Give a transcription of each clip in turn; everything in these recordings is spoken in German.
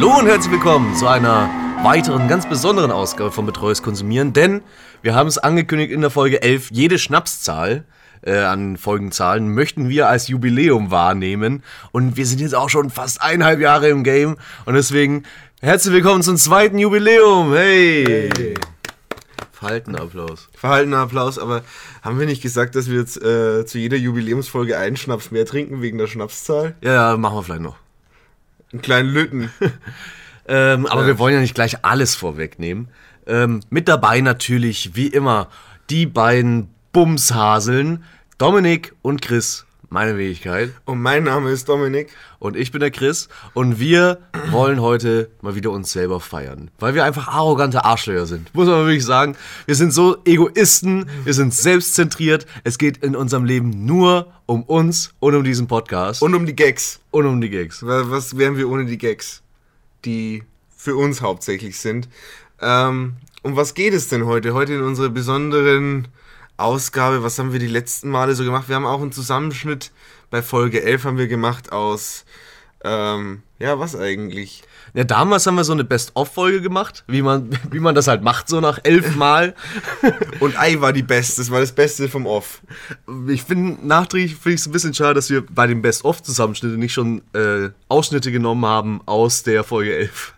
Hallo und herzlich willkommen zu einer weiteren ganz besonderen Ausgabe von Betreues Konsumieren, denn wir haben es angekündigt in der Folge 11, jede Schnapszahl äh, an Folgenzahlen möchten wir als Jubiläum wahrnehmen und wir sind jetzt auch schon fast eineinhalb Jahre im Game und deswegen herzlich willkommen zum zweiten Jubiläum. Hey! hey. Verhaltener Applaus. Verhaltener Applaus, aber haben wir nicht gesagt, dass wir jetzt äh, zu jeder Jubiläumsfolge einen Schnaps mehr trinken wegen der Schnapszahl? Ja, ja, machen wir vielleicht noch. Einen kleinen Lütten. ähm, aber ja. wir wollen ja nicht gleich alles vorwegnehmen. Ähm, mit dabei natürlich, wie immer, die beiden Bumshaseln, Dominik und Chris meine Wenigkeit. Und mein Name ist Dominik. Und ich bin der Chris. Und wir wollen heute mal wieder uns selber feiern. Weil wir einfach arrogante Arschlöcher sind. Muss man wirklich sagen. Wir sind so Egoisten. Wir sind selbstzentriert. Es geht in unserem Leben nur um uns und um diesen Podcast. Und um die Gags. Und um die Gags. Was wären wir ohne die Gags? Die für uns hauptsächlich sind. Ähm, um was geht es denn heute? Heute in unserer besonderen Ausgabe, was haben wir die letzten Male so gemacht? Wir haben auch einen Zusammenschnitt bei Folge 11 haben wir gemacht aus, ähm, ja, was eigentlich? Ja, damals haben wir so eine Best-of-Folge gemacht, wie man, wie man das halt macht, so nach elf Mal. Und Ei war die Beste, das war das Beste vom Off. Ich finde, nachträglich finde ich es ein bisschen schade, dass wir bei den Best-of-Zusammenschnitte nicht schon äh, Ausschnitte genommen haben aus der Folge 11.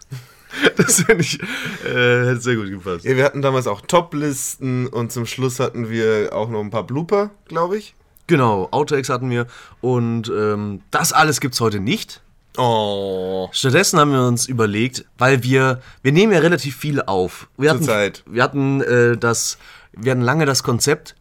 Das finde ich, äh, hätte sehr gut gepasst. Ja, wir hatten damals auch Top-Listen und zum Schluss hatten wir auch noch ein paar Blooper, glaube ich. Genau, Outtakes hatten wir und ähm, das alles gibt es heute nicht. Oh. Stattdessen haben wir uns überlegt, weil wir, wir nehmen ja relativ viel auf. Wir hatten, Zeit. Wir hatten äh, das, wir hatten lange das Konzept,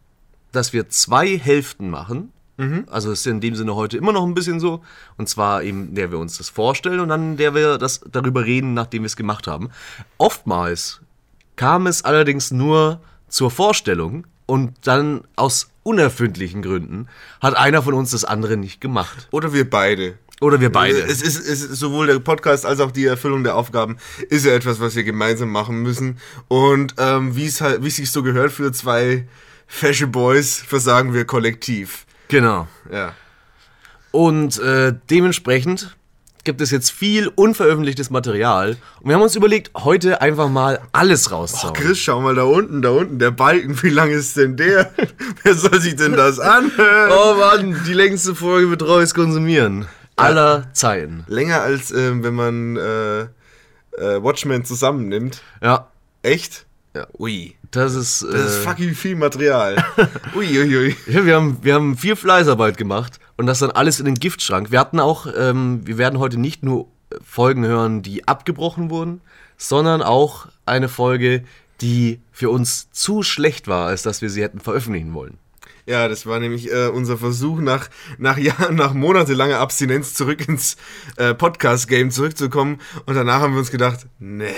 dass wir zwei Hälften machen Mhm. Also ist in dem Sinne heute immer noch ein bisschen so. Und zwar eben, der wir uns das vorstellen und dann der wir das darüber reden, nachdem wir es gemacht haben. Oftmals kam es allerdings nur zur Vorstellung und dann aus unerfindlichen Gründen hat einer von uns das andere nicht gemacht. Oder wir beide. Oder wir beide. Es ist, es ist sowohl der Podcast als auch die Erfüllung der Aufgaben ist ja etwas, was wir gemeinsam machen müssen. Und ähm, wie es halt, wie es sich so gehört für zwei Fashion Boys, versagen wir kollektiv. Genau. Ja. Und äh, dementsprechend gibt es jetzt viel unveröffentlichtes Material. Und wir haben uns überlegt, heute einfach mal alles rauszuhauen. Chris, schau mal da unten, da unten, der Balken, wie lang ist denn der? Wer soll sich denn das anhören? Oh Mann, die längste Folge Betreues Konsumieren. Aller ja. Zeiten. Länger als äh, wenn man äh, äh, Watchmen zusammennimmt. Ja. Echt? Ja. Ui. Das ist, das ist äh, fucking viel Material. Uiuiui. Ui, ui. Wir, haben, wir haben viel Fleißarbeit gemacht und das dann alles in den Giftschrank. Wir hatten auch, ähm, wir werden heute nicht nur Folgen hören, die abgebrochen wurden, sondern auch eine Folge, die für uns zu schlecht war, als dass wir sie hätten veröffentlichen wollen. Ja, das war nämlich äh, unser Versuch, nach, nach Jahren, nach monatelanger Abstinenz zurück ins äh, Podcast-Game zurückzukommen. Und danach haben wir uns gedacht, nee,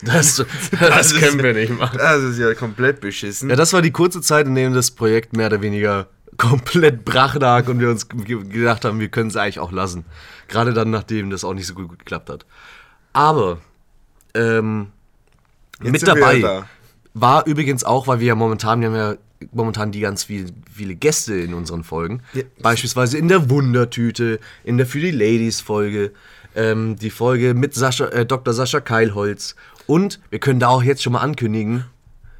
das, das, das können wir nicht machen. Das ist ja komplett beschissen. Ja, das war die kurze Zeit, in der das Projekt mehr oder weniger komplett brach lag und wir uns gedacht haben, wir können es eigentlich auch lassen. Gerade dann, nachdem das auch nicht so gut geklappt hat. Aber ähm, mit dabei war übrigens auch, weil wir ja momentan, wir haben ja momentan die ganz viel, viele Gäste in unseren Folgen. Ja. Beispielsweise in der Wundertüte, in der Für die Ladies Folge, ähm, die Folge mit Sascha, äh, Dr. Sascha Keilholz und wir können da auch jetzt schon mal ankündigen,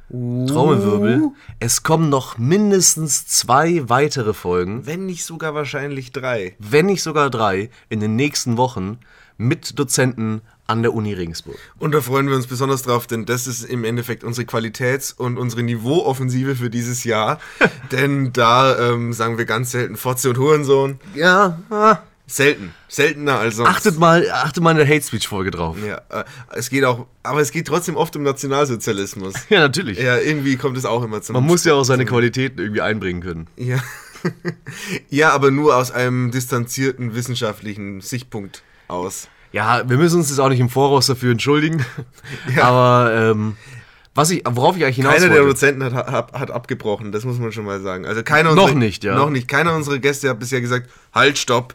Trommelwirbel, es kommen noch mindestens zwei weitere Folgen. Wenn nicht sogar wahrscheinlich drei. Wenn nicht sogar drei in den nächsten Wochen mit Dozenten an der Uni Regensburg. Und da freuen wir uns besonders drauf, denn das ist im Endeffekt unsere Qualitäts- und unsere Niveauoffensive für dieses Jahr. denn da ähm, sagen wir ganz selten Fotze und Hurensohn. Ja, ah. Selten. Seltener als sonst. Achtet mal, achtet mal in der Hate Speech Folge drauf. Ja, äh, es geht auch, aber es geht trotzdem oft um Nationalsozialismus. ja, natürlich. Ja, irgendwie kommt es auch immer zum. Man muss ja auch seine Qualitäten irgendwie einbringen können. Ja. ja, aber nur aus einem distanzierten wissenschaftlichen Sichtpunkt aus. Ja, wir müssen uns jetzt auch nicht im Voraus dafür entschuldigen. Ja. Aber ähm, was ich, worauf ich eigentlich hinaus Keiner der Dozenten hat, hat, hat, abgebrochen, das muss man schon mal sagen. Also keiner noch nicht, ja. Noch nicht. Keiner unserer Gäste hat bisher gesagt, halt, stopp,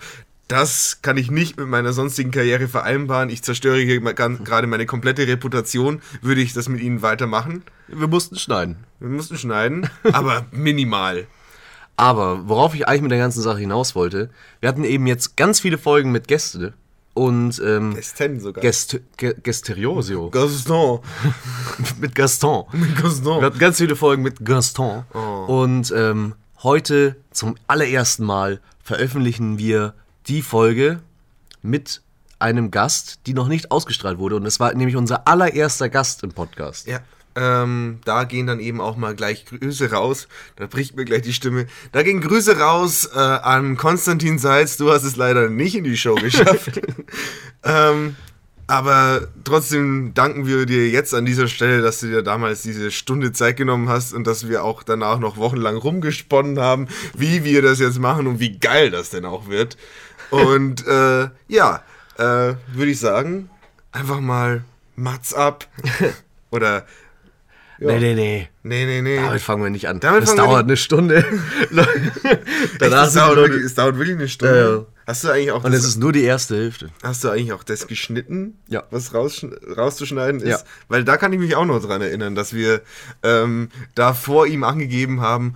das kann ich nicht mit meiner sonstigen Karriere vereinbaren. Ich zerstöre hier gerade meine komplette Reputation. Würde ich das mit Ihnen weitermachen? Wir mussten schneiden. Wir mussten schneiden, aber minimal. Aber worauf ich eigentlich mit der ganzen Sache hinaus wollte, wir hatten eben jetzt ganz viele Folgen mit Gästen und ähm, Gesten sogar. Gest Ge Gesteriosio. Gaston. mit Gaston. Mit Gaston. Wir hatten ganz viele Folgen mit Gaston. Und ähm, heute zum allerersten Mal veröffentlichen wir die Folge mit einem Gast, die noch nicht ausgestrahlt wurde. Und es war nämlich unser allererster Gast im Podcast. Ja. Ähm, da gehen dann eben auch mal gleich Grüße raus. Da bricht mir gleich die Stimme. Da gehen Grüße raus äh, an Konstantin Seitz. Du hast es leider nicht in die Show geschafft. ähm, aber trotzdem danken wir dir jetzt an dieser Stelle, dass du dir damals diese Stunde Zeit genommen hast und dass wir auch danach noch wochenlang rumgesponnen haben, wie wir das jetzt machen und wie geil das denn auch wird. Und äh, ja, äh, würde ich sagen, einfach mal Mats ab. Oder Nee, nee, nee. Nee, nee, nee. Damit fangen wir nicht an. Damit das dauert eine Stunde. Danach es, dauert wirklich, Leute, es dauert wirklich eine Stunde. Ja, ja. Hast du eigentlich auch und das, es ist nur die erste Hälfte. hast du eigentlich auch das geschnitten, Ja. was raus, rauszuschneiden ist? Ja. Weil da kann ich mich auch noch dran erinnern, dass wir ähm, da vor ihm angegeben haben,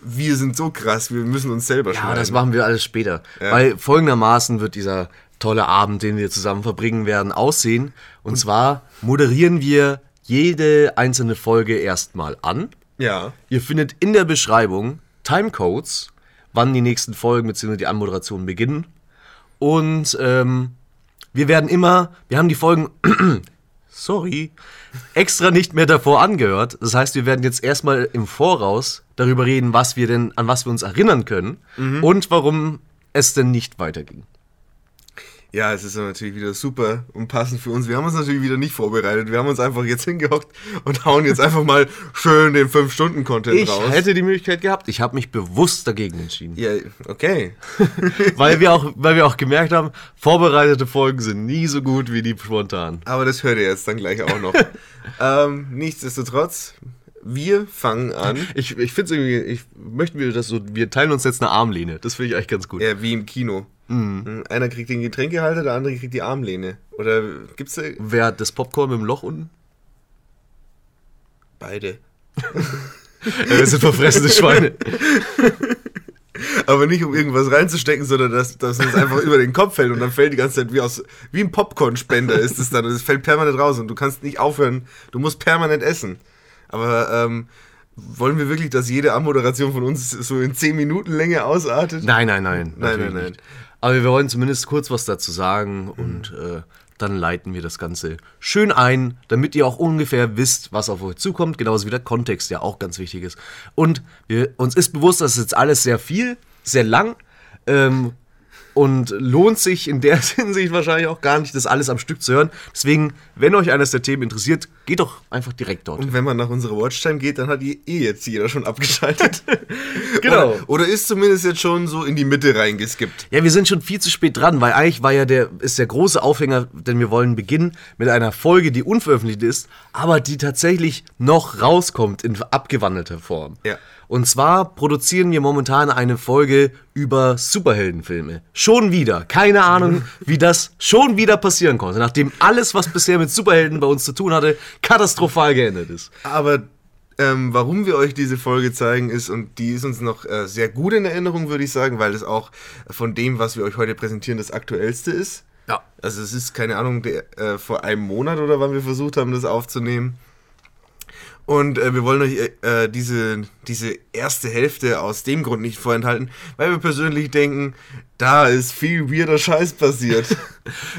wir sind so krass, wir müssen uns selber Ja, schneiden. das machen wir alles später. Ja. Weil folgendermaßen wird dieser tolle Abend, den wir zusammen verbringen werden, aussehen. Und zwar moderieren wir jede einzelne Folge erstmal an. Ja. Ihr findet in der Beschreibung Timecodes, wann die nächsten Folgen bzw. die Anmoderationen beginnen. Und ähm, wir werden immer, wir haben die Folgen, sorry, extra nicht mehr davor angehört. Das heißt, wir werden jetzt erstmal im Voraus darüber reden, was wir denn, an was wir uns erinnern können und warum es denn nicht weiterging. Ja, es ist natürlich wieder super und passend für uns. Wir haben uns natürlich wieder nicht vorbereitet. Wir haben uns einfach jetzt hingehockt und hauen jetzt einfach mal schön den 5-Stunden-Content Ich raus. hätte die Möglichkeit gehabt, ich habe mich bewusst dagegen entschieden. ja, okay. weil, wir auch, weil wir auch gemerkt haben, vorbereitete Folgen sind nie so gut wie die spontan. Aber das hört ihr jetzt dann gleich auch noch. ähm, nichtsdestotrotz, wir fangen an. Ich, ich finde es irgendwie, ich möchten wir das so, wir teilen uns jetzt eine Armlehne. Das finde ich eigentlich ganz gut. Ja, wie im Kino. Mhm. Einer kriegt den Getränkehalter, der andere kriegt die Armlehne. Oder gibt's da Wer hat das Popcorn mit dem Loch unten? beide? Ja, wir sind verfressene Schweine. Aber nicht um irgendwas reinzustecken, sondern dass, dass uns einfach über den Kopf fällt und dann fällt die ganze Zeit wie aus wie ein Popcornspender ist es dann. Es fällt permanent raus und du kannst nicht aufhören. Du musst permanent essen. Aber ähm, wollen wir wirklich, dass jede Anmoderation von uns so in 10 Minuten Länge ausartet? Nein, nein, nein. Nein, nein, nein. nicht. Aber wir wollen zumindest kurz was dazu sagen und äh, dann leiten wir das Ganze schön ein, damit ihr auch ungefähr wisst, was auf euch zukommt. Genauso wie der Kontext ja auch ganz wichtig ist. Und wir, uns ist bewusst, dass jetzt alles sehr viel, sehr lang ähm, und lohnt sich in der Hinsicht wahrscheinlich auch gar nicht, das alles am Stück zu hören. Deswegen, wenn euch eines der Themen interessiert, geht doch einfach direkt dort. Und wenn man nach unserer Watchtime geht, dann hat eh jetzt jeder schon abgeschaltet. Genau. Oder, oder ist zumindest jetzt schon so in die Mitte reingeskippt. Ja, wir sind schon viel zu spät dran, weil eigentlich war ja der, ist der große Aufhänger, denn wir wollen beginnen mit einer Folge, die unveröffentlicht ist, aber die tatsächlich noch rauskommt in abgewandelter Form. Ja. Und zwar produzieren wir momentan eine Folge über Superheldenfilme. Schon wieder. Keine Ahnung, wie das schon wieder passieren konnte, nachdem alles, was bisher mit Superhelden bei uns zu tun hatte, katastrophal geendet ist. Aber ähm, warum wir euch diese Folge zeigen, ist, und die ist uns noch äh, sehr gut in Erinnerung, würde ich sagen, weil es auch von dem, was wir euch heute präsentieren, das aktuellste ist. Ja. Also es ist, keine Ahnung, der, äh, vor einem Monat oder wann wir versucht haben, das aufzunehmen. Und äh, wir wollen euch äh, diese, diese erste Hälfte aus dem Grund nicht vorenthalten, weil wir persönlich denken, da ist viel weirder Scheiß passiert.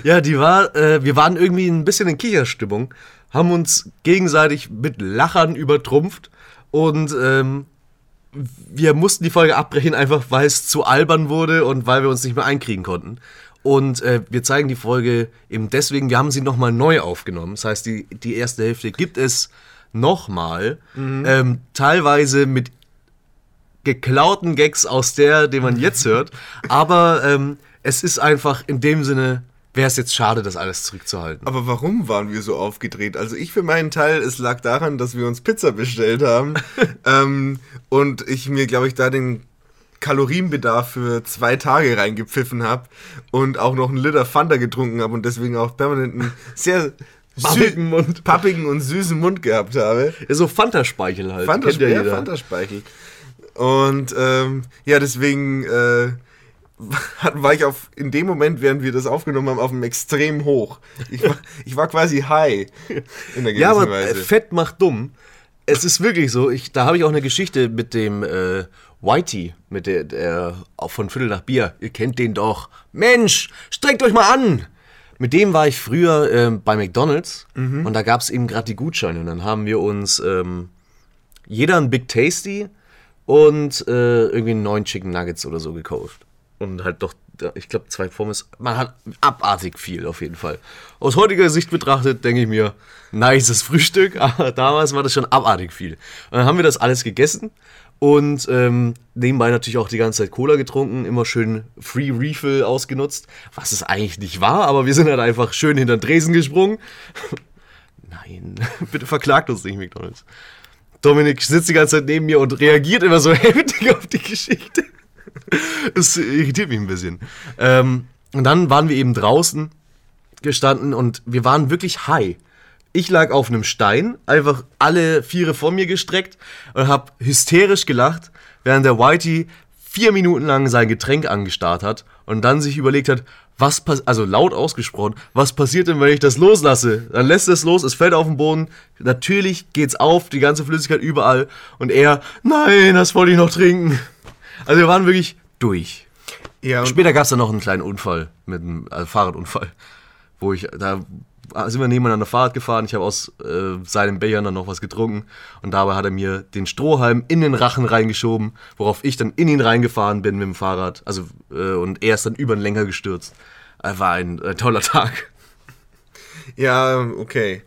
Ja, die war, äh, wir waren irgendwie ein bisschen in Kicherstimmung, haben uns gegenseitig mit Lachern übertrumpft und ähm, wir mussten die Folge abbrechen, einfach weil es zu albern wurde und weil wir uns nicht mehr einkriegen konnten. Und äh, wir zeigen die Folge eben deswegen, wir haben sie nochmal neu aufgenommen. Das heißt, die, die erste Hälfte gibt es nochmal, ähm, teilweise mit geklauten Gags aus der, den man jetzt hört. Aber ähm, es ist einfach in dem Sinne, wäre es jetzt schade, das alles zurückzuhalten. Aber warum waren wir so aufgedreht? Also ich für meinen Teil, es lag daran, dass wir uns Pizza bestellt haben ähm, und ich mir, glaube ich, da den Kalorienbedarf für zwei Tage reingepfiffen habe und auch noch einen Liter Fanta getrunken habe und deswegen auch permanent einen sehr Pappigen Mund. pappigen und süßen Mund gehabt habe. Ja, so Fanta-Speichel halt. Fanta, ja ja. Fanta-Speichel. Und ähm, ja, deswegen äh, war ich auf, in dem Moment, während wir das aufgenommen haben, auf einem extrem hoch. Ich war, ich war quasi high in der Ja, aber Weise. Fett macht dumm. Es ist wirklich so. Ich, da habe ich auch eine Geschichte mit dem äh, Whitey, mit der, der von Viertel nach Bier. Ihr kennt den doch. Mensch, streckt euch mal an! Mit dem war ich früher ähm, bei McDonalds und da gab es eben gerade die Gutscheine. Und dann haben wir uns ähm, jeder ein Big Tasty und äh, irgendwie einen neuen Chicken Nuggets oder so gekauft. Und halt doch, ich glaube, zwei Pommes. Man hat abartig viel auf jeden Fall. Aus heutiger Sicht betrachtet, denke ich mir, nices Frühstück, aber damals war das schon abartig viel. Und dann haben wir das alles gegessen und ähm, nebenbei natürlich auch die ganze Zeit Cola getrunken, immer schön Free Refill ausgenutzt, was es eigentlich nicht war, aber wir sind halt einfach schön hinter den Tresen gesprungen. Nein, bitte verklagt uns nicht, McDonalds. Dominik sitzt die ganze Zeit neben mir und reagiert immer so heftig auf die Geschichte. Das irritiert mich ein bisschen. Ähm, und dann waren wir eben draußen gestanden und wir waren wirklich high. Ich lag auf einem Stein, einfach alle Viere vor mir gestreckt und habe hysterisch gelacht, während der Whitey vier Minuten lang sein Getränk angestarrt hat und dann sich überlegt hat, was passiert, also laut ausgesprochen, was passiert denn, wenn ich das loslasse? Dann lässt es los, es fällt auf den Boden, natürlich geht's auf, die ganze Flüssigkeit überall und er, nein, das wollte ich noch trinken. Also wir waren wirklich durch. ja, Später gab es dann noch einen kleinen Unfall, mit einem also Fahrradunfall, wo ich, da sind wir nebeneinander Fahrrad gefahren, ich habe aus äh, seinem Becher dann noch was getrunken und dabei hat er mir den Strohhalm in den Rachen reingeschoben, worauf ich dann in ihn reingefahren bin mit dem Fahrrad, also äh, und er ist dann über den Lenker gestürzt. Äh, War ein äh, toller Tag. Ja, okay.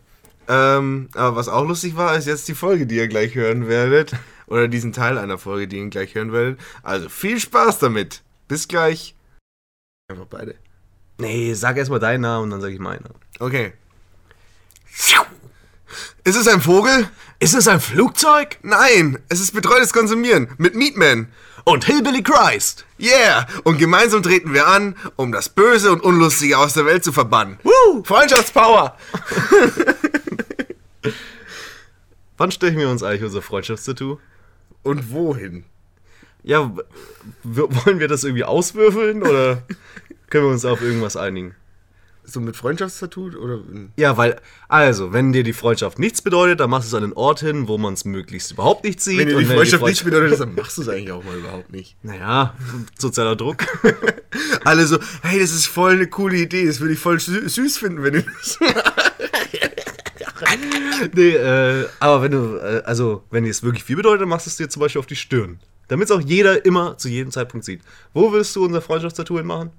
Ähm, aber was auch lustig war, ist jetzt die Folge, die ihr gleich hören werdet. Oder diesen Teil einer Folge, die ihr gleich hören werdet. Also viel Spaß damit. Bis gleich. Einfach beide. Nee, sag erstmal deinen Namen und dann sag ich meinen. Okay. Ist es ein Vogel? Ist es ein Flugzeug? Nein, es ist betreutes Konsumieren mit Meatman. Und Hillbilly Christ. Yeah! Und gemeinsam treten wir an, um das Böse und Unlustige aus der Welt zu verbannen. Woo! Freundschaftspower! Wann stechen wir uns eigentlich unser Freundschaftstattoo? Und wohin? Ja, wollen wir das irgendwie auswürfeln oder können wir uns auf irgendwas einigen? So mit Freundschaftstattoo oder? Ja, weil, also, wenn dir die Freundschaft nichts bedeutet, dann machst du es an den Ort hin, wo man es möglichst überhaupt nicht sieht. Wenn dir Und die wenn Freundschaft nicht bedeutet, dann machst du es eigentlich auch mal überhaupt nicht. Naja, sozialer Druck. Alle so, hey, das ist voll eine coole Idee, das würde ich voll sü süß finden, wenn du das nee, äh, aber wenn du, äh, also, wenn dir es wirklich viel bedeutet, dann machst du es dir zum Beispiel auf die Stirn. Damit es auch jeder immer zu jedem Zeitpunkt sieht. Wo willst du unser Freundschaftstattoo hinmachen?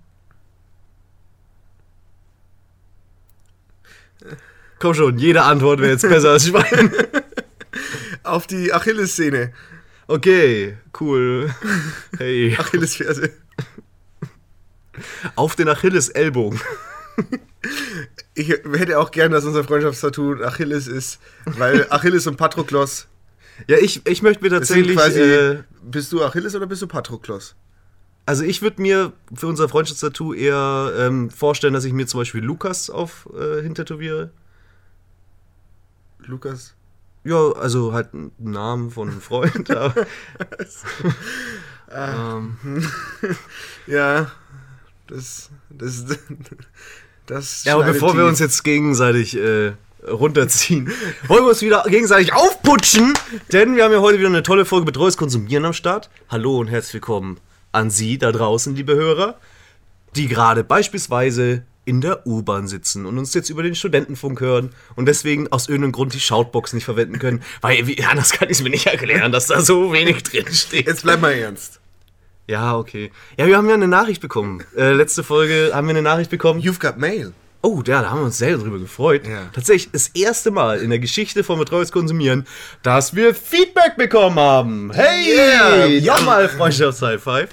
Komm schon, jede Antwort wäre jetzt besser als Schwein. auf die Achillessehne. Okay, cool. Hey. Achillesferse. Auf den Achilles-Ellbogen. Ich hätte auch gern, dass unser Freundschaftstattoo Achilles ist, weil Achilles und Patroklos Ja, ich, ich möchte mir tatsächlich. quasi. Äh, bist du Achilles oder bist du Patroklos? also, ich würde mir für unser Freundschaftstattoo eher ähm, vorstellen, dass ich mir zum Beispiel Lukas auf äh, hintätowiere. Lukas. Ja, also halt einen Namen von einem Freund. aber, ähm, Ja, das. Das. Das. ja, aber bevor wir tief. uns jetzt gegenseitig äh, runterziehen, wollen wir uns wieder gegenseitig aufputschen, denn wir haben ja heute wieder eine tolle Folge Betreues Konsumieren am Start. Hallo und herzlich willkommen an Sie da draußen, liebe Hörer, die gerade beispielsweise in der U-Bahn sitzen und uns jetzt über den Studentenfunk hören und deswegen aus irgendeinem Grund die Shoutbox nicht verwenden können, weil wie, anders kann ich es mir nicht erklären, dass da so wenig drin steht. Jetzt bleib mal ernst. Ja, okay. Ja, wir haben ja eine Nachricht bekommen. Äh, letzte Folge haben wir eine Nachricht bekommen. You've got mail. Oh, ja, da haben wir uns sehr drüber gefreut. Ja. Tatsächlich das erste Mal in der Geschichte von Betreues Konsumieren, dass wir Feedback bekommen haben. Hey, Yeah. ja mal Freundschafts-High Five.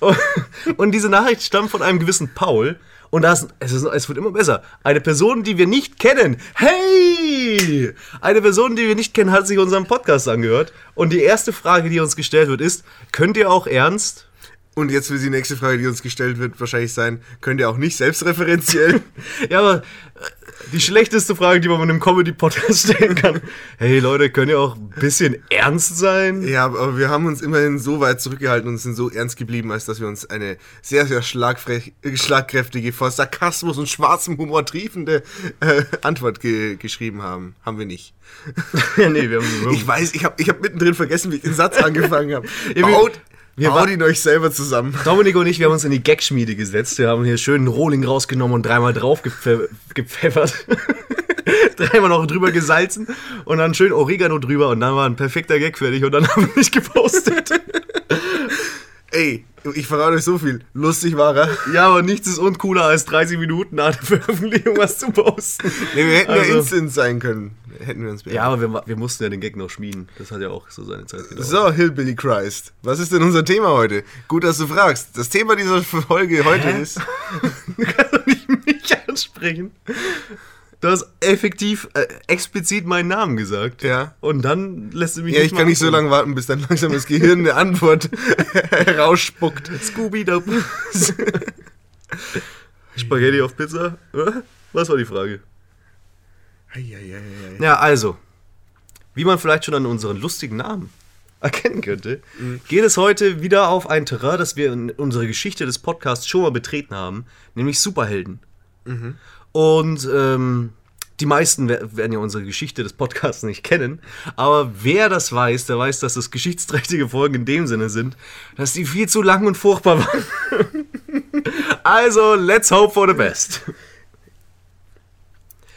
Und- Und diese Nachricht stammt von einem gewissen Paul. Und das, es, ist, es wird immer besser. Eine Person, die wir nicht kennen. Hey! Eine Person, die wir nicht kennen, hat sich unseren Podcast angehört. Und die erste Frage, die uns gestellt wird, ist: Könnt ihr auch ernst? Und jetzt will die nächste Frage, die uns gestellt wird, wahrscheinlich sein, könnt ihr auch nicht selbstreferenziell? Ja, aber äh, die schlechteste Frage, die man in einem Comedy-Podcast stellen kann. Hey Leute, könnt ihr auch ein bisschen ernst sein? ja, aber wir haben uns immerhin so weit zurückgehalten und sind so ernst geblieben, als dass wir uns eine sehr, sehr äh, schlagkräftige, vor Sarkasmus und schwarzem Humor triefende äh, Antwort ge geschrieben haben. Haben wir nicht. Ja, nee, wir haben Ich weiß, ich habe ich hab mittendrin vergessen, wie ich den Satz angefangen habe. Wir- Baut, wir baut wa- ihn euch selber zusammen. Dominik und ich, wir haben uns in die Gagschmiede gesetzt. Wir haben hier schön einen Rohling rausgenommen und dreimal drauf gepfe gepfeffert. dreimal noch drüber gesalzen und dann schön Oregano drüber und dann war ein perfekter Gag fertig und dann haben wir nicht gepostet. Ey, ich verrate euch so viel. Lustig war er. ja, aber nichts ist uncooler als 30 Minuten nach der Veröffentlichung was zu posten. Nee, wir hätten ja Also- instant sein können. Hätten wir uns Ja, aber wir, wir mussten ja den Gag noch schmieden. Das hat ja auch so seine Zeit gedauert. So, Hillbilly Christ. Was ist denn unser Thema heute? Gut, dass du fragst. Das Thema dieser Folge heute Hä? ist. Du kannst doch nicht mich ansprechen. Du hast effektiv äh, explizit meinen Namen gesagt. Ja. Und dann lässt du mich Ja, ich kann nicht so lange warten, bis dann langsam das Gehirn eine Antwort herausspuckt. Scooby-Doo. Spaghetti auf Pizza? Was war die Frage? Ja, also, wie man vielleicht schon an unseren lustigen Namen erkennen könnte, geht es heute wieder auf ein Terrain, das wir in unserer Geschichte des Podcasts schon mal betreten haben, nämlich Superhelden. Und ähm, die meisten wer- werden ja unsere Geschichte des Podcasts nicht kennen, aber wer das weiß, der weiß, dass das geschichtsträchtige Folgen in dem Sinne sind, dass die viel zu lang und furchtbar waren. also, let's hope for the best.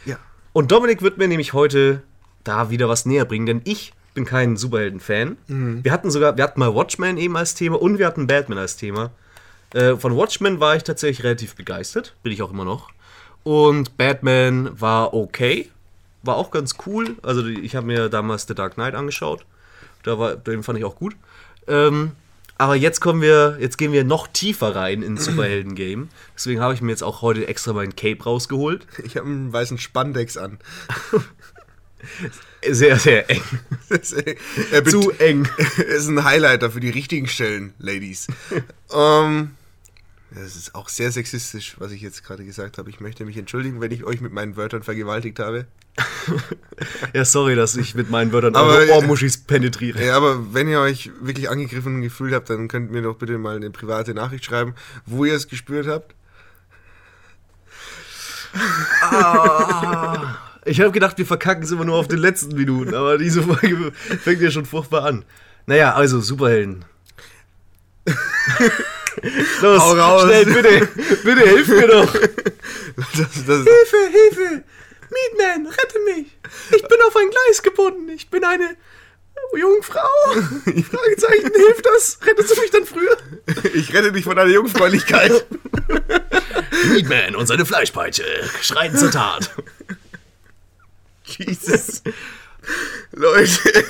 Ja. Und Dominik wird mir nämlich heute da wieder was näher bringen, denn ich bin kein Superhelden-Fan. Wir hatten sogar, wir hatten mal Watchmen eben als Thema und wir hatten Batman als Thema. Äh, von Watchmen war ich tatsächlich relativ begeistert, bin ich auch immer noch. Und Batman war okay, war auch ganz cool. Also ich habe mir damals The Dark Knight angeschaut, da war, den fand ich auch gut. Ähm, aber jetzt kommen wir, jetzt gehen wir noch tiefer rein ins Superhelden-Game. Deswegen habe ich mir jetzt auch heute extra mein Cape rausgeholt. Ich habe einen weißen Spandex an. Sehr, sehr eng. Zu eng. ist ein Highlighter für die richtigen Stellen, Ladies. ähm, das ist auch sehr sexistisch, was ich jetzt gerade gesagt habe. Ich möchte mich entschuldigen, wenn ich euch mit meinen Wörtern vergewaltigt habe. Ja, sorry, dass ich mit meinen Wörtern Aber- eure Ohrmuschis penetriere. Ja, aber wenn ihr euch wirklich angegriffen gefühlt habt, dann könnt ihr mir doch bitte mal eine private Nachricht schreiben, wo ihr es gespürt habt. Ich habe gedacht, wir verkacken es immer nur auf den letzten Minuten, aber diese Folge fängt ja schon furchtbar an. Naja, also Superhelden. Los, Hau raus. schnell, bitte, bitte hilf mir doch. Das, das, Hilfe, Hilfe! Meatman, rette mich! Ich bin auf ein Gleis gebunden. Ich bin eine Jungfrau. Fragezeichen, hilft das? Rettest du mich dann früher? ich rette dich von deiner Jungfräulichkeit. Meatman und seine Fleischpeitsche schreiten zur Tat. Jesus. Leute.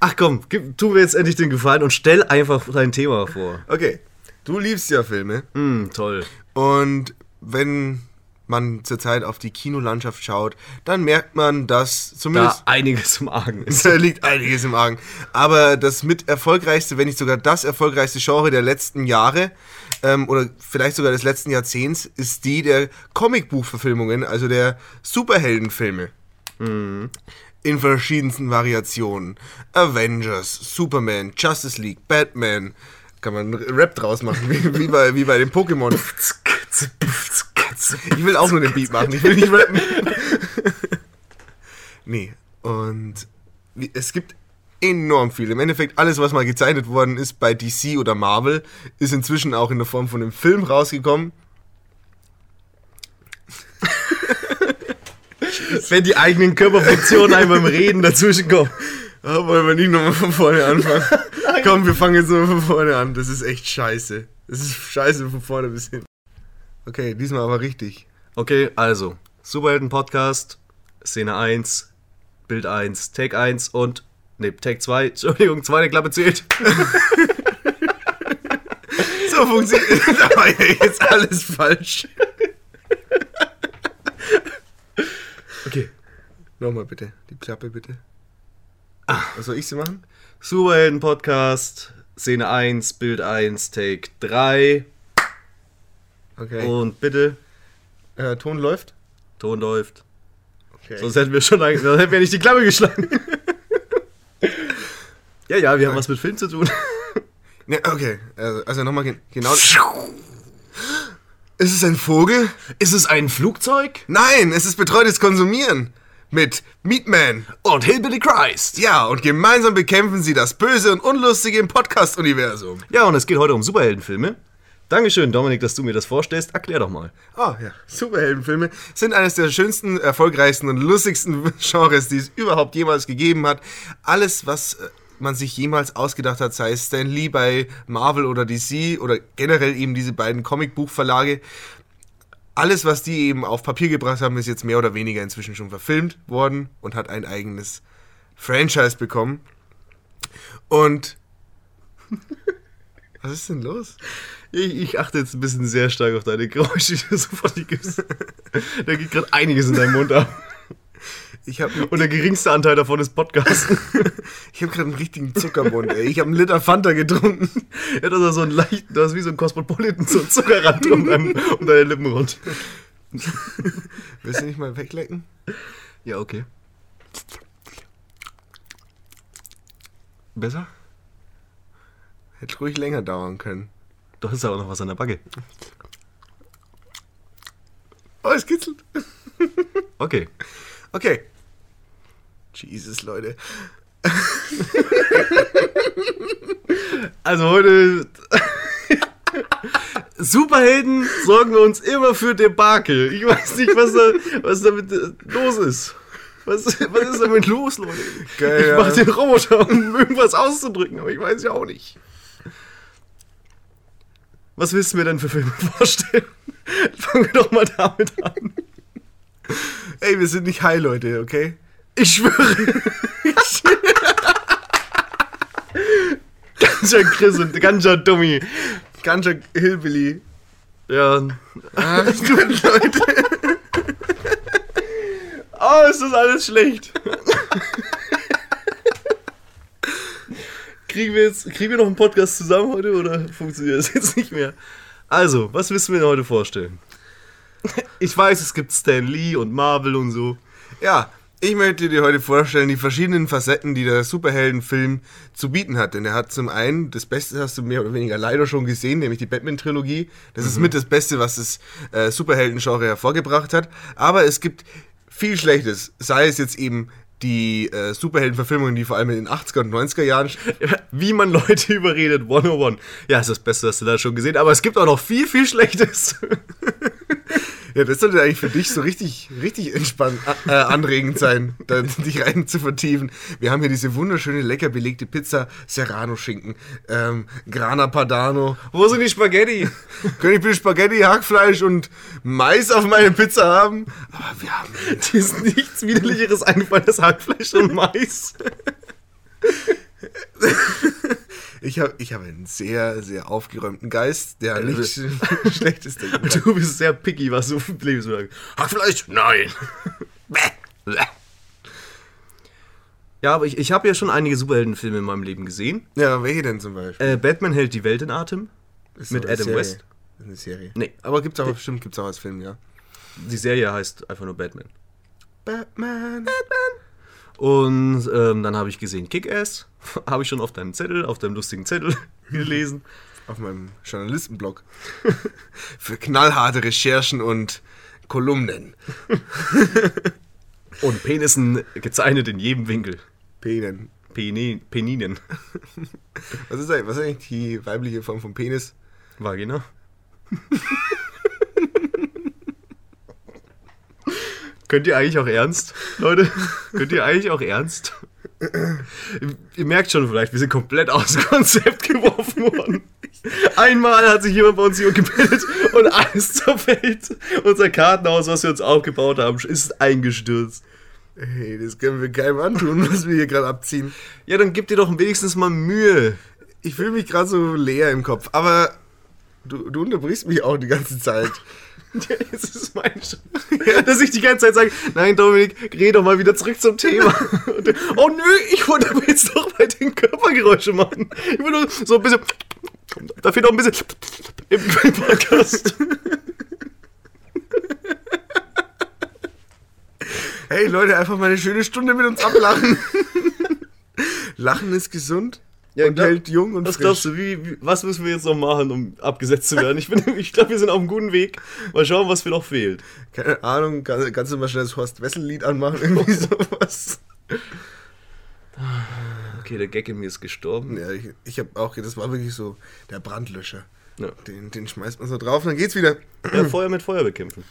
Ach komm, gib, tu mir jetzt endlich den Gefallen und stell einfach dein Thema vor. Okay, du liebst ja Filme. Hm, toll. Und wenn man zurzeit auf die Kinolandschaft schaut, dann merkt man, dass Da zumindest einiges im Argen ist. da liegt einiges im Argen. Aber das mit erfolgreichste, wenn nicht sogar das erfolgreichste Genre der letzten Jahre ähm, oder vielleicht sogar des letzten Jahrzehnts, ist die der Comicbuchverfilmungen, also der Superheldenfilme. In verschiedensten Variationen. Avengers, Superman, Justice League, Batman. Kann man Rap draus machen, wie, wie, bei, wie bei den Pokémon. Ich will auch nur den Beat machen, ich will nicht rappen. nee, und es gibt enorm viel. Im Endeffekt alles, was mal gezeichnet worden ist bei DC oder Marvel, ist inzwischen auch in der Form von einem Film rausgekommen. Wenn die eigenen Körperfunktionen einmal im Reden dazwischenkommen. Ah, wollen wir nicht nochmal von vorne anfangen? Komm, wir fangen jetzt nochmal von vorne an. Das ist echt scheiße. Das ist scheiße von vorne bis hin. Okay, diesmal aber richtig. Okay, also, Superhelden-Podcast, Szene 1, Bild 1, Take 1 und, ne, Take 2, Entschuldigung, zweite Klappe zählt. So funktioniert das aber jetzt alles falsch. Okay. Nochmal bitte, die Klappe bitte. Was soll ich sie machen? Superhelden-Podcast, Szene 1, Bild 1, Take 3. Okay. Und bitte, Äh, Ton läuft? Ton läuft. Okay. Sonst hätten wir schon lang, sonst hätten wir nicht die Klappe geschlagen. ja, ja, wir haben was mit Film zu tun. Ne, okay. Also, also nochmal gen genau. Ist es ein Vogel? Ist es ein Flugzeug? Nein, es ist betreutes Konsumieren. Mit Meatman. Und Hillbilly Christ. Ja, und gemeinsam bekämpfen sie das Böse und Unlustige im Podcast-Universum. Ja, und es geht heute um Superheldenfilme. Dankeschön, Dominik, dass du mir das vorstellst. Erklär doch mal. Ah, ja. Superheldenfilme sind eines der schönsten, erfolgreichsten und lustigsten Genres, die es überhaupt jemals gegeben hat. Alles, was äh, man sich jemals ausgedacht hat, sei es Stan Lee bei Marvel oder DC oder generell eben diese beiden Comicbuchverlage, alles, was die eben auf Papier gebracht haben, ist jetzt mehr oder weniger inzwischen schon verfilmt worden und hat ein eigenes Franchise bekommen. Und. Was ist denn los? Ich, ich achte jetzt ein bisschen sehr stark auf deine Geräusche, die du sofort gibst. Da geht gerade einiges in deinem Mund ab. Ich habe Und der geringste Anteil davon ist Podcasten. ich hab gerade einen richtigen Zuckerbund, ey. Ich habe einen Liter Fanta getrunken. Ja, das ist so ein leichten, das ist wie so ein Cosmopolitan, so ein Zuckerrand um, deinem, um deine Lippen rund. Willst du nicht mal weglecken? Ja, okay. Besser? Hätte ruhig länger dauern können. Du hast aber noch was an der Backe. Oh, es kitzelt. Okay. Okay. Jesus, Leute. Also heute. Superhelden sorgen uns immer für Debakel. Ich weiß nicht, was, da, was damit los ist. Was, was ist damit los, Leute? Geil, ich ja. mach den Roboter, um irgendwas auszudrücken, aber ich weiß ja auch nicht. Was willst du mir denn für Filme vorstellen? Fangen wir doch mal damit an. Ey, wir sind nicht high, Leute, okay? Ich schwöre. Ganja Chris und Ganja Dummy. Ganja Hillbilly. Ja. Ach, gut, Leute. Oh, ist das alles schlecht. kriegen, wir jetzt, kriegen wir noch einen Podcast zusammen heute oder funktioniert das jetzt nicht mehr? Also, was mir denn heute vorstellen? Ich weiß, es gibt Stan Lee und Marvel und so. Ja, ich möchte dir heute vorstellen, die verschiedenen Facetten, die der Superheldenfilm zu bieten hat. Denn er hat zum einen, das Beste hast du mehr oder weniger leider schon gesehen, nämlich die Batman-Trilogie. Das ist mit das Beste, was das äh, Superhelden-Genre hervorgebracht hat. Aber es gibt viel Schlechtes, sei es jetzt eben die äh, Superhelden-Verfilmungen, die vor allem in den 80er und 90er Jahren Wie man Leute überredet, 101. Ja, ist das Beste, hast du da schon gesehen. Aber es gibt auch noch viel, viel Schlechtes. Ja, das sollte eigentlich für dich so richtig, richtig entspannt, äh, anregend sein, da, dich rein zu vertiefen. Wir haben hier diese wunderschöne, lecker belegte Pizza, Serrano-Schinken, ähm, Grana Padano. Wo sind die Spaghetti? Könnte ich bitte Spaghetti, Hackfleisch und Mais auf meine Pizza haben? Aber wir haben... Dir ist nichts widerlicheres eingefallen als Hackfleisch und Mais. Ich habe ich hab einen sehr, sehr aufgeräumten Geist, der nichts Schlechtes denken kann. Du bist sehr picky, was so Lebensmittel Hackfleisch? Nein. ja, aber ich, ich habe ja schon einige Superheldenfilme in meinem Leben gesehen. Ja, welche denn zum Beispiel? Äh, Batman hält die Welt in Atem. Ist mit Adam Serie. West? Ist eine Serie. Nee. Aber gibt's auch, bestimmt gibt's auch als Film, ja. Die Serie heißt einfach nur Batman. Batman. Und ähm, dann habe ich gesehen Kick-Ass. habe ich schon auf deinem Zettel, auf deinem lustigen Zettel gelesen. Auf meinem Journalistenblog. Für knallharte Recherchen und Kolumnen. Und Penissen gezeichnet in jedem Winkel. Penen. Peni Peninen. Was ist, was ist eigentlich die weibliche Form von Penis? Vagina. Könnt ihr eigentlich auch ernst, Leute? Könnt ihr eigentlich auch ernst? Ihr merkt schon vielleicht, wir sind komplett aus dem Konzept geworfen worden. Einmal hat sich jemand bei uns hier gebildet und alles zerfällt. Unser Kartenhaus, was wir uns aufgebaut haben, ist eingestürzt. Hey, das können wir keinem antun, was wir hier gerade abziehen. Ja, dann gib dir doch wenigstens mal Mühe. Ich fühle mich gerade so leer im Kopf. Aber Du, du unterbrichst mich auch die ganze Zeit. Es ist mein Schuld, dass ich die ganze Zeit sage, nein Dominik, geh doch mal wieder zurück zum Thema. Und oh nö, ich wollte aber jetzt doch bei den Körpergeräusche machen. Ich will nur so ein bisschen, da fehlt auch ein bisschen im Podcast. Hey Leute, einfach mal eine schöne Stunde mit uns ablachen. Lachen ist gesund und glaub- hält jung und Was frisch. glaubst du, wie, wie, was müssen wir jetzt noch machen, um abgesetzt zu werden? Ich, bin- ich glaube, wir sind auf einem guten Weg. Mal schauen, was mir noch fehlt. Keine Ahnung, kann, kannst du mal schnell das Horst Wessel-Lied anmachen? Irgendwie sowas. Okay, der Gag in mir ist gestorben. Ja, ich, ich habe auch, das war wirklich so der Brandlöscher. Ja. Den, den schmeißt man so drauf und dann geht's wieder. Ja, Feuer mit Feuer bekämpfen.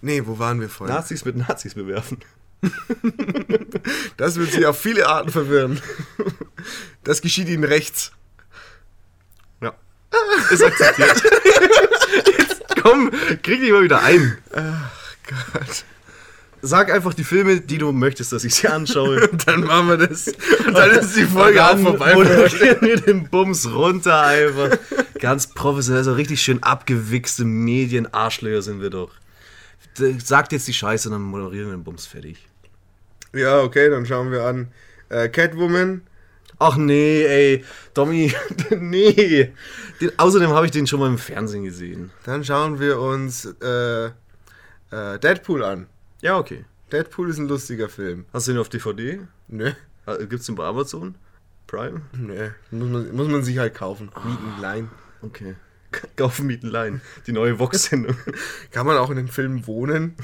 Nee, wo waren wir vorhin? Nazis mit Nazis bewerfen. Das wird sie auf viele Arten verwirren. Das geschieht ihnen rechts. Ja. Ist akzeptiert. Jetzt komm, krieg dich mal wieder ein. Gott. Sag einfach die Filme, die du möchtest, dass ich sie anschaue. Dann machen wir das. Und dann ist die Folge auch vorbei. moderieren wir den Bums runter einfach. Ganz professionell, so richtig schön abgewichste Medien-Arschlöcher sind wir doch. Sagt jetzt die Scheiße, dann moderieren wir den Bums fertig. Ja, okay, dann schauen wir an. Äh, Catwoman. Ach nee, ey, Tommy, nee. Den, außerdem habe ich den schon mal im Fernsehen gesehen. Dann schauen wir uns äh, äh, Deadpool an. Ja, okay. Deadpool ist ein lustiger Film. Hast du den auf DVD? Nö. Gibt's den bei Amazon? Prime? Nö. Muss man, muss man sich halt kaufen. Mieten, leihen. Okay. Kaufen, mieten, leihen. Die neue Vox-Sendung. Kann man auch in dem Film wohnen?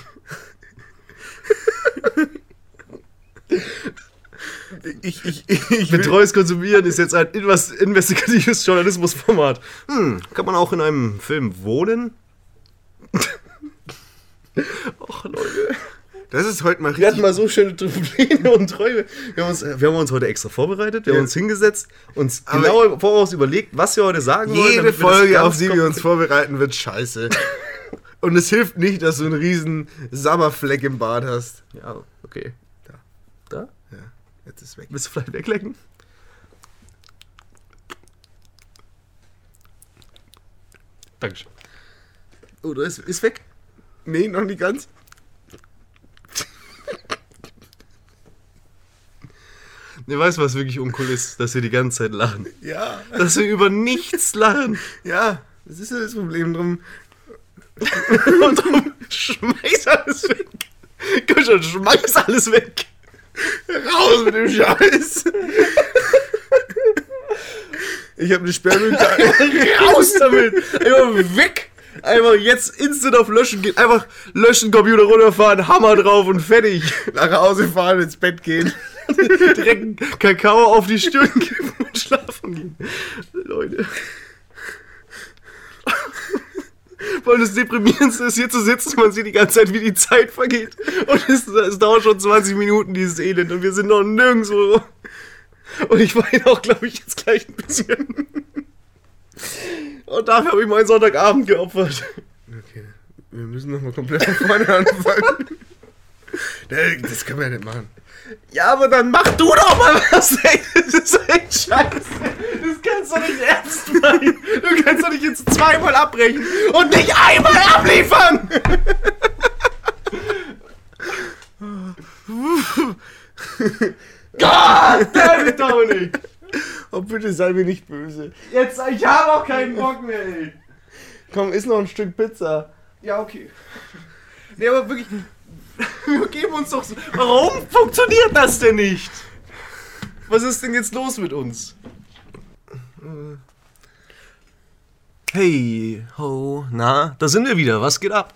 ich, ich, ich, Betreues Konsumieren ist jetzt ein invest investigatives Journalismusformat. Hm, kann man auch in einem Film wohnen? Och, Leute. Das ist heute mal Wir hatten richtig. mal so schöne Pläne und Träume. Wir haben, uns, wir haben uns heute extra vorbereitet, wir Ja. haben uns hingesetzt, uns Aber- genau im voraus überlegt, was wir heute sagen wollen. Jede wir das Folge, auf die wir uns vorbereiten, wird scheiße. Und es hilft nicht, dass du einen riesen Sabberfleck im Bart hast. Ja, okay. Da. Da? Ja, jetzt ist weg. Willst du vielleicht weglecken? Dankeschön. Oh, ist, ist weg. Nee, noch nicht ganz. Ne, weißt du, was wirklich uncool ist? Dass wir die ganze Zeit lachen. Ja, Dass wir über nichts lachen. ja, das ist ja das Problem drum. Und darum schmeiß alles weg. Komm schon, schmeiß alles weg. Raus mit dem Scheiß! Ich habe eine Sperrmüllkarte. Raus damit. Einfach weg. Einfach jetzt instant auf Löschen gehen. Einfach löschen, Computer runterfahren, Hammer drauf und fertig. Nach Hause fahren, ins Bett gehen. Direkt Kakao auf die Stirn geben und schlafen gehen. Leute. Weil das Deprimierendste ist, hier zu sitzen, man sieht die ganze Zeit, wie die Zeit vergeht. Und es, es dauert schon 20 Minuten, dieses Elend, und wir sind noch nirgendwo. Und ich weine auch, glaube ich, jetzt gleich ein bisschen. Und dafür habe ich meinen Sonntagabend geopfert. Okay, wir müssen nochmal komplett von vorne anfangen. Das können wir ja nicht machen. Ja, aber dann mach du doch mal was, ey. Das ist echt scheiße. Das kannst du nicht ernst meinen. Du kannst doch nicht jetzt zweimal abbrechen und nicht einmal abliefern. Gott, damn it, Dominik. Oh, bitte sei mir nicht böse. Jetzt, ich habe auch keinen Bock mehr, ey. Komm, iss noch ein Stück Pizza. Ja, okay. Nee, aber wirklich, wir geben uns doch so. Warum funktioniert das denn nicht? Was ist denn jetzt los mit uns? Hey, ho, na, da sind wir wieder. Was geht ab?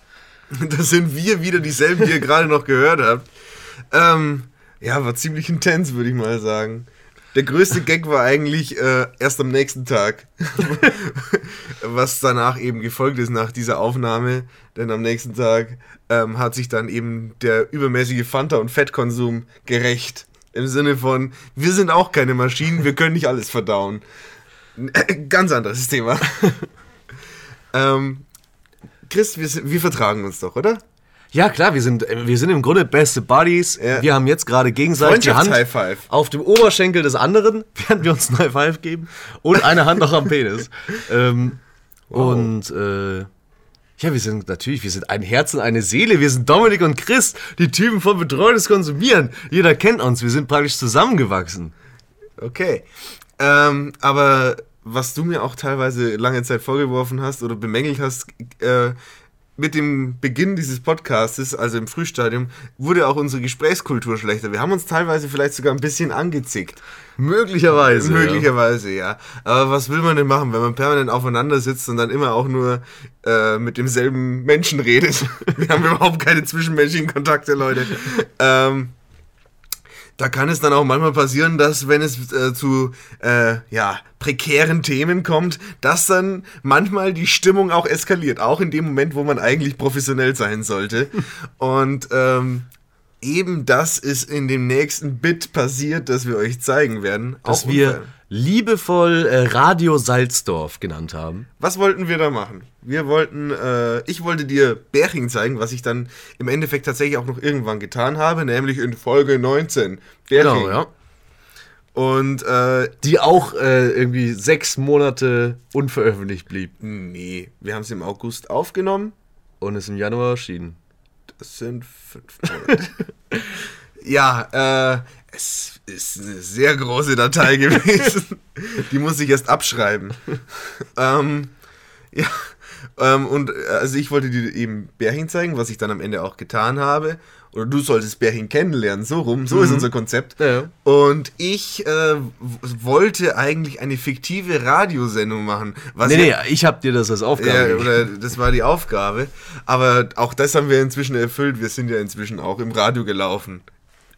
Das sind wir wieder dieselben, die ihr gerade noch gehört habt. Ähm, ja, war ziemlich intens, würde ich mal sagen. Der größte Gag war eigentlich äh, erst am nächsten Tag. Was danach eben gefolgt ist nach dieser Aufnahme. Denn am nächsten Tag ähm, hat sich dann eben der übermäßige Fanta- und Fettkonsum gerecht. Im Sinne von, wir sind auch keine Maschinen, wir können nicht alles verdauen. Ganz anderes Thema. ähm, Chris, wir, wir vertragen uns doch, oder? Ja, klar, wir sind, äh, wir sind im Grunde beste Buddies. Ja. Wir haben jetzt gerade gegenseitig die Hand auf dem Oberschenkel des anderen, während wir uns ein High Five geben und eine Hand noch am Penis. ähm, Und äh, ja, wir sind natürlich, wir sind ein Herz und eine Seele. Wir sind Dominik und Chris, die Typen von betreutes Konsumieren. Jeder kennt uns, wir sind praktisch zusammengewachsen. Okay. Ähm, aber was du mir auch teilweise lange Zeit vorgeworfen hast oder bemängelt hast, äh, mit dem Beginn dieses Podcastes, also im Frühstadium, wurde auch unsere Gesprächskultur schlechter. Wir haben uns teilweise vielleicht sogar ein bisschen angezickt. Möglicherweise. Möglicherweise, ja. ja. Aber was will man denn machen, wenn man permanent aufeinander sitzt und dann immer auch nur äh, mit demselben Menschen redet? Wir haben überhaupt keine zwischenmenschlichen Kontakte, Leute. ähm, da kann es dann auch manchmal passieren, dass wenn es äh, zu äh, ja, prekären Themen kommt, dass dann manchmal die Stimmung auch eskaliert, auch in dem Moment, wo man eigentlich professionell sein sollte. Und ähm, eben das ist in dem nächsten Bit passiert, das wir euch zeigen werden. Dass wir. Liebevoll äh, Radio Salzdorf genannt haben. Was wollten wir da machen? Wir wollten, äh, ich wollte dir Bärching zeigen, was ich dann im Endeffekt tatsächlich auch noch irgendwann getan habe, nämlich in Folge 19. Bärching. Genau, ja. Und äh, die auch äh, irgendwie sechs Monate unveröffentlicht blieb. Nee, wir haben sie im August aufgenommen. Und ist im Januar erschienen. Das sind fünf Monate. ja, äh, es ist eine sehr große Datei gewesen. Die muss ich erst abschreiben. ähm, ja, ähm, und also ich wollte dir eben Bärchen zeigen, was ich dann am Ende auch getan habe oder du solltest Bärchen kennenlernen, so rum, so mhm. ist unser Konzept. Ja. Und ich äh, wollte eigentlich eine fiktive Radiosendung machen. Was nee, nee, ich habe dir das als Aufgabe. Ja, oder das war die Aufgabe. Aber auch das haben wir inzwischen erfüllt. Wir sind ja inzwischen auch im Radio gelaufen.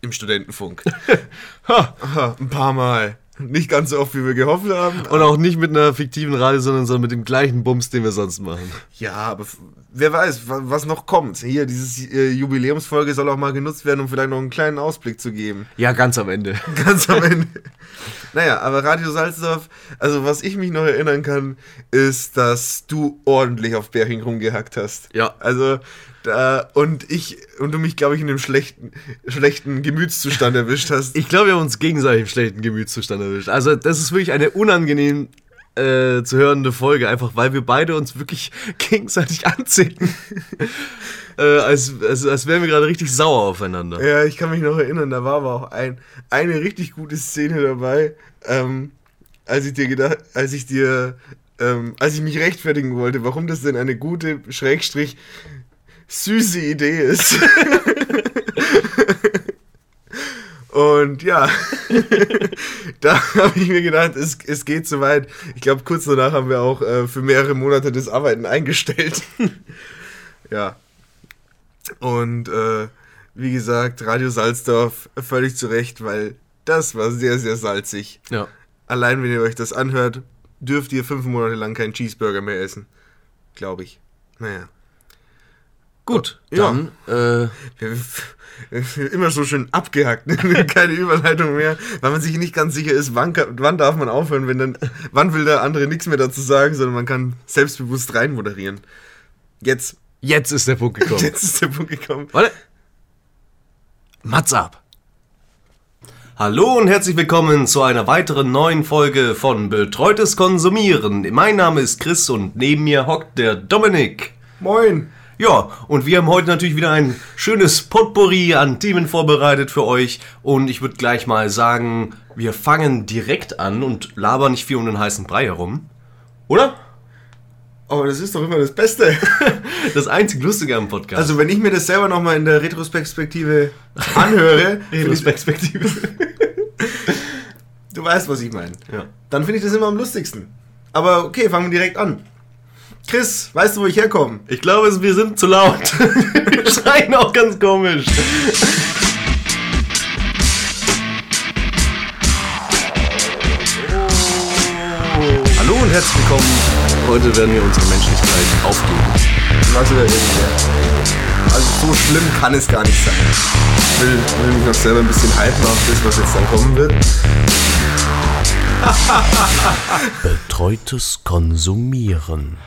Im Studentenfunk. ha. Ein paar Mal. Nicht ganz so oft, wie wir gehofft haben. Und auch nicht mit einer fiktiven Radio, sondern, sondern mit dem gleichen Bums, den wir sonst machen. Ja, aber wer weiß, was noch kommt. Hier, diese äh, Jubiläumsfolge soll auch mal genutzt werden, um vielleicht noch einen kleinen Ausblick zu geben. Ja, ganz am Ende. Ganz am Ende. naja, aber Radio Salzdorf, also was ich mich noch erinnern kann, ist, dass du ordentlich auf Bärching rumgehackt hast. Ja. Also, da, und ich und du mich, glaube ich, in einem schlechten, schlechten Gemütszustand erwischt hast. Ich glaube, wir haben uns gegenseitig im schlechten Gemütszustand erwischt. Also, das ist wirklich eine unangenehm äh, zu hörende Folge, einfach weil wir beide uns wirklich gegenseitig anziehen. äh, als, als, als wären wir gerade richtig sauer aufeinander. Ja, ich kann mich noch erinnern, da war aber auch ein, eine richtig gute Szene dabei, ähm, als ich dir gedacht, als ich dir, ähm, als ich mich rechtfertigen wollte, warum das denn eine gute, Schrägstrich, süße Idee ist. Und ja, da habe ich mir gedacht, es, es geht zu weit. Ich glaube, kurz danach haben wir auch äh, für mehrere Monate das Arbeiten eingestellt. ja. Und äh, wie gesagt, Radio Salzdorf völlig zu Recht, weil das war sehr, sehr salzig. Ja. Allein wenn ihr euch das anhört, dürft ihr fünf Monate lang keinen Cheeseburger mehr essen. Glaube ich. Naja. Gut, dann. Ja. Äh, immer so schön abgehackt, keine Überleitung mehr, weil man sich nicht ganz sicher ist, wann, wann darf man aufhören, wenn dann, wann will der andere nichts mehr dazu sagen, sondern man kann selbstbewusst rein moderieren. Jetzt. Jetzt ist der Punkt gekommen. Jetzt ist der Punkt gekommen. Warte. Mats ab. Hallo und herzlich willkommen zu einer weiteren neuen Folge von Betreutes Konsumieren. Mein Name ist Chris und neben mir hockt der Dominik. Moin. Ja, und wir haben heute natürlich wieder ein schönes Potpourri an Themen vorbereitet für euch. Und ich würde gleich mal sagen, wir fangen direkt an und labern nicht viel um den heißen Brei herum. Oder? Aber das ist doch immer das Beste. Das einzig Lustige am Podcast. Also wenn ich mir das selber nochmal in der Retrospektive anhöre. Retrospektive. du weißt, was ich meine. Ja. Dann finde ich das immer am lustigsten. Aber okay, fangen wir direkt an. Chris, weißt du, wo ich herkomme? Ich glaube, wir sind zu laut. wir schreien auch ganz komisch. Hallo und herzlich willkommen. Heute werden wir unsere Menschlichkeit aufgeben. Was wieder irgendwer. Also so schlimm kann es gar nicht sein. Ich will, will mich noch selber ein bisschen halten auf das, was jetzt dann kommen wird. Betreutes Konsumieren.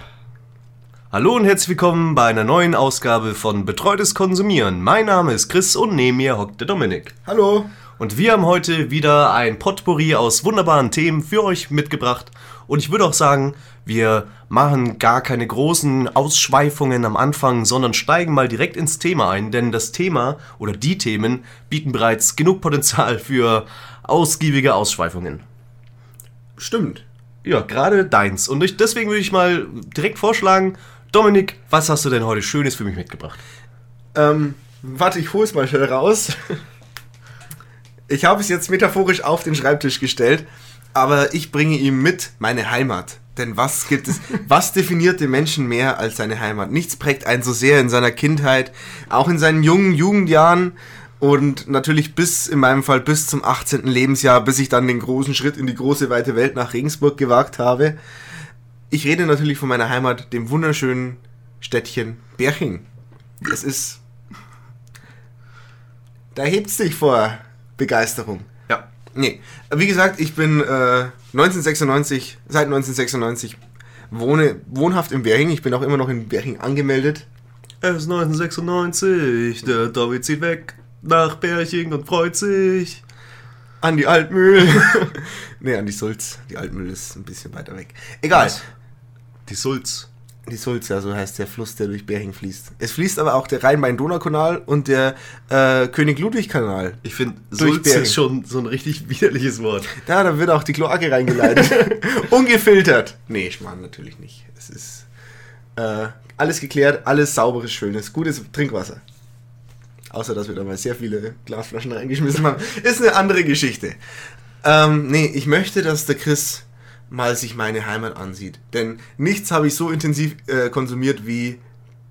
Hallo und herzlich willkommen bei einer neuen Ausgabe von Betreutes Konsumieren. Mein Name ist Chris und neben mir hockt der Dominik. Hallo. Und wir haben heute wieder ein Potpourri aus wunderbaren Themen für euch mitgebracht. Und ich würde auch sagen, wir machen gar keine großen Ausschweifungen am Anfang, sondern steigen mal direkt ins Thema ein, denn das Thema oder die Themen bieten bereits genug Potenzial für ausgiebige Ausschweifungen. Stimmt. Ja, gerade deins. Und ich, deswegen würde ich mal direkt vorschlagen, Dominik, was hast du denn heute Schönes für mich mitgebracht? Ähm, warte, ich hole es mal schnell raus. Ich habe es jetzt metaphorisch auf den Schreibtisch gestellt, aber ich bringe ihm mit meine Heimat. Denn was gibt es, was definiert den Menschen mehr als seine Heimat? Nichts prägt einen so sehr in seiner Kindheit, auch in seinen jungen Jugendjahren und natürlich bis, in meinem Fall, bis zum 18. Lebensjahr, bis ich dann den großen Schritt in die große, weite Welt nach Regensburg gewagt habe. Ich rede natürlich von meiner Heimat, dem wunderschönen Städtchen Berching. Es ist. Da hebt sich vor Begeisterung. Ja. Nee, wie gesagt, ich bin äh, 1996, seit 1996 wohne wohnhaft in Berching. Ich bin auch immer noch in Berching angemeldet. Es ist 1996, der David zieht weg nach Berching und freut sich. An die Altmühl. nee, an die Sulz. Die Altmühl ist ein bisschen weiter weg. Egal. Was? Die Sulz. Die Sulz, ja, so heißt der Fluss, der durch Berching fließt. Es fließt aber auch der Rhein-Main-Donau-Kanal und der äh, König-Ludwig-Kanal. Ich finde, Sulz Bergen. ist schon so ein richtig widerliches Wort. Da, da wird auch die Kloake reingeleitet. Ungefiltert. Nee, Schmarrn natürlich nicht. Es ist äh, alles geklärt, alles sauberes, schönes, gutes Trinkwasser. Außer, dass wir da mal sehr viele Glasflaschen reingeschmissen haben. Ist eine andere Geschichte. Ähm, nee, ich möchte, dass der Chris mal sich meine Heimat ansieht. Denn nichts habe ich so intensiv äh, konsumiert wie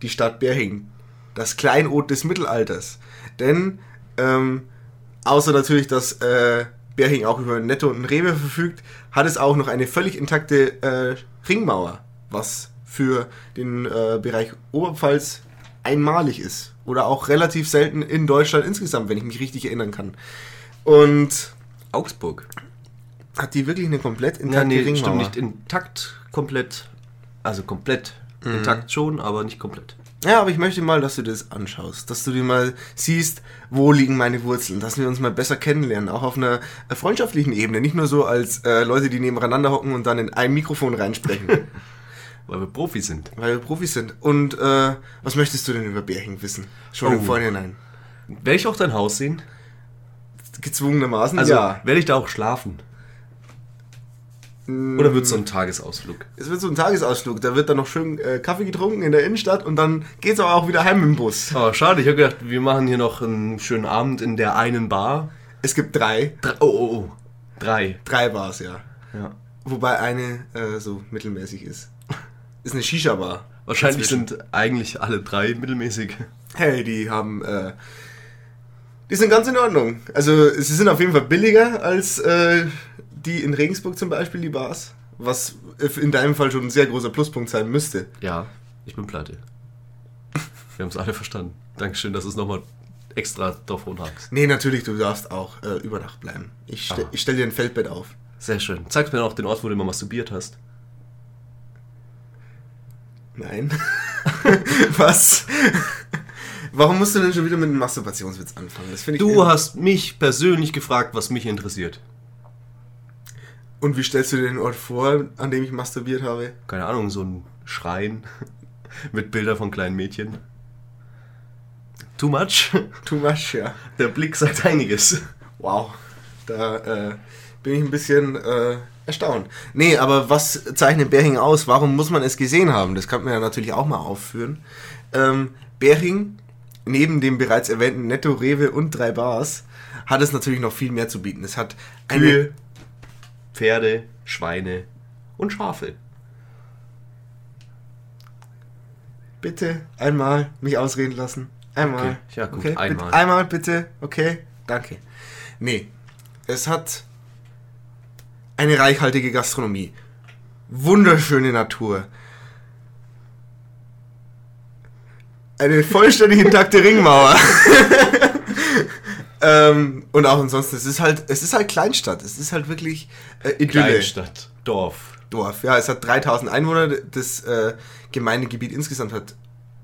die Stadt Berching. Das Kleinod des Mittelalters. Denn, ähm, außer natürlich, dass äh, Berching auch über Netto und Rewe verfügt, hat es auch noch eine völlig intakte äh, Ringmauer, was für den äh, Bereich Oberpfalz einmalig ist. Oder auch relativ selten in Deutschland insgesamt, wenn ich mich richtig erinnern kann. Und Augsburg. Hat die wirklich eine komplett intakte Ja, nee, Ringmauer? stimmt nicht intakt, komplett. Also komplett. Intakt schon, aber nicht komplett. Ja, aber ich möchte mal, dass du das anschaust, dass du dir mal siehst, wo liegen meine Wurzeln, dass wir uns mal besser kennenlernen, auch auf einer äh, freundschaftlichen Ebene, nicht nur so als äh, Leute, die nebeneinander hocken und dann in ein Mikrofon reinsprechen, Weil wir Profis sind. weil wir Profis sind. Und äh, was möchtest du denn über Bärchen wissen? Schon im Oh. Vorhinein. Werde ich auch dein Haus sehen? Gezwungenermaßen, Also, ja. werde ich da auch schlafen? Oder wird es so ein Tagesausflug? Es wird so ein Tagesausflug, da wird dann noch schön äh, Kaffee getrunken in der Innenstadt und dann geht's aber auch wieder heim im Bus. Oh, schade, ich habe gedacht, wir machen hier noch einen schönen Abend in der einen Bar. Es gibt drei, Drei, oh, oh, oh. Drei. drei Bars, ja. Ja. Wobei eine äh, so mittelmäßig ist. Ist eine Shisha-Bar. Wahrscheinlich Dazwischen. sind eigentlich alle drei mittelmäßig. Hey, die haben. Äh, die sind ganz in Ordnung. Also, sie sind auf jeden Fall billiger als äh, die in Regensburg zum Beispiel, die Bars. Was in deinem Fall schon ein sehr großer Pluspunkt sein müsste. Ja, ich bin pleite. Wir haben es alle verstanden. Dankeschön, dass du es nochmal extra drauf rumhakst. Nee, natürlich, du darfst auch äh, über Nacht bleiben. Ich, ste Ah. ich stelle dir ein Feldbett auf. Sehr schön. Zeigst mir noch den Ort, wo du immer masturbiert hast. Nein. Was? Warum musst du denn schon wieder mit einem Masturbationswitz anfangen? Das finde ich. Du hast mich persönlich gefragt, was mich interessiert. Und wie stellst du dir den Ort vor, an dem ich masturbiert habe? Keine Ahnung, so ein Schrein mit Bildern von kleinen Mädchen. Too much? Too much, ja. Der Blick sagt einiges. Wow. Da äh, bin ich ein bisschen äh, erstaunt. Nee, aber was zeichnet Bering aus? Warum muss man es gesehen haben? Das kann man ja natürlich auch mal aufführen. Ähm, Bering, neben dem bereits erwähnten Netto, Rewe und drei Bars, hat es natürlich noch viel mehr zu bieten. Es hat eine, Kühe, Pferde, Schweine und Schafe. Bitte einmal mich ausreden lassen. Einmal. Okay, ja gut, okay, einmal. Bitte, einmal bitte. Okay, danke. Nee, es hat eine reichhaltige Gastronomie. Wunderschöne Natur. Eine vollständig intakte Ringmauer. ähm, und auch ansonsten, es ist halt, es ist halt Kleinstadt. Es ist halt wirklich äh, Idylle. Kleinstadt, Dorf. Dorf. Ja, es hat 3000 Einwohner. Das äh, Gemeindegebiet insgesamt hat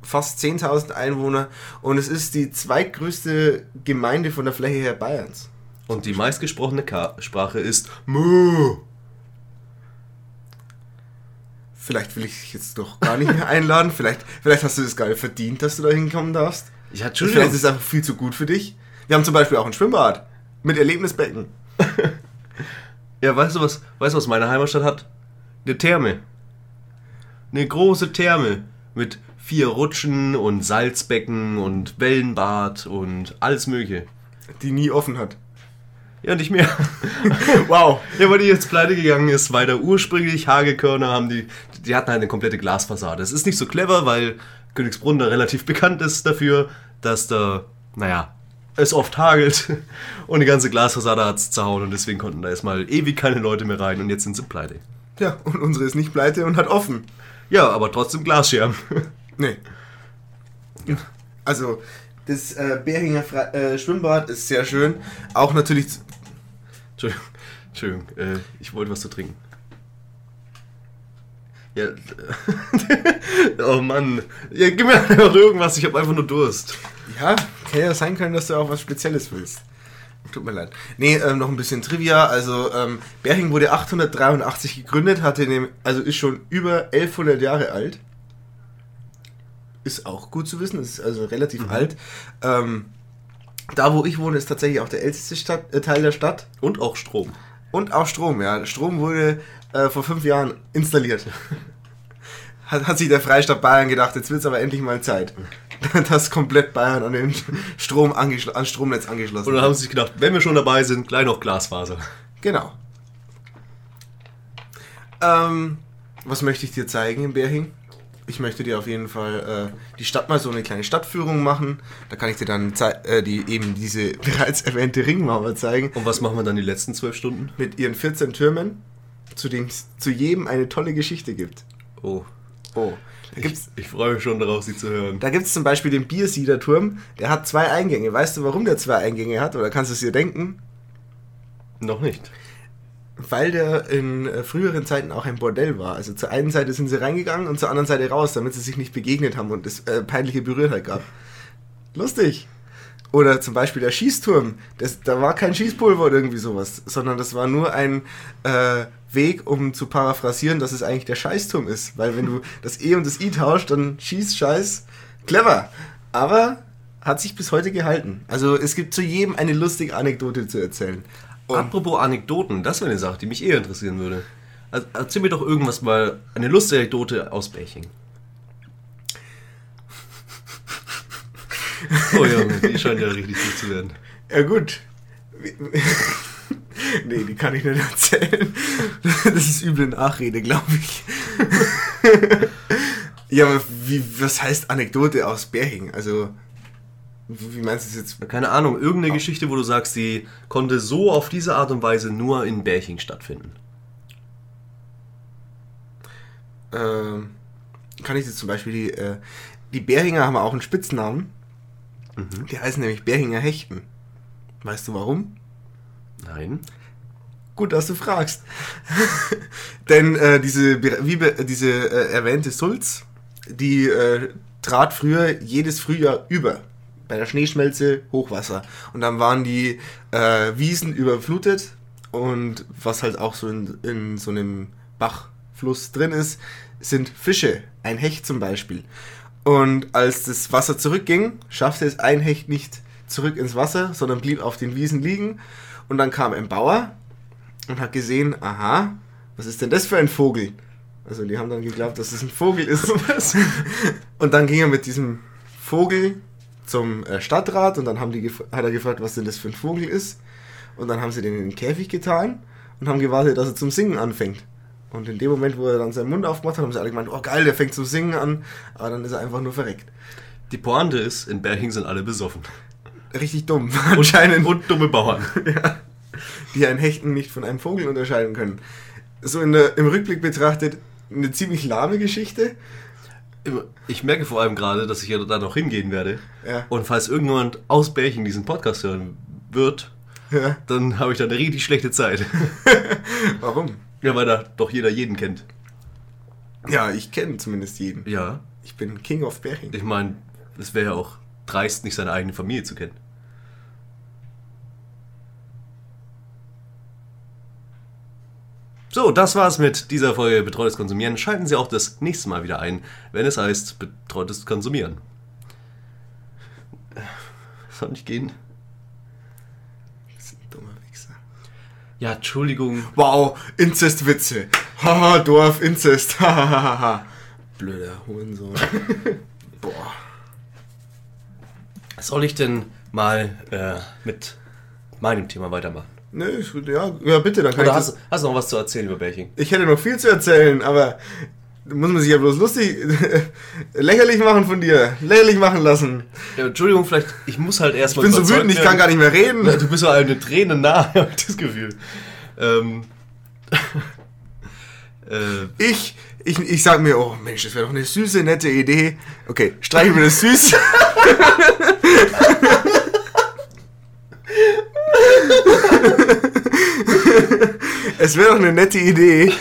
fast 10.000 Einwohner und es ist die zweitgrößte Gemeinde von der Fläche her Bayerns. Und die meistgesprochene Ka Sprache ist Mu. Vielleicht will ich dich jetzt doch gar nicht mehr einladen. Vielleicht, vielleicht hast du das geil verdient, dass du da hinkommen darfst. Ja, Vielleicht ist es einfach viel zu gut für dich. Wir haben zum Beispiel auch ein Schwimmbad mit Erlebnisbecken. Ja, weißt du was, weißt du was meine Heimatstadt hat? Eine Therme. Eine große Therme mit vier Rutschen und Salzbecken und Wellenbad und alles mögliche. Die nie offen hat. Ja, nicht mehr. Wow. Ja, weil die jetzt pleite gegangen ist, weil da ursprünglich Hagekörner haben die, die hatten halt eine komplette Glasfassade. Das ist nicht so clever, weil Königsbrunn da relativ bekannt ist dafür, dass da, naja, es oft hagelt und die ganze Glasfassade hat es zerhauen und deswegen konnten da erstmal ewig keine Leute mehr rein und jetzt sind sie pleite. Ja, und unsere ist nicht pleite und hat offen. Ja, aber trotzdem Glasscherben. Nee. Also, das äh, Beringer Fre äh, Schwimmbad ist sehr schön. Auch natürlich. Entschuldigung, Entschuldigung äh, ich wollte was zu trinken. Ja, oh Mann. Ja, gib mir einfach irgendwas, ich habe einfach nur Durst. Ja, kann ja sein können, dass du auch was Spezielles willst. Tut mir leid. Nee, ähm, noch ein bisschen Trivia. Also, ähm, Berching wurde 883 gegründet, hatte ne, also ist schon über 1100 Jahre alt. Ist auch gut zu wissen, ist also relativ alt. Ähm, da, wo ich wohne, ist tatsächlich auch der älteste Stadt, äh, Teil der Stadt. Und auch Strom. Und auch Strom, ja. Strom wurde äh, vor fünf Jahren installiert. hat, hat sich der Freistaat Bayern gedacht, jetzt wird es aber endlich mal Zeit, dass komplett Bayern an den Strom angeschl- an Stromnetz angeschlossen Und dann haben sie sich gedacht, wenn wir schon dabei sind, gleich noch Glasfaser. Genau. Ähm, was möchte ich dir zeigen in Berching? Ich möchte dir auf jeden Fall äh, die Stadt mal so eine kleine Stadtführung machen. Da kann ich dir dann äh, die, eben diese bereits erwähnte Ringmauer zeigen. Und was machen wir dann die letzten zwölf Stunden? Mit ihren 14 Türmen, zu denen es zu jedem eine tolle Geschichte gibt. Oh, Oh, da ich, gibt's, ich freue mich schon darauf, sie zu hören. da gibt's zum Beispiel den Biersiederturm. Der hat zwei Eingänge. Weißt du, warum der zwei Eingänge hat? Oder kannst du es dir denken? Noch nicht. Weil der in äh, früheren Zeiten auch ein Bordell war. Also zur einen Seite sind sie reingegangen und zur anderen Seite raus, damit sie sich nicht begegnet haben und es äh, peinliche Berührtheit gab. Lustig. Oder zum Beispiel der Schießturm. Das, da war kein Schießpulver oder irgendwie sowas, sondern das war nur ein äh, Weg, um zu paraphrasieren, dass es eigentlich der Scheißturm ist. Weil wenn du das E und das I tauscht, dann schießt Scheiß. Clever. Aber hat sich bis heute gehalten. Also es gibt zu jedem eine lustige Anekdote zu erzählen. Und Apropos Anekdoten, das wäre eine Sache, die mich eher interessieren würde. Also, erzähl mir doch irgendwas mal, eine lustige Anekdote aus Bärching. Oh Junge, die scheint ja richtig gut zu werden. Ja gut. nee, die kann ich nicht erzählen. Das ist üble Nachrede, glaube ich. ja, aber wie, was heißt Anekdote aus Bärhing? Also, wie meinst du das jetzt? Keine Ahnung, irgendeine Geschichte, wo du sagst, die konnte so auf diese Art und Weise nur in Bärching stattfinden. Ähm, kann ich jetzt zum Beispiel die, äh, die Bärhinger haben auch einen Spitznamen. Die heißen nämlich Bärhinger Hechten. Weißt du warum? Nein. Gut, dass du fragst. Denn äh, diese, wie diese äh, erwähnte Sulz, die äh, trat früher jedes Frühjahr über. Bei der Schneeschmelze Hochwasser. Und dann waren die äh, Wiesen überflutet. Und was halt auch so in, in so einem Bachfluss drin ist, sind Fische. Ein Hecht zum Beispiel. Und als das Wasser zurückging, schaffte es ein Hecht nicht zurück ins Wasser, sondern blieb auf den Wiesen liegen. Und dann kam ein Bauer und hat gesehen, aha, was ist denn das für ein Vogel? Also die haben dann geglaubt, dass es ein Vogel ist. und dann ging er mit diesem Vogel zum äh, Stadtrat und dann haben die hat er gefragt, was denn das für ein Vogel ist. Und dann haben sie den in den Käfig getan und haben gewartet, dass er zum Singen anfängt. Und in dem Moment, wo er dann seinen Mund aufgemacht hat, haben sie alle gemeint, oh geil, der fängt zum Singen an. Aber dann ist er einfach nur verreckt. Die Pointe ist, in Bärching sind alle besoffen. Richtig dumm, anscheinend. Und dumme Bauern. ja, die ein Hechten nicht von einem Vogel unterscheiden können. So in der, im Rückblick betrachtet eine ziemlich lahme Geschichte. Ich merke vor allem gerade, dass ich ja da noch hingehen werde. Ja. Und falls irgendjemand aus Bärching diesen Podcast hören wird, Ja. dann habe ich da eine richtig schlechte Zeit. Warum? ja, weil da doch jeder jeden kennt. Ja, ich kenne zumindest jeden. Ja, Ich bin King of Bering. ich meine, es wäre ja auch dreist, nicht seine eigene Familie zu kennen. So, das war's mit dieser Folge Betreutes Konsumieren. Schalten Sie auch das nächste Mal wieder ein, wenn es heißt Betreutes Konsumieren. Soll nicht gehen? Das ist ein dummer Wichser. Ja, Entschuldigung. Wow, Inzestwitze. Haha, Dorf, Inzest. Hahaha. Blöder Hurensohn. Boah. Soll ich denn mal äh, mit meinem Thema weitermachen? Nee, ja, ja, bitte, dann kann Oder ich das, hast, hast du noch was zu erzählen über Bärchen? Ich hätte noch viel zu erzählen, aber muss man sich ja bloß lustig, lächerlich machen von dir. Lächerlich machen lassen. Ja, Entschuldigung, vielleicht, ich muss halt Ich erstmal. bin so wütend, ich kann gar nicht mehr reden. Du bist so eine Träne nah, habe ich das Gefühl. Ähm. äh, Ich, ich, ich sag mir, oh Mensch, das wäre doch eine süße, nette Idee. Okay, streichen wir das süß. Es wäre doch eine nette Idee,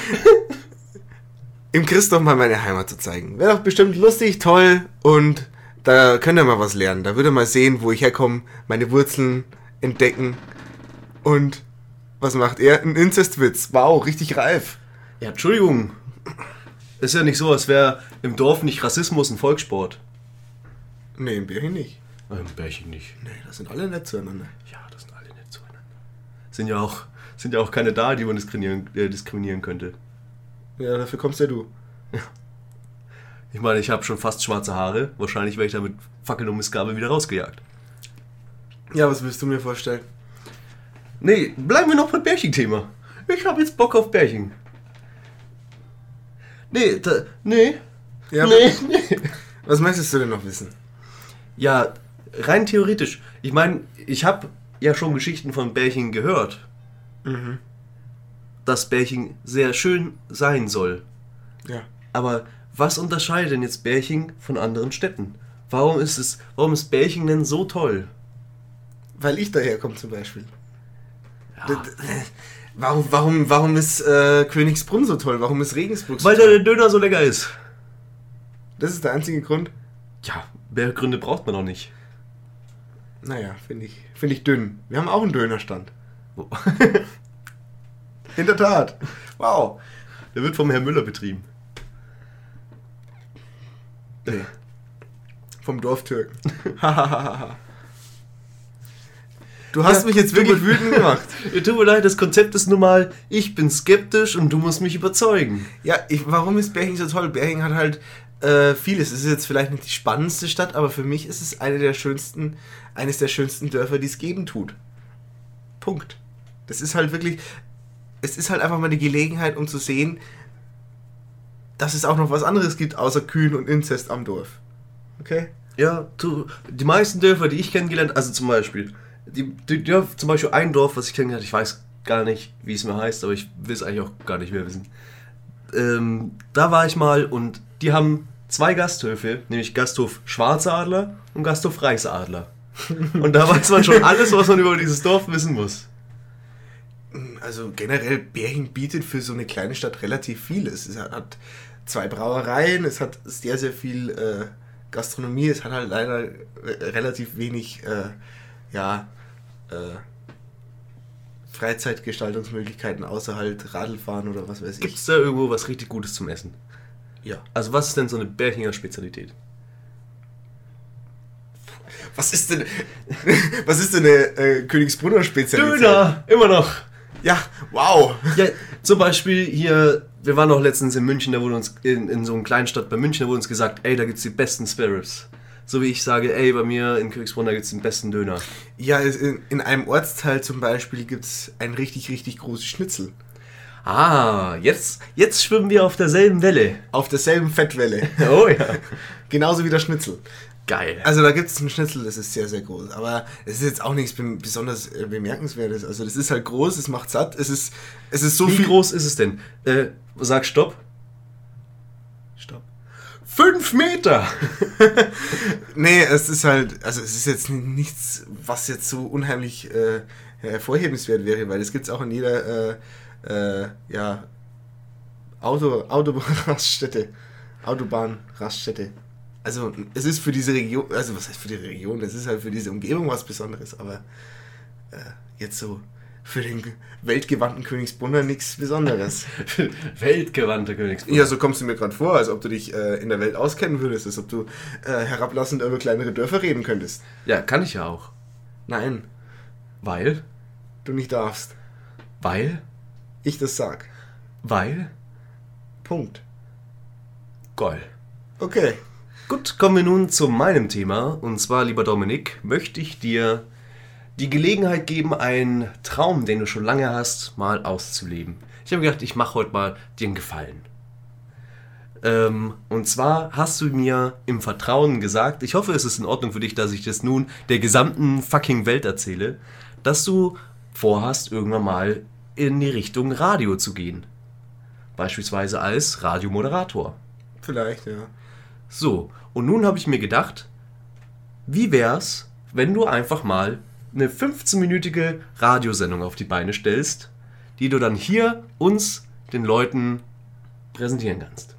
im Christoph mal meine Heimat zu zeigen. Wäre doch bestimmt lustig, toll und da könnt ihr mal was lernen. Da würde mal sehen, wo ich herkomme, meine Wurzeln entdecken. Und was macht er? Ein Inzestwitz. Wow, richtig reif. ja, Entschuldigung. Ist ja nicht so, als wäre im Dorf nicht Rassismus ein Volkssport. Nee, im Bärchen nicht. Im Bärchen nicht. Nee, das sind alle nett zueinander. Ja, das sind alle nicht zueinander. Sind ja auch, sind ja auch keine da, die man diskriminieren, äh, diskriminieren könnte. Ja, dafür kommst ja du. Ich meine, ich habe schon fast schwarze Haare. Wahrscheinlich werde ich da mit Fackel und Missgabe wieder rausgejagt. Ja, was willst du mir vorstellen? Nee, bleiben wir noch beim Bärchen-Thema. Ich habe jetzt Bock auf Bärchen. Nee, da, nee. Ja, nee, nee. Was möchtest du denn noch wissen? Ja, rein theoretisch. Ich meine, ich habe ja schon Geschichten von Bärchen gehört. Mhm. Dass Bärchen sehr schön sein soll. Ja. Aber was unterscheidet denn jetzt Bärchen von anderen Städten? Warum ist es, warum ist Bärchen denn so toll? Weil ich daherkomme zum Beispiel. Ja. D- Warum, warum, warum ist äh, Königsbrunn so toll? Warum ist Regensburg so Weil toll? der Döner so lecker ist. Das ist der einzige Grund? Ja, mehr Gründe braucht man doch nicht. Naja, finde ich, find ich dünn. Wir haben auch einen Dönerstand. Wo- In der Tat. Wow. Der wird vom Herrn Müller betrieben. Nee. Vom Dorftürken. Du hast Ja, mich jetzt wirklich wütend gemacht. Ja, tut mir leid, das Konzept ist nun mal, ich bin skeptisch und du musst mich überzeugen. Ja, ich, warum ist Berching so toll? Berching hat halt äh, vieles. Es ist jetzt vielleicht nicht die spannendste Stadt, aber für mich ist es eine der schönsten, eines der schönsten Dörfer, die es geben tut. Punkt. Das ist halt wirklich, es ist halt einfach mal die Gelegenheit, um zu sehen, dass es auch noch was anderes gibt, außer Kühen und Inzest am Dorf. Okay? Ja, du, die meisten Dörfer, die ich kennengelernt, also zum Beispiel, die, die Dörfer, zum Beispiel ein Dorf, was ich kennengelernt habe, ich weiß gar nicht, wie es mir heißt, aber ich will es eigentlich auch gar nicht mehr wissen. Ähm, da war ich mal und die haben zwei Gasthöfe, nämlich Gasthof Schwarzer Adler und Gasthof Reichser Adler. Und da weiß man schon alles, was man über dieses Dorf wissen muss. Also generell, Berching bietet für so eine kleine Stadt relativ viel. Es hat zwei Brauereien, es hat sehr, sehr viel äh, Gastronomie, es hat halt leider äh, relativ wenig äh, ja, äh, Freizeitgestaltungsmöglichkeiten, außer halt Radlfahren oder was weiß Gibt ich. es da irgendwo was richtig Gutes zum Essen? Ja. Also was ist denn so eine Berchinger Spezialität? Was ist denn, was ist denn eine äh, Königsbrunner Spezialität? Döner! Immer noch! Ja, wow. Ja, zum Beispiel hier, wir waren noch letztens in München, da wurde uns in, in so einer kleinen Stadt bei München, da wurde uns gesagt, ey, da gibt's die besten Sparrows. So wie ich sage, ey, bei mir in Königsbrunn, da gibt's den besten Döner. Ja, es- in, in einem Ortsteil zum Beispiel gibt es ein richtig, richtig großes Schnitzel. Ah, jetzt, jetzt schwimmen wir auf derselben Welle. Auf derselben Fettwelle. Oh ja. Genauso wie der Schnitzel. Geil. Also da gibt es einen Schnitzel, das ist sehr, sehr groß. Aber es ist jetzt auch nichts besonders äh, bemerkenswertes. Also das ist halt groß, es macht satt, es ist, es ist so wie viel... groß ist es denn? Äh, sag Stopp. Stopp. Fünf Meter! Nee, es ist halt, also es ist jetzt nichts, was jetzt so unheimlich äh, hervorhebenswert wäre, weil es gibt es auch in jeder, äh, äh, ja, Auto, Autobahnraststätte, Autobahnraststätte. Also es ist für diese Region, also was heißt für die Region, es ist halt für diese Umgebung was Besonderes, aber äh, jetzt so für den weltgewandten Königsbrunner nichts Besonderes. Weltgewandter Königsbrunner. Ja, so kommst du mir gerade vor, als ob du dich äh, in der Welt auskennen würdest, als ob du äh, herablassend über kleinere Dörfer reden könntest. Ja, kann ich ja auch. Nein, Weil? du nicht darfst. Weil? Ich das sag. Weil? Punkt. Geil. Okay. Gut, kommen wir nun zu meinem Thema. Und zwar, lieber Dominik, möchte ich dir die Gelegenheit geben, einen Traum, den du schon lange hast, mal auszuleben. Ich habe gedacht, ich mache heute mal dir einen Gefallen. Ähm, und zwar hast du mir im Vertrauen gesagt, ich hoffe, es ist in Ordnung für dich, dass ich das nun der gesamten fucking Welt erzähle, dass du vorhast, irgendwann mal in die Richtung Radio zu gehen. Beispielsweise als Radiomoderator. Vielleicht, ja. So, und nun habe ich mir gedacht, wie wär's, wenn du einfach mal eine 15-minütige Radiosendung auf die Beine stellst, die du dann hier uns, den Leuten, präsentieren kannst.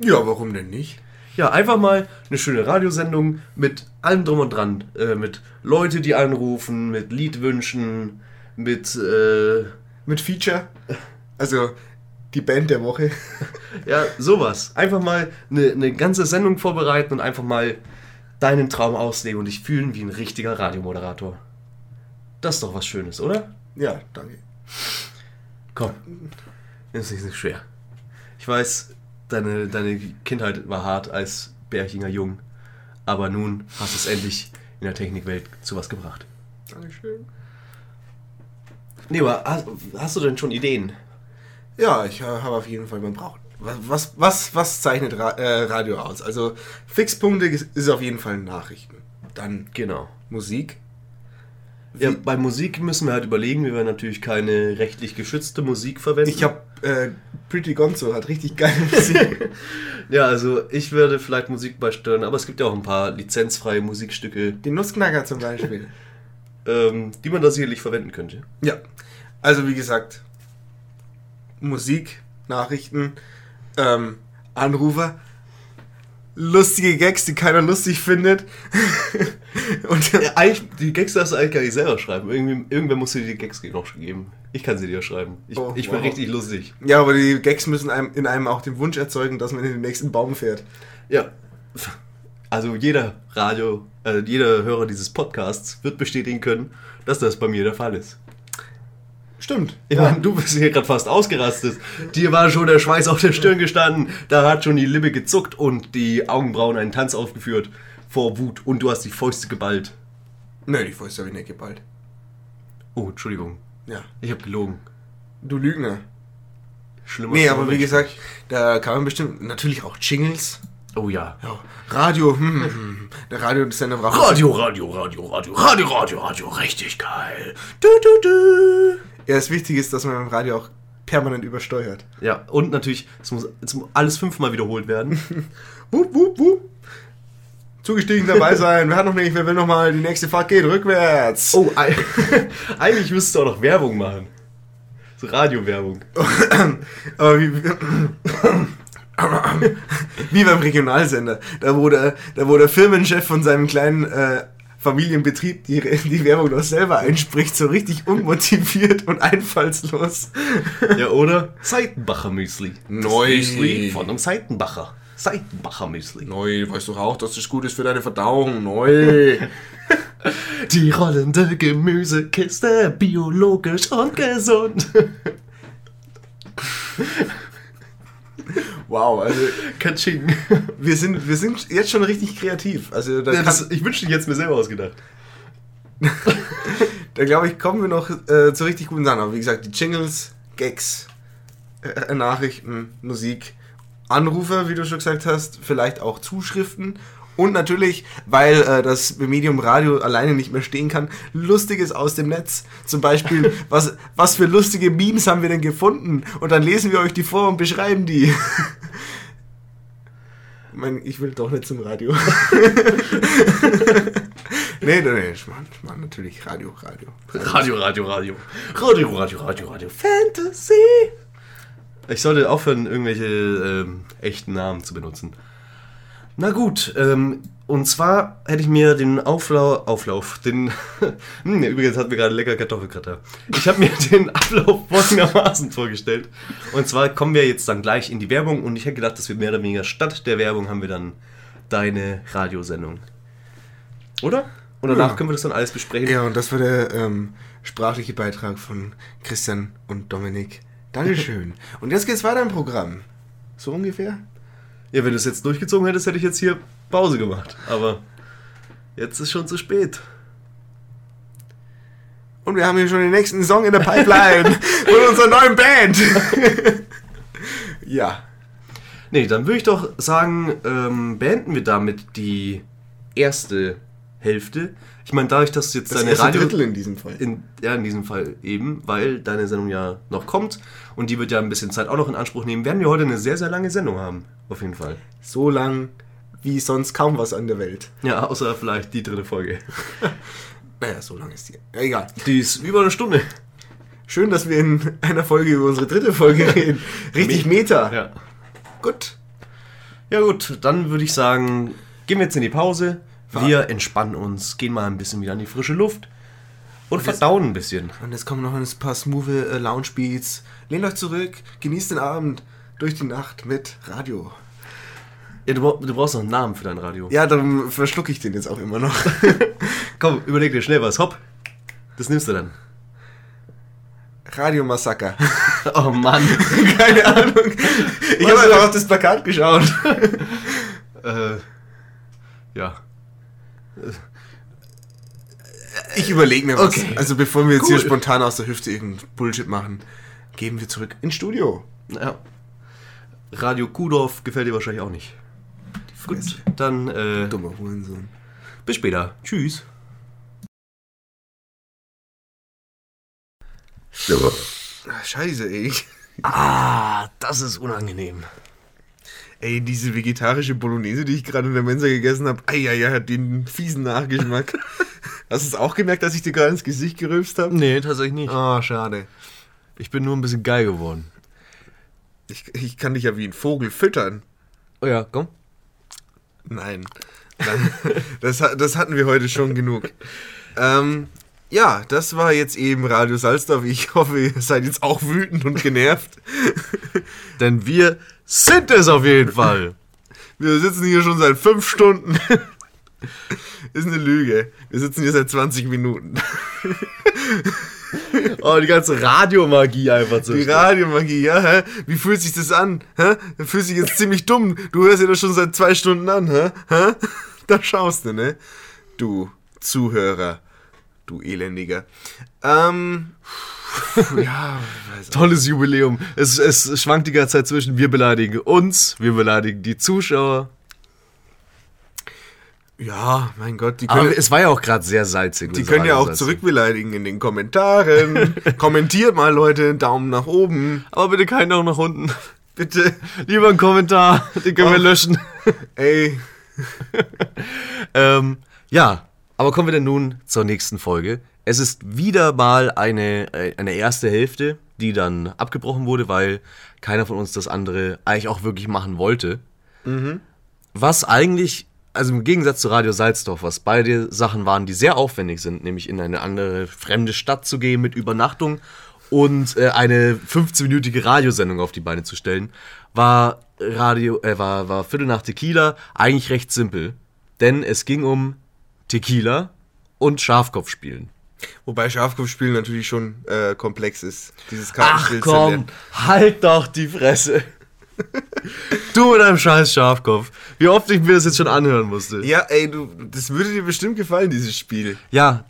Ja, warum denn nicht? Ja, einfach mal eine schöne Radiosendung mit allem drum und dran. Äh, mit Leute, die anrufen, mit Liedwünschen, mit, äh, Mit Feature? Also, die Band der Woche. ja, sowas. Einfach mal eine, eine ganze Sendung vorbereiten und einfach mal deinen Traum ausleben und dich fühlen wie ein richtiger Radiomoderator. Das ist doch was Schönes, oder? Ja, danke. Komm, ist nicht so schwer. Ich weiß, deine, deine Kindheit war hart als Bärchinger Jung, aber nun hast du es endlich in der Technikwelt zu was gebracht. Dankeschön. Nee, aber hast, hast du denn schon Ideen? Ja, ich habe auf jeden Fall, man braucht. Was, was, was, zeichnet Ra äh, Radio aus? Also, Fixpunkte ist auf jeden Fall Nachrichten. Dann Genau. Musik. Ja, bei Musik müssen wir halt überlegen, wir werden natürlich keine rechtlich geschützte Musik verwenden. Ich habe äh, Pretty Gonzo hat richtig geile Musik. Ja, also ich werde vielleicht Musik beisteuern, aber es gibt ja auch ein paar lizenzfreie Musikstücke, Den Nussknacker zum Beispiel. ähm, die man da sicherlich verwenden könnte. Ja, also wie gesagt, Musik, Nachrichten, ähm, Anrufer, lustige Gags, die keiner lustig findet. Und Ja, eigentlich, die Gags darfst du eigentlich gar nicht selber schreiben. Irgendwie, irgendwer muss dir die Gags noch geben. Ich kann sie dir schreiben. Ich, Oh, ich bin wow. richtig lustig. ja, aber die Gags müssen einem, in einem auch den Wunsch erzeugen, dass man in den nächsten Baum fährt. Ja. Also jeder Radio, äh, jeder Hörer dieses Podcasts wird bestätigen können, dass das bei mir der Fall ist. Stimmt. Ich meine, du bist hier gerade fast ausgerastet. Dir war schon der Schweiß auf der Stirn gestanden, da hat schon die Lippe gezuckt und die Augenbrauen einen Tanz aufgeführt vor Wut und du hast die Fäuste geballt. Nö, die Fäuste habe ich nicht geballt. Oh, Entschuldigung. Ja. Ich habe gelogen. Du Lügner. Schlimmer Nee, aber wie gesagt, da kann man bestimmt natürlich auch Jingles. Oh ja. Ja, Radio, hm, hm, hm. der Radiosender braucht Radio, Radio, Radio, Radio, Radio, Radio, Radio, richtig geil. Du, du, du. Ja, das Wichtige ist, dass man beim Radio auch permanent übersteuert. Ja, und natürlich, es muss, es muss alles fünfmal wiederholt werden. Wup, wup, wup. Zugestiegen dabei sein. Wer hat noch nicht, wer will noch mal, die nächste Fahrt geht rückwärts. Oh, ei- eigentlich müsstest du auch noch Werbung machen. So Radiowerbung. Aber wie, wie beim Regionalsender, da wo, der, da wo der Firmenchef von seinem kleinen äh, Familienbetrieb die, die Werbung noch selber einspricht, so richtig unmotiviert und einfallslos. Ja, oder? Seitenbacher Müsli. Neu. Müsli von einem Seitenbacher. Seitenbacher Müsli. Neu, weißt du auch, dass das gut ist für deine Verdauung. Neu. Die rollende Gemüsekiste, biologisch und gesund. Wow, also Katsching. wir sind, wir sind jetzt schon richtig kreativ. Also da, Ja, das, ich wünschte, ich hätte es mir selber ausgedacht. da glaube ich, kommen wir noch äh, zu richtig guten Sachen. Aber wie gesagt, die Jingles, Gags, äh, Nachrichten, Musik, Anrufer, wie du schon gesagt hast, vielleicht auch Zuschriften. Und natürlich, weil äh, das Medium Radio alleine nicht mehr stehen kann, Lustiges aus dem Netz. Zum Beispiel, was, was für lustige Memes haben wir denn gefunden? Und dann lesen wir euch die vor und beschreiben die. Ich meine, ich will doch nicht zum Radio. nee, nee, nee, ich meine ich mein natürlich Radio, Radio. Radio, Radio, Radio. Radio, Radio, Radio, Radio. Fantasy. Ich sollte aufhören, irgendwelche ähm, echten Namen zu benutzen. Na gut, ähm, Und zwar hätte ich mir den Auflauf, Auflauf, den, hm, übrigens hat mir gerade lecker Kartoffelkratter. Ich habe mir den Ablauf folgendermaßen vorgestellt. Und zwar kommen wir jetzt dann gleich in die Werbung und ich hätte gedacht, dass wir mehr oder weniger statt der Werbung haben wir dann deine Radiosendung. Oder? Und danach Ja. können wir das dann alles besprechen. Ja, und das war der ähm, sprachliche Beitrag von Christian und Dominik. Dankeschön. und jetzt geht's weiter im Programm. So ungefähr? Ja, wenn du es jetzt durchgezogen hättest, hätte ich jetzt hier Pause gemacht. Aber jetzt ist schon zu spät. Und wir haben hier schon den nächsten Song in der Pipeline von unserer neuen Band. ja. Nee, dann würde ich doch sagen, ähm, beenden wir damit die erste Hälfte. Ich meine, dadurch, dass jetzt Das deine erste Radio... Drittel in diesem Fall. In, ja, in diesem Fall eben, weil deine Sendung ja noch kommt und die wird ja ein bisschen Zeit auch noch in Anspruch nehmen, werden wir heute eine sehr, sehr lange Sendung haben. Auf jeden Fall. So lang wie sonst kaum was an der Welt. Ja, außer vielleicht die dritte Folge. Naja, so lang ist die. Egal. Die ist über eine Stunde. Schön, dass wir in einer Folge über unsere dritte Folge reden. Richtig Meta. Ja. Gut. Ja gut, dann würde ich sagen, gehen wir jetzt in die Pause. Wir entspannen uns, gehen mal ein bisschen wieder an die frische Luft und, jetzt- verdauen ein bisschen. Und jetzt kommen noch ein paar smooth äh, Lounge Beats. Lehnt euch zurück, genießt den Abend durch die Nacht mit Radio. Ja, du, du brauchst noch einen Namen für dein Radio. Ja, darum verschlucke ich den jetzt auch immer noch. Komm, überleg dir schnell was. Hopp. Das nimmst du dann. Radio Massaker. Oh Mann. Keine Ahnung. Ich habe einfach auf das Plakat geschaut. äh, ja. Ich überlege mir was. Okay. Also bevor wir jetzt hier Cool. spontan aus der Hüfte irgendeinen Bullshit machen, gehen wir zurück ins Studio. ja. Radio Kudorf gefällt dir wahrscheinlich auch nicht. Gut, dann äh, Dummer Hurensohn. bis später. Tschüss. Ah, Scheiße, ey. Ah, das ist unangenehm. Ey, diese vegetarische Bolognese, die ich gerade in der Mensa gegessen habe, ei, ei, ei, hat den fiesen Nachgeschmack. Hast du es auch gemerkt, dass ich dir gerade ins Gesicht gerülpst habe? Nee, tatsächlich nicht. Ah, schade. Ich bin nur ein bisschen geil geworden. Ich, ich kann dich ja wie ein Vogel füttern. Oh ja, komm. Nein. Nein. Das, das hatten wir heute schon genug. Ähm, ja, das war jetzt eben Radio Salzdorf. Ich hoffe, ihr seid jetzt auch wütend und genervt. Denn wir sind es auf jeden Fall. Wir sitzen hier schon seit fünf Stunden. Ist eine Lüge. Wir sitzen hier seit 20 Minuten. Oh, die ganze Radiomagie einfach zu Die Radiomagie, ja, hä? Wie fühlt sich das an? Hä? Das fühlt sich jetzt ziemlich dumm. Du hörst dir das schon seit zwei Stunden an, hä? hä? Da schaust du, ne? Du Zuhörer. Du Elendiger. Ähm. ja. Tolles Jubiläum. Es, es schwankt die ganze Zeit zwischen wir beleidigen uns, wir beleidigen die Zuschauer. Ja, mein Gott, die Aber können, es war ja auch gerade sehr salzig. die können ja auch zurückbeleidigen in den Kommentaren. Kommentiert mal, Leute. Daumen nach oben. Aber bitte keinen auch nach unten. Bitte. Lieber einen Kommentar, den können wir Oh. löschen. Ey. ähm, ja, aber kommen wir denn nun zur nächsten Folge. Es ist wieder mal eine, äh, eine erste Hälfte, die dann abgebrochen wurde, weil keiner von uns das andere eigentlich auch wirklich machen wollte. Was eigentlich, also im Gegensatz zu Radio Salzdorf, was beide Sachen waren, die sehr aufwendig sind, nämlich in eine andere fremde Stadt zu gehen mit Übernachtung und äh, eine 15-minütige Radiosendung auf die Beine zu stellen, war Radio, äh, war, war Viertel nach Tequila eigentlich recht simpel. Denn es ging um Tequila und Schafkopfspielen. Wobei Schafkopfspielen natürlich schon äh, komplex ist. Dieses Ach Kartenspiel zu komm, halt doch die Fresse. du mit deinem scheiß Schafkopf. Wie oft ich mir das jetzt schon anhören musste. Ja, ey, du, das würde dir bestimmt gefallen, dieses Spiel. Ja,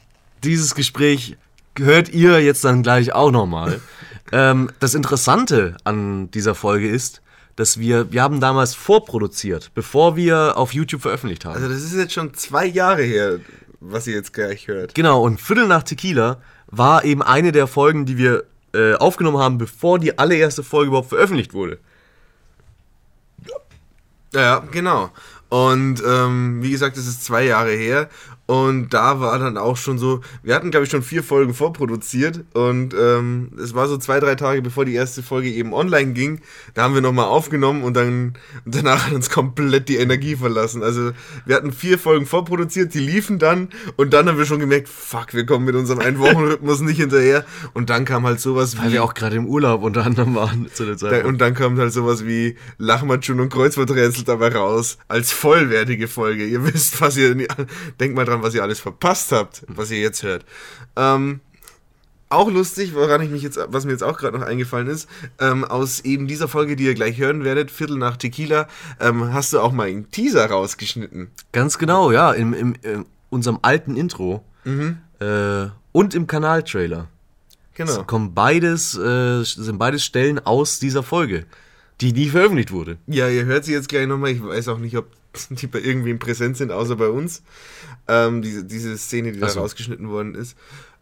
dieses Gespräch hört ihr jetzt dann gleich auch nochmal. ähm, das Interessante an dieser Folge ist, dass wir, wir haben damals vorproduziert, bevor wir auf YouTube veröffentlicht haben. Also das ist jetzt schon zwei Jahre her, was ihr jetzt gleich hört. Genau, und Viertel nach Tequila war eben eine der Folgen, die wir äh, aufgenommen haben, bevor die allererste Folge überhaupt veröffentlicht wurde. Ja, genau. Und ähm, wie gesagt, es ist zwei Jahre her. Und da war dann auch schon so, wir hatten glaube ich schon vier Folgen vorproduziert und ähm, es war so zwei, drei Tage bevor die erste Folge eben online ging. Da haben wir nochmal aufgenommen und dann und danach hat uns komplett die Energie verlassen. Also wir hatten vier Folgen vorproduziert, die liefen dann und dann haben wir schon gemerkt, fuck, wir kommen mit unserem Ein-Wochen-Rhythmus nicht hinterher. Und dann kam halt sowas Weil wie. wir auch gerade im Urlaub unter anderem waren zu der Zeit. Da, und dann kommt halt sowas wie Lachmatschun und Kreuzworträtsel dabei raus. Als vollwertige Folge. Ihr wisst, was ihr. Denkt mal dran, was ihr alles verpasst habt, was ihr jetzt hört. Ähm, auch lustig, woran ich mich jetzt, was mir jetzt auch gerade noch eingefallen ist, ähm, aus eben dieser Folge, die ihr gleich hören werdet, Viertel nach Tequila, ähm, hast du auch mal einen Teaser rausgeschnitten. Ganz genau, ja, in, in, in unserem alten Intro äh, und im Kanaltrailer. Genau. Es kommen beides, äh, sind beides Stellen aus dieser Folge, die nie veröffentlicht wurde. Ja, ihr hört sie jetzt gleich nochmal. Ich weiß auch nicht, ob die bei irgendwem präsent sind, außer bei uns. Ähm, diese, diese Szene, die Ach da so. rausgeschnitten worden ist.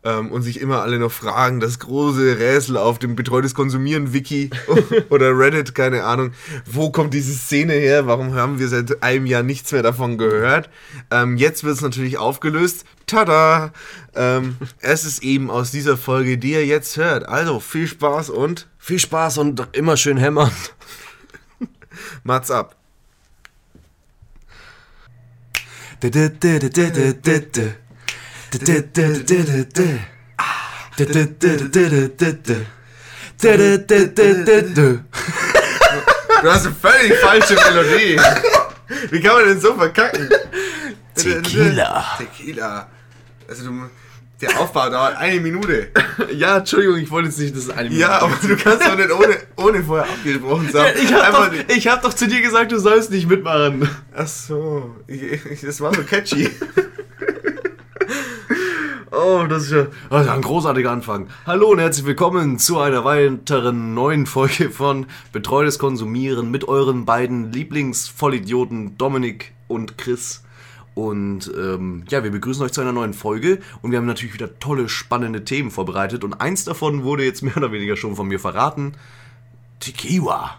Ähm, und sich immer alle noch fragen, das große Rätsel auf dem Betreutes Konsumieren-Wiki oder Reddit, keine Ahnung. Wo kommt diese Szene her? Warum haben wir seit einem Jahr nichts mehr davon gehört? Ähm, jetzt wird es natürlich aufgelöst. Tada! Ähm, es ist eben aus dieser Folge, die ihr jetzt hört. Also viel Spaß und Viel Spaß und immer schön hämmern. Mats ab. Du hast eine völlig falsche Melodie. Wie kann man denn so verkacken? Tequila. Tequila. Also du, der Aufbau dauert eine Minute. Ja, Entschuldigung, ich wollte jetzt nicht, dass es eine Ja, aber du kannst doch nicht ohne, ohne vorher abgesprochen sagen. Ich hab, Einfach doch, ich hab doch zu dir gesagt, du sollst nicht mitmachen. Ach so, ich, ich, das war so catchy. Oh, das ist ja das ist ein großartiger Anfang. Hallo und herzlich willkommen zu einer weiteren neuen Folge von Betreutes Konsumieren mit euren beiden Lieblingsvollidioten Dominik und Chris. Und ähm, ja, wir begrüßen euch zu einer neuen Folge und wir haben natürlich wieder tolle, spannende Themen vorbereitet und eins davon wurde jetzt mehr oder weniger schon von mir verraten. Tequila.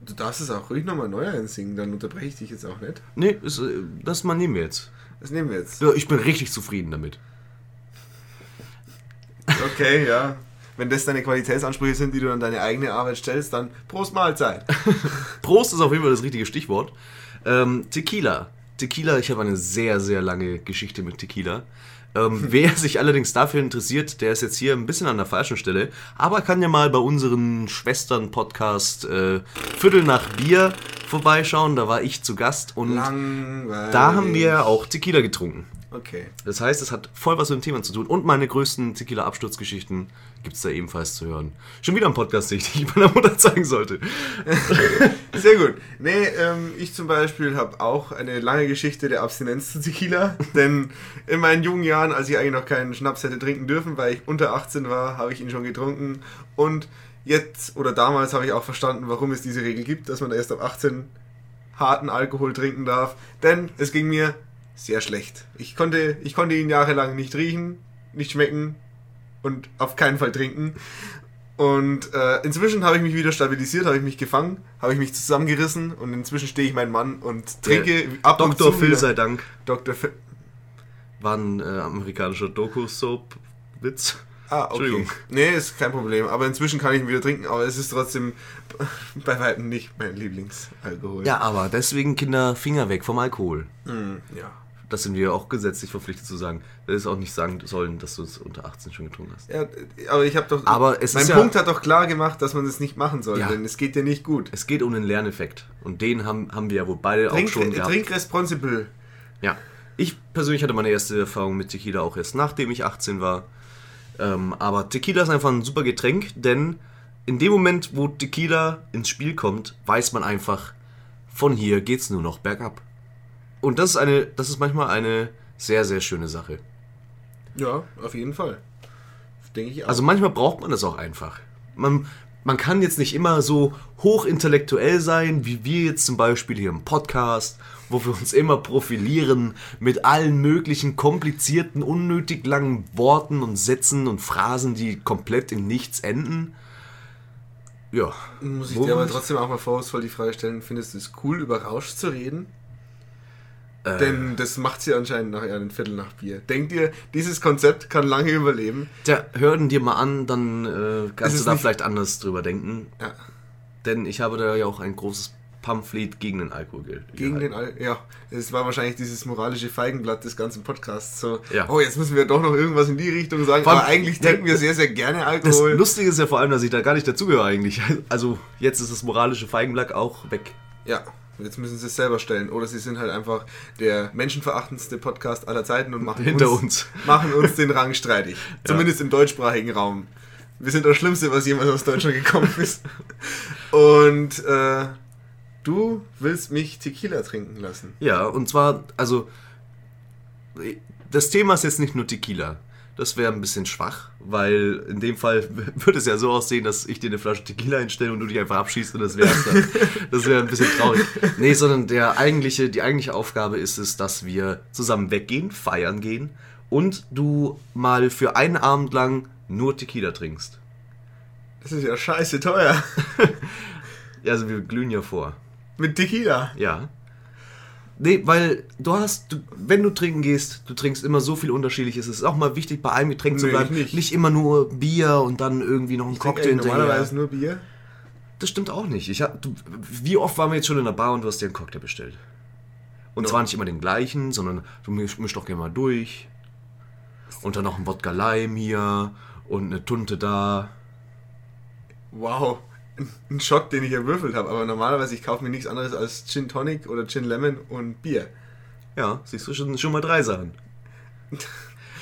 Du darfst es auch ruhig nochmal neu einsingen, dann unterbreche ich dich jetzt auch nicht. Nee, ist, äh, das mal nehmen wir jetzt. Das nehmen wir jetzt. Ja, ich bin richtig zufrieden damit. Okay, ja. Wenn das deine Qualitätsansprüche sind, die du an deine eigene Arbeit stellst, dann Prost Mahlzeit. Prost ist auf jeden Fall das richtige Stichwort. Ähm, Tequila. Tequila, ich habe eine sehr, sehr lange Geschichte mit Tequila. Ähm, wer sich allerdings dafür interessiert, der ist jetzt hier ein bisschen an der falschen Stelle, aber kann ja mal bei unseren Schwestern-Podcast äh, Viertel nach Bier vorbeischauen. Da war ich zu Gast und Langweilig. da haben wir auch Tequila getrunken. Okay. Das heißt, es hat voll was mit dem Thema zu tun. Und meine größten Tequila-Absturzgeschichten gibt es da ebenfalls zu hören. Schon wieder ein Podcast, den ich meiner Mutter zeigen sollte. Sehr gut. Nee, ähm, ich zum Beispiel habe auch eine lange Geschichte der Abstinenz zu Tequila. Denn in meinen jungen Jahren, als ich eigentlich noch keinen Schnaps hätte trinken dürfen, weil ich unter 18 war, habe ich ihn schon getrunken. Und jetzt oder damals habe ich auch verstanden, warum es diese Regel gibt, dass man erst ab 18 harten Alkohol trinken darf. Denn es ging mir sehr schlecht. Ich konnte, ich konnte ihn jahrelang nicht riechen, nicht schmecken und auf keinen Fall trinken. Und äh, inzwischen habe ich mich wieder stabilisiert, habe ich mich gefangen, habe ich mich zusammengerissen und inzwischen stehe ich mein Mann und trinke ab und Dr. zu Phil wieder- sei Dank Dr. Phil. war ein äh, amerikanischer Doku-Soap-Witz. Ah, okay. Entschuldigung. Nee, ist kein Problem. Aber inzwischen kann ich ihn wieder trinken, aber es ist trotzdem bei weitem nicht mein Lieblingsalkohol. Ja, aber deswegen Kinder Finger weg vom Alkohol. Mm, ja. Das sind wir auch gesetzlich verpflichtet zu sagen. Das ist auch nicht sagen sollen, dass du es unter 18 schon getrunken hast. ja. Aber ich habe doch. Aber es mein ist ja- Punkt hat doch klar gemacht, dass man das nicht machen soll, Ja. denn es geht dir nicht gut. Es geht um den Lerneffekt. Und den haben, haben wir ja wohl beide Trink, auch schon gehabt. trink responsible. Ja. Ich persönlich hatte meine erste Erfahrung mit Tequila auch erst nachdem ich 18 war. Ähm, aber Tequila ist einfach ein super Getränk, denn in dem Moment, wo Tequila ins Spiel kommt, weiß man einfach, von hier geht's nur noch bergab. Und das ist eine, das ist manchmal eine sehr, sehr schöne Sache. Ja, auf jeden Fall. Denke ich auch. Also manchmal braucht man das auch einfach. Man, man kann jetzt nicht immer so hochintellektuell sein, wie wir jetzt zum Beispiel hier im Podcast, wo wir uns immer profilieren mit allen möglichen komplizierten, unnötig langen Worten und Sätzen und Phrasen, die komplett in nichts enden. Ja. Muss ich Wo dir aber trotzdem auch mal vorwurfsvoll die Frage stellen, findest du es cool, über Rausch zu reden? Äh. Denn das macht sie anscheinend nach einem Viertel nach Bier. Denkt ihr, dieses Konzept kann lange überleben? Tja, hör dir mal an, dann äh, kannst du da vielleicht anders drüber denken. Ja. Denn ich habe da ja auch ein großes Pamphlet gegen den Alkohol ge- Gegen den gehalten. Al ja, es war wahrscheinlich dieses moralische Feigenblatt des ganzen Podcasts. So, Ja. oh, jetzt müssen wir doch noch irgendwas in die Richtung sagen. Allem- Aber eigentlich trinken wir sehr, sehr gerne Das Alkohol. Lustige ist ja vor allem, dass ich da gar nicht dazugehöre eigentlich. Also jetzt ist das moralische Feigenblatt auch weg. Ja, jetzt müssen sie es selber stellen. Oder sie sind halt einfach der menschenverachtendste Podcast aller Zeiten und machen Hinter uns, uns. machen uns den Rang streitig. Zumindest im deutschsprachigen Raum. Wir sind das Schlimmste, was jemals aus Deutschland gekommen ist. Und äh, du willst mich Tequila trinken lassen. Ja, und zwar, also, das Thema ist jetzt nicht nur Tequila. Das wäre ein bisschen schwach, weil in dem Fall würde es ja so aussehen, dass ich dir eine Flasche Tequila hinstelle und du dich einfach abschießt und das dann. Das wäre ein bisschen traurig. Nee, sondern der eigentliche, die eigentliche Aufgabe ist es, dass wir zusammen weggehen, feiern gehen und du mal für einen Abend lang nur Tequila trinkst. Das ist ja scheiße teuer. Ja, also wir glühen ja vor. Mit Tequila. Ja. Nee, weil du hast, du, wenn du trinken gehst, du trinkst immer so viel Unterschiedliches. Es ist auch mal wichtig, bei einem Getränk zu Nee, bleiben. ich nicht. Nicht. immer nur Bier und dann irgendwie noch ein Cocktail eigentlich hinterher. normalerweise nur Bier. Das stimmt auch nicht. Ich hab, du, wie oft waren wir jetzt schon in der Bar und du hast dir einen Cocktail bestellt? Und No. zwar nicht immer den gleichen, sondern du misch, misch doch gerne mal durch. Und dann noch ein Wodka Lime hier und eine Tunte da. Wow. Ein- Shot, den ich erwürfelt habe. Aber normalerweise, ich kaufe mir nichts anderes als Gin Tonic oder Gin Lemon und Bier. Ja, siehst du schon, schon mal drei Sachen.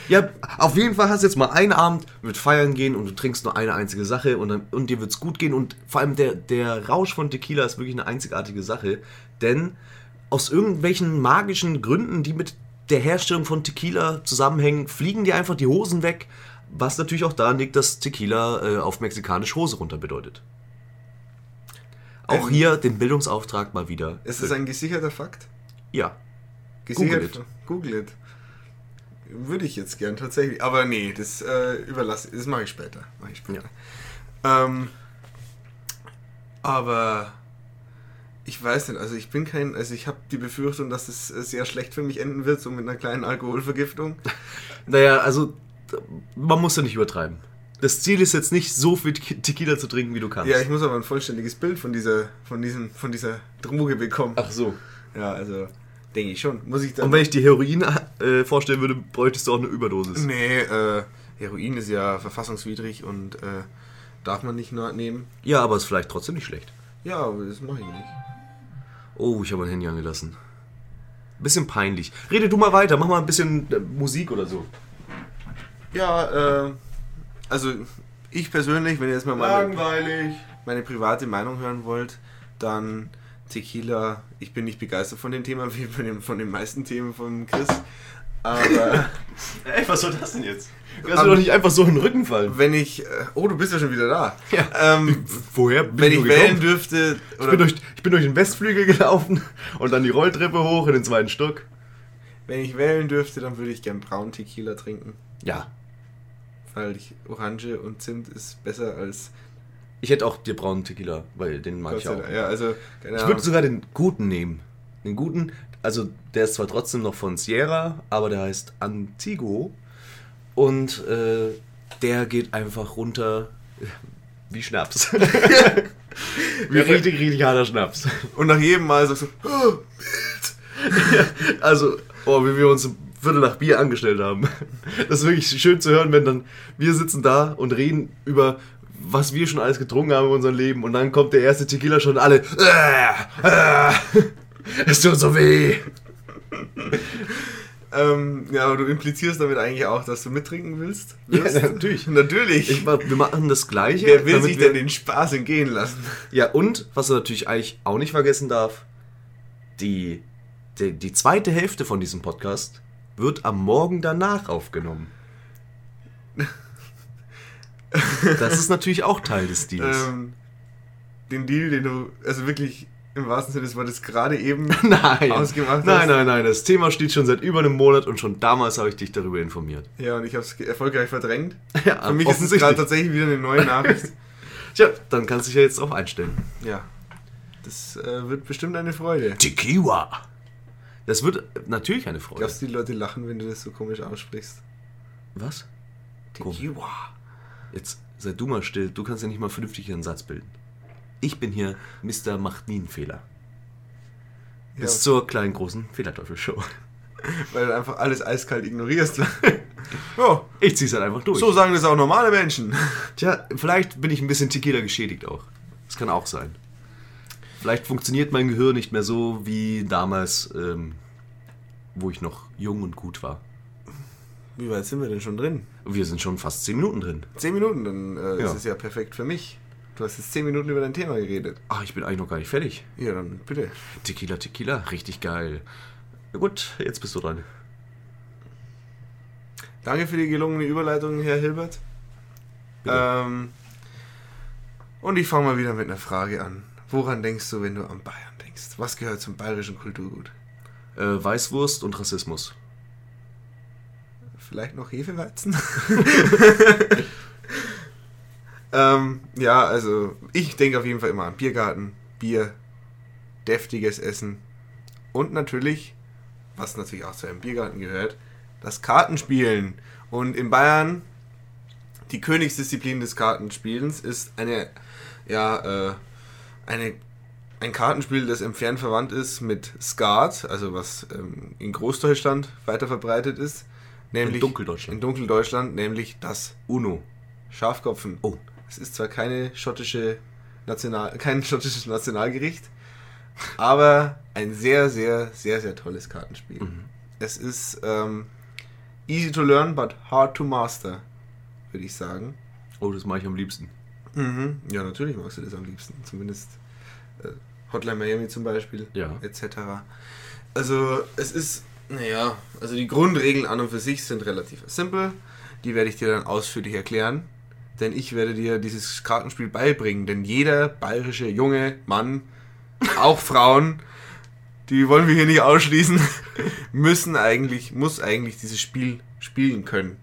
Ja, auf jeden Fall hast du jetzt mal einen Abend mit Feiern gehen und du trinkst nur eine einzige Sache und, dann, und dir wird's gut gehen und vor allem der, der Rausch von Tequila ist wirklich eine einzigartige Sache, denn aus irgendwelchen magischen Gründen, die mit der Herstellung von Tequila zusammenhängen, fliegen dir einfach die Hosen weg, was natürlich auch daran liegt, dass Tequila äh, auf mexikanisch Hose runter bedeutet. Auch Ähm, hier den Bildungsauftrag mal wieder. Ist das ein gesicherter Fakt? ja. Gesichert? Google Google it. Würde ich jetzt gern tatsächlich. Aber nee, das äh, überlasse Das mache ich später. Mache ich später. Ähm, aber ich weiß nicht, also ich bin kein, also ich habe die Befürchtung, dass es sehr schlecht für mich enden wird, so mit einer kleinen Alkoholvergiftung. Naja, also man muss ja nicht übertreiben. Das Ziel ist jetzt nicht so viel Te- Tequila zu trinken, wie du kannst. Ja, ich muss aber ein vollständiges Bild von dieser, von diesem, von dieser Droge bekommen. Ach so. Ja, also denke ich schon. Muss ich dann. Und wenn ich dir Heroin äh, vorstellen würde, bräuchtest du auch eine Überdosis. nee, äh, Heroin ist ja verfassungswidrig und äh, darf man nicht nehmen. Ja, aber ist vielleicht trotzdem nicht schlecht. Ja, aber das mache ich nicht. Oh, ich habe mein Handy angelassen. Bisschen peinlich. Rede du mal weiter, mach mal ein bisschen äh, Musik oder so. Ja, äh, also ich persönlich, wenn ihr jetzt mal meine, meine private Meinung hören wollt, dann Tequila. Ich bin nicht begeistert von dem Thema, wie von, dem, von den meisten Themen von Chris. Aber Ey, was soll das denn jetzt? Du kannst Aber- mir doch nicht einfach so in den Rücken fallen. wenn ich. Äh, oh, du bist ja schon wieder da. Ja. Ähm, Woher bin wenn ich wählen gekommen? dürfte. Ich bin, durch, ich bin durch den Westflügel gelaufen und dann die Rolltreppe hoch in den zweiten Stock. wenn ich wählen dürfte, dann würde ich gern braun Tequila trinken. Ja. Weil ich Orange und Zimt ist besser als. Ich hätte auch den braunen Tequila, weil den mag ich auch. Ja, also. Ich würde sogar den guten nehmen. Den guten, also der ist zwar trotzdem noch von Sierra, aber der heißt Antigo. Und äh, der geht einfach runter wie Schnaps. wie richtig, richtig harter Schnaps. Und nach jedem Mal sagst du, oh, Also, oh, wie wir uns Viertel nach Bier angestellt haben. Das ist wirklich schön zu hören, wenn dann wir sitzen da und reden über was wir schon alles getrunken haben in unserem Leben und dann kommt der erste Tequila schon alle äh, äh, es tut so weh. Ähm, ja, aber du implizierst damit eigentlich auch, dass du mittrinken willst? Ja, Wirst? natürlich. Natürlich. Ich, wir machen das gleiche. Wer will sich denn den Spaß entgehen lassen? Ja, und was man natürlich eigentlich auch nicht vergessen darf, die, die, die zweite Hälfte von diesem Podcast wird am Morgen danach aufgenommen. Das ist natürlich auch Teil des Deals. Ähm, den Deal, den du, also wirklich im wahrsten Sinne des Wortes gerade eben nein, ausgemacht nein, hast. nein, nein. Das Thema steht schon seit über einem Monat und schon damals habe ich dich darüber informiert. Ja, und ich habe es erfolgreich verdrängt. Ja, Für mich ist es gerade tatsächlich wieder eine neue Nachricht. Tja, dann kannst du dich ja jetzt drauf einstellen. ja. Das äh, wird bestimmt eine Freude. Tequila. Das wird natürlich eine Freude. Glaubst du, die Leute lachen, wenn du das so komisch aussprichst? Was? Tequila. Jetzt sei du mal still, du kannst ja nicht mal vernünftig einen Satz bilden. Ich bin hier Mr. Macht nie einen Fehler. Bis Ja. zur kleinen großen Fehlerteufel-Show. Weil du einfach alles eiskalt ignorierst. ja, Ich zieh's halt einfach durch. so sagen das auch normale Menschen. Tja, vielleicht bin ich ein bisschen Tequila geschädigt auch. Das kann auch sein. Vielleicht funktioniert mein Gehirn nicht mehr so wie damals, ähm, wo ich noch jung und gut war. Wie weit sind wir denn schon drin? Wir sind schon fast 10 Minuten drin. Zehn Minuten, dann äh, Ja. ist es ja perfekt für mich. Du hast jetzt zehn Minuten über dein Thema geredet. Ach, ich bin eigentlich noch gar nicht fertig. Ja, dann bitte. Tequila, Tequila, richtig geil. Na gut, jetzt bist du dran. Danke für die gelungene Überleitung, Herr Hilbert. Ähm, und ich fange mal wieder mit einer Frage an. Woran denkst du, wenn du an Bayern denkst? Was gehört zum bayerischen Kulturgut? Äh, Weißwurst und Rassismus. Vielleicht noch Hefeweizen? ähm, ja, also ich denke auf jeden Fall immer an Biergarten, Bier, deftiges Essen und natürlich, was natürlich auch zu einem Biergarten gehört, das Kartenspielen. Und in Bayern, die Königsdisziplin des Kartenspielens ist eine, ja, äh, eine, ein Kartenspiel, das entfernt verwandt ist mit Skat, also was ähm, in Großdeutschland weiter verbreitet ist. Nämlich In Dunkeldeutschland. In Dunkeldeutschland, nämlich das Uno. Schafkopfen. Oh. Es ist zwar keine schottische National, kein schottisches Nationalgericht, aber ein sehr, sehr, sehr, sehr tolles Kartenspiel. Mhm. Es ist ähm, easy to learn, but hard to master, würde ich sagen. Oh, das mache ich am liebsten. Mhm. Ja, natürlich magst du das am liebsten. Zumindest äh, Hotline Miami zum Beispiel, Ja. etc. Also, es ist, naja, also die Grundregeln an und für sich sind relativ simpel. Die werde ich dir dann ausführlich erklären. Denn ich werde dir dieses Kartenspiel beibringen. Denn jeder bayerische junge Mann, auch Frauen, die wollen wir hier nicht ausschließen, müssen eigentlich, muss eigentlich dieses Spiel spielen können.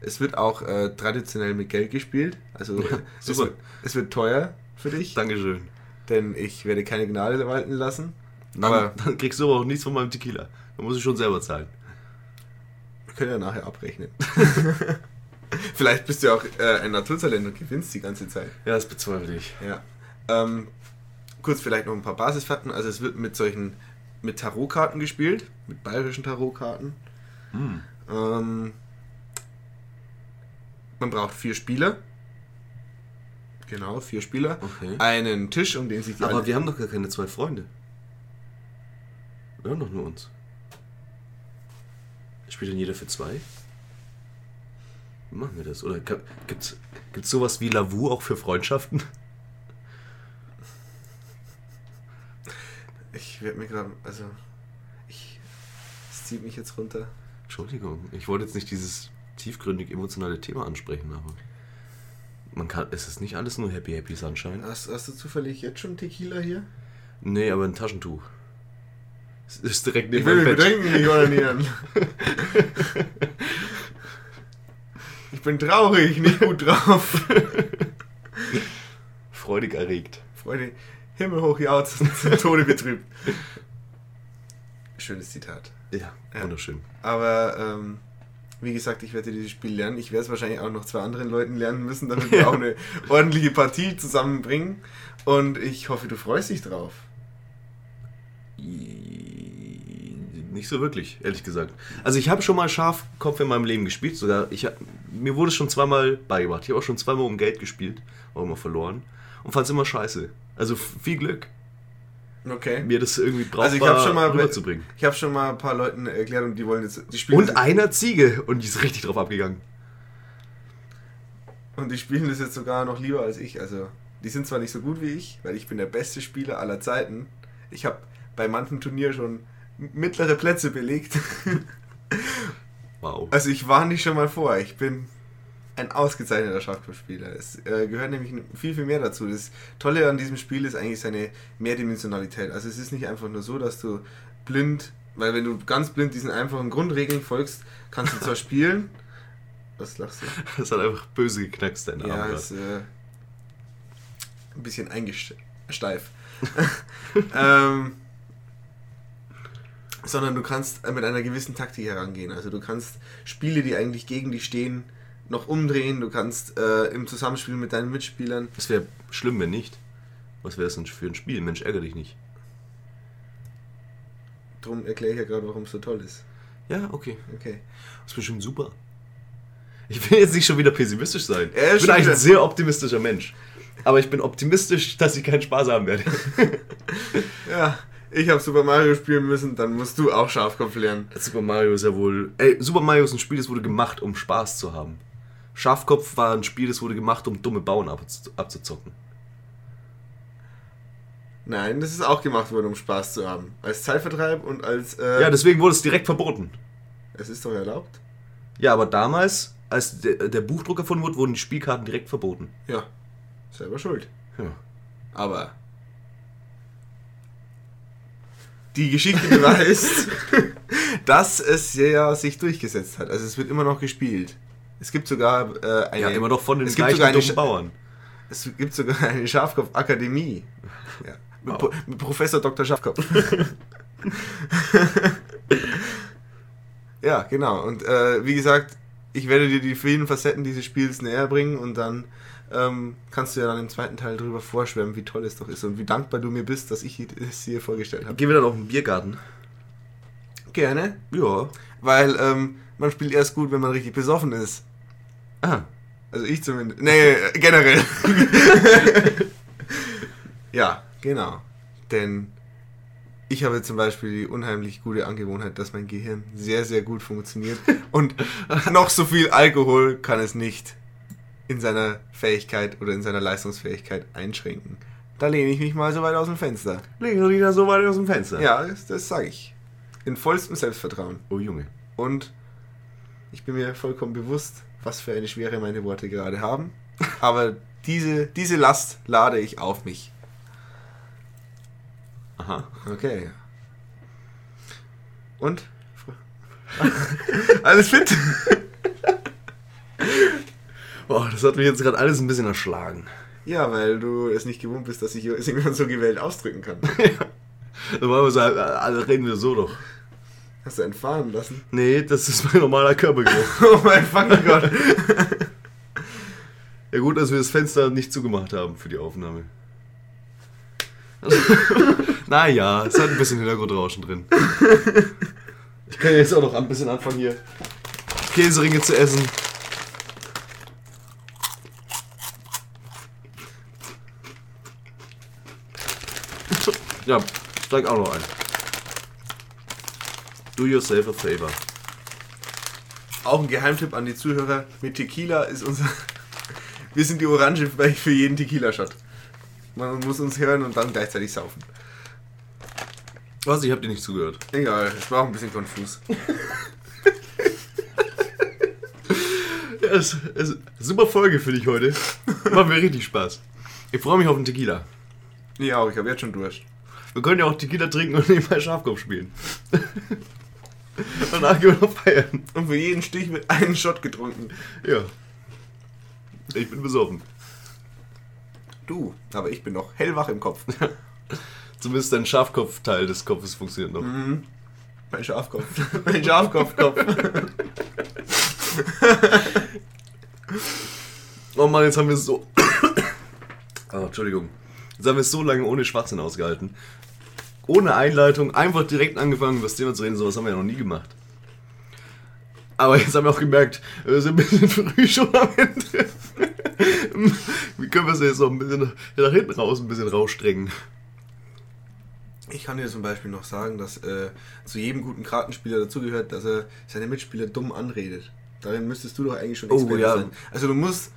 Es wird auch äh, traditionell mit Geld gespielt. Also Ja, es, wird, es wird teuer für dich, Dankeschön. Denn ich werde keine Gnade walten lassen. Dann, dann kriegst du aber auch nichts von meinem Tequila. Da muss ich schon selber zahlen. wir können ja nachher abrechnen. Vielleicht bist du ja auch äh, ein Naturtalent und gewinnst die ganze Zeit. Ja, das bezweifle ich. Ja. Ähm, kurz vielleicht noch ein paar Basisfakten. Also es wird mit solchen, mit Tarotkarten gespielt, mit bayerischen Tarotkarten. Hm. Ähm, man braucht vier Spieler. Genau, vier Spieler. Okay. Einen Tisch, um den sich die Aber wir haben doch gar keine zwei Freunde. Wir haben doch nur uns. Spielt denn jeder für zwei? Wie machen wir das? Oder gibt es gibt's sowas wie Lavu auch für Freundschaften? Ich werde mir gerade, also ich, es zieht mich jetzt runter. Entschuldigung, ich wollte jetzt nicht dieses tiefgründig emotionale Thema ansprechen, aber man kann, es ist nicht alles nur Happy Happy Sunshine. Hast, hast du zufällig jetzt schon Tequila hier? Nee, aber ein Taschentuch. Es ist direkt Ich neben will meinem mich Bett. betrinken, nicht ordinieren. ich bin traurig, nicht gut drauf. Freudig erregt. Freunde, himmelhoch jauchzend, zum Tode betrübt. Schönes Zitat. Ja, Ja. wunderschön. Aber ähm, wie gesagt, ich werde dieses Spiel lernen. Ich werde es wahrscheinlich auch noch zwei anderen Leuten lernen müssen, damit wir auch eine ordentliche Partie zusammenbringen. Und ich hoffe, du freust dich drauf. Nicht so wirklich, ehrlich gesagt. Also ich habe schon mal Schafkopf in meinem Leben gespielt, sogar ich mir wurde es schon zweimal beigebracht. Ich habe auch schon zweimal um Geld gespielt, aber immer verloren und fand es immer scheiße. Also viel Glück, Okay. mir das irgendwie brauchbar Also ich schon mal rüberzubringen. Ich habe schon mal ein paar Leuten erklärt und die wollen jetzt die spielen Und einer Ziege und die ist richtig drauf abgegangen. und die spielen das jetzt sogar noch lieber als ich. Also die sind zwar nicht so gut wie ich, weil ich bin der beste Spieler aller Zeiten. Ich habe bei manchen Turnieren schon mittlere Plätze belegt. Wow. Also ich warne dich schon mal vor. Ich bin ein ausgezeichneter Schachbrettspieler. Es äh, gehört nämlich viel, viel mehr dazu. Das Tolle an diesem Spiel ist eigentlich seine Mehrdimensionalität. Also es ist nicht einfach nur so, dass du blind, weil wenn du ganz blind diesen einfachen Grundregeln folgst, kannst du zwar spielen. Was lachst du? Das hat einfach böse geknackst, dein Ja, Arm. ist äh, ein bisschen eingesteif. ähm, sondern du kannst mit einer gewissen Taktik herangehen. Also du kannst Spiele, die eigentlich gegen dich stehen, noch umdrehen. Du kannst äh, im Zusammenspiel mit deinen Mitspielern. Das wäre schlimm, wenn nicht. Was wäre das denn für ein Spiel? Mensch, ärgere dich nicht. Darum erkläre ich ja gerade, warum es so toll ist. Ja, okay. Okay. Das ist bestimmt super. Ich will jetzt nicht schon wieder pessimistisch sein. Ja, ich bin eigentlich ein sehr optimistischer Mensch. Aber ich bin optimistisch, dass ich keinen Spaß haben werde. Ja, ich habe Super Mario spielen müssen, dann musst du auch Schafkopf lernen. Super Mario ist ja wohl. Ey, Super Mario ist ein Spiel, das wurde gemacht, um Spaß zu haben. Schafkopf war ein Spiel, das wurde gemacht, um dumme Bauern abzu- abzuzocken. Nein, das ist auch gemacht worden, um Spaß zu haben. Als Zeitvertreib und als. Äh, Ja, deswegen wurde es direkt verboten. es ist doch erlaubt. Ja, aber damals, als der, der Buchdruck erfunden wurde, wurden die Spielkarten direkt verboten. Ja, selber schuld. Ja. Aber. Die Geschichte beweist, dass es ja sich durchgesetzt hat. Also es wird immer noch gespielt. Es gibt sogar äh, eine. Ja, immer noch von den es gibt sogar eine Bauern. Es gibt sogar eine Schafkopf-Akademie. Ja. Mit, Wow. Pro- mit Professor Dr. Schafkopf. ja, genau. Und äh, wie gesagt, ich werde dir die vielen Facetten dieses Spiels näher bringen und dann ähm, kannst du ja dann im zweiten Teil darüber vorschwärmen, wie toll es doch ist und wie dankbar du mir bist, dass ich es hier vorgestellt habe. Gehen wir dann auf den Biergarten? Gerne, Ja. weil ähm, man spielt erst gut, wenn man richtig besoffen ist. Ah. Also ich zumindest. Nee, generell. ja, genau. Denn ich habe zum Beispiel die unheimlich gute Angewohnheit, dass mein Gehirn sehr, sehr gut funktioniert. Und noch so viel Alkohol kann es nicht in seiner Fähigkeit oder in seiner Leistungsfähigkeit einschränken. Da lehne ich mich mal so weit aus dem Fenster. Legen wir wieder so weit aus dem Fenster. Ja, das, das sage ich. In vollstem Selbstvertrauen. Oh Junge. Und ich bin mir vollkommen bewusst, was für eine Schwere meine Worte gerade haben. Aber diese, diese Last lade ich auf mich. Aha. Okay. Und? Alles fit? Boah, das hat mich jetzt gerade alles ein bisschen erschlagen. Ja, weil du es nicht gewohnt bist, dass ich es irgendwann so gewählt ausdrücken kann. Normalerweise äh, alle reden wir so doch. Hast du entfahren lassen? Nee, das ist mein normaler Körpergeruch. Oh mein fucking Gott. Ja gut, dass wir das Fenster nicht zugemacht haben für die Aufnahme. naja, es hat ein bisschen Hintergrundrauschen drin. Ich kann jetzt auch noch ein bisschen anfangen hier Käseringe zu essen. Ja, steig auch noch ein. Do yourself a favor. Auch ein Geheimtipp an die Zuhörer. Mit Tequila ist unser... Wir sind die Orange für jeden Tequila-Shot. Man muss uns hören und dann gleichzeitig saufen. Was? Ich hab dir nicht zugehört. Egal, es war auch ein bisschen konfus. Ja, es, es, super Folge für dich heute. Macht mir richtig Spaß. Ich freue mich auf den Tequila. Ja, auch, ich habe jetzt schon Durst. Wir können ja auch Tequila trinken und nebenbei Schafkopf spielen. Gehen wir noch feiern. Und für jeden Stich mit einem Shot getrunken. Ja. Ich bin besoffen. Du, aber ich bin noch hellwach im Kopf. Zumindest dein Schafkopfteil des Kopfes funktioniert noch. Mein Schafkopf. Mein Schafkopfkopf. Oh Mann, jetzt haben wir es so. Oh, Entschuldigung. Jetzt haben wir es so lange ohne Schwachsinn ausgehalten. Ohne Einleitung, einfach direkt angefangen, über das Thema zu reden. Sowas haben wir ja noch nie gemacht. Aber jetzt haben wir auch gemerkt, wir sind ein bisschen früh schon am Ende. Wie können wir es jetzt noch ein bisschen nach hinten raus ein bisschen rausstrengen? Ich kann dir zum Beispiel noch sagen, dass äh, zu jedem guten Kartenspieler dazugehört, dass er seine Mitspieler dumm anredet. Darin müsstest du doch eigentlich schon Oh, Experte ja. sein. Also du musst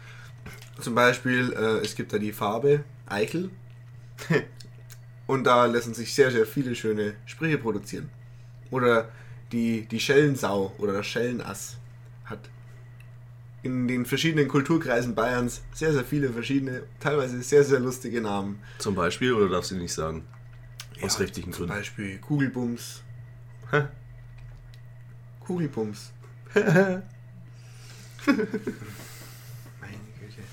zum Beispiel, äh, es gibt da die Farbe Eichel und da lassen sich sehr, sehr viele schöne Sprüche produzieren. Oder die, die Schellensau oder das Schellenass hat in den verschiedenen Kulturkreisen Bayerns sehr, sehr viele verschiedene, teilweise sehr, sehr lustige Namen. Zum Beispiel, oder darfst du nicht sagen? Aus rechtlichen Zum Gründen. Beispiel Kugelbums. Hä? Kugelbums. Meine Güte.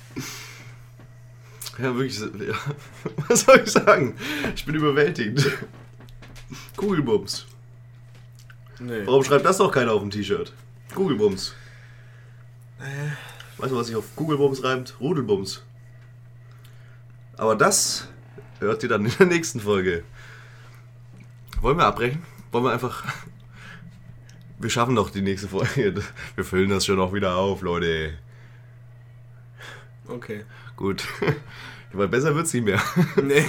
Ja, wirklich. Ja. Was soll ich sagen? Ich bin überwältigt. Kugelbums. Nee. Warum schreibt das noch keiner auf dem T-Shirt? Googlebums. Weißt du, was sich auf Googlebums reimt? Rudelbums. Aber das hört ihr dann in der nächsten Folge. Wollen wir abbrechen? Wollen wir einfach. Wir schaffen doch die nächste Folge. Wir füllen das schon auch wieder auf, Leute. Okay. Gut. Weil besser wird's nicht mehr. Nee.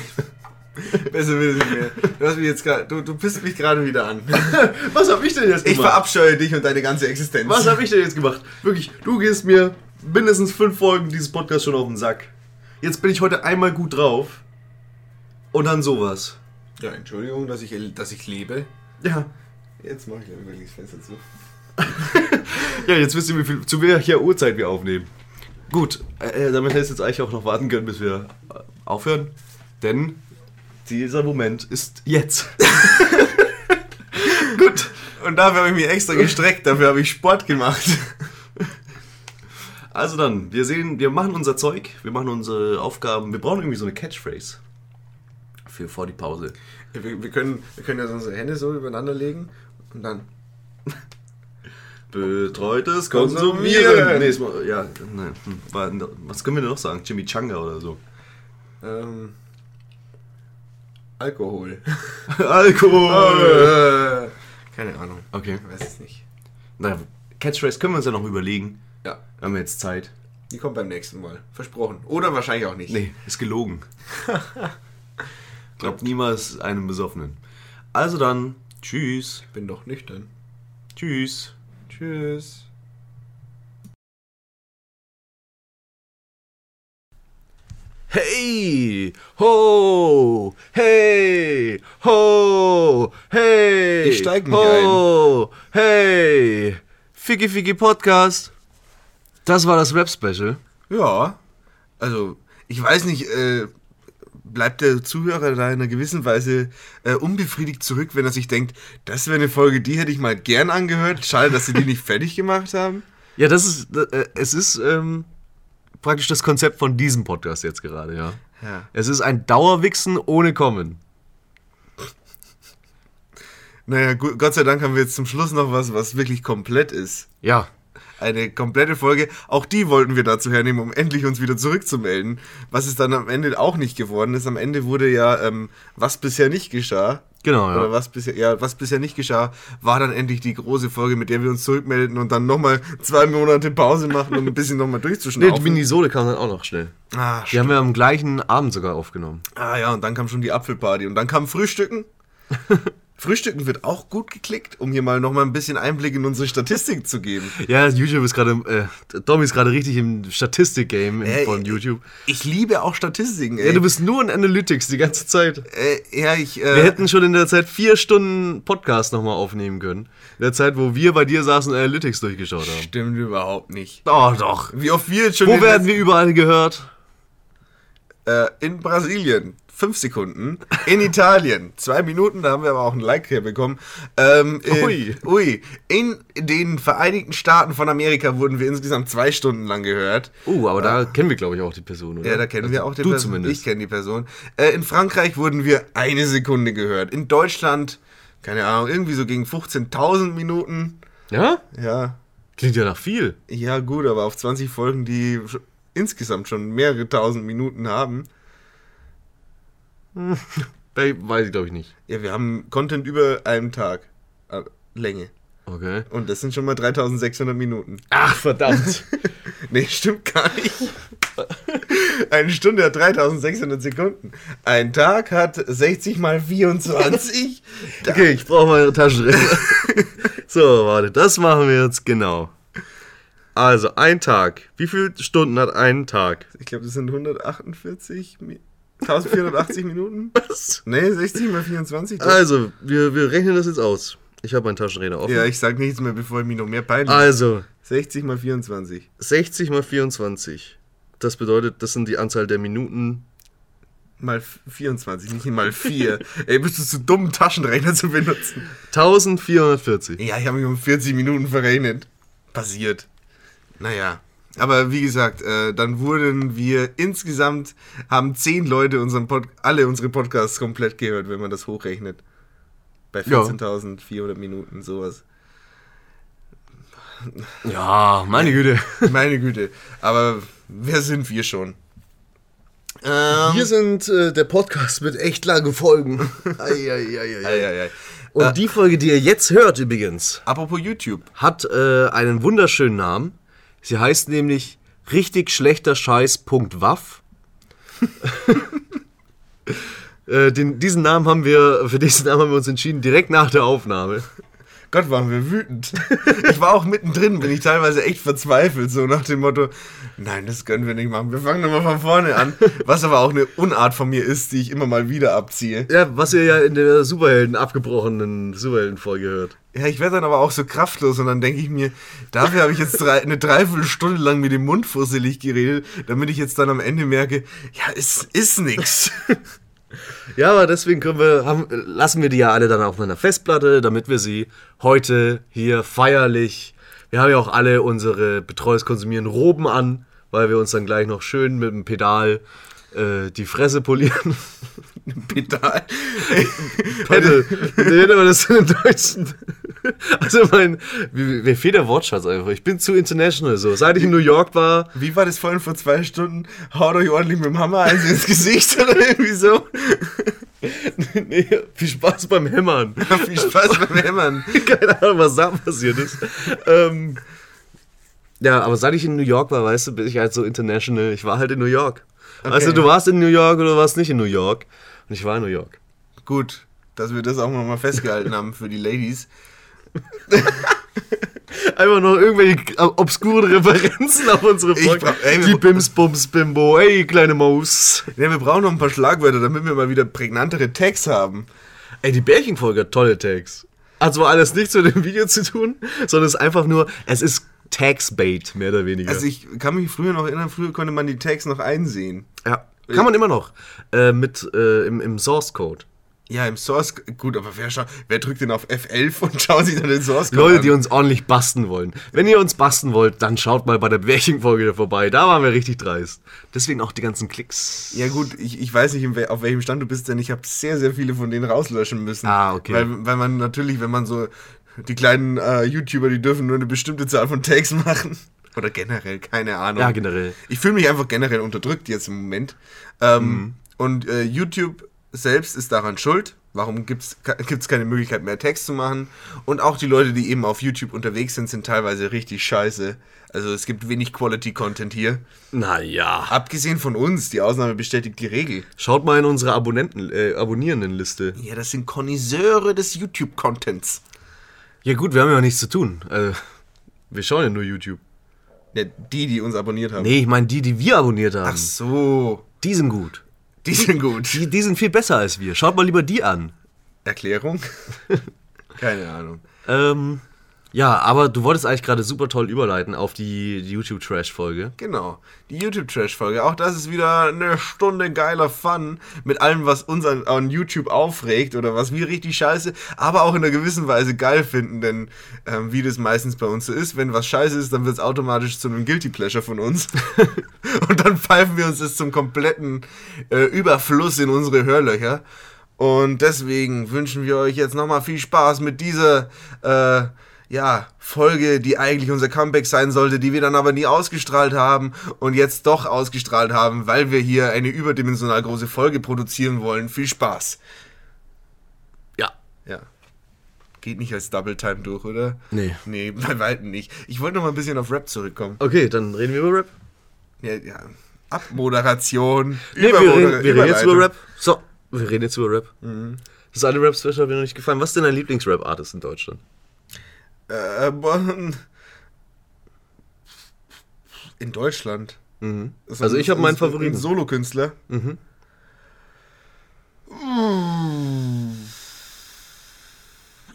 Besser will ich nicht mehr. Du, hast mich jetzt grad, du, du pisst mich gerade wieder an. Was hab ich denn jetzt Ich gemacht? verabscheue dich und deine ganze Existenz. Was habe ich denn jetzt gemacht? Wirklich, du gehst mir mindestens fünf Folgen dieses Podcasts schon auf den Sack. Jetzt bin ich heute einmal gut drauf. Und dann sowas. Ja, Entschuldigung, dass ich, dass ich lebe. Ja. Jetzt mache ich wirklich das Fenster zu. Ja, jetzt wisst ihr, wie viel, zu welcher Uhrzeit wir aufnehmen. Gut, äh, damit hättest du jetzt eigentlich auch noch warten können, bis wir äh, aufhören. Denn dieser Moment ist jetzt. Gut. Und dafür habe ich mich extra gestreckt, dafür habe ich Sport gemacht. Also dann, wir sehen, wir machen unser Zeug, wir machen unsere Aufgaben. Wir brauchen irgendwie so eine Catchphrase. Für vor die Pause. Wir, wir, können, wir können ja unsere Hände so übereinander legen und dann. Betreutes Konsumieren. Nee, mal, ja, nein. hm, Was können wir denn noch sagen? Chimichanga oder so. Ähm, Alkohol. Alkohol. Äh, Keine Ahnung. Okay. Ich weiß es nicht. Na, Catchphrase können wir uns ja noch überlegen. Ja, Haben wir jetzt Zeit? die kommt beim nächsten Mal. Versprochen. Oder wahrscheinlich auch nicht. Nee, ist gelogen. Glaubt niemals einem Besoffenen. Also dann, tschüss. Ich bin doch nüchtern. Tschüss. Tschüss. Hey, ho, hey, ho, hey. Ich steig nicht ho, hey. Ficky Ficky Podcast. Das war das Rap-Special. Ja, also ich weiß nicht, äh, bleibt der Zuhörer da in einer gewissen Weise äh, unbefriedigt zurück, wenn er sich denkt, das wäre eine Folge, die hätte ich mal gern angehört. Schade, dass sie die nicht fertig gemacht haben. Ja, das ist, äh, es ist ähm, praktisch das Konzept von diesem Podcast jetzt gerade, ja. Ja. Es ist ein Dauerwichsen ohne Kommen. Naja, Gott sei Dank haben wir jetzt zum Schluss noch was, was wirklich komplett ist. Ja. Eine komplette Folge. Auch die wollten wir dazu hernehmen, um endlich uns wieder zurückzumelden. Was es dann am Ende auch nicht geworden ist. Am Ende wurde ja, ähm, was bisher nicht geschah. Genau, ja. Oder was bisher, ja, was bisher nicht geschah, war dann endlich die große Folge, mit der wir uns zurückmelden und dann nochmal zwei Monate Pause machen, um ein bisschen nochmal Nee, die. Minisode kam dann auch noch schnell. ah, Die haben wir am gleichen Abend sogar aufgenommen. ah ja, und dann kam schon die Apfelparty und dann kam Frühstücken. Frühstücken wird auch gut geklickt, um hier mal nochmal ein bisschen Einblick in unsere Statistik zu geben. Ja, YouTube ist gerade, äh, Tommy ist gerade richtig im Statistik-Game Ey, von YouTube. Ich liebe auch Statistiken, ey. Ja, du bist nur in Analytics die ganze Zeit. äh, ja, ich, äh, Wir hätten schon in der Zeit vier Stunden Podcast nochmal aufnehmen können. In der Zeit, wo wir bei dir saßen und Analytics durchgeschaut haben. Stimmt überhaupt nicht. Oh, doch. Wie oft wir jetzt schon Wo werden wir überall gehört? Äh, in Brasilien, fünf Sekunden. In Italien, zwei Minuten, da haben wir aber auch ein Like hier bekommen. Ähm, in, Ui. ui. In den Vereinigten Staaten von Amerika wurden wir insgesamt zwei Stunden lang gehört. Oh, aber da kennen wir, glaube ich, auch die Person, oder? Ja, da kennen wir auch die Du Person. zumindest. Ich kenne die Person. Äh, in Frankreich wurden wir eine Sekunde gehört. In Deutschland, keine Ahnung, irgendwie so gegen 15.000 Minuten. Ja? Ja, Klingt ja nach viel. ja gut, aber auf 20 Folgen, die insgesamt schon mehrere tausend Minuten haben. Weiß ich, glaube ich, nicht. Ja, wir haben Content über einem Tag. Äh, Länge. Okay. Und das sind schon mal 3600 Minuten. Ach, verdammt. Nee, stimmt gar nicht. Eine Stunde hat 3600 Sekunden. Ein Tag hat 60 mal 24. Da- okay, ich brauche mal Taschenrechner. so, warte, das machen wir jetzt genau. Also, ein Tag. Wie viele Stunden hat ein Tag? Ich glaube, das sind 148, Mi- 1480 Minuten. Was? Nee, 60 mal 24. doch. Also, wir, wir rechnen das jetzt aus. Ich habe meinen Taschenrechner offen. Ja, ich sag nichts mehr, bevor ich mich noch mehr peinlich. also, 60 mal 24. 60 mal 24. Das bedeutet, das sind die Anzahl der Minuten. Mal f- 24, nicht mal 4. Ey, bist du zu dumm, Taschenrechner zu benutzen? 1440. Ja, ich habe mich um 40 Minuten verrechnet. Passiert. Naja. Aber wie gesagt, äh, dann wurden wir insgesamt, haben 10 Leute unseren Pod alle unsere Podcasts komplett gehört, wenn man das hochrechnet. Bei Ja. 14.400 Minuten, sowas. Ja, meine Güte. Meine Güte. Aber wer sind wir schon? Ähm, Wir sind äh, der Podcast mit echt langen Folgen. Ei, ei, ei. Und Äh, die Folge, die ihr jetzt hört übrigens, apropos YouTube. hat äh, einen wunderschönen Namen. Sie heißt nämlich richtig schlechter Scheiß.waff. äh, den, diesen Namen haben wir, für diesen Namen haben wir uns entschieden, direkt nach der Aufnahme. Gott, waren wir wütend. Ich war auch mittendrin, bin ich teilweise echt verzweifelt, so nach dem Motto, nein, das können wir nicht machen. Wir fangen nochmal von vorne an. Was aber auch eine Unart von mir ist, die ich immer mal wieder abziehe. Ja, was ihr ja in der Superhelden abgebrochenen Superhelden-Folge hört. Ja, ich werde dann aber auch so kraftlos und dann denke ich mir, dafür habe ich jetzt drei, eine Dreiviertelstunde lang mit dem Mund fusselig geredet, damit ich jetzt dann am Ende merke, ja, es ist nix. Ja, aber deswegen können wir, haben, lassen wir die ja alle dann auf einer Festplatte, damit wir sie heute hier feierlich. Wir haben ja auch alle unsere Betreues konsumieren Roben an, weil wir uns dann gleich noch schön mit dem Pedal äh, die Fresse polieren. Pedal. Pedal. Wie nennt man das denn im Deutschen? Also mein, wie- mir fehlt der Wortschatz einfach. Ich bin zu international so. Seit ich in New York war, Wie war das vorhin vor zwei Stunden? Haut euch ordentlich mit dem Hammer eins ins Gesicht oder irgendwie so? nee, viel Spaß beim Hämmern. Viel Spaß beim Hämmern. Keine Ahnung, was da passiert ist. ähm, ja, aber seit ich in New York war, weißt du, bin ich halt so international. Ich war halt in New York. Du, Okay. du warst in New York oder du warst nicht in New York. Und ich war in New York. Gut, dass wir das auch nochmal festgehalten haben für die Ladies. Einfach noch irgendwelche obskuren Referenzen auf unsere Folge. Die Bims, Bums, Bimbo, ey, kleine Maus. Ja, wir brauchen noch ein paar Schlagwörter, damit wir mal wieder prägnantere Tags haben. Ey, die Bärchenfolge hat tolle Tags. Hat zwar alles nichts mit dem Video zu tun, sondern es ist einfach nur, es ist Tagsbait, mehr oder weniger. Also ich kann mich früher noch erinnern, früher konnte man die Tags noch einsehen. ja, kann man immer noch. Äh, mit, äh, im, im Source Code. Ja, im Source, gut, aber wer, wer drückt denn auf F11 und schaut sich dann den Source Code Leute, an? die uns ordentlich basten wollen. Wenn ihr uns basten wollt, dann schaut mal bei der Bärchenfolge vorbei. Da waren wir richtig dreist. Deswegen auch die ganzen Klicks. Ja gut, ich, ich weiß nicht, auf welchem Stand du bist, denn ich habe sehr, sehr viele von denen rauslöschen müssen. Ah, okay. Weil, weil man natürlich, wenn man so, die kleinen äh, YouTuber, die dürfen nur eine bestimmte Zahl von Tags machen. Oder generell, keine Ahnung. Ja, generell. Ich fühle mich einfach generell unterdrückt jetzt im Moment. Ähm, Mhm. Und äh, YouTube selbst ist daran schuld. Warum gibt es keine Möglichkeit mehr Text zu machen? Und auch die Leute, die eben auf YouTube unterwegs sind, sind teilweise richtig scheiße. Also es gibt wenig Quality-Content hier. Naja. Abgesehen von uns, die Ausnahme bestätigt die Regel. Schaut mal in unsere Abonnenten, äh, Abonnierendenliste. Ja, das sind Konnoisseure des YouTube-Contents. Ja gut, wir haben ja nichts zu tun. Äh, wir schauen ja nur YouTube. Ja, die, die uns abonniert haben. Nee, ich meine die, die wir abonniert haben. Ach so, Die sind gut. Die sind gut. Die, die sind viel besser als wir. Schaut mal lieber die an. Erklärung? Keine Ahnung. Ähm, ja, aber du wolltest eigentlich gerade super toll überleiten auf die, die YouTube-Trash-Folge. Genau, die YouTube-Trash-Folge. Auch das ist wieder eine Stunde geiler Fun mit allem, was uns an, an YouTube aufregt oder was wir richtig scheiße, aber auch in einer gewissen Weise geil finden. Denn ähm, wie das meistens bei uns so ist, wenn was scheiße ist, dann wird es automatisch zu einem Guilty Pleasure von uns. Und dann pfeifen wir uns das zum kompletten äh, Überfluss in unsere Hörlöcher. Und deswegen wünschen wir euch jetzt nochmal viel Spaß mit dieser äh, ja, Folge, die eigentlich unser Comeback sein sollte, die wir dann aber nie ausgestrahlt haben und jetzt doch ausgestrahlt haben, weil wir hier eine überdimensional große Folge produzieren wollen. Viel Spaß. Ja. Ja. Geht nicht als Double Time durch, oder? Nee. Nee, bei Weitem nicht. Ich wollte noch mal ein bisschen auf Rap zurückkommen. Okay, dann reden wir über Rap. Ja, ja. Abmoderation. Nee, wir reden, wir reden jetzt über. Rap. So, wir reden jetzt über Rap. Das eine Rap-Special hat mir noch nicht gefallen. Was ist denn dein Lieblings-Rap-Artist in Deutschland? In Deutschland. Ist Also ein- ich habe meinen ist ein- Favoriten. Solokünstler. Mhm.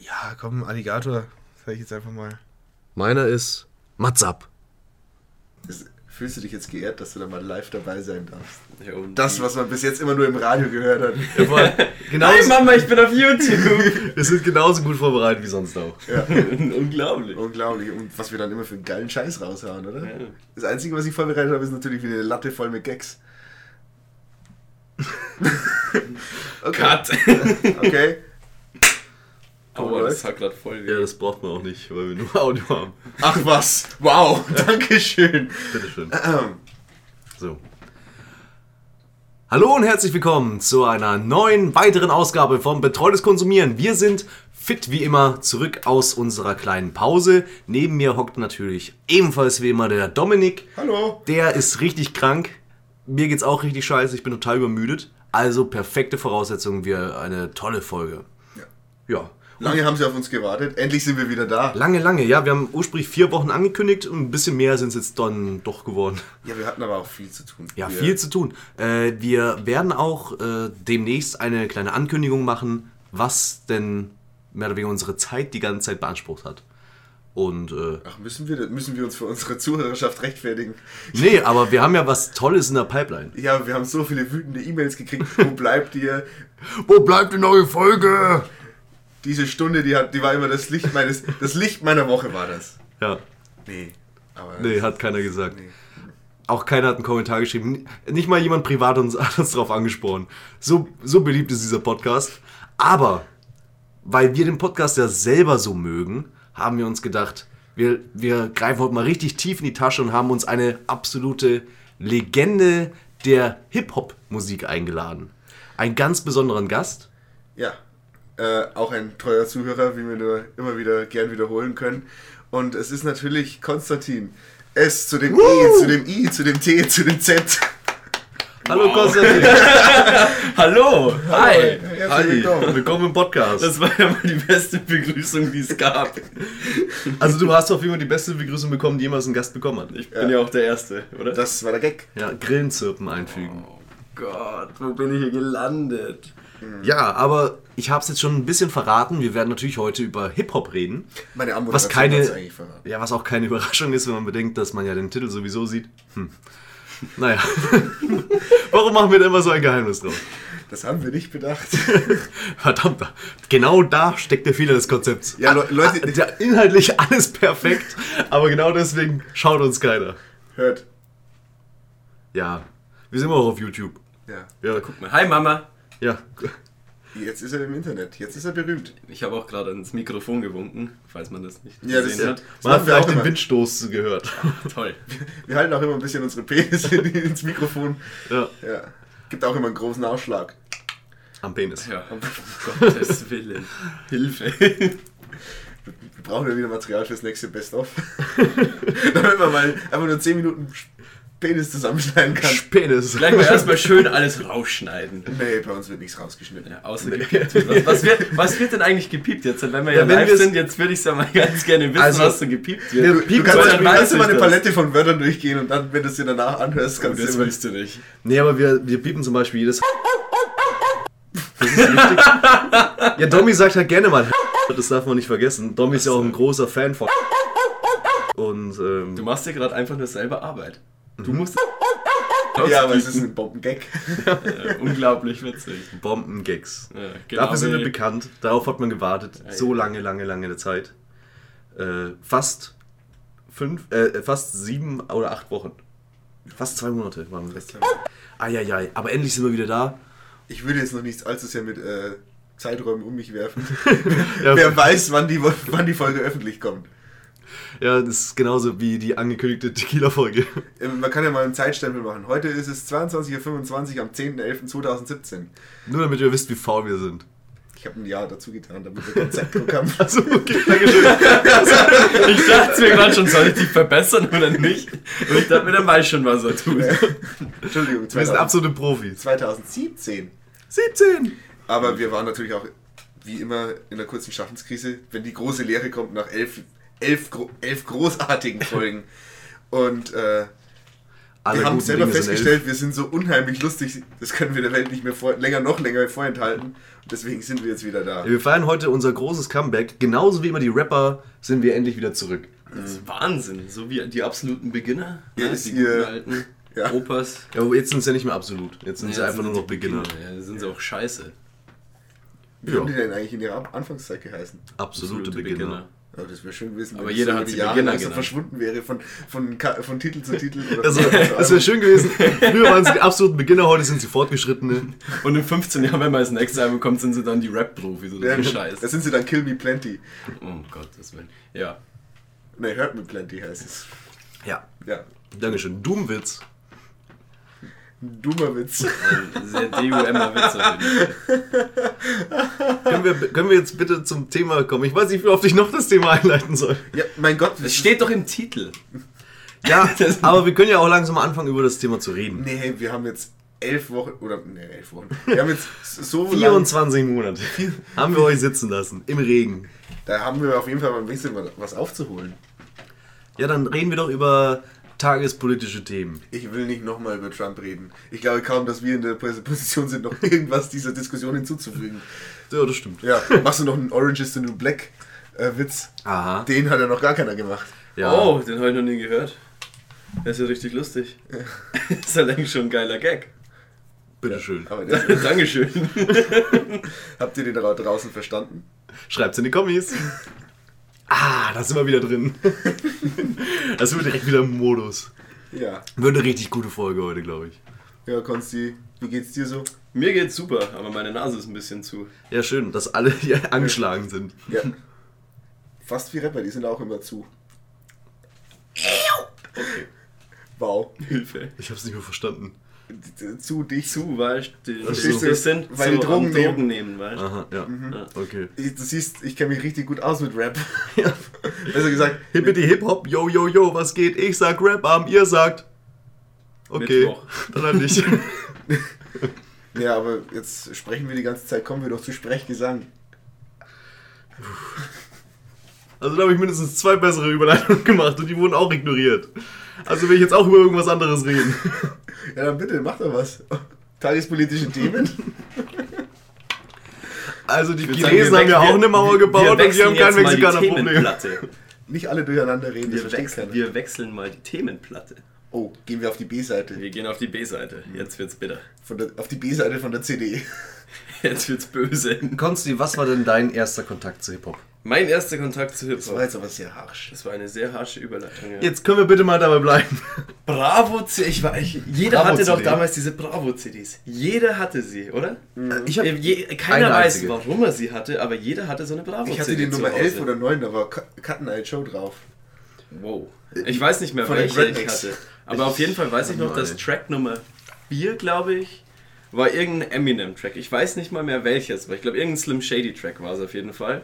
Ja, komm, Alligator. Sag ich jetzt einfach mal. Meiner ist Matzab. Fühlst du dich jetzt geehrt, dass du da mal live dabei sein darfst? Ja, Das, was man bis jetzt immer nur im Radio gehört hat. genau, Hi Mama, ich bin auf YouTube. wir sind genauso gut vorbereitet wie sonst auch. Unglaublich. Unglaublich. Und was wir dann immer für einen geilen Scheiß raushauen, oder? Ja. Das Einzige, was ich vorbereitet habe, ist natürlich wieder eine Latte voll mit Gags. okay. Cut. Okay. Läuft. das hat gerade voll weh. Ja, das braucht man auch nicht, weil wir nur Audio haben. Ach was, wow, Dankeschön. Bitteschön. So. Hallo und herzlich willkommen zu einer neuen, weiteren Ausgabe vom Betreutes Konsumieren. Wir sind fit wie immer zurück aus unserer kleinen Pause. Neben mir hockt natürlich ebenfalls wie immer der Dominik. Hallo. Der ist richtig krank. Mir geht's auch richtig scheiße. Ich bin total übermüdet. Also perfekte Voraussetzungen für eine tolle Folge. Ja. Lange haben sie auf uns gewartet. Endlich sind wir wieder da. Lange, lange, ja. Wir haben ursprünglich vier Wochen angekündigt und ein bisschen mehr sind es jetzt dann doch geworden. Ja, wir hatten aber auch viel zu tun. Ja, wir, viel zu tun. Äh, wir werden auch äh, demnächst eine kleine Ankündigung machen, was denn mehr oder weniger unsere Zeit die ganze Zeit beansprucht hat. Und äh, Ach, müssen wir, müssen wir uns für unsere Zuhörerschaft rechtfertigen? nee, aber wir haben ja was Tolles in der Pipeline. Ja, wir haben so viele wütende E-Mails gekriegt. Wo bleibt ihr? Wo bleibt die neue Folge? Diese Stunde, die, hat, die war immer das Licht meines, das Licht meiner Woche war das. Ja, Nee, aber nee, hat keiner gesagt. Nee. Auch keiner hat einen Kommentar geschrieben. Nicht mal jemand privat uns, hat uns darauf angesprochen. So, so beliebt ist dieser Podcast. Aber weil wir den Podcast ja selber so mögen, haben wir uns gedacht, wir, wir greifen heute mal richtig tief in die Tasche und haben uns eine absolute Legende der Hip-Hop-Musik eingeladen. Einen ganz besonderen Gast. Ja, äh, auch ein treuer Zuhörer, wie wir nur immer wieder gern wiederholen können. Und es ist natürlich Konstantin. S zu dem E, zu dem I, zu dem T, zu dem Z. Hallo Konstantin. Hallo! Hi! Herzlich willkommen. Willkommen im Podcast. Das war ja mal die beste Begrüßung, die es gab. also du hast auf jeden Fall die beste Begrüßung bekommen, die jemals ein Gast bekommen hat. Ich bin ja auch der Erste, oder? Das war der Gag. Ja, Grillenzirpen einfügen. oh Gott, wo bin ich hier gelandet? Ja, aber ich habe es jetzt schon ein bisschen verraten. Wir werden natürlich heute über Hip-Hop reden. Meine Was Anmoderation keine, hat's eigentlich verraten. ja, was auch keine Überraschung ist, wenn man bedenkt, dass man ja den Titel sowieso sieht. Hm. Naja. Warum machen wir da immer so ein Geheimnis drauf? Das haben wir nicht bedacht. Verdammt, genau da steckt der Fehler des Konzepts. Ja, Le- Leute- Ah, der, inhaltlich alles perfekt, aber genau deswegen schaut uns keiner. Hört. Ja, wir sind immer auch auf YouTube. Ja. Ja, Guck mal. Hi Mama! Ja. Jetzt ist er im Internet. Jetzt ist er berühmt. Ich habe auch gerade ins Mikrofon gewunken, falls man das nicht Ja, das gesehen hat. Das Man hat wir vielleicht auch den. Windstoß gehört. Toll. Wir halten auch immer ein bisschen unsere Penisse ins Mikrofon. Ja, Ja. Gibt auch immer einen großen Ausschlag. am Penis. Ja, um Gottes Willen. Hilfe. Wir brauchen ja wieder Material fürs nächste Best-of. Damit man mal einfach nur 10 Minuten Penis zusammenschneiden kann. Penis. Gleich mal erstmal schön alles rausschneiden. Nee, bei uns wird nichts rausgeschnitten. Ja, außer gepiept wird. Was, was, wird, was wird denn eigentlich gepiept jetzt? Wenn wir ja, Ja, wenn live sind, jetzt würde ich es ja mal ganz gerne wissen, Also, was so gepiept wird. wir Du, du kannst, ja, dann du kannst immer eine das. Palette von Wörtern durchgehen und dann, wenn du es dir danach anhörst, kannst du das immer... willst du nicht. Nee, aber wir, wir piepen zum Beispiel jedes. Das ist wichtig. Ja, Domi sagt halt gerne mal. Das darf man nicht vergessen. Domi ist ja auch ein großer Fan von. Und ähm, Du machst dir gerade einfach nur selber Arbeit. Du musst. Ja, aber es ist ein Bombengag. Unglaublich witzig. Bombengags. Ja, genau Dafür sind wir bekannt. Darauf hat man gewartet. Ja, So lange, lange, lange eine Zeit. Äh, fast fünf, äh, fast sieben oder acht Wochen. Fast zwei Monate waren wir weg. Eieiei. Aber endlich sind wir wieder da. Ich würde jetzt noch nicht allzu sehr mit äh, Zeiträumen um mich werfen. Ja, Wer weiß, wann die, wann die Folge öffentlich kommt. Ja, das ist genauso wie die angekündigte Tequila-Folge. Äh, Man kann ja mal einen Zeitstempel machen. Heute ist es 22.25 Uhr am 10.11.2017. Nur damit ihr wisst, wie faul wir sind. Ich habe ein Jahr dazu getan, damit wir keinen Zeitdruck haben. Also, okay, Dankeschön. Ich dachte mir gerade schon, soll ich dich verbessern oder nicht? Und ich dachte mir, dann weiß schon, was er tut. Entschuldigung, Wir sind 2000, absolute Profis. 2017. 17! Aber wir waren natürlich auch, wie immer, in einer kurzen Schaffenskrise, wenn die große Lehre kommt nach elf, elf, elf großartigen Folgen. Und äh, Alle wir haben selber Dinge sind festgestellt, wir sind so unheimlich lustig, das können wir der Welt nicht mehr vor, länger, noch länger vorenthalten. Und deswegen sind wir jetzt wieder da. Wir feiern heute unser großes Comeback. Genauso wie immer die Rapper sind wir endlich wieder zurück. Das ist Wahnsinn. So wie die absoluten Beginner. Ja, ne? ist die ihr- guten alten Ja. Opas. Ja, aber jetzt sind sie ja nicht mehr absolut. Jetzt sind Ja, sie jetzt einfach sind nur noch die Beginner. Ja, sind sie auch scheiße. Wie Ja. haben die denn eigentlich in ihrer Anfangszeit geheißen? Absolute, Beginner. Ja, das wäre schön gewesen, Aber das jeder so hat sie Jahre Beginner so genannt. verschwunden wäre von, von, von Titel zu Titel. Oder Also, es wäre schön gewesen. Früher waren sie die absoluten Beginner, heute sind sie Fortgeschrittene. Und in 15 Jahren, wenn man das nächste Album kommt, sind sie dann die Rap-Profis oder ja, so Scheiß. Da sind sie dann Kill Me Plenty. Oh Gottes Willen. Ja. Ne, Hurt Me Plenty heißt es. Ja. Ja. Dankeschön. Doomwitz. Ein dummer Witz. Ein sehr DUMer Witz. Können wir, können wir jetzt bitte zum Thema kommen? Ich weiß nicht, wie oft ich noch das Thema einleiten soll. Ja, mein Gott. Es steht doch im Titel. Ja, aber wir können ja auch langsam mal anfangen, über das Thema zu reden. Nee, wir haben jetzt elf Wochen, oder, ne, elf Wochen. Wir haben jetzt so lang, 24 Monate haben wir euch sitzen lassen, im Regen. da haben wir auf jeden Fall mal ein bisschen was aufzuholen. Ja, dann reden wir doch über tagespolitische Themen. Ich will nicht nochmal über Trump reden. Ich glaube kaum, dass wir in der Position sind, noch irgendwas dieser Diskussion hinzuzufügen. Ja, das stimmt. Ja, machst du noch einen Orange is the New Black äh, Witz? Aha. Den hat ja noch gar keiner gemacht. Ja. Oh, den habe ich noch nie gehört. Der ist ja richtig lustig. ist halt eigentlich schon ein geiler Gag. Bitteschön. Der, Dankeschön. habt ihr den da draußen verstanden? Schreibt's in die Kommis. Ah, da sind wir wieder drin. Da sind wir direkt wieder im Modus. Ja. Wird eine richtig gute Folge heute, glaube ich. Ja, Konsti, wie geht's dir so? Mir geht's super, aber meine Nase ist ein bisschen zu. Ja, schön, dass alle hier angeschlagen sind. Ja. Fast wie Rapper, die sind auch immer zu. Okay. Wow. Hilfe. Ich hab's nicht mehr verstanden. Zu dich. Zu, weißt du? Die du? sind Weil zu die Drogen am Drogen nehmen, weißt du? Aha, ja. Ja. Okay. Ich, du siehst, ich kenne mich richtig gut aus mit Rap. Besser gesagt, Hippity Hip Hop, yo yo yo, was geht? Ich sag Rap Arm, ihr sagt. Okay, Mittwoch. dann halt nicht. ja, aber jetzt sprechen wir die ganze Zeit, kommen wir doch zu Sprechgesang. Also da habe ich mindestens zwei bessere Überleitungen gemacht und die wurden auch ignoriert. Also will ich jetzt auch über irgendwas anderes reden. Ja, dann bitte, mach doch was. Tagespolitische Themen? Also die sagen, Chinesen haben ja auch eine Mauer gebaut und die haben kein Mexikaner-Problem. Nicht alle durcheinander reden, Wir, wechseln, wir wechseln mal die Themenplatte. Oh, gehen wir auf die B-Seite. Wir gehen auf die B-Seite. Jetzt wird's bitter. Von der- Auf die B-Seite von der CD. Jetzt wird's böse. Konsti, was war denn dein erster Kontakt zu Hip-Hop? Mein erster Kontakt zu Das war Hip-Hop. jetzt aber sehr harsch. Das war eine sehr harsche Überleitung. Ja. Jetzt können wir bitte mal dabei bleiben. Bravo CD. Ich war, ich, jeder Bravo hatte doch CD. damals diese Bravo-CDs. Jeder hatte sie, oder? Ich hab Äh, Je, keiner eine weiß, einzige. warum er sie hatte, aber jeder hatte so eine Bravo-CD. Ich hatte die Nummer Hause. 11 oder 9, da war Cut Cut Night Show drauf. Wow. Ich weiß nicht mehr, Von den welche ich hatte. Aber auf jeden Fall weiß ich noch, dass. Track Nummer 4, glaube ich, war irgendein Eminem-Track. Ich weiß nicht mal mehr welches, aber ich glaube, irgendein Slim Shady-Track war es auf jeden Fall.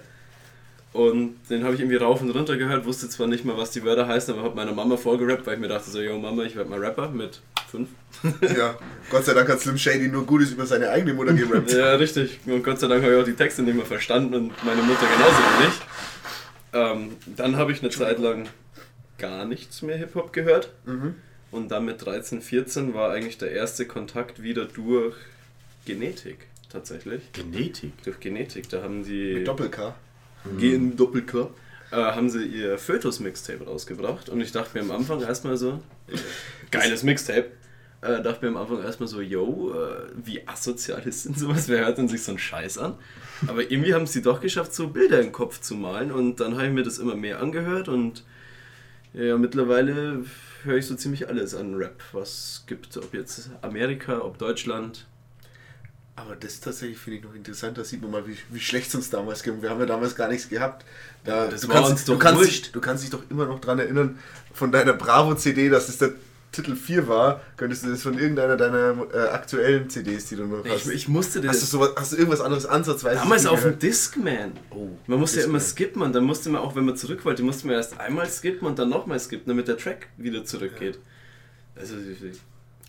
Und den habe ich irgendwie rauf und runter gehört, wusste zwar nicht mal, was die Wörter heißen, aber habe meiner Mama vorgerappt, weil ich mir dachte so, yo Mama, ich werde mal Rapper mit 5. Ja, Gott sei Dank hat Slim Shady nur Gutes über seine eigene Mutter gerappt. Ja, richtig. Und Gott sei Dank habe ich auch die Texte nicht mehr verstanden und meine Mutter genauso nicht. Ähm, dann habe ich eine Zeit lang gar nichts mehr Hip-Hop gehört. Mhm. Und dann mit 13, 14 war eigentlich der erste Kontakt wieder durch Genetik, tatsächlich. Genetik. Durch Genetik. Da haben sie. Mit Doppel-K. Gen Doppelk. Äh, haben sie ihr Fötus-Mixtape rausgebracht. Und ich dachte mir am Anfang erstmal so, geiles Mixtape. Äh, dachte mir am Anfang erstmal so, yo, äh, wie asozial ist denn sowas? Wer hört denn sich so einen Scheiß an? Aber irgendwie haben sie doch geschafft, so Bilder im Kopf zu malen. Und dann habe ich mir das immer mehr angehört. Und ja, mittlerweile höre ich so ziemlich alles an Rap, was es gibt. Ob jetzt Amerika, ob Deutschland. Aber das tatsächlich finde ich noch interessant, da sieht man mal, wie, wie schlecht es uns damals ging. Wir haben ja damals gar nichts gehabt. Da, Das du, war kannst, uns du, doch kannst wurscht. dich, du kannst dich doch immer noch dran erinnern, von deiner Bravo-CD, dass es der Titel 4 war, könntest du das von irgendeiner deiner äh, aktuellen CDs, die du noch hast. Ich, ich musste das. hast, du sowas, hast du irgendwas anderes ansatzweise Damals auf dem? Discman. Oh, Man musste ja immer Discman. skippen und dann musste man auch, wenn man zurück wollte, musste man erst einmal skippen und dann nochmal skippen, damit der Track wieder zurückgeht. Also,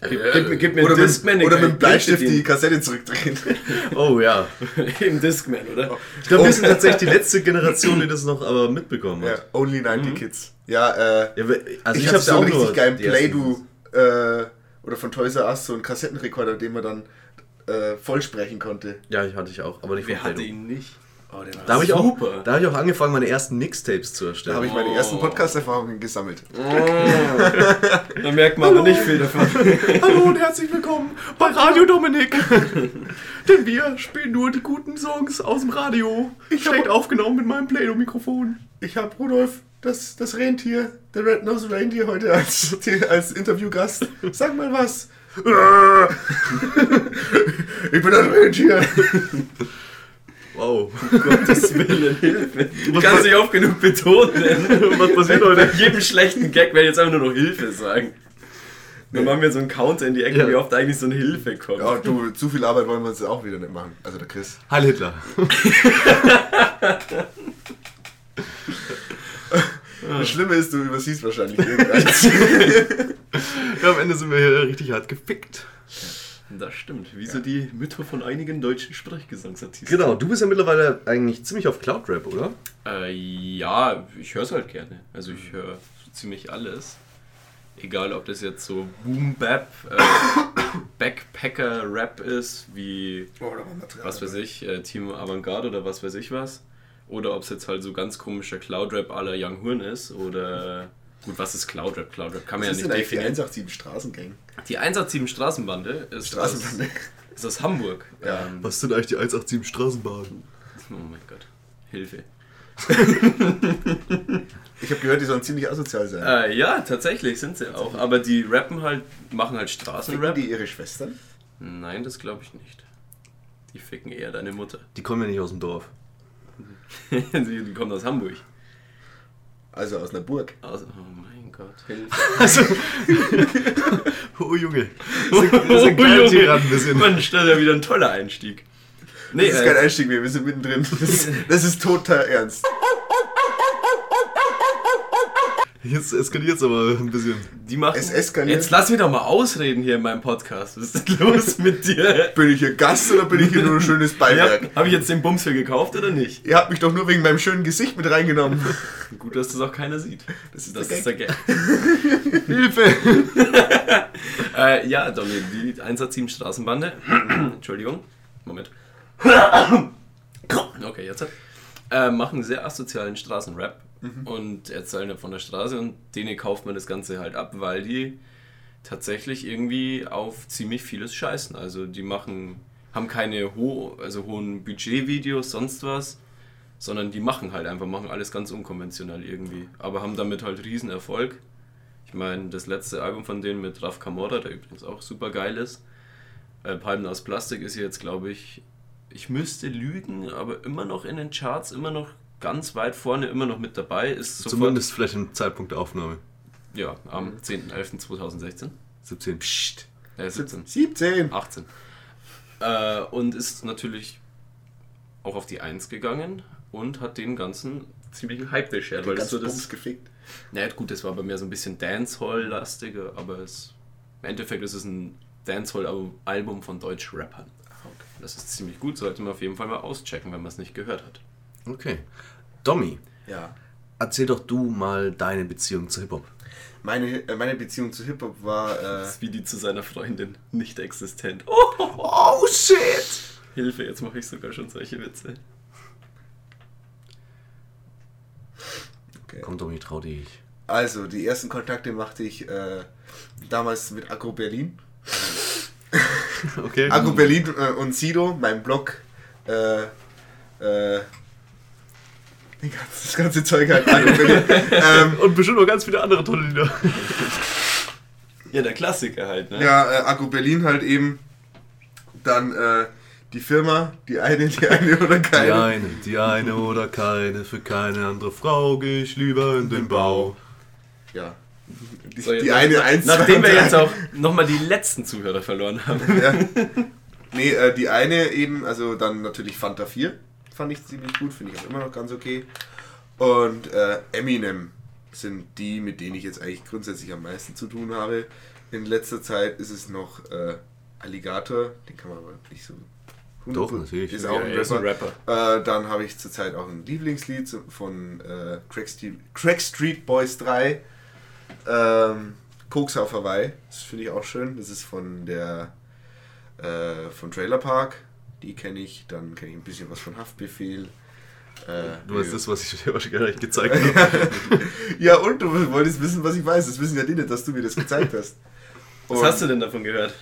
gib, gib, mir- gib mir Oder, einen mit, Discman. oder mit dem Bleistift die Kassette zurückdrehen. Oh ja. Im Discman, oder? Ich glaube, wir sind tatsächlich die letzte Generation, die das noch aber mitbekommen ja, hat. Only 90 Kids. Ja, äh, Ja, also ich, ich, habe so ja auch einen richtig geilen Play-Do äh, oder von Toys R Us so einen Kassettenrekorder, den man dann äh, voll sprechen konnte. Ja, ich hatte ich auch, aber nicht Wer hatte ihn nicht? Oh, der war Da habe ich, auch- da hab ich auch angefangen, meine ersten Mixtapes zu Da erstellen. habe ich meine Oh. ersten Podcast-Erfahrungen gesammelt. Da merkt man aber nicht viel davon. Hallo und herzlich willkommen bei Radio Dominik. Denn wir spielen nur die guten Songs aus dem Radio. Schlecht aufgenommen mit meinem Play-Doh-Mikrofon. Ich habe Rudolf, das, das Rentier, der Red-Nosed Reindeer heute als, als Interviewgast. Sag mal was. ich bin das Rentier. Wow. Gottes Willen, Hilfe. Du kannst nicht oft genug betonen. Was passiert heute? Bei jedem schlechten Gag werde ich jetzt einfach nur noch Hilfe sagen. Dann machen wir so einen Counter in die Ecke, Ja. wie oft eigentlich so eine Hilfe kommt. Ja, du, zu viel Arbeit wollen wir uns auch wieder nicht machen. Also der Chris. Heil Hitler. Das Schlimme ist, du übersiehst wahrscheinlich irgendeins. Ja, am Ende sind wir hier richtig hart gefickt. Das stimmt. Wie so die Mütter von einigen deutschen Sprechgesangsartisten. Genau, du bist ja mittlerweile eigentlich ziemlich auf Cloud-Rap, oder? Äh, ja, ich höre es halt gerne. Also ich höre so ziemlich alles. Egal, ob das jetzt so Boom-Bap, äh, Backpacker-Rap ist, wie, Oh, was weiß ich, äh, Team Avantgarde oder was weiß ich was. Oder ob es jetzt halt so ganz komischer Cloud-Rap à la Young Horn ist oder... Gut, was ist Cloud-Rap? Cloud-Rap kann man Was ja ist nicht eigentlich die definieren. 187 Straßengang? Die 187 Straßenbande ist, Straßenbande. Aus, ist aus Hamburg. Ja. Ähm, Was sind eigentlich die 187 Straßenbahn? oh mein Gott. Hilfe. Ich habe gehört, die sollen ziemlich asozial sein. Äh, ja, tatsächlich sind sie auch. Aber die rappen halt, machen halt Ficken Straßenrap. die ihre Schwestern? Nein, das glaube ich nicht. Die ficken eher deine Mutter. Die kommen ja nicht aus dem Dorf. die, kommt aus Hamburg. Also aus einer Burg. Aus, oh mein Gott. Hilfe. Also, oh Junge. Das ist das ist ein kleiner Tyrann bisschen. Mensch, das ist ja wieder ein toller Einstieg. Nee, Das ist kein äh, Einstieg mehr, wir sind mittendrin. Das ist, das ist total ernst. Jetzt eskaliert es aber ein bisschen. die machen. Es eskaliert. Jetzt lass mich doch mal ausreden hier in meinem Podcast. Was ist denn los mit dir? Bin ich hier Gast oder bin ich hier nur ein schönes Beiwerk? Habe ich jetzt den Bums für gekauft oder nicht? Ihr habt mich doch nur wegen meinem schönen Gesicht mit reingenommen. Gut, dass das auch keiner sieht. Das ist Das der ist der Gag. Hilfe! Äh, ja, Domi, die 187 Straßenbande. Entschuldigung. Moment. Okay, jetzt. Äh, machen sehr asozialen Straßenrap und erzählen von der Straße und denen kauft man das Ganze halt ab, weil die tatsächlich irgendwie auf ziemlich vieles scheißen. Also die machen, haben keine ho also hohen Budgetvideos, sonst was, sondern die machen halt einfach, machen alles ganz unkonventionell irgendwie, aber haben damit halt riesen Erfolg. Ich meine, das letzte Album von denen mit Raf Kamora, der übrigens auch super geil ist, äh, Palmen aus Plastik ist jetzt, glaube ich, ich müsste lügen, aber immer noch in den Charts, immer noch ganz weit vorne, immer noch mit dabei. Ist sofort, Zumindest vielleicht im Zeitpunkt der Aufnahme. ja, am 10.11.2016. 17. Psst. Äh, 17. 17. 18. Äh, und ist natürlich auch auf die 1 gegangen und hat den ganzen ziemlichen Hype beschert, weil das Ganz so das. gefickt. Naja, gut, das war bei mir so ein bisschen Dancehall-lastiger, aber es, im Endeffekt ist es ein Dancehall-Album von Deutsch-Rappern. Das ist ziemlich gut, sollte man auf jeden Fall mal auschecken, wenn man es nicht gehört hat. Okay. Domi, Ja. erzähl doch du mal deine Beziehung zu Hip-Hop. Meine, äh, meine Beziehung zu Hip-Hop war. Äh, Das ist wie die zu seiner Freundin, nicht existent. Oh, Oh shit! Hilfe, jetzt mache ich sogar schon solche Witze. okay. Komm Domi, trau dich. Also, die ersten Kontakte machte ich äh, damals mit Agro Berlin. Okay. Agro Berlin äh, und Sido, mein Blog. Äh, äh, die das ganze Zeug halt. Berlin. ähm, Und bestimmt noch ganz viele andere tolle Lieder. Ja, der Klassiker halt, ne? ja, äh, Agro Berlin halt eben. Dann äh, die Firma, die eine, die eine oder Die keine. eine, die eine oder keine, für keine andere Frau gehe ich lieber in den Bau. Ja. Die, So, die eine, eins, zwei, Nachdem wir drei. jetzt auch nochmal die letzten Zuhörer verloren haben. Ja. Nee, äh, die eine eben, also dann natürlich Fanta 4. Fand ich ziemlich gut, finde ich auch immer noch ganz okay. Und äh, Eminem sind die, mit denen ich jetzt eigentlich grundsätzlich am meisten zu tun habe. In letzter Zeit ist es noch äh, Alligator, den kann man aber nicht so. Doch, natürlich. Ist Ja, auch ein er ist ein Rapper. Äh, dann habe ich zurzeit auch ein Lieblingslied von äh, Crack, Street, Crack Street Boys 3. Ähm, Koks auf Hawaii. Das finde ich auch schön. Das ist von der äh, von Trailer Park. Die kenne ich. Dann kenne ich ein bisschen was von Haftbefehl. Äh, Du weißt das, was ich dir wahrscheinlich gezeigt habe. ja, und du wolltest wissen, was ich weiß. Das wissen ja die nicht, dass du mir das gezeigt hast. Was hast du denn davon gehört?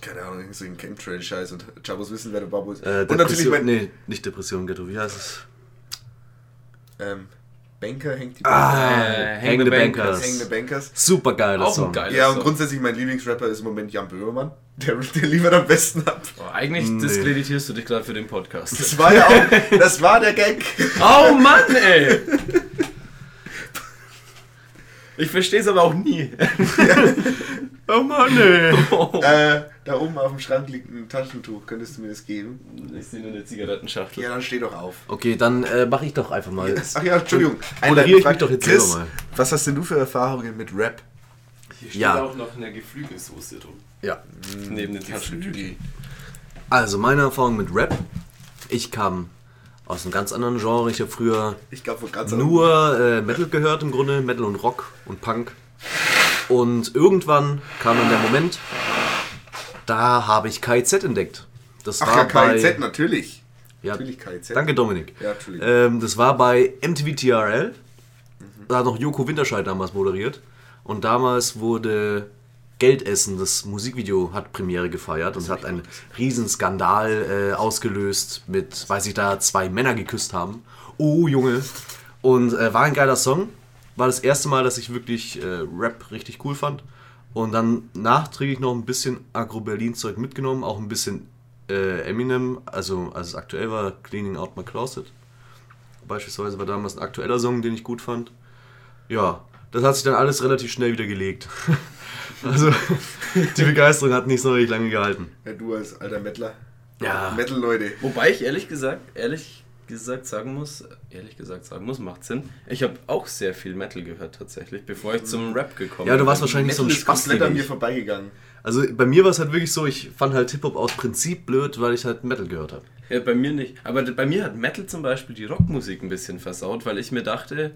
Keine Ahnung, so ein Chemtrail-Scheiß und Chabos wissen, wer der Babu ist. Äh, und natürlich mein nee, nicht Depression, Ghetto, wie heißt es? ähm, Banker hängt die Ah, Äh, Hängende Bankers. Hängende Bankers. Super geiler Auch Song. ein geiler Ja, und Song. grundsätzlich mein Lieblingsrapper ist im Moment Jan Böhmermann. Der, der liefert am besten ab. Oh, eigentlich Nee. diskreditierst du dich gerade für den Podcast. Das war ja auch, das war der Gag. Oh Mann, ey! Ich verstehe es aber auch nie. Oh Mann, ey. Äh, da oben auf dem Schrank liegt ein Taschentuch. Könntest du mir das geben? Ich sehe nur eine Zigarettenschachtel. Ja, dann steh doch auf. Okay, dann äh, mache ich doch einfach mal. Ach ja, Entschuldigung. Moderiere ich mich doch jetzt Chris, selber mal. Was hast denn du für Erfahrungen mit Rap? Hier steht Ja. auch noch eine Geflügelsoße drum. Ja. Neben den Taschentüchern. Also, meine Erfahrung mit Rap. Ich kam aus einem ganz anderen Genre. Ich habe früher Ich ganz nur äh, Metal gehört im Grunde, Metal und Rock und Punk. Und irgendwann kam dann der Moment, da habe ich KIZ entdeckt. Das Ach war ja, bei, KIZ, natürlich. Ja, Natürlich KIZ. Danke Dominik. Ja. Ähm, das war bei MTV TRL. Da hat noch Joko Winterscheid damals moderiert. Und damals wurde Geldessen, das Musikvideo, hat Premiere gefeiert und hat einen riesen Skandal äh, ausgelöst mit, weiß ich da, zwei Männer geküsst haben. Oh, Junge. Und äh, war ein geiler Song. War das erste Mal, dass ich wirklich äh, Rap richtig cool fand. Und dann nachträglich noch ein bisschen Agro-Berlin-Zeug mitgenommen, auch ein bisschen äh, Eminem, also als es aktuell war, Cleaning Out My Closet. Beispielsweise war damals ein aktueller Song, den ich gut fand. Ja, das hat sich dann alles relativ schnell wieder gelegt. also, die Begeisterung hat nicht so richtig lange gehalten. Ja, du als alter Mettler. Ja. Metal-Leute. Wobei ich ehrlich gesagt, ehrlich gesagt sagen muss, ehrlich gesagt sagen muss, macht Sinn. Ich habe auch sehr viel Metal gehört tatsächlich, bevor ich zum Rap gekommen Ja, du bin. warst wahrscheinlich so ein Metal ist Spaß. komplett an mir vorbeigegangen. Also bei mir war es halt wirklich so, ich fand halt Hip-Hop aus Prinzip blöd, weil ich halt Metal gehört habe. Ja, bei mir nicht. Aber bei mir hat Metal zum Beispiel die Rockmusik ein bisschen versaut, weil ich mir dachte,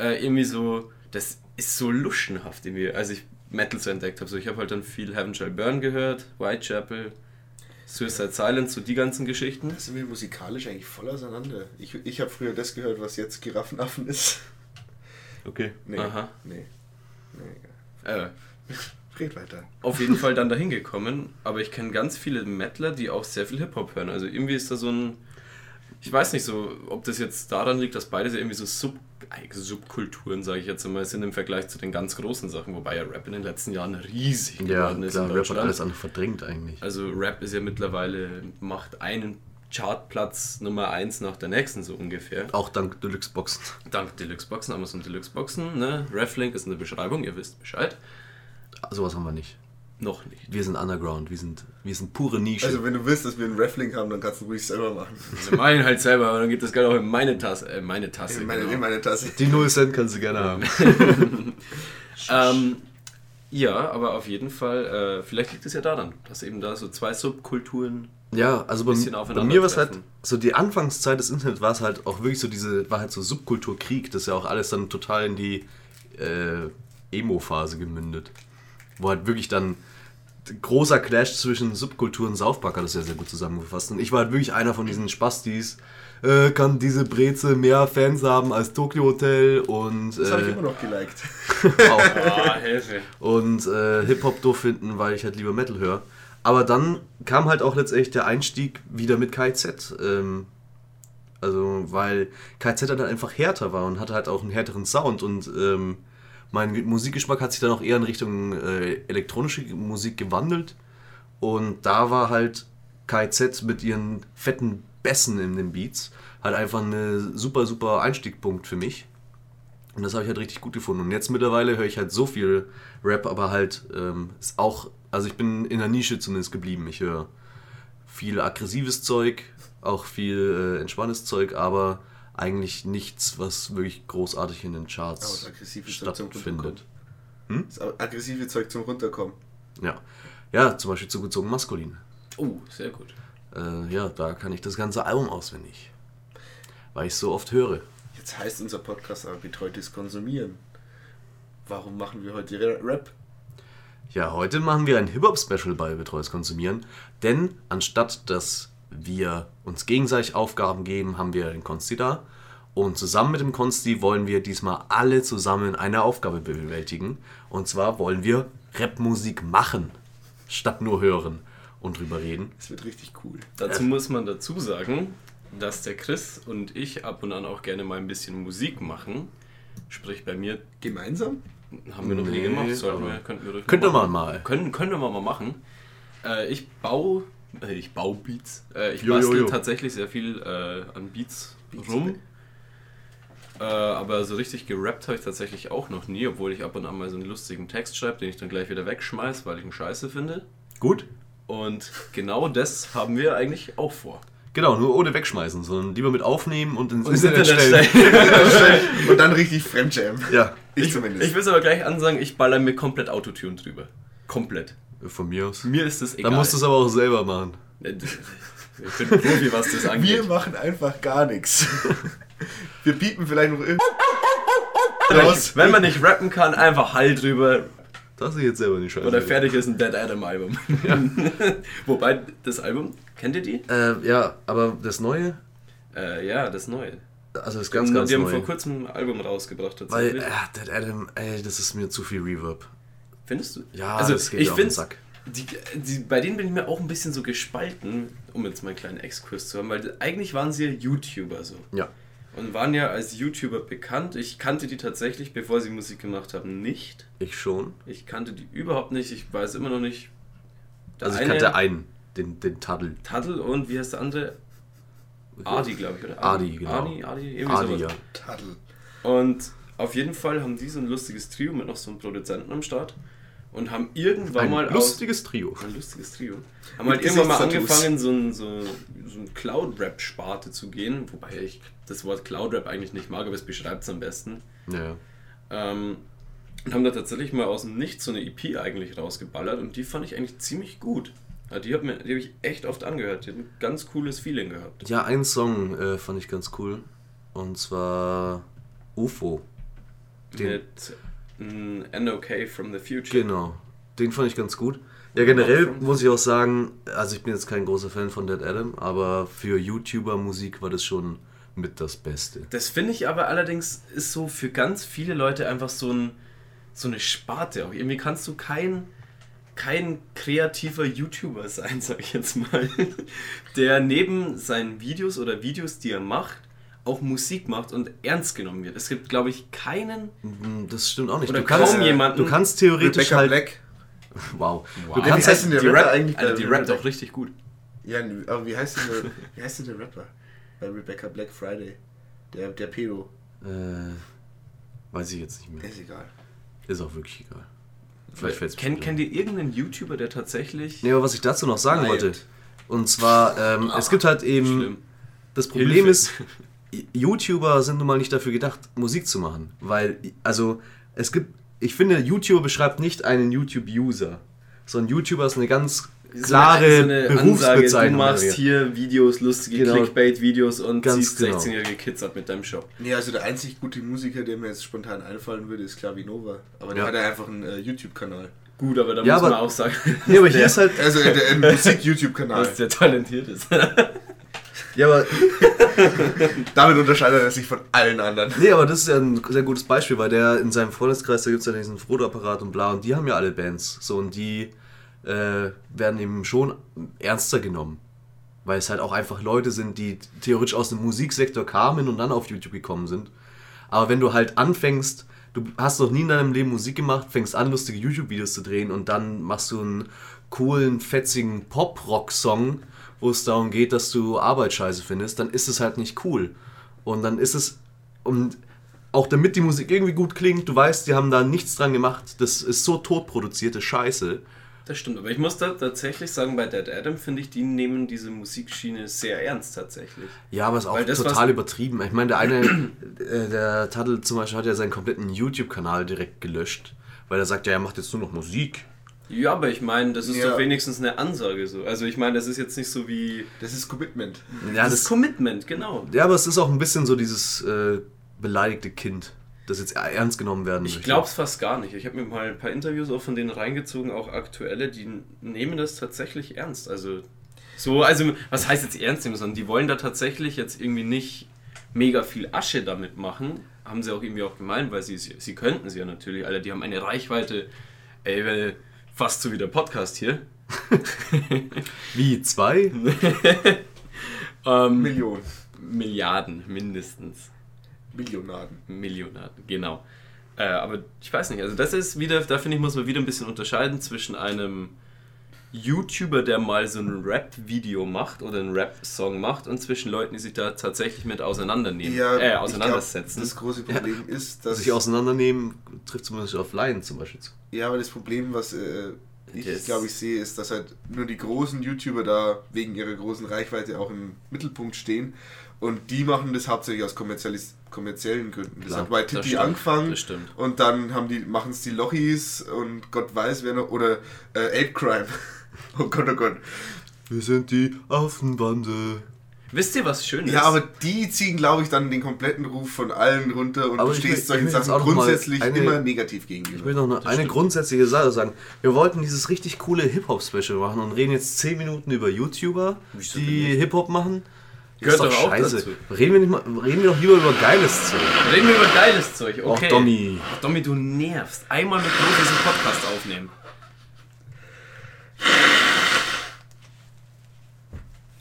äh, irgendwie so, das ist so luschenhaft irgendwie, als ich Metal so entdeckt habe. So, ich habe halt dann viel Heaven Shall Burn gehört, Whitechapel, Suicide Silence, so die ganzen Geschichten. Da sind wir musikalisch eigentlich voll auseinander. Ich, ich habe früher das gehört, was jetzt Giraffenaffen ist. Okay. Nee. Aha. Nee. Nee, egal. Äh, Red weiter. auf jeden Fall dann dahin gekommen, aber ich kenne ganz viele Metaler, die auch sehr viel Hip-Hop hören. Also irgendwie ist da so ein. Ich weiß nicht so, ob das jetzt daran liegt, dass beide so irgendwie so Sub, Subkulturen, sage ich jetzt einmal, sind im Vergleich zu den ganz großen Sachen, wobei ja Rap in den letzten Jahren riesig Ja, geworden ist in Rap hat alles andere verdrängt eigentlich. Also Rap ist ja mittlerweile, macht einen Chartplatz Nummer 1 nach der nächsten so ungefähr. Auch dank Deluxe Boxen. Dank Deluxe Boxen, Amazon Deluxe Boxen, ne? Reflink ist in der Beschreibung, ihr wisst Bescheid. Sowas haben wir nicht. Noch nicht. Wir sind Underground, wir sind, wir sind pure Nische. Also, wenn du willst, dass wir einen Raffling haben, dann kannst du ruhig selber machen. Wir meinen halt selber, aber dann geht das Geld auch in meine Tasse. Äh, meine Tasse. In meine, genau. in meine Tasse. die 0 Cent kannst du gerne haben. ähm, ja, aber auf jeden Fall, äh, vielleicht liegt es ja daran, dass eben da so zwei Subkulturen. Ja, also bei, bisschen bei aufeinander mir war es halt, so die Anfangszeit des Internets war es halt auch wirklich so diese, war halt so Subkulturkrieg, das ist ja auch alles dann total in die äh, Emo-Phase gemündet. Wo halt wirklich dann großer Clash zwischen Subkultur und South Park hat das ja sehr gut zusammengefasst. Und ich war halt wirklich einer von diesen Spastis, äh, kann diese Breze mehr Fans haben als Tokyo Hotel und Das habe ich äh, immer noch geliked. Hilfe. und äh, Hip-Hop doof finden, weil ich halt lieber Metal höre. Aber dann kam halt auch letztendlich der Einstieg wieder mit KZ. Ähm, also, weil KZ dann halt einfach härter war und hatte halt auch einen härteren Sound und ähm, mein Musikgeschmack hat sich dann auch eher in Richtung äh, elektronische Musik gewandelt. Und da war halt KZ mit ihren fetten Bässen in den Beats halt einfach ein super, super Einstiegpunkt für mich. Und das habe ich halt richtig gut gefunden. Und jetzt mittlerweile höre ich halt so viel Rap, aber halt ähm, ist auch, also ich bin in der Nische zumindest geblieben. Ich höre viel aggressives Zeug, auch viel äh, entspanntes Zeug, aber eigentlich nichts, was wirklich großartig in den Charts stattfindet. Das aggressive Zeug zum Runterkommen. Ja. ja, zum Beispiel zugezogen maskulin. Oh, sehr gut. Äh, ja, da kann ich das ganze Album auswendig. Weil ich so oft höre. Jetzt heißt unser Podcast aber betreutes Konsumieren. Warum machen wir heute Ra- Rap? Ja, heute machen wir ein Hip-Hop-Special bei Betreues Konsumieren, denn anstatt dass wir uns gegenseitig Aufgaben geben, haben wir den Konsti da. Und zusammen mit dem Konsti wollen wir diesmal alle zusammen eine Aufgabe bewältigen. Und zwar wollen wir Rapmusik machen, statt nur hören und drüber reden. Das wird richtig cool. Dazu muss man dazu sagen, dass der Chris und ich ab und an auch gerne mal ein bisschen Musik machen. Sprich, bei mir Gemeinsam? haben wir noch nie Nee, gemacht, sollten wir, könnten wir könnte machen. man mal. Können, können wir mal machen. Äh, ich baue, äh, ich baue Beats. Äh, ich Jo, jo, bastel jo. tatsächlich sehr viel äh, an Beats, Beats, rum. Äh, aber so richtig gerappt habe ich tatsächlich auch noch nie, obwohl ich ab und an mal so einen lustigen Text schreibe, den ich dann gleich wieder wegschmeiß, weil ich ihn scheiße finde. Gut? Und genau das haben wir eigentlich auch vor. Genau, nur ohne wegschmeißen, sondern lieber mit aufnehmen und ins Und Internet, Internet stellen. Und dann richtig Fremdjam. Ja, Ich, Ich, zumindest. ich will es aber gleich ansagen, ich baller mir komplett Autotune drüber. Komplett. Von mir aus. Mir ist das egal. Dann musst du es aber auch selber machen. Ich bin Profi, was das wir angeht. machen einfach gar nichts. Wir piepen vielleicht noch irgendwas. Wenn, wenn man nicht rappen kann, einfach Hall drüber Das ist jetzt selber nicht scheiße. oder fertig ist ein Dead Adam Album. Wobei, das Album, kennt ihr die? Äh, ja, aber das Neue, Äh, ja, das neue. also das ganz, ganz die haben neu. vor kurzem ein Album rausgebracht Weil, tatsächlich. äh, Dead Adam, ey, das ist mir zu viel Reverb. Findest du? Ja, also das geht ich finde, Sack. die, die, bei denen bin ich mir auch ein bisschen so gespalten, um jetzt mal einen kleinen Exkurs zu haben, weil eigentlich waren sie ja YouTuber so. Ja. Und waren ja als YouTuber bekannt. Ich kannte die tatsächlich, bevor sie Musik gemacht haben, nicht. Ich schon. Ich kannte die überhaupt nicht. Ich weiß immer noch nicht. Der Also ich eine- kannte einen, den, den Taddel. Taddel und wie heißt der andere? Adi, glaube ich, oder? Adi, genau. Adi, Adi, irgendwie Adi, sowas. ja. Taddel. Und auf jeden Fall haben die so ein lustiges Trio mit noch so einem Produzenten am Start und haben irgendwann Ein mal lustiges Trio. aus, ein lustiges Trio. Haben halt irgendwann mal angefangen, so ein, so, so ein Cloud-Rap-Sparte zu gehen, wobei ich das Wort Cloud-Rap eigentlich nicht mag, aber es beschreibt es am besten. Ja. Ähm, und haben da tatsächlich mal aus dem Nichts so eine EP eigentlich rausgeballert und die fand ich eigentlich ziemlich gut. Ja, die habe hab ich echt oft angehört. Die hat ein ganz cooles Feeling gehabt. Ja, einen Song äh, fand ich ganz cool. Und zwar UFO. Den, Mit NOK from the Future. genau. Den fand ich ganz gut. Ja, generell muss ich auch sagen, also ich bin jetzt kein großer Fan von Dead Adam, aber für YouTuber-Musik war das schon mit das Beste. Das finde ich aber allerdings ist so für ganz viele Leute einfach so, ein, so eine Sparte. Auch irgendwie kannst du kein, kein kreativer YouTuber sein, sag ich jetzt mal, der neben seinen Videos oder Videos, die er macht, auch Musik macht und ernst genommen wird. Es gibt, glaube ich, keinen. Mm, Das stimmt auch nicht. Oder du kannst, kaum jemanden- Du kannst theoretisch Rebecca halt. Black. Wow. Wow. Du Wie kannst heißt denn der Die, Rapper Rap, eigentlich? also die Äh, rappt auch richtig gut. Ja, aber wie heißt denn der, wie heißt denn der Rapper? Bei Rebecca Black Friday. Der, der Pedo. äh, weiß ich jetzt nicht mehr. Ist egal. Ist auch wirklich egal. Vielleicht fällt es Kennt, kennt ihr irgendeinen YouTuber, der tatsächlich. Nee, aber was ich dazu noch sagen Riot. wollte. Und zwar, ähm, es gibt halt eben. Schlimm. Das Problem Hilfe. ist, YouTuber sind nun mal nicht dafür gedacht, Musik zu machen. Weil, also, es gibt. Ich finde, YouTuber beschreibt nicht einen YouTube-User. Sondern YouTuber ist eine ganz klare so eine Berufsbezeichnung. du machst hier Videos, lustige Genau. Clickbait-Videos und Ganz ziehst genau. 16-jährige Kids ab mit deinem Shop. Nee, also der einzig gute Musiker, der mir jetzt spontan einfallen würde, ist Clavinova. Aber der Ja. hat ja einfach einen äh, YouTube-Kanal. Gut, aber da Ja, muss man aber- auch sagen, Nee, aber hier ist halt. Also der, ein Musik-YouTube-Kanal. dass der talentiert ist. Ja, aber Damit unterscheidet er sich von allen anderen. Nee, aber das ist ja ein sehr gutes Beispiel, weil der in seinem Freundeskreis, da gibt es ja diesen Frodo-Apparat und bla, und die haben ja alle Bands. So, und die äh, werden eben schon ernster genommen. Weil es halt auch einfach Leute sind, die theoretisch aus dem Musiksektor kamen und dann auf YouTube gekommen sind. Aber wenn du halt anfängst, du hast noch nie in deinem Leben Musik gemacht, fängst an, lustige YouTube-Videos zu drehen und dann machst du einen coolen, fetzigen Pop-Rock-Song, wo es darum geht, dass du Arbeit scheiße findest, dann ist es halt nicht cool. Und dann ist es, und auch damit die Musik irgendwie gut klingt, du weißt, die haben da nichts dran gemacht, das ist so totproduzierte Scheiße. Das stimmt, aber ich muss da tatsächlich sagen, bei Dead Adam finde ich, die nehmen diese Musikschiene sehr ernst tatsächlich. Ja, aber ist auch das, total übertrieben. Ich meine, der eine, äh, der Taddel zum Beispiel hat ja seinen kompletten YouTube-Kanal direkt gelöscht, weil er sagt, ja, er macht jetzt nur noch Musik. Ja, aber ich meine, das ist Ja. doch wenigstens eine Ansage so. Also ich meine, das ist jetzt nicht so wie Das ist Commitment. Ja, das, ist Commitment, genau. ja, aber es ist auch ein bisschen so dieses äh, beleidigte Kind, das jetzt ernst genommen werden Ich möchte. glaube es fast gar nicht. Ich habe mir mal ein paar Interviews auch von denen reingezogen, auch aktuelle, die nehmen das tatsächlich ernst. Also So, also, was heißt jetzt ernst nehmen, sondern die wollen da tatsächlich jetzt irgendwie nicht mega viel Asche damit machen. Haben sie auch irgendwie auch gemeint, weil sie, sie könnten sie ja natürlich, Alter, die haben eine Reichweite, ey, weil fast so wie der Podcast hier. Wie, zwei? Ähm, Millionen. Milliarden mindestens. Millionaden. Millionen, genau. Äh, aber ich weiß nicht, also das ist wieder, da finde ich, muss man wieder ein bisschen unterscheiden zwischen einem YouTuber, der mal so ein Rap-Video macht oder einen Rap-Song macht und zwischen Leuten, die sich da tatsächlich mit auseinandernehmen, Ja, äh, auseinandersetzen. glaub, das große Problem ist, dass. Sich auseinandernehmen, trifft zumindest auf Laien zum Beispiel zu. Ja, aber das Problem, was äh, ich glaube ich sehe, ist, dass halt nur die großen YouTuber da wegen ihrer großen Reichweite auch im Mittelpunkt stehen. Und die machen das hauptsächlich aus kommerziellen Gründen. Das Klar, hat bei das Titi stimmt, angefangen das stimmt. und dann haben die, machen es die Lochis und Gott weiß wer noch, oder äh, Ape Crime. Oh Gott, oh Gott. Wir sind die Affenbande. Wisst ihr, was schön ist? Ja, aber die ziehen, glaube ich, dann den kompletten Ruf von allen runter und Aber du stehst solchen Sachen grundsätzlich eine- immer negativ Ich will gegenüber. noch eine, eine stimmt. grundsätzliche Sache sagen. Wir wollten dieses richtig coole Hip-Hop-Special machen und reden jetzt 10 Minuten über YouTuber, die? Hip-Hop machen. Gehört ist doch doch auch scheiße. dazu. Reden wir, nicht mal, reden wir doch lieber über geiles Zeug. Reden wir über geiles Zeug, okay. Och, Domi. Ach, Domi, du nervst. Einmal mit Lo diesen Podcast aufnehmen.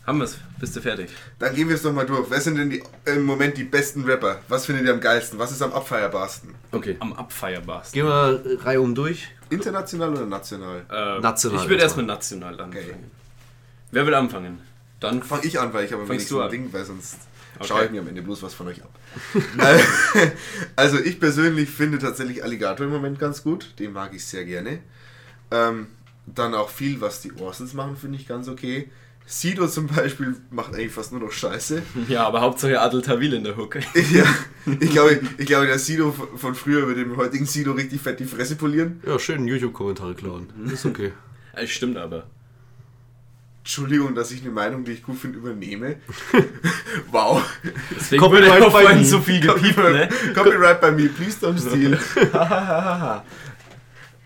Haben wir's? Bist du fertig? Dann gehen wir es nochmal durch. Wer sind denn die, im Moment die besten Rapper? Was findet ihr am geilsten? Was ist am abfeierbarsten? Okay. Am Abfeierbarsten. Gehen wir Reihe um durch. International oder national? Äh, National Ich würde erstmal. national anfangen. Okay. Wer will anfangen? Dann Fang ich an, weil ich am wenigsten du an. Ding, weil sonst Okay. schaue ich mir am Ende bloß was von euch ab. also ich persönlich finde tatsächlich Alligator im Moment ganz gut. Den mag ich sehr gerne. Ähm, dann auch viel, was die Orsons machen, finde ich ganz okay. Sido zum Beispiel macht eigentlich fast nur noch Scheiße. Ja, aber Hauptsache Adel Tawil in der Hucke. ja, ich glaube, ich glaube, der Sido von früher wird dem heutigen Sido richtig fett die Fresse polieren. Ja, schön YouTube-Kommentare klauen. Ist okay. Es stimmt aber. Entschuldigung, dass ich eine Meinung, die ich gut finde, übernehme. wow. Deswegen Copyright wurde auch bei vorhin mir. so viel gepiept, ne? Copyright bei mir, please don't steal.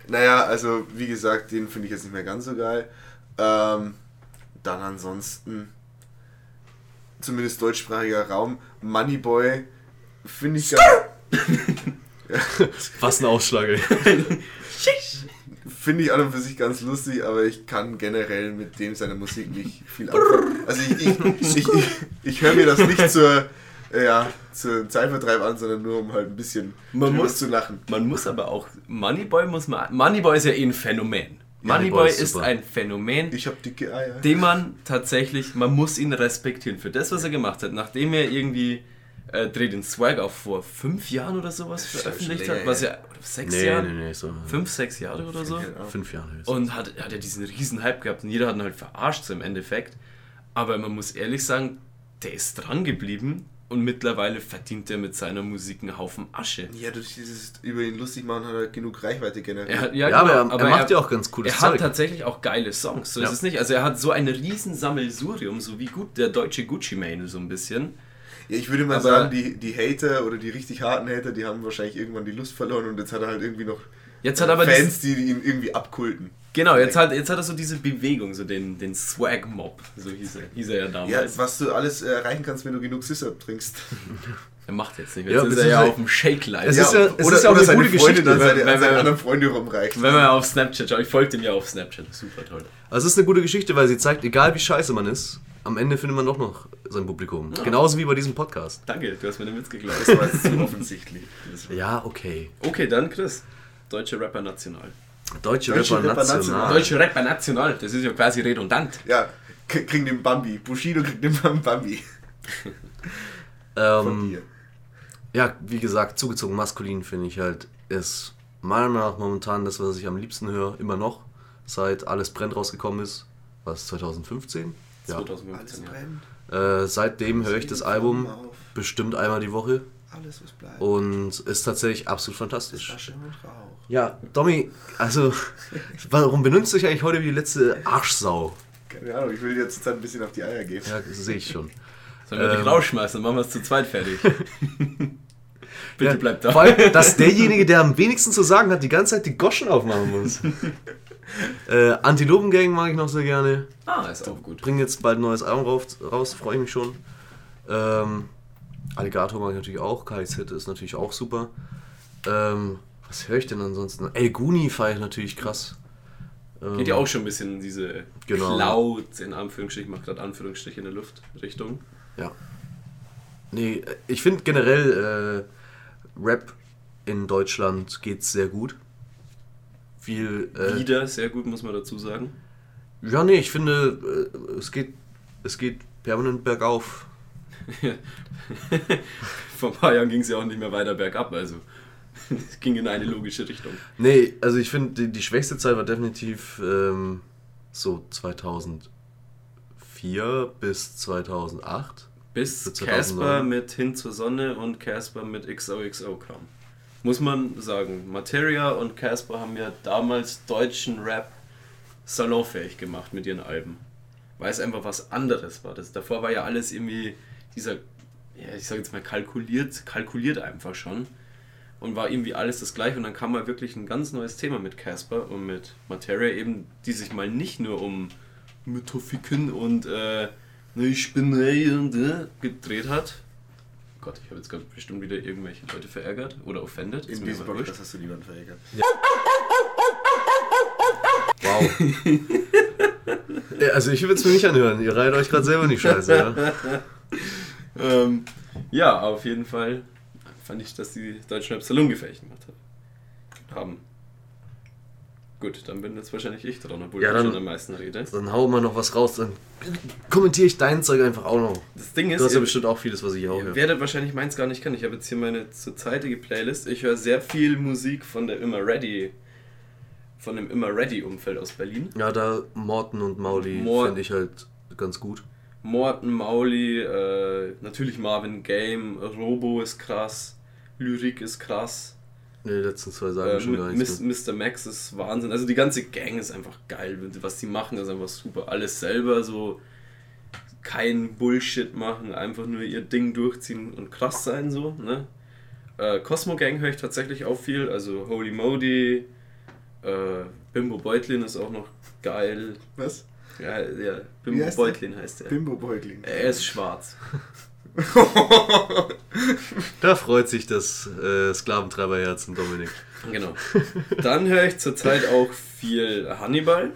Naja, also wie gesagt, den finde ich jetzt nicht mehr ganz so geil. Ähm, dann ansonsten, zumindest deutschsprachiger Raum, Moneyboy finde ich, ganz- Was ein Ausschlag, ey. finde ich an und für sich ganz lustig, aber ich kann generell mit dem seiner Musik nicht viel anfangen. Also ich, ich, ich, ich, ich höre mir das nicht zur, ja, zur Zeitvertreib an, sondern nur um halt ein bisschen Man muss- zu lachen. Man muss aber auch. Moneyboy muss man. Moneyboy ist ja eh ein Phänomen. Moneyboy ist ist super. ein Phänomen, Ich habe dicke Eier. den man tatsächlich, man muss ihn respektieren für das, was er gemacht hat. Nachdem er irgendwie äh, Dreh den Swag auch vor fünf Jahren oder sowas veröffentlicht hat, was ja sechs Nee, Jahre, nee, nee, so. fünf, sechs Jahre oder so. Fünf Jahre. höchstens. Und hat, hat er diesen riesen Hype gehabt und jeder hat ihn halt verarscht so im Endeffekt. Aber man muss ehrlich sagen, der ist dran geblieben und mittlerweile verdient er mit seiner Musik einen Haufen Asche. Ja, durch dieses über ihn lustig machen hat er genug Reichweite generiert. Er hat, Ja, aber er- er macht ja auch ganz cooles Er hat Zeug. tatsächlich auch geile Songs, so Ja. ist es nicht. Also er hat so ein riesen Sammelsurium, so wie gut der deutsche Gucci Mane so ein bisschen. Ja, ich würde mal Aber- sagen, die, die Hater oder die richtig harten Hater, die haben wahrscheinlich irgendwann die Lust verloren und jetzt hat er halt irgendwie noch Jetzt hat er aber Fans, die ihn irgendwie abkulten. Genau, jetzt hat, jetzt hat er so diese Bewegung, so den, den Swag Mob, so hieß er, hieß er ja Ja, damals. was du alles erreichen kannst, wenn du genug Sissab trinkst. er macht jetzt nicht, Ja, jetzt ist er ja auf dem Shake-Line. Es Ja, ist ja- es oder, ist ja auch oder eine seine gute Freunde Geschichte, dann seine, wenn- an seine wenn- anderen Freunde rumreicht. wenn man auf Snapchat schaut, ich folge dem ja auf Snapchat, super toll. Also es ist eine gute Geschichte, weil sie zeigt, egal wie scheiße man ist, am Ende findet man doch noch sein Publikum. Genauso wie bei diesem Podcast. Danke, du hast mir den Witz geklaut. Das war jetzt zu offensichtlich. Das war- Ja, okay. Okay, dann Chris. Deutsche Rapper National. Deutsche, Deutsche Rapper, Rapper national. national. Deutsche Rapper National, das ist ja quasi redundant. Ja, kriegen den Bambi. Bushido kriegt den Bambi. Von Ähm, dir. ja, wie gesagt, zugezogen maskulin finde ich halt, ist meiner Meinung nach momentan das, was ich am liebsten höre, immer noch, seit Alles brennt rausgekommen ist. Was, 2015? Ja. 2015, ja. brennt. Äh, seitdem höre ich das Album bestimmt einmal die Woche Alles, was bleibt. und ist tatsächlich absolut fantastisch. Rauch. Ja, Domi, also, warum benutzt du dich eigentlich heute wie die letzte Arschsau? Keine Ahnung, ich will dir jetzt ein bisschen auf die Eier gehen. Ja, das sehe ich schon. Sollen wir dich Ähm. rausschmeißen, dann machen wir es zu zweit fertig. Bitte Ja, bleib da. Vor allem, dass derjenige, der am wenigsten zu sagen hat, die ganze Zeit die Goschen aufmachen muss. Äh, Antilopen-Gang mag ich noch sehr gerne. Ah, ist auch gut. Bringen jetzt bald ein neues Album raus, raus freue ich mich schon. Ähm, Alligator mag ich natürlich auch. KZ ist natürlich auch super. Ähm, was höre ich denn ansonsten? El Guni feiere ich natürlich krass. Ähm, Geht ja auch schon ein bisschen in diese Genau. Cloud, in Anführungsstrichen, macht gerade Anführungsstriche in der Luft, Richtung. Ja. Nee, ich finde generell äh, Rap in Deutschland geht sehr gut. Viel. Äh, Wieder sehr gut, muss man dazu sagen. ja, nee, ich finde, äh, es geht, es geht permanent bergauf. Vor ein paar Jahren ging es ja auch nicht mehr weiter bergab, also es ging in eine logische Richtung. Nee, also ich finde, die, die schwächste Zeit war definitiv ähm, so 2004 bis 2008. Bis Für 2009. Casper mit Hin zur Sonne und Casper mit XOXO kam. Muss man sagen, Materia und Casper haben ja damals deutschen Rap salonfähig gemacht mit ihren Alben. Weil es einfach was anderes war. Das, davor war ja alles irgendwie dieser, ja, ich sag jetzt mal kalkuliert, kalkuliert einfach schon. Und war irgendwie alles das gleiche. Und dann kam mal wirklich ein ganz neues Thema mit Casper und mit Materia eben, die sich mal nicht nur um Metaphiken und äh, ne, ich bin hey und äh, gedreht hat. Gott, ich habe jetzt gerade bestimmt wieder irgendwelche Leute verärgert oder offended. Ist In mir diesem. Podcast hast du niemanden verärgert. Wow. ja, also ich will es mir nicht anhören. Ihr reiht euch gerade selber nicht scheiße, ja? Ähm, ja, auf jeden Fall fand ich, dass die deutschen Rap salongefähig gemacht hat- haben. Gut, dann bin jetzt wahrscheinlich ich dran, obwohl Ja, ich dann- schon am meisten rede. Dann hau mal noch was raus, dann kommentiere ich dein Zeug einfach auch noch. Das Ding ist, Du hast ja bestimmt auch vieles, was ich auch ihr höre. werdet wahrscheinlich meins gar nicht kennen. Ich habe jetzt hier meine zurzeitige Playlist. Ich höre sehr viel Musik von der Immer Ready, von dem Immer Ready Umfeld aus Berlin. Ja, da Morten und Mauli finde ich halt ganz gut. Morten, Mauli, äh, natürlich Marvin Game, Robo ist krass, Lyrik ist krass. Ne, die letzten zwei sagen Äh, schon gar nichts. Mis- Mr. Max ist Wahnsinn. Also die ganze Gang ist einfach geil. Was die machen, ist einfach super. Alles selber so kein Bullshit machen, einfach nur ihr Ding durchziehen und krass sein so. Ne? Äh, Cosmo Gang höre ich tatsächlich auch viel. Also Holy Modi, äh, Bimbo Beutlin ist auch noch geil. Was? Ja, ja Bimbo heißt der? Beutlin heißt er. Bimbo Beugling. Er ist schwarz. Da freut sich das äh, Sklaventreiberherzen, Dominik. Genau. Dann höre ich zurzeit auch viel Hannibal.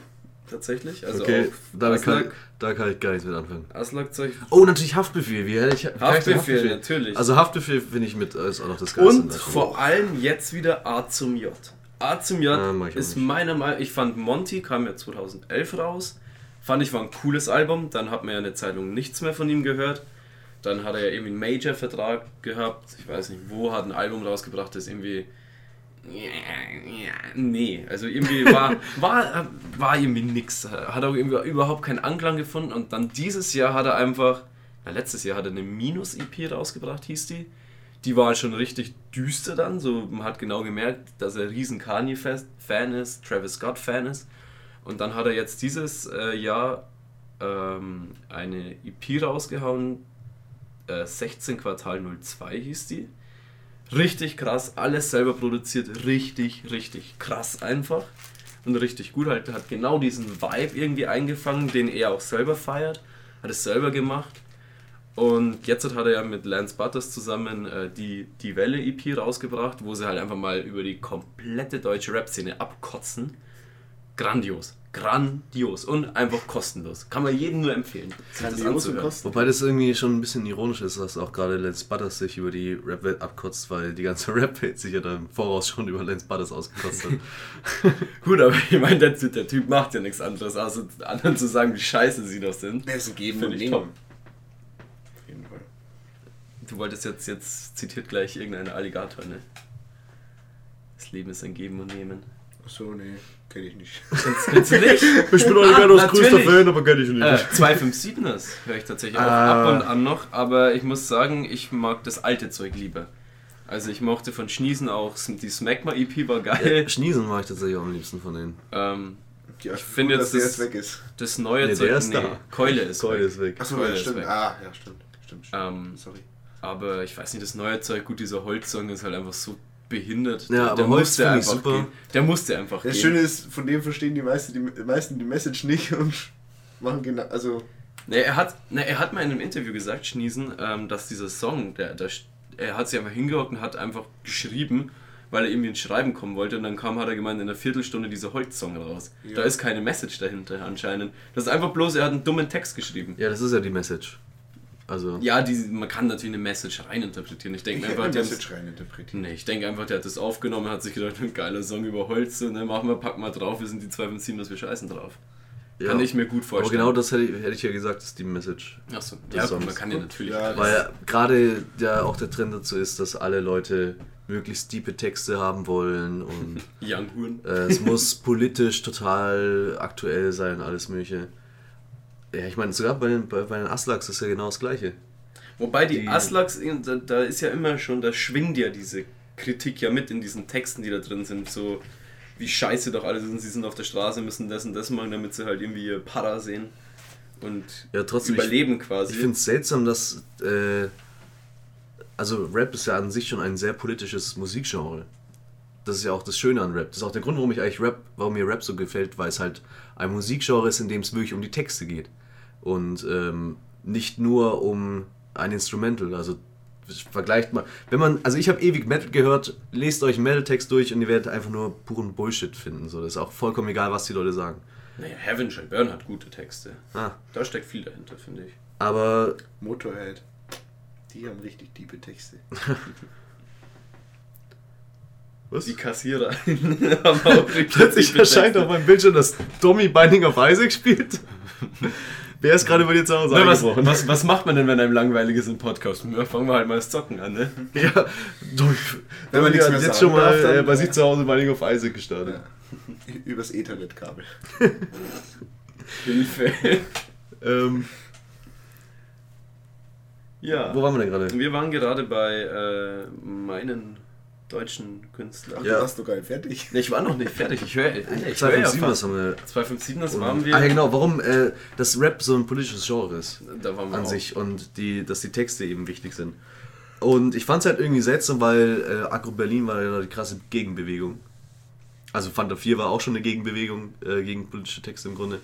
Tatsächlich. Also Okay, auch da kann, da kann ich gar nichts mit anfangen. Aslak-Zeug. Oh, natürlich Haftbefehl. Wie hätte ich Haftbefehl, natürlich. Also Haftbefehl finde ich mit ist auch noch das Geilste. Und vor allem jetzt wieder A zum J. A zum J Ah, ist meiner Meinung ich fand Monty kam ja 2011 raus. Fand ich war ein cooles Album. Dann hat man ja eine Zeit lang nichts mehr von ihm gehört. Dann hat er ja irgendwie einen Major-Vertrag gehabt. Ich weiß nicht wo, hat ein Album rausgebracht, das irgendwie. Nee, also irgendwie war, war, war irgendwie nix. Hat auch irgendwie überhaupt keinen Anklang gefunden. Und dann dieses Jahr hat er einfach. Na, letztes Jahr hat er eine Minus-EP rausgebracht, hieß die. Die war schon richtig düster dann. So, man hat genau gemerkt, dass er riesen Kanye-Fan ist, Travis Scott-Fan ist. Und dann hat er jetzt dieses äh, Jahr ähm, eine EP rausgehauen. Äh, 16 Quartal 02 hieß die. Richtig krass, alles selber produziert, richtig, richtig krass einfach. Und richtig gut, halt, hat genau diesen Vibe irgendwie eingefangen, den er auch selber feiert. Hat es selber gemacht. Und jetzt hat er ja mit Lance Butters zusammen äh, die, die Welle EP rausgebracht, wo sie halt einfach mal über die komplette deutsche Rap-Szene abkotzen. Grandios. Grandios. Und einfach kostenlos. Kann man jedem nur empfehlen. das Grandios und kostenlos. Wobei das irgendwie schon ein bisschen ironisch ist, dass auch gerade Lance Butters sich über die Rap-Welt abkotzt, weil die ganze Rap-Welt sich ja dann im Voraus schon über Lance Butters ausgekotzt hat. Gut, aber ich meine, der, der Typ macht ja nichts anderes, außer anderen zu sagen, wie scheiße sie doch sind. Der ist ein Geben Finde und ich Nehmen. top. Auf jeden Fall. Du wolltest jetzt, jetzt zitiert gleich irgendeinen Alligator, ne? Das Leben ist ein Geben und Nehmen. Achso, nee, kenne ich nicht. Kennst, kennst du nicht? Ich bin Alligators Ah, größter. Fan, aber kenne ich Äh, 257ers höre ich tatsächlich auch Ah. ab und an noch, aber ich muss sagen, ich mag das alte Zeug lieber. Also ich mochte von Schniesen auch, die Smegma EP war geil. Schniesen mag ich tatsächlich auch am liebsten von denen. Ähm, Ja, Ich finde dass jetzt der das- jetzt weg ist. das neue Nee, Zeug, der ist da. Keule ist Keule weg. ist weg. Achso, Keule ja, ist stimmt. weg. Ah, ja, stimmt. Stimmt, stimmt. Ähm, Sorry. Aber ich weiß nicht, das neue Zeug, gut, dieser Holzsong ist halt einfach so behindert. Ja, der, aber der musste einfach super. gehen. Der musste einfach Das gehen. Schöne ist, von dem verstehen die meisten die, meisten die Message nicht und machen genau, also Ne, er hat, ne, er hat mal in einem Interview gesagt, Schniesen, ähm, dass dieser Song, der, der, er hat sich einfach hingehockt und hat einfach geschrieben, weil er irgendwie ins Schreiben kommen wollte und dann kam, hat er gemeint, in einer Viertelstunde dieser Holz-Song raus. Ja. Da ist keine Message dahinter anscheinend. Das ist einfach bloß, er hat einen dummen Text geschrieben. Ja, das ist ja die Message. Also, Ja, die, man kann natürlich eine Message reininterpretieren. Ich denke einfach, eine Message reininterpretiert. Nee, ich denke einfach, der hat das aufgenommen, hat sich gedacht, ein geiler Song über Holz, ne, machen wir, packen wir drauf, wir sind die 257, dass wir scheißen drauf. ja. Kann ich mir gut Aber vorstellen. genau das hätte ich, hätte ich ja gesagt, ist die Message. Achso, ja, gut, Songs. man kann ja natürlich. Ja, Weil gerade ja auch der Trend dazu ist, dass alle Leute möglichst tiefe Texte haben wollen und Young äh, es muss politisch total aktuell sein, alles mögliche. Ja, ich meine, sogar bei den, bei, bei den Aslaks ist ja genau das Gleiche. Wobei die Die- Aslaks, da, da ist ja immer schon, da schwingt ja diese Kritik ja mit in diesen Texten, die da drin sind. So, wie scheiße doch alle sind, sie sind auf der Straße, müssen das und das machen, damit sie halt irgendwie ihr Para sehen und Ja, trotzdem, ich- überleben quasi. Ich finde es seltsam, dass. Äh, also, Rap ist ja an sich schon ein sehr politisches Musikgenre. Das ist ja auch das Schöne an Rap. Das ist auch der Grund, warum ich eigentlich Rap, warum mir Rap so gefällt, weil es halt ein Musikgenre ist, in dem es wirklich um die Texte geht. Und ähm, nicht nur um ein Instrumental. Also vergleicht mal. Wenn man, also ich habe ewig Metal gehört, lest euch einen Metal-Text durch und ihr werdet einfach nur puren Bullshit finden. So, das ist auch vollkommen egal, was die Leute sagen. naja, Heaven Shall Burn hat gute Texte. Ah, Da steckt viel dahinter, finde ich. aber Motorhead. Die haben richtig tiefe Texte. was? Die Kassierer haben auch richtig Plötzlich erscheint auf meinem Bildschirm, dass Tommy Binding of Isaac spielt. Wer ist gerade bei dir zu Hause Na, was, was, was macht man denn, wenn einem langweilig ist im Podcast? Ja, fangen wir halt mal das Zocken an, ne? Ja, Tommy, Wenn man hat mehr jetzt sagen schon mal darf, dann- äh, bei sich zu Hause Binding of Isaac gestartet. Ja. Übers Ethernet-Kabel. Hilfe. Ähm, Ja. wo waren wir denn gerade? Wir waren gerade bei äh, meinen deutschen Künstlern. Ach, Ja. du warst doch gar nicht fertig. Ne, ich war noch nicht fertig. Ich höre ich ja 257, was fast. haben wir? 257, das waren wir. Ah ja genau, warum äh, das Rap so ein politisches Genre ist Da waren wir an auch. sich und die, dass die Texte eben wichtig sind. Und ich fand es halt irgendwie seltsam, weil äh, Agro Berlin war ja die krasse Gegenbewegung. Also Fanta 4 war auch schon eine Gegenbewegung äh, gegen politische Texte im Grunde.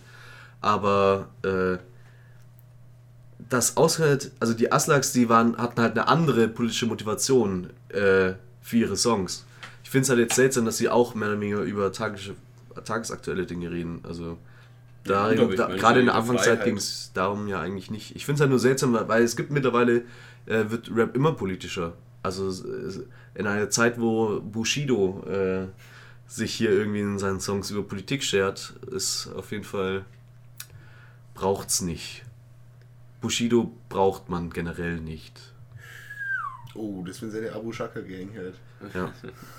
Aber äh, das ausgerechnet, also die Aslaks, die waren, hatten halt eine andere politische Motivation äh, für ihre Songs. Ich finde es halt jetzt seltsam, dass sie auch mehr oder weniger über tagesche, tagesaktuelle Dinge reden. Also da, ich da, gerade in der Anfangszeit ging es darum ja eigentlich nicht. Ich finde es halt nur seltsam, weil es gibt mittlerweile, äh, wird Rap immer politischer. Also in einer Zeit, wo Bushido äh, sich hier irgendwie in seinen Songs über Politik schert, ist auf jeden Fall braucht's nicht. Bushido braucht man generell nicht. Oh, das wenn seine Abu Shaka Gang hört. Ja.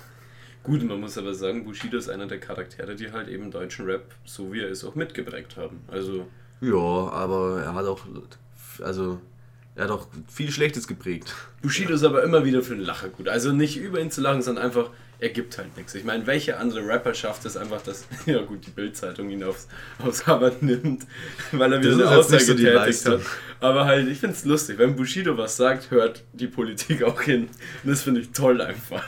Gut, man muss aber sagen, Bushido ist einer der Charaktere, die halt eben deutschen Rap, so wie er ist, auch mitgeprägt haben. Also, ja, aber er hat auch, also er hat auch viel Schlechtes geprägt. Bushido ist aber immer wieder für den Lacher gut. Also nicht über ihn zu lachen, sondern einfach, er gibt halt nichts. Ich meine, welcher andere Rapper schafft es einfach, dass, ja gut, die Bildzeitung ihn aufs, aufs Cover nimmt, weil er wieder Das eine Aussage so getätigt hat. Aber halt, ich finde es lustig, wenn Bushido was sagt, hört die Politik auch hin. Und das finde ich toll einfach.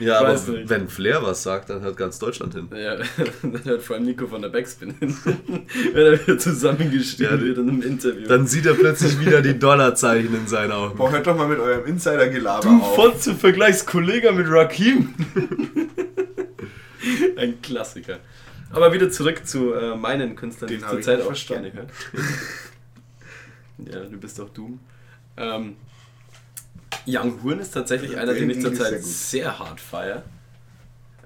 Ja, aber nicht. wenn Flair was sagt, dann hört ganz Deutschland hin. Ja, dann hört vor allem Nico von der Backspin hin, wenn er wieder zusammengeschrieben Ja, wird in einem Interview. Dann sieht er plötzlich wieder die Dollarzeichen in seinen Augen. Boah, hört doch mal mit eurem Insider-Gelaber Du auf. Fotze Vergleichskollege mit Rakim. Ein Klassiker. Aber wieder zurück zu äh, meinen Künstlern, Den die ich zurzeit auch verstanden. gerne höre. ja, du bist doch Doom. Ähm, Young Horn ist tatsächlich einer, den ich zurzeit sehr sehr, hart feiere.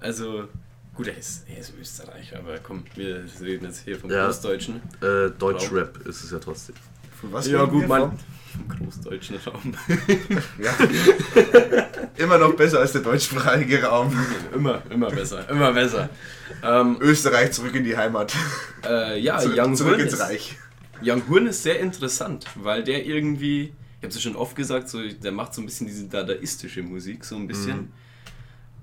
Also, gut, er ist, er ist Österreicher, aber komm, wir reden jetzt hier vom Ja. Großdeutschen. Äh, Deutschrap ist es ja trotzdem. Von was Ja, gut? Mann. Vom großdeutschen Raum. Ja. Immer noch besser als der deutschsprachige Raum. immer, immer besser, immer besser. Ähm, Österreich zurück in die Heimat. äh, ja, Zurück, Young zurück Horn ins ist, Reich. Young Horn ist sehr interessant, weil der irgendwie, habe es ja schon oft gesagt, so, der macht so ein bisschen diese dadaistische Musik, so ein bisschen.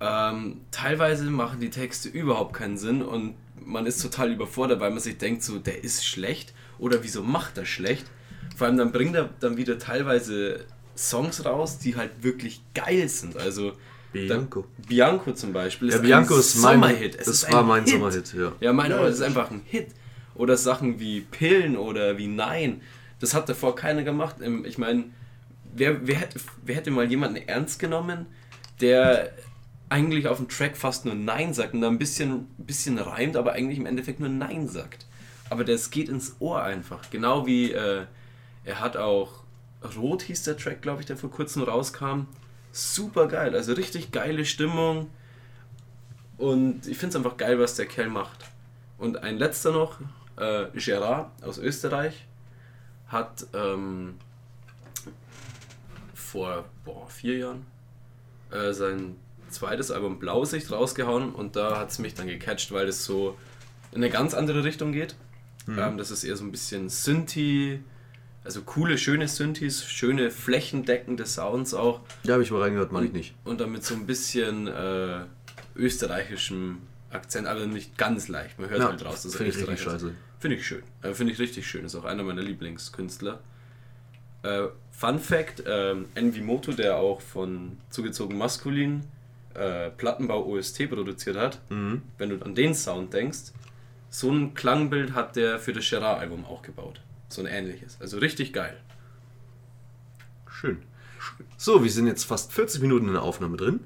Ähm, teilweise machen die Texte überhaupt keinen Sinn und man ist total überfordert, weil man sich denkt, so, der ist schlecht oder wieso macht er schlecht? Vor allem dann bringt er dann wieder teilweise Songs raus, die halt wirklich geil sind. Also Bianco. Da, Bianco zum Beispiel Ja, Bianco ein ist mein- Sommerhit. Es das ist war ein mein Hit. Sommerhit, ja. Ja, mein, aber das ist einfach ein Hit. Oder Sachen wie Pillen oder wie Nein. Das hat davor keiner gemacht. Ähm, Ich meine, wer, wer, hätte, wer hätte mal jemanden ernst genommen, der eigentlich auf dem Track fast nur Nein sagt und da ein bisschen, bisschen reimt, aber eigentlich im Endeffekt nur Nein sagt. Aber das geht ins Ohr einfach. Genau wie äh, er hat auch Rot hieß der Track, glaube ich, der vor kurzem rauskam. Super geil, also richtig geile Stimmung. Und ich finde es einfach geil, was der Kerl macht. Und ein letzter noch, äh, Gerard aus Österreich hat ähm, vor boah, vier Jahren äh, sein zweites Album Blausicht rausgehauen und da hat es mich dann gecatcht, weil es so in eine ganz andere Richtung geht. Ähm, das ist eher so ein bisschen Synthi, also coole, schöne Synthes, schöne flächendeckende Sounds auch Ja, habe ich mal reingehört, meine ich nicht. und dann mit so ein bisschen äh, österreichischem Akzent, aber nicht ganz leicht. Man hört Ja, halt raus, dass er Österreicher ist. Finde ich schön. Äh, Finde ich richtig schön. Ist auch einer meiner Lieblingskünstler. Äh, Fun Fact: ähm, Envy Moto, der auch von Zugezogen Maskulin äh, Plattenbau OST produziert hat, Mhm. wenn du an den Sound denkst, so ein Klangbild hat der für das Gerard-Album auch gebaut. So ein ähnliches. Also richtig geil. Schön. So, wir sind jetzt fast 40 Minuten in der Aufnahme drin.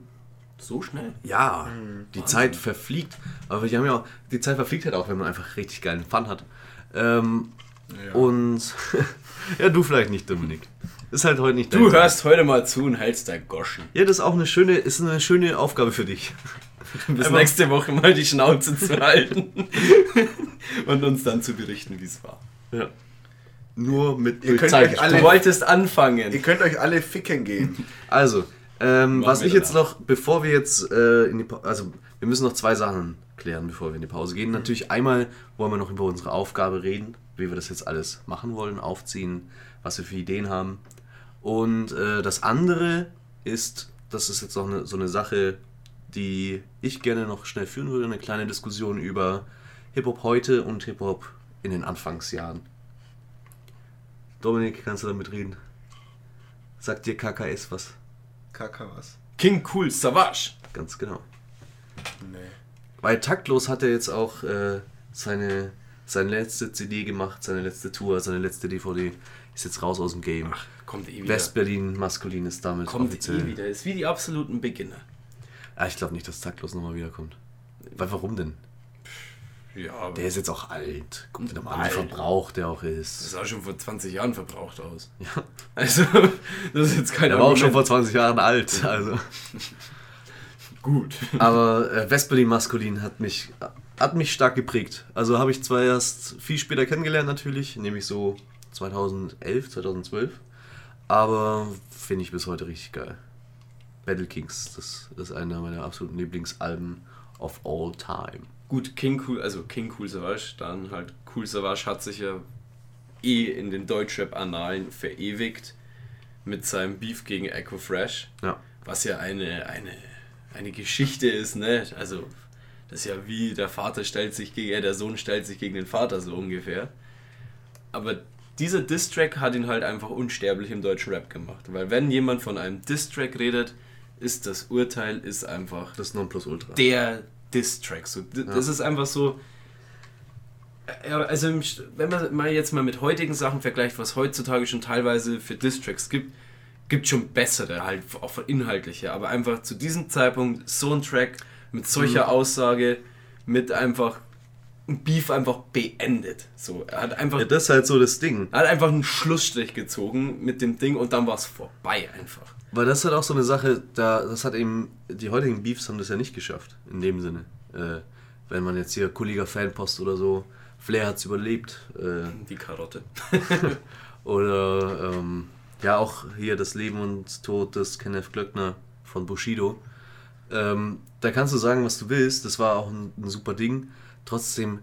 So schnell. Ja, die Zeit verfliegt. Aber wir haben ja auch, die Zeit verfliegt halt auch, wenn man einfach richtig geilen Fun hat. Ähm, Und ja, du vielleicht nicht, Dominik. Ist halt heute nicht Du hörst heute mal zu und hältst dein Goschen. Ja, das ist auch eine schöne, ist eine schöne Aufgabe für dich. Bis Einfach- nächste Woche mal die Schnauze zu halten und uns dann zu berichten, wie es war. Ja. Nur mit Ihr könnt euch alle- Du wolltest anfangen. Ihr könnt euch alle ficken gehen. Also, ähm, was ich jetzt noch, bevor wir jetzt äh, in die Pa- also wir müssen noch zwei Sachen klären, bevor wir in die Pause gehen. Natürlich einmal wollen wir noch über unsere Aufgabe reden, wie wir das jetzt alles machen wollen, aufziehen, was wir für Ideen haben. Und äh, das andere ist, das ist jetzt noch eine, so eine Sache, die ich gerne noch schnell führen würde, eine kleine Diskussion über Hip-Hop heute und Hip-Hop in den Anfangsjahren. Dominik, kannst du damit reden? Sagt dir KKS was? Kaka was. King Cool Savage. Ganz genau. Nee. Weil taktlos hat er jetzt auch äh, seine, seine letzte CD gemacht, seine letzte Tour, seine letzte DVD. Ist jetzt raus aus dem Game. Ach, kommt eh wieder. West-Berlin maskulin ist damit kommt offiziell. eh wieder. Ist wie die absoluten Beginner. Ah, ich glaube nicht, dass taktlos nochmal wiederkommt. Weil warum denn? Ja, Der ist jetzt auch alt. Doch mal an, wie Alt. verbraucht der auch das ist. sah schon vor 20 Jahren verbraucht aus. Ja. Also, das ist jetzt kein Der war auch schon vor Argument. 20 Jahren alt. Also. Gut. Aber äh, West-Berlin maskulin hat mich, hat mich stark geprägt. Also habe ich zwar erst viel später kennengelernt natürlich, nämlich so 2011, 2012. Aber finde ich bis heute richtig geil. Battle Kings, das ist einer meiner absoluten Lieblingsalben of all time. Gut, King Cool, also King Cool Savage, dann halt Cool Savage hat sich ja eh in den Deutschrap-Annalen verewigt mit seinem Beef gegen Echo Fresh, Ja. was ja eine, eine, eine Geschichte ist, ne? Also, das ist ja wie der Vater stellt sich gegen, äh, der Sohn stellt sich gegen den Vater, so ungefähr. Aber dieser Diss-Track hat ihn halt einfach unsterblich im deutschen Rap gemacht. Weil wenn jemand von einem Diss-Track redet, ist das Urteil ist einfach Das Nonplusultra. der Diss-Track. So, Das ist einfach so. Ja, Also, wenn man mal jetzt mal mit heutigen Sachen vergleicht, was heutzutage schon teilweise für Diss-Tracks gibt, gibt schon bessere, halt auch von inhaltliche. Aber einfach zu diesem Zeitpunkt so ein Track mit solcher Aussage, mit einfach ein Beef einfach beendet. So, er hat einfach, Ja, das ist halt so das Ding. er hat einfach einen Schlussstrich gezogen mit dem Ding und dann war es vorbei einfach. Weil das ist halt auch so eine Sache, da, das hat eben, die heutigen Beefs haben das ja nicht geschafft, in dem Sinne. Äh, wenn man jetzt hier Kollega Fanpost oder so, Flair hat es überlebt. Äh, Die Karotte. oder ähm, ja, auch hier das Leben und Tod des Kenneth Glöckner von Bushido. Ähm, da kannst du sagen, was du willst, das war auch ein, ein super Ding. Trotzdem,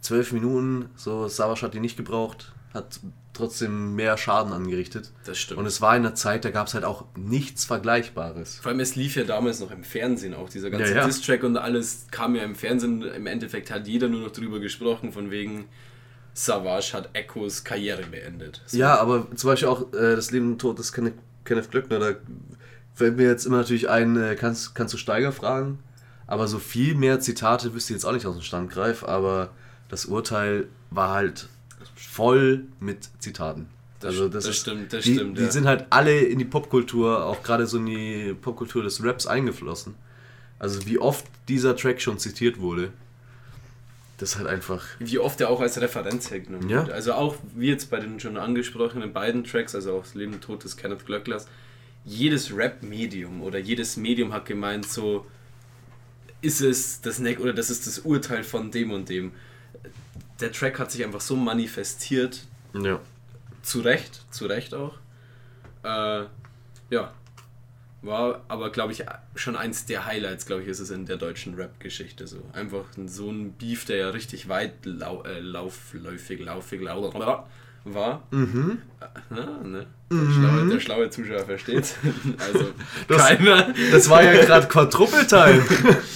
zwölf Minuten, so Savas hat die nicht gebraucht, hat trotzdem mehr Schaden angerichtet. Das stimmt. Und es war in einer Zeit, da gab es halt auch nichts Vergleichbares. Vor allem, es lief ja damals noch im Fernsehen auch, dieser ganze Ja, ja. Diss-Track und alles kam ja im Fernsehen. Im Endeffekt hat jeder nur noch drüber gesprochen, von wegen Savage hat Echos Karriere beendet. So. Ja, aber zum Beispiel auch äh, das Leben und Tod des Kenneth, Kenneth Glöckner, da fällt mir jetzt immer natürlich ein, äh, kannst, kannst du Steiger fragen? Aber so viel mehr Zitate wüsste ich jetzt auch nicht aus dem Standgreif, aber das Urteil war halt voll mit Zitaten. Das- also das, das ist, stimmt, das die, stimmt, Die ja. sind halt alle in die Popkultur, auch gerade so in die Popkultur des Raps eingeflossen. Also wie oft dieser Track schon zitiert wurde. Das ist halt einfach. Wie oft er auch als Referenz hergenommen Ja. wird. Also auch wie jetzt bei den schon angesprochenen beiden Tracks, also auch das Leben und Tod des Kenneth Glöcklers, jedes Rap-Medium oder jedes Medium hat gemeint, so ist es das Neck oder das ist das Urteil von dem und dem. Der Track hat sich einfach so manifestiert, Ja. zu Recht, zu Recht auch. Äh, ja. War aber, glaube ich, schon eins der Highlights, glaube ich, ist es in der deutschen Rap-Geschichte so. Einfach so ein Beef, der ja richtig weit lau äh, laufläufig, laufig, lau war. Mhm. Äh, ja, ne? der, schlaue, der schlaue Zuschauer versteht. also, Das- keiner. Das war ja gerade Quadruple-Time.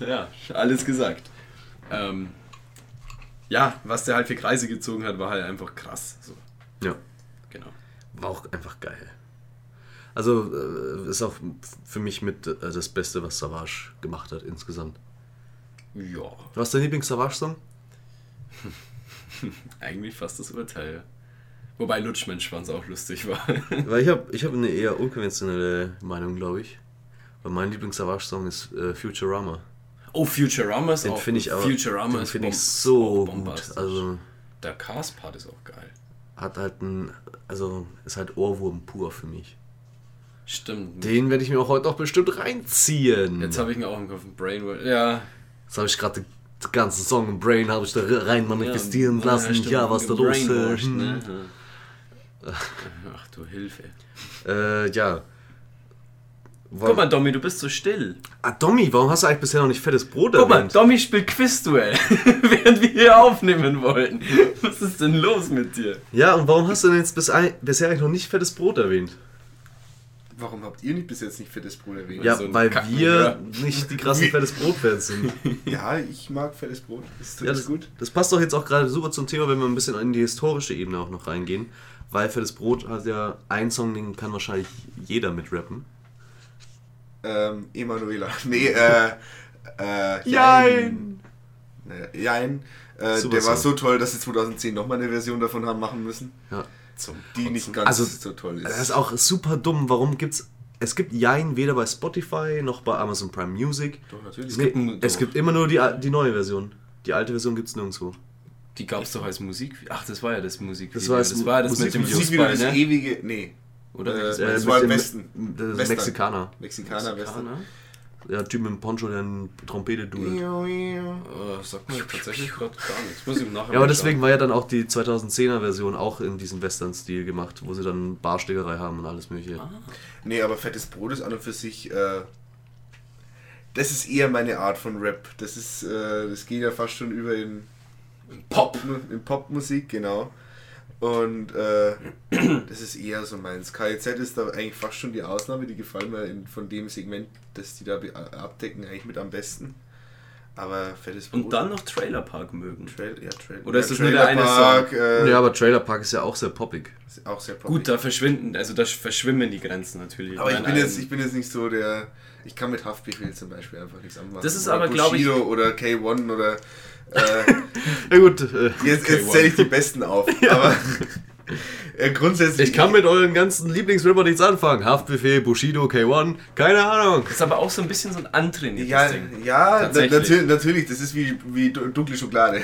Ja, alles gesagt. Ähm, ja, was der halt für Kreise gezogen hat, war halt einfach krass. So, ja. genau. War auch einfach geil. Also äh, ist auch für mich mit äh, das Beste, was Savage gemacht hat insgesamt. Ja. Was ist dein Lieblings-Savage-Song? Eigentlich fast das Urteil. Wobei Lutschmenschschwanz auch lustig war. Weil ich habe ich hab eine eher unkonventionelle Meinung, glaube ich. Weil mein Lieblings-Savage-Song ist äh, Futurama. Oh, Futurama ist Den auch finde ich aber Futurama den finde ich so gut. Also der Cast-Part ist auch geil. hat halt ein, also ist halt Ohrwurm pur für mich. Stimmt. Den werde ich mir auch heute noch bestimmt reinziehen. Jetzt habe ich ihn auch im Kopf. Brainworld. Ja. Jetzt habe ich gerade den ganzen Song im Brain habe ich da rein manifestieren ja, lassen. stimmt, Ja, was da los ist. gebrainwashed, Hm. ne? Ach du Hilfe. Äh, ja. Guck mal, Domi, du bist so still. Ah, Domi, warum hast du eigentlich bisher noch nicht fettes Brot Guck mal, erwähnt? Domi spielt Quizduell, während wir hier aufnehmen wollen. Was ist denn los mit dir? Ja, und warum hast du denn jetzt bis ein, bisher eigentlich noch nicht fettes Brot erwähnt? Warum habt ihr nicht bis jetzt nicht fettes Brot erwähnt? Ja, so ein weil Kacken, wir ja. nicht die krassen fettes Brot-Fans sind. Ja, ich mag fettes Brot. Ist Ja, das das, gut? das passt doch jetzt auch gerade super zum Thema, wenn wir ein bisschen in die historische Ebene auch noch reingehen. Weil fettes Brot hat ja ein Song, den kann wahrscheinlich jeder mitrappen. Ähm, Emanuela. Nee, äh. äh Jein. Jein. Äh, Super der war so toll, dass sie 2010 nochmal eine Version davon haben machen müssen. Ja. Zum Die nicht ganz Also, so toll ist. Das ist auch super dumm. Warum gibt's. Es gibt Jein weder bei Spotify noch bei Amazon Prime Music. Doch, natürlich. Es Nee, gibt es doch. gibt immer nur die, die neue Version. Die alte Version gibt's nirgendwo. Die gab es doch als Musik. Ach, das war ja das Musikvideo. Das war das das, war das mit dem Musikvideo. Fußball, das ne? ewige. Nee. Oder Äh, das war im Westen. Das Western. Mexikaner. Mexikaner, Western. Mexikaner? Der Typ mit dem Poncho, der eine Trompete dudelt. Oh, sagt mir tatsächlich gerade gar nichts. Muss ich nachher Ja, aber deswegen war ja dann auch die 2010er Version auch in diesem Western-Stil gemacht, wo sie dann Barschlägerei haben und alles mögliche. Ah. Nee, aber fettes Brot ist an und für sich. Äh, das ist eher meine Art von Rap. Das ist, äh, das geht ja fast schon über in Pop. in Popmusik, genau. Und äh, das ist eher so meins. KIZ ist da eigentlich fast schon die Ausnahme. Die gefallen mir in, von dem Segment, das die da be- abdecken, eigentlich mit am besten. Aber fettes Brot. Und dann noch Trailer Park mögen. Trail, ja, Trail, Oder ist ja, das nur der eine Trailerpark, Äh, Ja, aber Trailer Park ist ja auch sehr poppig. ist auch sehr Gut, da verschwinden, also da verschwimmen die Grenzen natürlich. Aber ich bin, jetzt, ich bin jetzt nicht so der. Ich kann mit Haftbefehl zum Beispiel einfach nichts anmachen. Das ist Oder aber, glaub ich- Oder K1 oder. Äh, Ja gut, äh, jetzt jetzt zähle ich die Besten auf. Aber äh, grundsätzlich. ich kann mit euren ganzen Lieblingsrapper nichts anfangen. Haftbefehl, Bushido, K1, keine Ahnung. Das ist aber auch so ein bisschen so ein antrainiertes Ja, Ding. ja na, natürlich, natürlich, das ist wie, wie du- dunkle Schokolade.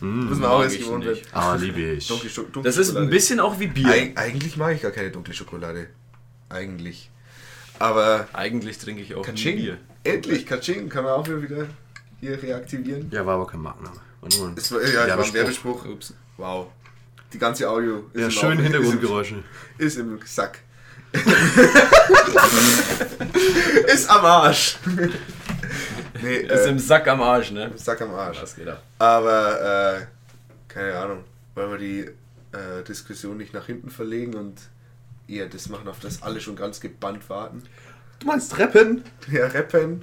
Muss man auch ich gewohnt nicht. werden. Ah, liebe ich. Dunkle, dunkle Das ist Schokolade. ein bisschen auch wie Bier. Eig eigentlich mag ich gar keine dunkle Schokolade. Eigentlich. Aber Eigentlich trinke ich auch nie Katsching, Bier. endlich, Katsching, kann man auch wieder hier reaktivieren. Ja, war aber kein Markenname. War nur ein Es war, ja, es war ein Werbespruch. Ups. Wow. Die ganze Audio ist, Ja, im schön Hintergrundgeräusche. Ist im, ist im Sack. ist am Arsch. nee, Ist äh, im Sack am Arsch, ne? Sack am Arsch. Was geht ab? Aber, äh, keine Ahnung, wollen wir die äh, Diskussion nicht nach hinten verlegen und eher das machen, auf das alle schon ganz gebannt warten. Du meinst Rappen? Ja, rappen.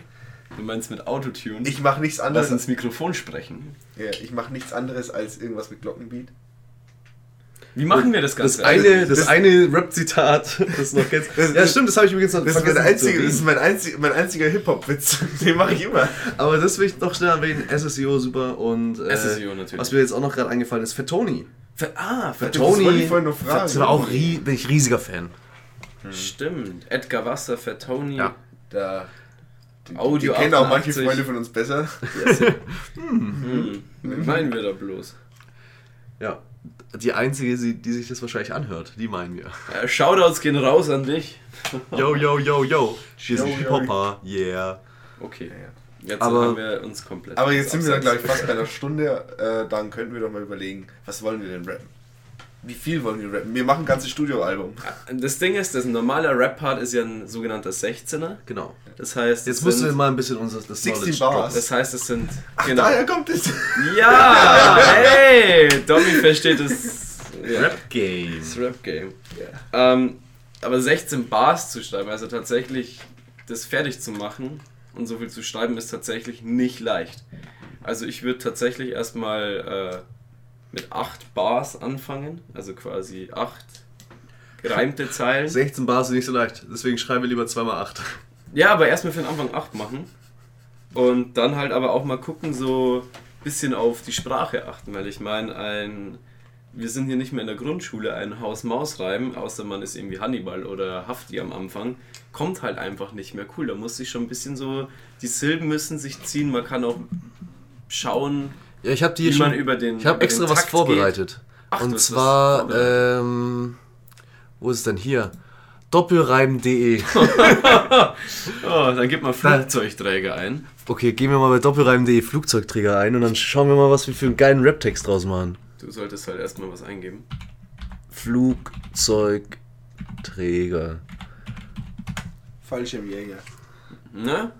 Du meinst mit Autotune? Ich mache nichts Lass anderes. ins Mikrofon sprechen. ja, ich mache nichts anderes als irgendwas mit Glockenbeat. Wie machen wir das Das Ganze? eine, das, das- eine Rap-Zitat, das noch kennst. Das- ja, stimmt, das habe ich übrigens noch Das ist, mein einziger, das ist mein, einzig, mein einziger Hip-Hop-Witz. Den mache ich immer. Aber das will ich noch schnell erwähnen. SSIO super und äh, SSIO natürlich. was mir jetzt auch noch gerade eingefallen ist, Fettoni. Fe- ah, Das Tony, wollte ich vorhin noch fragen. das war auch rie bin ich riesiger Fan. Stimmt. Edgar Wasser, Fettoni. Ja. Da, Audio die kennen auch manche 88. Freunde von uns besser. Hm. Wie meinen wir da bloß? Ja. Die einzige, die, sich das wahrscheinlich anhört, die meinen wir. Äh, Shoutouts gehen raus an dich. Yo, yo, yo, yo. Wir sind Yo, yo. Hip-Hopper, yeah. Okay. Jetzt Aber- haben wir uns komplett. Aber jetzt sind wir dann, glaube ich, fast bei einer Stunde. Äh, dann könnten wir doch mal überlegen, was wollen wir denn rappen? Wie viel wollen wir rappen? Wir machen ein ganzes Studioalbum. Das Ding ist, das ein normaler Rap-Part ist ja ein sogenannter 16er. Genau. Das heißt, Jetzt musst du mal ein bisschen unser das 16 Knowledge Bars. Das heißt, es sind. Ach, genau. daher kommt es. Ja, hey, Domi versteht das. Ja, Rap-Game. das Rap-Game. Ähm, aber 16 Bars zu schreiben, also tatsächlich das fertig zu machen und so viel zu schreiben, ist tatsächlich nicht leicht. Also ich würde tatsächlich erstmal äh, mit 8 Bars anfangen, also quasi 8 gereimte Zeilen. 16 Bars ist nicht so leicht, deswegen schreiben wir lieber 2x8. Ja, aber erstmal für den Anfang 8 machen. Und dann halt aber auch mal gucken, so ein bisschen auf die Sprache achten, weil ich meine, ein. Wir sind hier nicht mehr in der Grundschule, ein Haus-Maus-Reim, außer man ist irgendwie Hannibal oder Hafti am Anfang, kommt halt einfach nicht mehr cool. Da muss sich schon ein bisschen so, die Silben müssen sich ziehen, man kann auch schauen, Ja, ich habe dir Wie schon. über den- ich habe extra den was vorbereitet. Ach, Und zwar, ähm, wo ist es denn hier? Doppelreim.de. oh, dann gibt man Flugzeugträger ein. Okay, gehen wir mal bei doppelreim.de Flugzeugträger ein und dann schauen wir mal, was wir für einen geilen Rap-Text draus machen. Du solltest halt erstmal was eingeben. Flugzeugträger. Fallschirmjäger. Ne?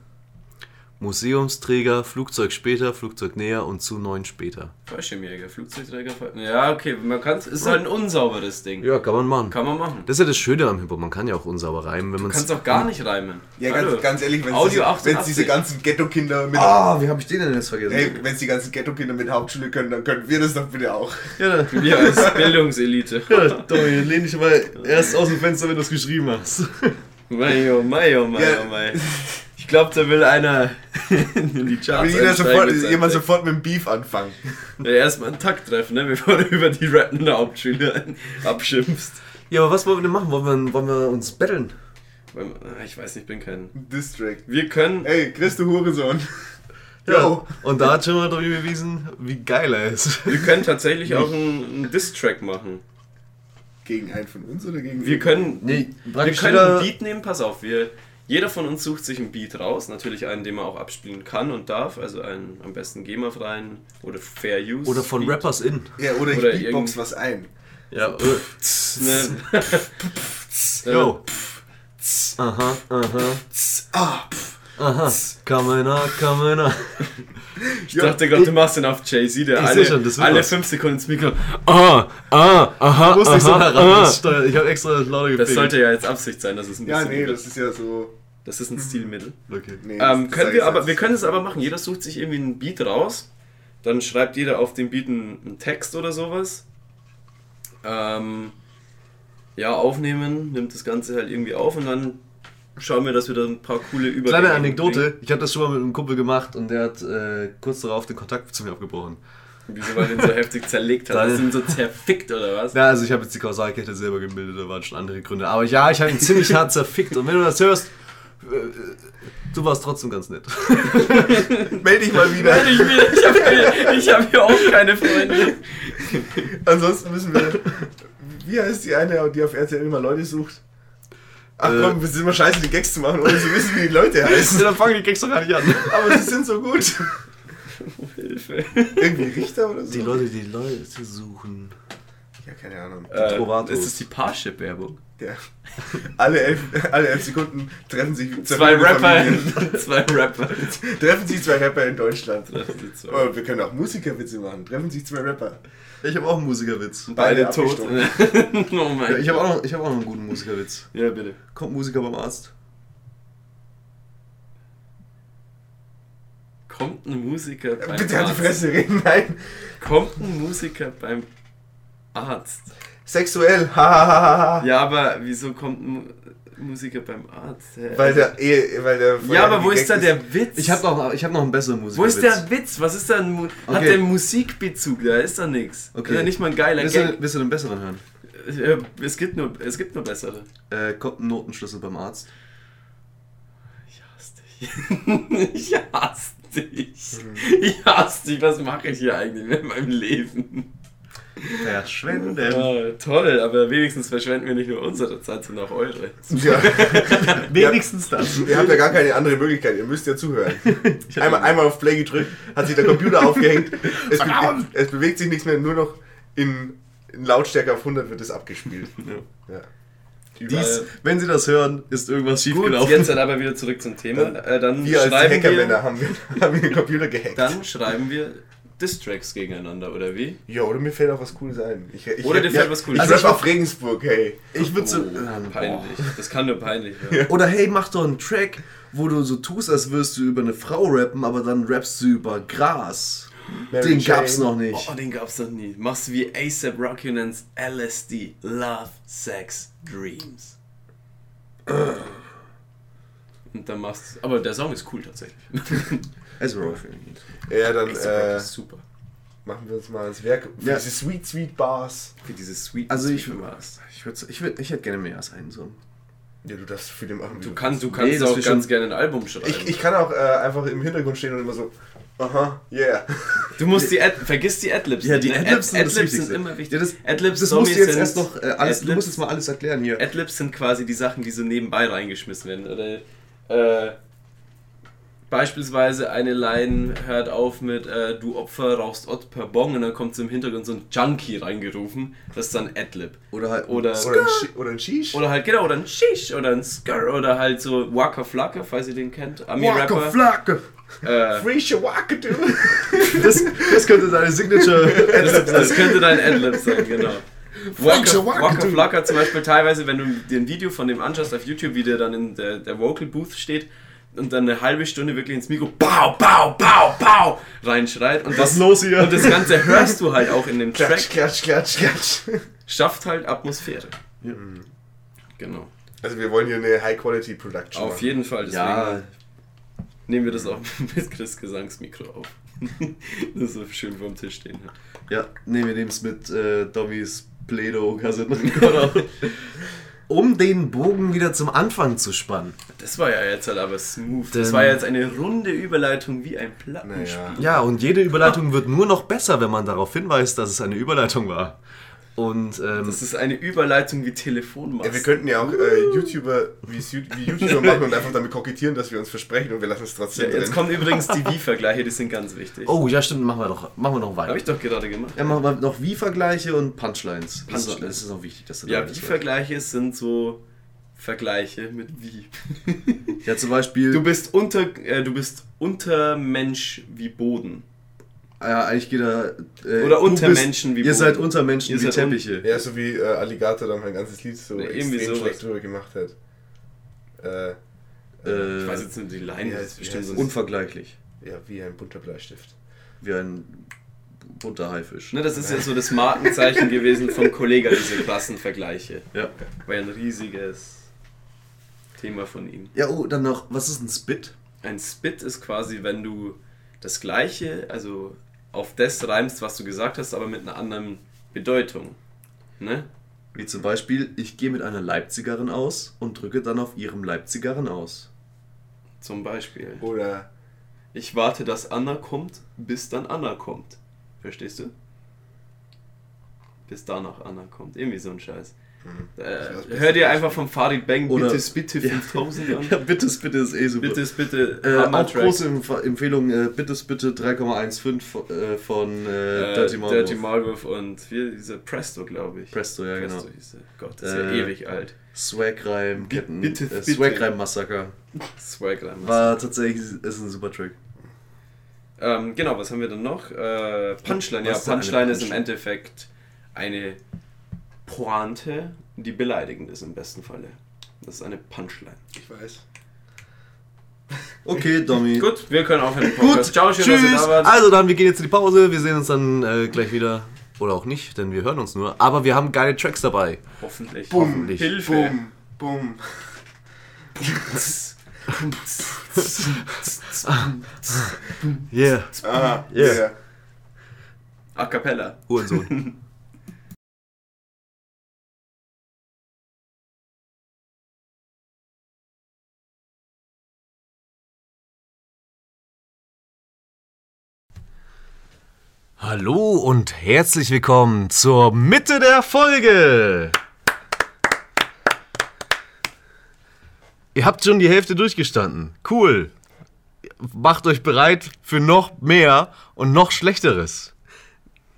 Museumsträger, Flugzeug später, Flugzeug näher und zu neun später. Fallschirmjäger, Flugzeugträger. Fall- Ja, okay, man kann ist halt ein unsauberes Ding. Ja, kann man machen. Kann man machen. Das ist ja das Schöne am Hip-Hop, man kann ja auch unsauber reimen, wenn man Du kannst auch gar nicht reimen. Ja, Hallo. ganz, ganz ehrlich, wenn es diese, 88. wenn's diese ganzen Ghetto-Kinder mit. Ah, wie habe ich den denn jetzt vergessen? Hey, wenn die ganzen Ghetto-Kinder mit Hauptschule können, dann können wir das doch bitte auch. ja, Wir als Bildungselite. ja, Tommy, lehn dich mal erst aus dem Fenster, wenn du es geschrieben hast. Mei, oh mei, oh mei, Ja. oh mei. Ich glaube, da will einer in die Charts Will sofort, jemand Text. sofort mit dem Beef anfangen. Ja, erstmal einen Takt treffen, ne, bevor du über die rappende Hauptschüler abschimpfst. Ja, aber was wollen wir denn machen? Wollen wir, wollen wir uns betteln? Weil, ah, Ich weiß nicht, ich bin kein... Distrack. Wir können... Ey, Chris, du Hurensohn. Ja. Yo. Und da hat schon mal Tommy bewiesen, wie geil er ist. Wir können tatsächlich auch einen, einen Diss-Track machen. Gegen einen von uns oder gegen Wir können, Nee, wir können einen Beat nehmen, pass auf, wir, jeder von uns sucht sich einen Beat raus, natürlich einen, den man auch abspielen kann und darf, also einen am besten GEMA-freien oder Fair Use. Oder von Beat. Rappers in. Ja, oder ich Oder Beatbox was ein. Ja, Ne? yo. Aha, aha, Ah, pff. Aha. Kamena, Kamena. Ich dachte gerade, du machst den auf Jay-Z, der alle, schon, das alle fünf Sekunden ins Mikro. Ah, ah, aha, Muss nicht so aha, ran. aha. das steuert- Ich habe extra lauter Das gepegelt. sollte ja jetzt Absicht sein, dass es ein Ja, bisschen nee, wird. das ist ja so. das ist ein Stilmittel. Okay. Nee, Ähm, das können wir, aber, wir können es aber machen. Jeder sucht sich irgendwie einen Beat raus. Dann schreibt jeder auf dem Beat einen, einen Text oder sowas. Ähm, ja, aufnehmen, nimmt das Ganze halt irgendwie auf und dann schauen wir, dass wir da ein paar coole Übergänge Kleine. Anekdote, ich habe das schon mal mit einem Kumpel gemacht und der hat äh, kurz darauf den Kontakt zu mir abgebrochen. Wieso weil den so heftig zerlegt hat? Sind so zerfickt oder was? Ja, also ich habe jetzt die Kausalkette selber gebildet, da waren schon andere Gründe. Aber ja, ich habe ihn ziemlich hart zerfickt und wenn du das hörst, äh, du warst trotzdem ganz nett. Meld dich mal wieder. Ich, will- ich habe hier, ich hab hier auch keine Freunde. Ansonsten müssen wir. Wie heißt die eine, die auf RTL immer Leute sucht? Ach Äh. komm, es ist immer scheiße, die Gags zu machen, ohne zu wissen, wie die Leute heißen. dann fangen die Gags doch gar nicht an. Aber sie sind so gut. Hilfe. Irgendwie Richter oder so? Die Leute, die Leute suchen. Ja, keine Ahnung. Äh, Trovatos. ist das die Parship-Werbung? Ja. Alle, elf, alle elf Sekunden treffen sich Zwei Rapper, Familien. zwei Rapper. Treffen sich zwei Rapper in Deutschland. Treffen zwei. Oh, wir können auch Musikerwitze machen. Treffen sich zwei Rapper. Ich habe auch einen Musikerwitz. Beide Beide tot. oh mein Ja, ich habe auch, noch- ich hab auch noch einen guten Musikerwitz. Ja, bitte. Kommt Musiker beim Arzt? Kommt ein Musiker beim Bitte halt die Arzt? Fresse reden. Nein. Kommt ein Musiker beim Arzt? Sexuell. Hahaha. Ja, aber wieso kommt ein Musiker beim Arzt? Weil der, eh, weil der ja, aber wo ist da der Witz? Ich habe noch, ich hab noch einen besseren Musiker. Wo ist der Witz? Was ist da ein Mu Hat Okay. der einen Musikbezug? Da ist da nichts. Okay. Ist ja nicht mal ein geiler Willst du, Gag. willst du den besseren hören? Äh, Es gibt nur, es gibt nur bessere. Äh, kommt ein Notenschlüssel beim Arzt. Ich hasse dich. ich hasse dich. Ich hasse dich. Was mache ich hier eigentlich mit meinem Leben? Verschwenden. Ja, toll, aber wenigstens verschwenden wir nicht nur unsere Zeit, sondern auch eure. Ja. Wenigstens das. Ihr habt ja gar keine andere Möglichkeit, ihr müsst ja zuhören. Einmal, einmal auf Play gedrückt, hat sich der Computer aufgehängt, es, be es bewegt sich nichts mehr, nur noch in, in Lautstärke auf 100 wird es abgespielt. Ja. Dies, wenn Sie das hören, ist irgendwas Gut, schiefgelaufen. jetzt dann aber wieder zurück zum Thema. Äh, dann Wir als Hackermänner haben, wir, haben wir den Computer gehackt. dann schreiben wir Distracks gegeneinander, oder wie? ja, oder mir fällt auch was Cooles ein. Ich, ich, Oder dir ja, fällt was Cooles Ich Also ich auf Regensburg, hey. Ich würde so. Oh, peinlich. Das kann nur peinlich werden. Oder hey, mach doch einen Track, wo du so tust, als würdest du über eine Frau rappen, aber dann rappst du über Gras. Mary Den Jane. gab's noch nicht. Oh, den gab's noch nie. Machst du wie ASAP nennst LSD. Love, Sex, Dreams. Und dann machst Aber der Song ist cool tatsächlich. Also, Ja, dann ASAP Rocky äh, ist super. machen wir uns mal ans Werk. Für Ja. diese Sweet, Sweet Bars. Für diese Sweet Also ich, Sweet Bars. ich, würd, ich, würd, ich hätte gerne mehr als einen Song. Ja, du darfst für den machen. Du kannst, du Nee, kannst das auch ganz schon- gerne ein Album schreiben. Ich, ich kann auch äh, einfach im Hintergrund stehen und immer so, aha, yeah. du musst die Ad, vergiss die Adlibs. Ja, die Ne, Adlibs sind das Adlibs Wichtigste. sind immer wichtig. Ja, das- Adlibs Das musst du jetzt sind- erst noch äh, alles, du musst jetzt mal alles erklären hier. Adlibs sind quasi die Sachen, die so nebenbei reingeschmissen werden. Oder äh, beispielsweise eine Line hört auf mit äh, Du Opfer rauchst Ott per Bong und dann kommt so im Hintergrund so ein Junkie reingerufen. Das ist dann Adlib. Oder halt. Oder, Oder ein, oder ein Shish. oder halt, genau, oder ein Shish oder ein Skr oder halt so Waka Flocka, falls ihr den kennt. Ami-Rapper. Flacke. Äh, Free Shawakadu. Das, das könnte deine Signature. das, das könnte dein Adlib sein, genau. Waka, Waka Waka Waka Flocka zum Beispiel teilweise, wenn du dir ein Video von dem anschaust auf YouTube, wie der dann in der, der Vocal Booth steht und dann eine halbe Stunde wirklich ins Mikro Bau, Bau, Bau, Bau reinschreit und Was das, los hier? und das Ganze hörst du halt auch in dem Klatsch, Track, klatsch, klatsch, klatsch. schafft halt Atmosphäre. Ja. Genau. Also wir wollen hier eine High-Quality-Production Auf machen. jeden Fall, deswegen Ja, nehmen wir das auch mit Chris Gesangsmikro auf. das so schön vorm Tisch stehen ja, nee, wir nehmen es mit äh, Dommys Pledo-Kassettenrekorder auf. Um den Bogen wieder zum Anfang zu spannen. Das war ja jetzt halt aber smooth. Denn- Das war jetzt eine runde Überleitung wie ein Plattenspiel. Naja. Ja, und jede Überleitung wird nur noch besser, wenn man darauf hinweist, dass es eine Überleitung war. Und ähm, Das ist eine Überleitung wie Telefonmast. Ja, wir könnten ja auch äh, YouTuber wie, wie YouTuber machen und einfach damit kokettieren, dass wir uns versprechen und wir lassen es ja, trotzdem jetzt drin. kommen übrigens die Wie-Vergleiche, die sind ganz wichtig. oh ja, stimmt, machen wir doch, machen wir noch Habe weiter. ich doch gerade gemacht. Ja, machen wir noch Wie-Vergleiche und Punchlines. Das, ist, Punchlines. das ist auch wichtig, dass du Ja. Wie-Vergleiche sind so Vergleiche mit Wie. Ja, zum Beispiel. Du bist unter, äh, du bist unter Mensch wie Boden. Ja, eigentlich geht er. Äh, Oder du unter bist- Menschen wie Ihr Boden. seid unter Menschen Ihr wie seid un- Teppiche. Ja, so wie äh, Alligator dann mein ganzes Lied so extrem irgendwie sowas. schlecht drüber gemacht hat. Äh, Äh, Ich weiß jetzt nicht die Line, Ja, das ist bestimmt heißt so unvergleichlich. ja, wie ein bunter Bleistift. Wie ein bunter Haifisch. Ne, das ist ja so das Markenzeichen gewesen vom Kollega, diese Klassenvergleiche. Ja. War ja ein riesiges Thema von ihm. Ja, oh, dann noch, was ist ein Spit? Ein Spit ist quasi, wenn du das Gleiche, also auf das reimst, was du gesagt hast, aber mit einer anderen Bedeutung. Ne? Wie zum Beispiel, ich gehe mit einer Leipzigerin aus und drücke dann auf ihrem Leipzigerin aus. Zum Beispiel. Oder Ich warte, dass Anna kommt, bis dann Anna kommt. Verstehst du? Bis danach Anna kommt. Irgendwie so ein Scheiß. Weiß, Äh, hör dir einfach vom Farid Bang Oder- bitte, bitte 5000 an. Ja, bitte, bitte ist eh super. Bitte, bitte, Äh, auch Hammer-Track. große Empf- Empfehlung, äh, bitte, bitte 3,15 von, äh, von äh, Äh, Dirty Marvel. Dirty Marwolf und wie, diese Presto, glaube ich. Presto, ja genau. Presto hieß er. Gott, das ist ja Äh, ewig alt. Swag-Reim, Ketten, bitte, äh, bitte. Swag-Reim-Massaker. Swag rein. War tatsächlich, ist ein super Track. Ähm, genau, was haben wir dann noch? Äh, Punchline, ja, Was ist denn eine Punchline ist im Punchline? Endeffekt eine Pointe, die beleidigend ist im besten Falle. Das ist eine Punchline. ich weiß. Okay, Domi. Gut, wir können aufhören. Gut. Ciao, schön, dass ihr tschüss. da wart. Also dann, wir gehen jetzt in die Pause. Wir sehen uns dann äh, gleich wieder. Oder auch nicht, denn wir hören uns nur. Aber wir haben geile Tracks dabei. Hoffentlich. Bumm, Hoffentlich. Hilfe. Bumm, bumm. Yeah. Ah, Yeah. yeah. A cappella. Hurensohn. Hallo und herzlich willkommen zur Mitte der Folge. Ihr habt schon die Hälfte durchgestanden. Cool. Macht euch bereit für noch mehr und noch schlechteres.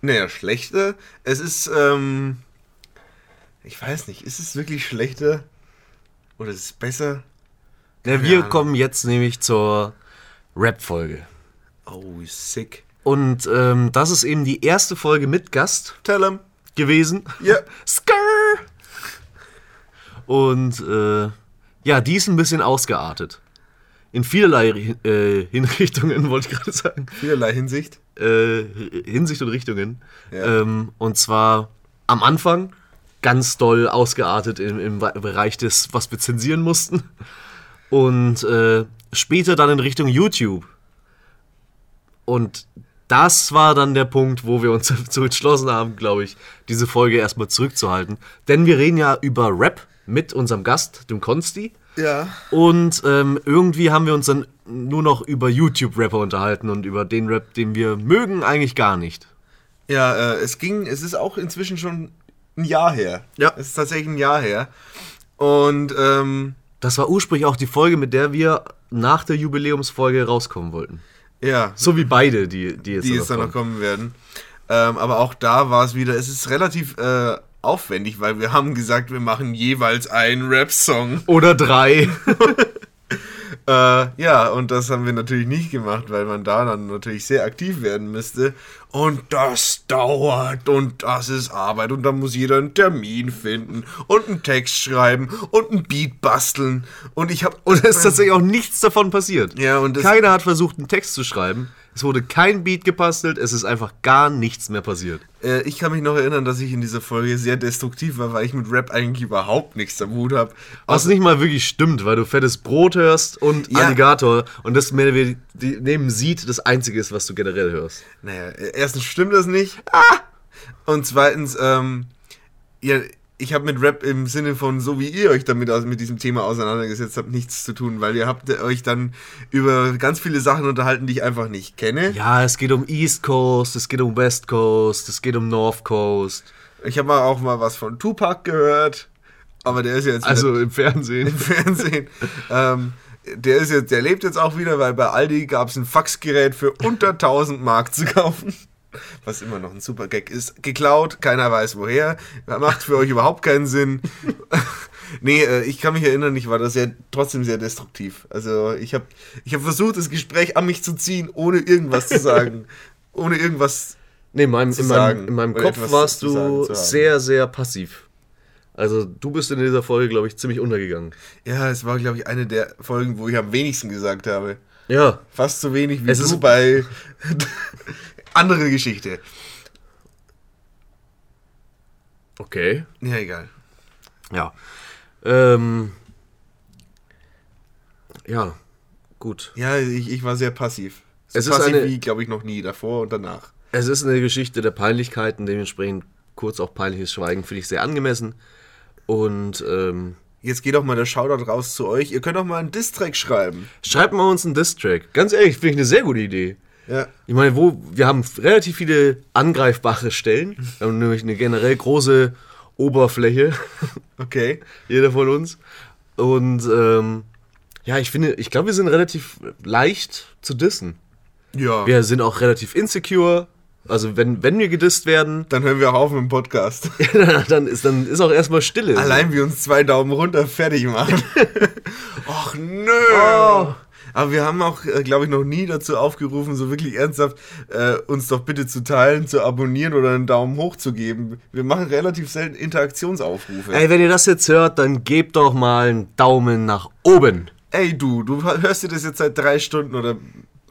Naja, schlechter. Es ist, ähm. Ich weiß nicht, ist es wirklich schlechter? Oder ist es besser? Ja, wir kommen jetzt nämlich zur Rap-Folge. Oh, sick. Und ähm, das ist eben die erste Folge mit Gast Tell him. gewesen. Ja. Skrrr! Und äh, ja, die ist ein bisschen ausgeartet. In vielerlei äh, Hinrichtungen, wollte ich gerade sagen. Vielerlei Hinsicht. Äh, Hinsicht und Richtungen. Ja. Ähm, und zwar am Anfang ganz doll ausgeartet im, im Bereich des, was wir zensieren mussten. Und äh, später dann in Richtung YouTube. Und das war dann der Punkt, wo wir uns dazu entschlossen haben, glaube ich, diese Folge erstmal zurückzuhalten. Denn wir reden ja über Rap mit unserem Gast, dem Konsti. Ja. Und ähm, irgendwie haben wir uns dann nur noch über YouTube-Rapper unterhalten und über den Rap, den wir mögen, eigentlich gar nicht. Ja, äh, es ging, es ist auch inzwischen schon ein Jahr her. Ja. Es ist tatsächlich ein Jahr her. Und, ähm, Das war ursprünglich auch die Folge, mit der wir nach der Jubiläumsfolge rauskommen wollten. Ja, So wie beide, die, die jetzt die noch jetzt dann noch kommen. kommen werden. Ähm, aber auch da war es wieder, es ist relativ äh, aufwendig, weil wir haben gesagt, wir machen jeweils einen Rap-Song. Oder drei. Äh, ja, und das haben wir natürlich nicht gemacht, weil man da dann natürlich sehr aktiv werden müsste. Und das dauert und das ist Arbeit und da muss jeder einen Termin finden und einen Text schreiben und einen Beat basteln. Und ich habe Und es ist tatsächlich auch nichts davon passiert. Ja, und Keiner hat versucht, einen Text zu schreiben. Es wurde kein Beat gebastelt, es ist einfach gar nichts mehr passiert. Äh, ich kann mich noch erinnern, dass ich in dieser Folge sehr destruktiv war, weil ich mit Rap eigentlich überhaupt nichts am Hut habe. Was nicht mal wirklich stimmt, weil du fettes Brot hörst und Ja. Alligator und das mehr wie die, neben Sieht das einzige ist, was du generell hörst. Naja, erstens stimmt das nicht. Und zweitens, ähm, ja, ich habe mit Rap im Sinne von, so wie ihr euch damit aus, mit diesem Thema auseinandergesetzt habt, nichts zu tun, weil ihr habt euch dann über ganz viele Sachen unterhalten, die ich einfach nicht kenne. Ja, es geht um East Coast, es geht um West Coast, es geht um North Coast. Ich habe mal auch mal was von Tupac gehört, aber der ist jetzt Also im Fernsehen. im Fernsehen. ähm, der ist jetzt, der lebt jetzt auch wieder, weil bei Aldi gab es ein Faxgerät für unter 1000 Mark zu kaufen. Was immer noch ein super Gag ist. Geklaut, keiner weiß woher. Macht für euch überhaupt keinen Sinn. nee, äh, ich kann mich erinnern, ich war da sehr, trotzdem sehr destruktiv. Also ich habe ich hab versucht, das Gespräch an mich zu ziehen, ohne irgendwas zu sagen. ohne irgendwas. Nee, in meinem, zu in sagen meinem, in meinem Kopf warst zu sagen du zu haben. sehr, sehr passiv. Also du bist in dieser Folge, glaube ich, ziemlich untergegangen. Ja, es war, glaube ich, eine der Folgen, wo ich am wenigsten gesagt habe. Ja, Fast so wenig wie Es du ist- bei andere Geschichte. okay. Ja, egal. Ja. Ähm, ja, gut. Ja, ich, ich war sehr passiv. So Es ist passiv eine- wie, glaube ich, noch nie davor und danach. Es ist eine Geschichte der Peinlichkeiten, dementsprechend kurz auch peinliches Schweigen finde ich sehr angemessen. Und ähm, Jetzt geht doch mal der Shoutout raus zu euch. Ihr könnt doch mal einen Distrack schreiben. schreibt mal uns einen Diss-Track. Ganz ehrlich, finde ich eine sehr gute Idee. Ja. Ich meine, wo wir haben relativ viele angreifbare Stellen. Wir haben nämlich eine generell große Oberfläche, Okay. jeder von uns. Und ähm, ja, ich finde, ich glaube, wir sind relativ leicht zu dissen. Ja. Wir sind auch relativ insecure. Also wenn, wenn wir gedisst werden, Dann hören wir auch auf mit dem Podcast. dann ist, dann ist auch erstmal Stille. Allein wie uns zwei Daumen runter fertig machen. Och nö. Oh. Aber wir haben auch, äh, glaube ich, noch nie dazu aufgerufen, so wirklich ernsthaft, äh, uns doch bitte zu teilen, zu abonnieren oder einen Daumen hoch zu geben. Wir machen relativ selten Interaktionsaufrufe. Ey, wenn ihr das jetzt hört, dann gebt doch mal einen Daumen nach oben. Ey du, du hörst dir das jetzt seit drei Stunden oder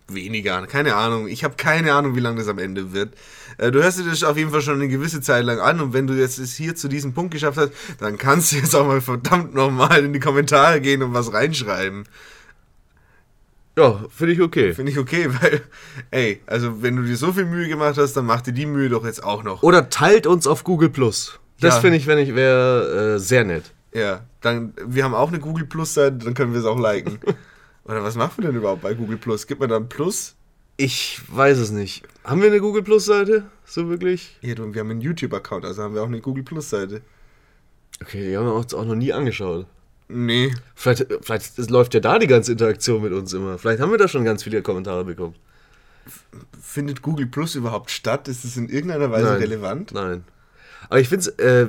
weniger. Keine Ahnung. Ich habe keine Ahnung, wie lange das am Ende wird. Äh, du hörst dir das auf jeden Fall schon eine gewisse Zeit lang an und wenn du jetzt es hier zu diesem Punkt geschafft hast, dann kannst du jetzt auch mal verdammt nochmal in die Kommentare gehen und was reinschreiben. Ja, finde ich okay. Finde ich okay, weil, ey, also wenn du dir so viel Mühe gemacht hast, dann mach dir die Mühe doch jetzt auch noch. Oder teilt uns auf Google Plus. Das Ja. finde ich, wenn ich wäre äh, sehr nett. Ja, dann, wir haben auch eine Google Plus Seite, dann können wir es auch liken. Oder was machen wir denn überhaupt bei Google Plus? Gibt man da ein Plus? Ich weiß es nicht. Haben wir eine Google Plus Seite? So wirklich? Ja, du, wir haben einen YouTube-Account, also haben wir auch eine Google Plus Seite. Okay, die haben wir uns auch noch nie angeschaut. Nee, Vielleicht, vielleicht läuft ja da die ganze Interaktion mit uns immer. Vielleicht haben wir da schon ganz viele Kommentare bekommen. findet Google Plus überhaupt statt? Ist es in irgendeiner Weise Nein. relevant? Nein. Aber ich finde es äh,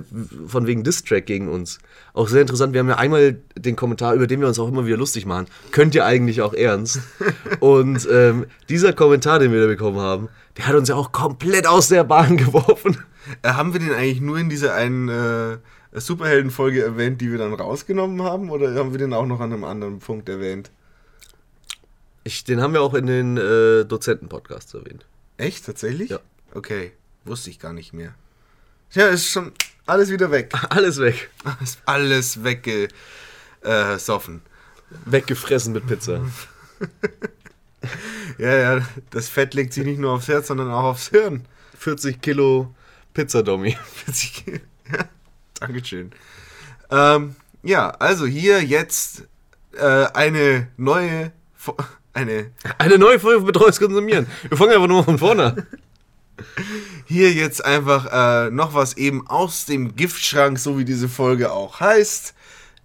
von wegen Distrack gegen uns auch sehr interessant. Wir haben ja einmal den Kommentar, über den wir uns auch immer wieder lustig machen. Könnt ihr eigentlich auch ernst? Und ähm, dieser Kommentar, den wir da bekommen haben, der hat uns ja auch komplett aus der Bahn geworfen. Äh, haben wir den eigentlich nur in dieser einen äh, Superhelden-Folge erwähnt, die wir dann rausgenommen haben? Oder haben wir den auch noch an einem anderen Punkt erwähnt? Ich, den haben wir auch in den äh, Dozenten-Podcasts erwähnt. Echt? Tatsächlich? Ja. Okay, wusste ich gar nicht mehr. Ja, ist schon alles wieder weg. Alles weg. Ist alles weggesoffen. Weggefressen mit Pizza. Ja, ja, das Fett legt sich nicht nur aufs Herz, sondern auch aufs Hirn. 40 Kilo Pizzadommy. ja, Dankeschön. Ähm, ja, also hier jetzt äh, eine neue, Fo- eine, Eine neue Folge von Betreues Konsumieren. Wir fangen einfach nur von vorne an. hier jetzt einfach äh, noch was eben aus dem Giftschrank, so wie diese Folge auch heißt,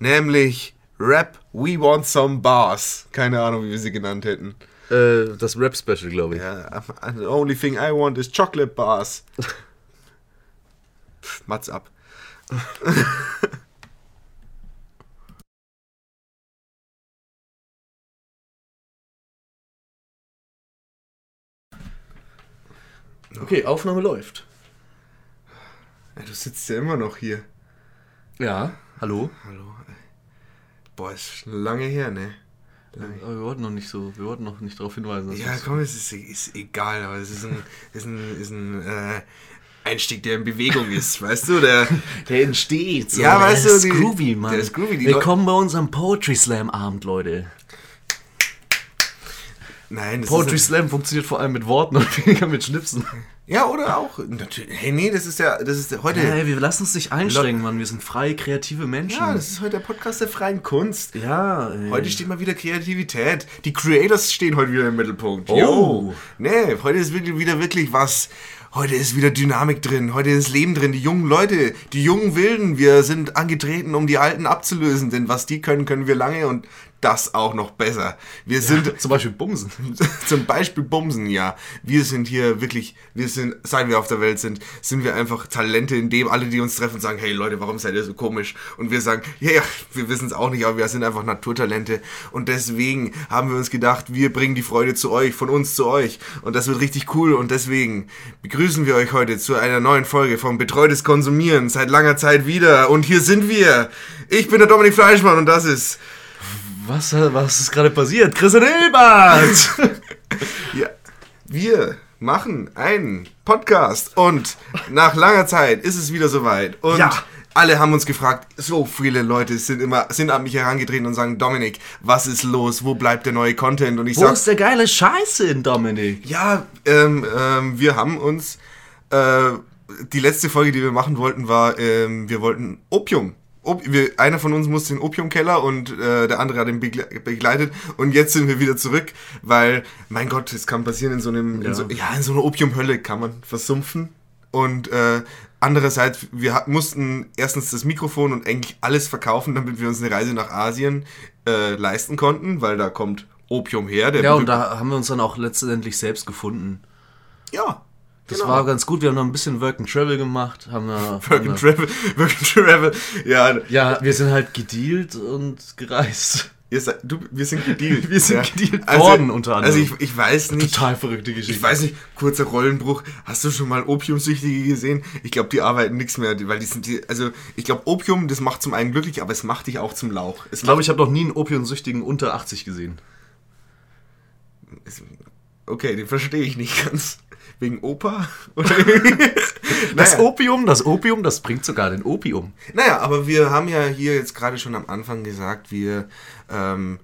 nämlich Rap We Want Some Bars. Keine Ahnung, wie wir sie genannt hätten. Äh, das Rap-Special, glaube ich. Ja, the only thing I want is chocolate bars. Mats ab. Okay, Aufnahme läuft. Ja, du sitzt ja immer noch hier. Ja, hallo. Hallo. Boah, ist schon lange her, ne? Aber wir wollten noch nicht so, wir wollten noch nicht darauf hinweisen. dass Ja, komm, es ist, ist egal, aber es ist ein, ist ein, ist ein äh, Einstieg, der in Bewegung ist, weißt du? Der, Der entsteht. So. Ja, der weißt du, ist die- groovy, Mann. der ist groovy, die Leu- Willkommen bei unserem Poetry Slam Abend, Leute. nein, das Poetry ist Slam funktioniert vor allem mit Worten und weniger mit Schnipsen. Ja, oder auch. Natürlich. Hey, nee, das ist ja, das ist der, heute. Hey, wir lassen uns nicht einschränken, Mann. Wir sind freie, kreative Menschen. ja, das ist heute der Podcast der freien Kunst. ja ey. Heute steht mal wieder Kreativität. Die Creators stehen heute wieder im Mittelpunkt. Oh. Jo. Nee, heute ist wirklich wieder wirklich was. Heute ist wieder Dynamik drin, heute ist Leben drin. Die jungen Leute, die jungen Wilden, wir sind angetreten, um die Alten abzulösen, denn was die können, können wir lange. Und das auch noch besser. Wir sind Zum Beispiel Bumsen. zum Beispiel Bumsen, ja. Wir sind hier wirklich, wir sind, seit wir auf der Welt sind, sind wir einfach Talente, in dem alle, die uns treffen, sagen, hey Leute, warum seid ihr so komisch? Und wir sagen, ja, ja, wir wissen es auch nicht, aber wir sind einfach Naturtalente. Und deswegen haben wir uns gedacht, wir bringen die Freude zu euch, von uns zu euch. Und das wird richtig cool. Und deswegen begrüßen wir euch heute zu einer neuen Folge vom Betreutes Konsumieren. Seit langer Zeit wieder. Und hier sind wir. Ich bin der Dominik Fleischmann und das ist Was, was ist gerade passiert? Christian Hilbert! Ja, wir machen einen Podcast und nach langer Zeit ist es wieder soweit. Und Ja. alle haben uns gefragt, so viele Leute sind immer sind an mich herangetreten und sagen, Dominik, was ist los? Wo bleibt der neue Content? Und ich Wo sag, ist der geile Scheiß hin, Dominik? ja, ähm, ähm, wir haben uns äh, die letzte Folge, die wir machen wollten, war, ähm, wir wollten Opium. Wir, einer von uns musste in den Opiumkeller und äh, der andere hat ihn begle begleitet. Und jetzt sind wir wieder zurück, weil, mein Gott, es kann passieren in so einem, ja, in so, ja, in so einer Opiumhölle kann man versumpfen. Und äh, andererseits, wir mussten erstens das Mikrofon und eigentlich alles verkaufen, damit wir uns eine Reise nach Asien äh, leisten konnten, weil da kommt Opium her. Ja, und da haben wir uns dann auch letztendlich selbst gefunden. ja, Das genau. war ganz gut. Wir haben noch ein bisschen Work and Travel gemacht. Haben da, Work haben and Travel, Work and Travel. Ja, ja, wir sind halt gedealt und gereist. seid, du, wir sind gedealt. Wir sind ja. gedealt worden, unter anderem. Also ich, ich weiß nicht, Total verrückte Geschichte. ich weiß nicht, kurzer Rollenbruch. Hast du schon mal Opiumsüchtige gesehen? Ich glaube, die arbeiten nichts mehr, weil die sind, die, also ich glaube, Opium, das macht zum einen glücklich, aber es macht dich auch zum Lauch. Es Ich glaube, ich habe noch nie einen Opiumsüchtigen unter 80 gesehen. Okay, den verstehe ich nicht ganz. Wegen Opa? Das Naja. Opium, das Opium, das bringt sogar den Opium. Naja, aber wir haben ja hier jetzt gerade schon am Anfang gesagt, wir ähm,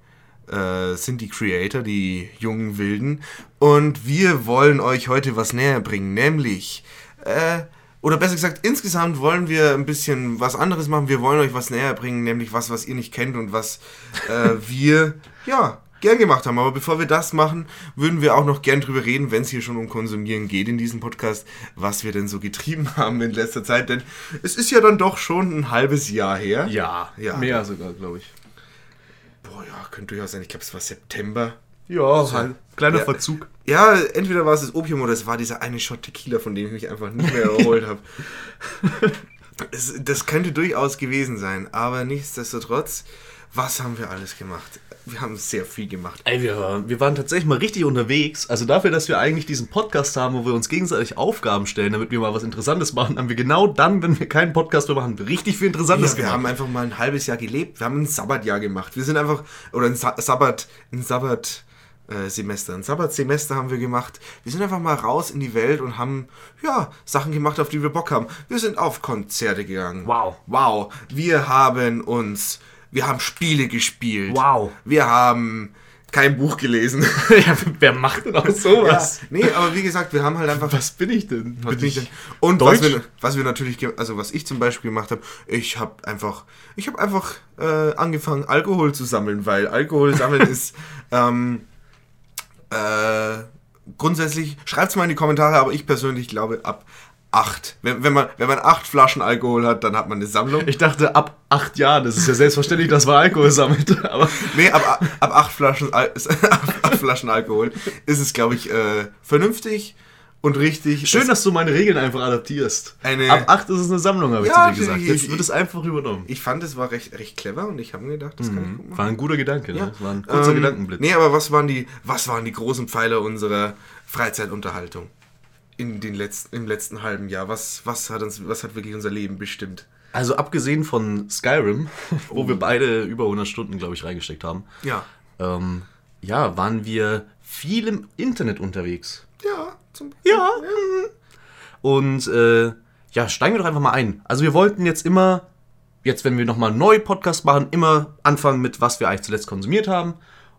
äh, sind die Creator, die jungen Wilden. Und wir wollen euch heute was näher bringen, nämlich, äh, oder besser gesagt, insgesamt wollen wir ein bisschen was anderes machen. Wir wollen euch was näher bringen, nämlich was, was ihr nicht kennt und was äh, wir, ja, gern gemacht haben. Aber bevor wir das machen, würden wir auch noch gern drüber reden, wenn es hier schon um Konsumieren geht in diesem Podcast, was wir denn so getrieben haben in letzter Zeit. Denn es ist ja dann doch schon ein halbes Jahr her. Ja, Ja. mehr sogar, glaube ich. Boah, ja, könnte durchaus sein. Ich glaube, es war September. Ja, halt. kleiner Ja. Verzug. Ja, entweder war es das Opium oder es war dieser eine Shot Tequila, von dem ich mich einfach nicht mehr erholt habe. Das könnte durchaus gewesen sein, aber nichtsdestotrotz, was haben wir alles gemacht? Wir haben sehr viel gemacht. Ey, wir, waren- wir waren tatsächlich mal richtig unterwegs. Also dafür, dass wir eigentlich diesen Podcast haben, wo wir uns gegenseitig Aufgaben stellen, damit wir mal was Interessantes machen, haben wir genau dann, wenn wir keinen Podcast mehr machen, richtig viel Interessantes Ja, wir gemacht. haben einfach mal ein halbes Jahr gelebt. Wir haben ein Sabbatjahr gemacht. Wir sind einfach, oder ein Sa Sabbat, ein Sabbat. äh, Semester. Ein Sabbatsemester haben wir gemacht. Wir sind einfach mal raus in die Welt und haben, ja, Sachen gemacht, auf die wir Bock haben. Wir sind auf Konzerte gegangen. Wow. Wow. Wir haben uns, wir haben Spiele gespielt. Wow. Wir haben kein Buch gelesen. ja, wer macht denn auch sowas? Ja, nee, aber wie gesagt, wir haben halt einfach. Was bin ich denn? Was bin bin ich denn? Und was wir, was wir natürlich, also was ich zum Beispiel gemacht habe, ich habe einfach, ich habe einfach äh, angefangen, Alkohol zu sammeln, weil Alkohol sammeln ist ähm, äh, grundsätzlich, schreibt es mal in die Kommentare, aber ich persönlich glaube ab acht. Wenn, wenn, man, wenn man acht Flaschen Alkohol hat, dann hat man eine Sammlung. Ich dachte, ab acht Jahren, das ist ja selbstverständlich, dass man Alkohol sammelt. Aber Nee, ab, ab acht Flaschen, ab acht Flaschen Alkohol ist es, glaube ich, äh, vernünftig und richtig. schön, dass du meine Regeln einfach adaptierst. Ab acht ist es eine Sammlung, habe ich Ja, zu dir gesagt. ich- Jetzt ich- wird es einfach übernommen. Ich fand, es war recht, recht clever und ich habe mir gedacht, das kann ich gut machen. War ein guter Gedanke, ne? Ja. Das war ein kurzer Ähm, Gedankenblitz. Nee, aber was waren die, was waren die großen Pfeiler unserer Freizeitunterhaltung in den letzten, im letzten halben Jahr? Was, was, hat uns, was hat wirklich unser Leben bestimmt? Also abgesehen von Skyrim, wo wir beide über 100 Stunden, glaube ich, reingesteckt haben, Ja. ähm, ja, waren wir viel im Internet unterwegs. Ja, zum Ja. Und äh, ja, steigen wir doch einfach mal ein. Also wir wollten jetzt immer, jetzt wenn wir nochmal einen neuen Podcast machen, immer anfangen mit, was wir eigentlich zuletzt konsumiert haben.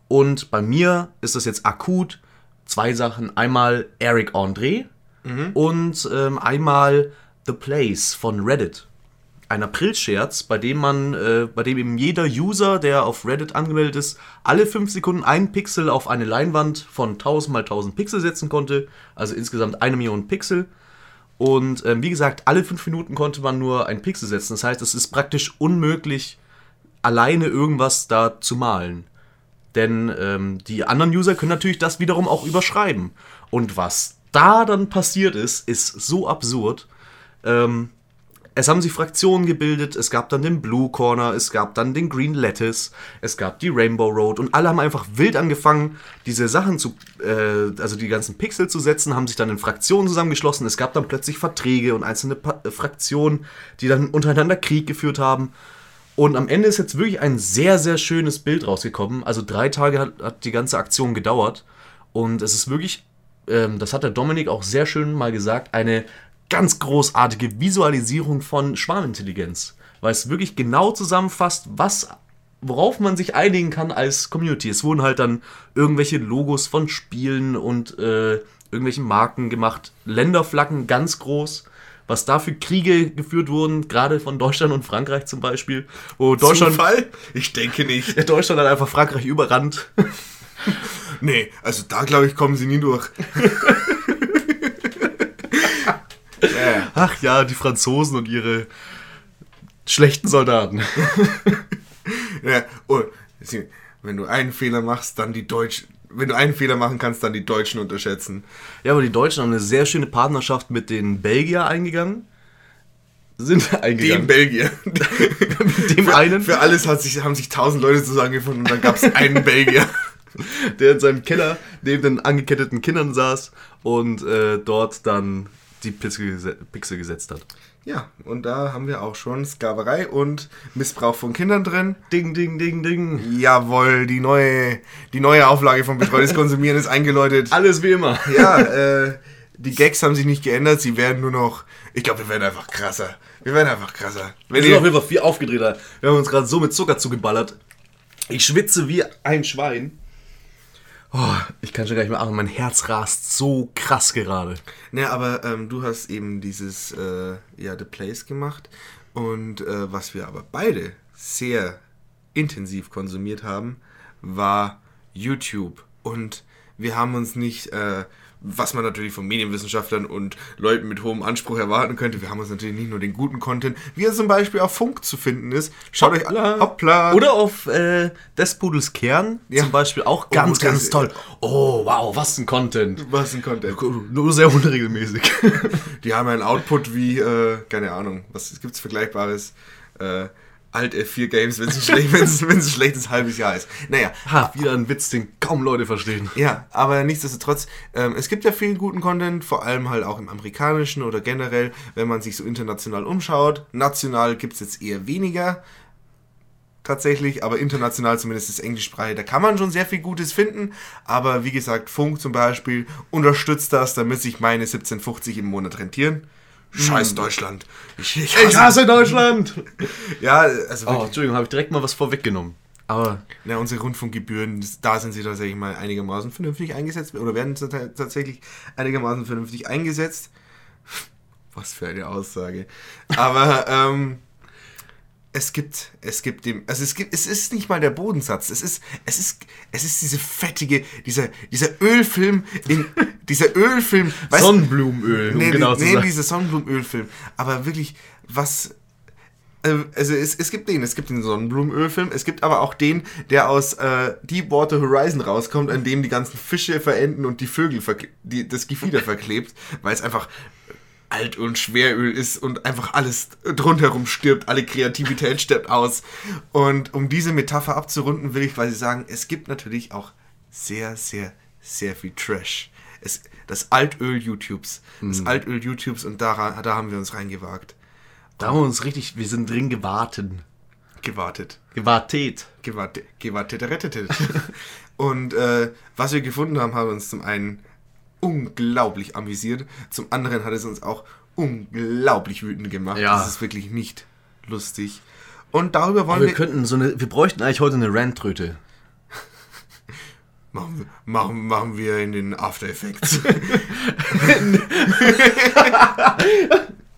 Und bei mir ist das jetzt akut zwei Sachen. Einmal Eric André und ähm, einmal The Place von Reddit. Ein Aprilscherz, bei dem man, äh, bei dem eben jeder User, der auf Reddit angemeldet ist, alle 5 Sekunden einen Pixel auf eine Leinwand von 1000 mal 1000 Pixel setzen konnte. Also insgesamt eine Million Pixel. Und ähm, wie gesagt, alle 5 Minuten konnte man nur einen Pixel setzen. Das heißt, es ist praktisch unmöglich, alleine irgendwas da zu malen. Denn ähm, die anderen User können natürlich das wiederum auch überschreiben. Und was da dann passiert ist, ist so absurd. Ähm, es haben sich Fraktionen gebildet, es gab dann den Blue Corner, es gab dann den Green Lettuce, es gab die Rainbow Road und alle haben einfach wild angefangen, diese Sachen zu, äh, also die ganzen Pixel zu setzen, haben sich dann in Fraktionen zusammengeschlossen. Es gab dann plötzlich Verträge und einzelne pa äh, Fraktionen, die dann untereinander Krieg geführt haben. Und am Ende ist jetzt wirklich ein sehr, sehr schönes Bild rausgekommen. Also drei Tage hat, hat die ganze Aktion gedauert. Und es ist wirklich, ähm, das hat der Dominik auch sehr schön mal gesagt, eine ganz großartige Visualisierung von Schwarmintelligenz. Weil es wirklich genau zusammenfasst, was, worauf man sich einigen kann als Community. Es wurden halt dann irgendwelche Logos von Spielen und äh, irgendwelchen Marken gemacht. Länderflaggen ganz groß. Was da für Kriege geführt wurden, gerade von Deutschland und Frankreich zum Beispiel, wo Deutschland, Zufall? Ich denke nicht. Deutschland hat einfach Frankreich überrannt. Nee, also da glaube ich, kommen sie nie durch. Ach ja, die Franzosen und ihre schlechten Soldaten. Ja, und wenn du einen Fehler machst, dann die Deutschen. Wenn du einen Fehler machen kannst, dann die Deutschen unterschätzen. Ja, aber die Deutschen haben eine sehr schöne Partnerschaft mit den Belgier eingegangen. Sind Dem eingegangen. Belgier. mit dem Für, einen, für alles hat sich, haben sich tausend Leute zusammengefunden und dann gab es einen Belgier. der in seinem Keller neben den angeketteten Kindern saß und äh, dort dann die Pixel, Pixel gesetzt hat. Ja, und da haben wir auch schon Sklaverei und Missbrauch von Kindern drin. Ding, ding, ding, ding. Jawohl, die neue, die neue Auflage von Betreutes Konsumieren ist eingeläutet. Alles wie immer. Ja, äh, die Gags haben sich nicht geändert, sie werden nur noch. Ich glaube, wir werden einfach krasser. Wir werden einfach krasser. Wir Wenn sind auf jeden Fall viel aufgedrehter. Wir haben uns gerade so mit Zucker zugeballert. Ich schwitze wie ein Schwein. Oh, ich kann schon gar nicht mehr atmen. Mein Herz rast so krass gerade. ne, aber ähm, du hast eben dieses, äh, ja, The Place gemacht. Und äh, was wir aber beide sehr intensiv konsumiert haben, war YouTube. Und wir haben uns nicht, äh, was man natürlich von Medienwissenschaftlern und Leuten mit hohem Anspruch erwarten könnte, wir haben uns natürlich nicht nur den guten Content, wie er zum Beispiel auf Funk zu finden ist. Schaut euch an. Hoppla. Oder auf äh, Des Pudels Kern Ja. zum Beispiel auch Oh, ganz, das- ganz toll. Oh, wow, was ein Content. was ein Content. Nur sehr unregelmäßig. Die haben einen Output wie, äh, keine Ahnung, was gibt's Vergleichbares? Äh, Alt F4 Games, wenn es schlecht, wenn's, wenn's ein schlechtes halbes Jahr ist. Naja, ha, wieder ein Witz, den kaum Leute verstehen. ja, aber nichtsdestotrotz, ähm, es gibt ja viel guten Content, vor allem halt auch im amerikanischen oder generell, wenn man sich so international umschaut. National gibt's jetzt eher weniger, tatsächlich, aber international zumindest das Englischsprache, da kann man schon sehr viel Gutes finden, aber wie gesagt, Funk zum Beispiel unterstützt das, damit sich meine 1750 im Monat rentieren. Scheiß Deutschland. Ich, ich Ich hasse Deutschland! Ja, also Oh, wirklich, Entschuldigung, habe ich direkt mal was vorweggenommen. Aber ja, unsere Rundfunkgebühren, da sind sie tatsächlich mal einigermaßen vernünftig eingesetzt oder werden tatsächlich einigermaßen vernünftig eingesetzt. Was für eine Aussage. Aber ähm, es gibt, es gibt dem, also es gibt, es ist nicht mal der Bodensatz. Es ist, es ist, es ist diese fettige, dieser, dieser Ölfilm, in, dieser Ölfilm, weißt Sonnenblumenöl, um nee, genau nee, nee, sagen. dieser Sonnenblumenölfilm. Aber wirklich, was. äh, Also es, es gibt den, es gibt den Sonnenblumenölfilm, es gibt aber auch den, der aus äh, Deepwater Horizon rauskommt, an dem die ganzen Fische verenden und die Vögel die, das Gefieder verklebt, weil es einfach alt und Schweröl ist und einfach alles drumherum stirbt, alle Kreativität stirbt aus. Und um diese Metapher abzurunden, will ich quasi sagen, es gibt natürlich auch sehr, sehr, sehr viel Trash. Es, das Altöl YouTubes. Das Altöl YouTubes und da, da haben wir uns reingewagt. Da haben wir uns richtig, wir sind drin gewartet. Gewartet. Gewartet. Gewartet. Gewartet. rettetet. und äh, was wir gefunden haben, haben uns zum einen unglaublich amüsiert. Zum anderen hat es uns auch unglaublich wütend gemacht. Ja. Das ist wirklich nicht lustig. Und darüber wollen Wir wir, könnten so eine, wir bräuchten eigentlich heute eine Rant-Tröte. machen, wir- machen, machen wir in den After Effects.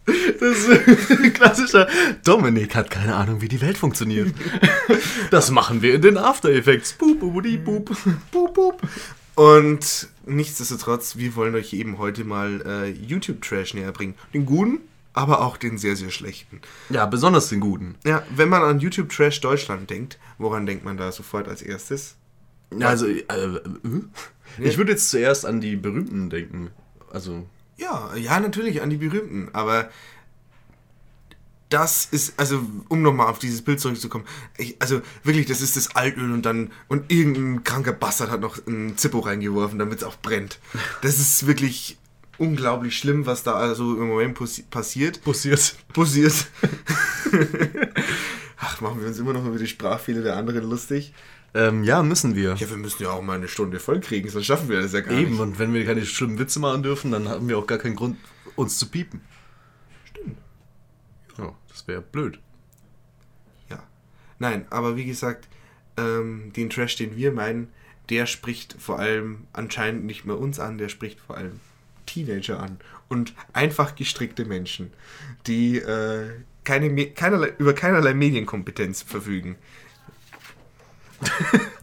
Das ist ein klassischer. Dominik hat keine Ahnung, wie die Welt funktioniert. Das machen wir in den After Effects. Boop, boop, boop. Boop, boop. Und nichtsdestotrotz, wir wollen euch eben heute mal äh, YouTube-Trash näher bringen. Den guten, aber auch den sehr, sehr schlechten. Ja, besonders den Guten. Ja, wenn man an YouTube-Trash Deutschland denkt, woran denkt man da sofort als erstes? Ja, Also, äh, äh, ich würde jetzt zuerst an die Berühmten denken. Also, Ja, ja, natürlich an die berühmten, aber das ist, also um nochmal auf dieses Bild zurückzukommen, ich, also wirklich, das ist das Altöl und dann, und irgendein kranker Bastard hat noch ein Zippo reingeworfen, damit es auch brennt. Das ist wirklich unglaublich schlimm, was da also im Moment passi- passiert. passiert. Passiert. Ach, machen wir uns immer noch über die Sprachfehler der anderen lustig. Ähm, ja, müssen wir. Ja, wir müssen ja auch mal eine Stunde voll kriegen, sonst schaffen wir das ja gar Eben, nicht. und wenn wir keine schlimmen Witze machen dürfen, dann haben wir auch gar keinen Grund, uns zu piepen. Das wäre blöd. Ja. Nein, aber wie gesagt, ähm, den Trash, den wir meinen, der spricht vor allem anscheinend nicht mehr uns an, der spricht vor allem Teenager an. Und einfach gestrickte Menschen, die äh, keine, keinerlei, über keinerlei Medienkompetenz verfügen.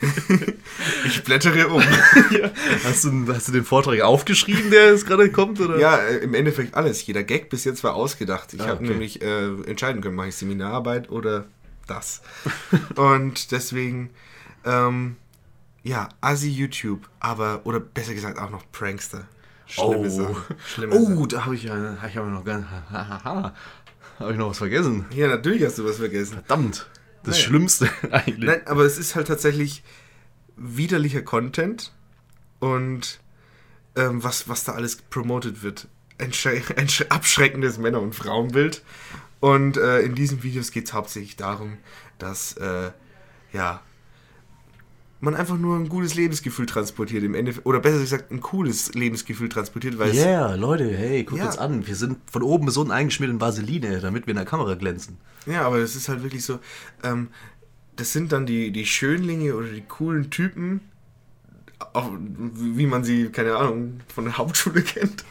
ich blättere um. Hast du, hast du den Vortrag aufgeschrieben, der jetzt gerade kommt? Oder? Ja, äh, im Endeffekt alles. Jeder Gag bis jetzt war ausgedacht. Ich Ah, habe okay. nämlich äh, entscheiden können, mache ich Seminararbeit oder das. Und deswegen, ähm, ja, Assi YouTube, aber, oder besser gesagt auch noch Prankster. Schlimme Oh. Schlimme oh da habe ich, ja- hab ich aber noch gar habe ich noch was vergessen. Ja, natürlich hast du was vergessen. Verdammt, das Naja. Schlimmste eigentlich. Nein, aber es ist halt tatsächlich widerlicher Content und ähm, was, was da alles promotet wird. ein, ein abschreckendes Männer- und Frauenbild. Und äh, in diesen Videos geht es hauptsächlich darum, dass äh, ja, man einfach nur ein gutes Lebensgefühl transportiert im Endeffekt. Oder besser gesagt, ein cooles Lebensgefühl transportiert, weil Yeah, Leute, hey, guckt Ja. uns an. Wir sind von oben bis unten eingeschmiert in Vaseline, damit wir in der Kamera glänzen. Ja, aber es ist halt wirklich so, ähm, das sind dann die, die Schönlinge oder die coolen Typen, auch wie man sie, keine Ahnung, von der Hauptschule kennt.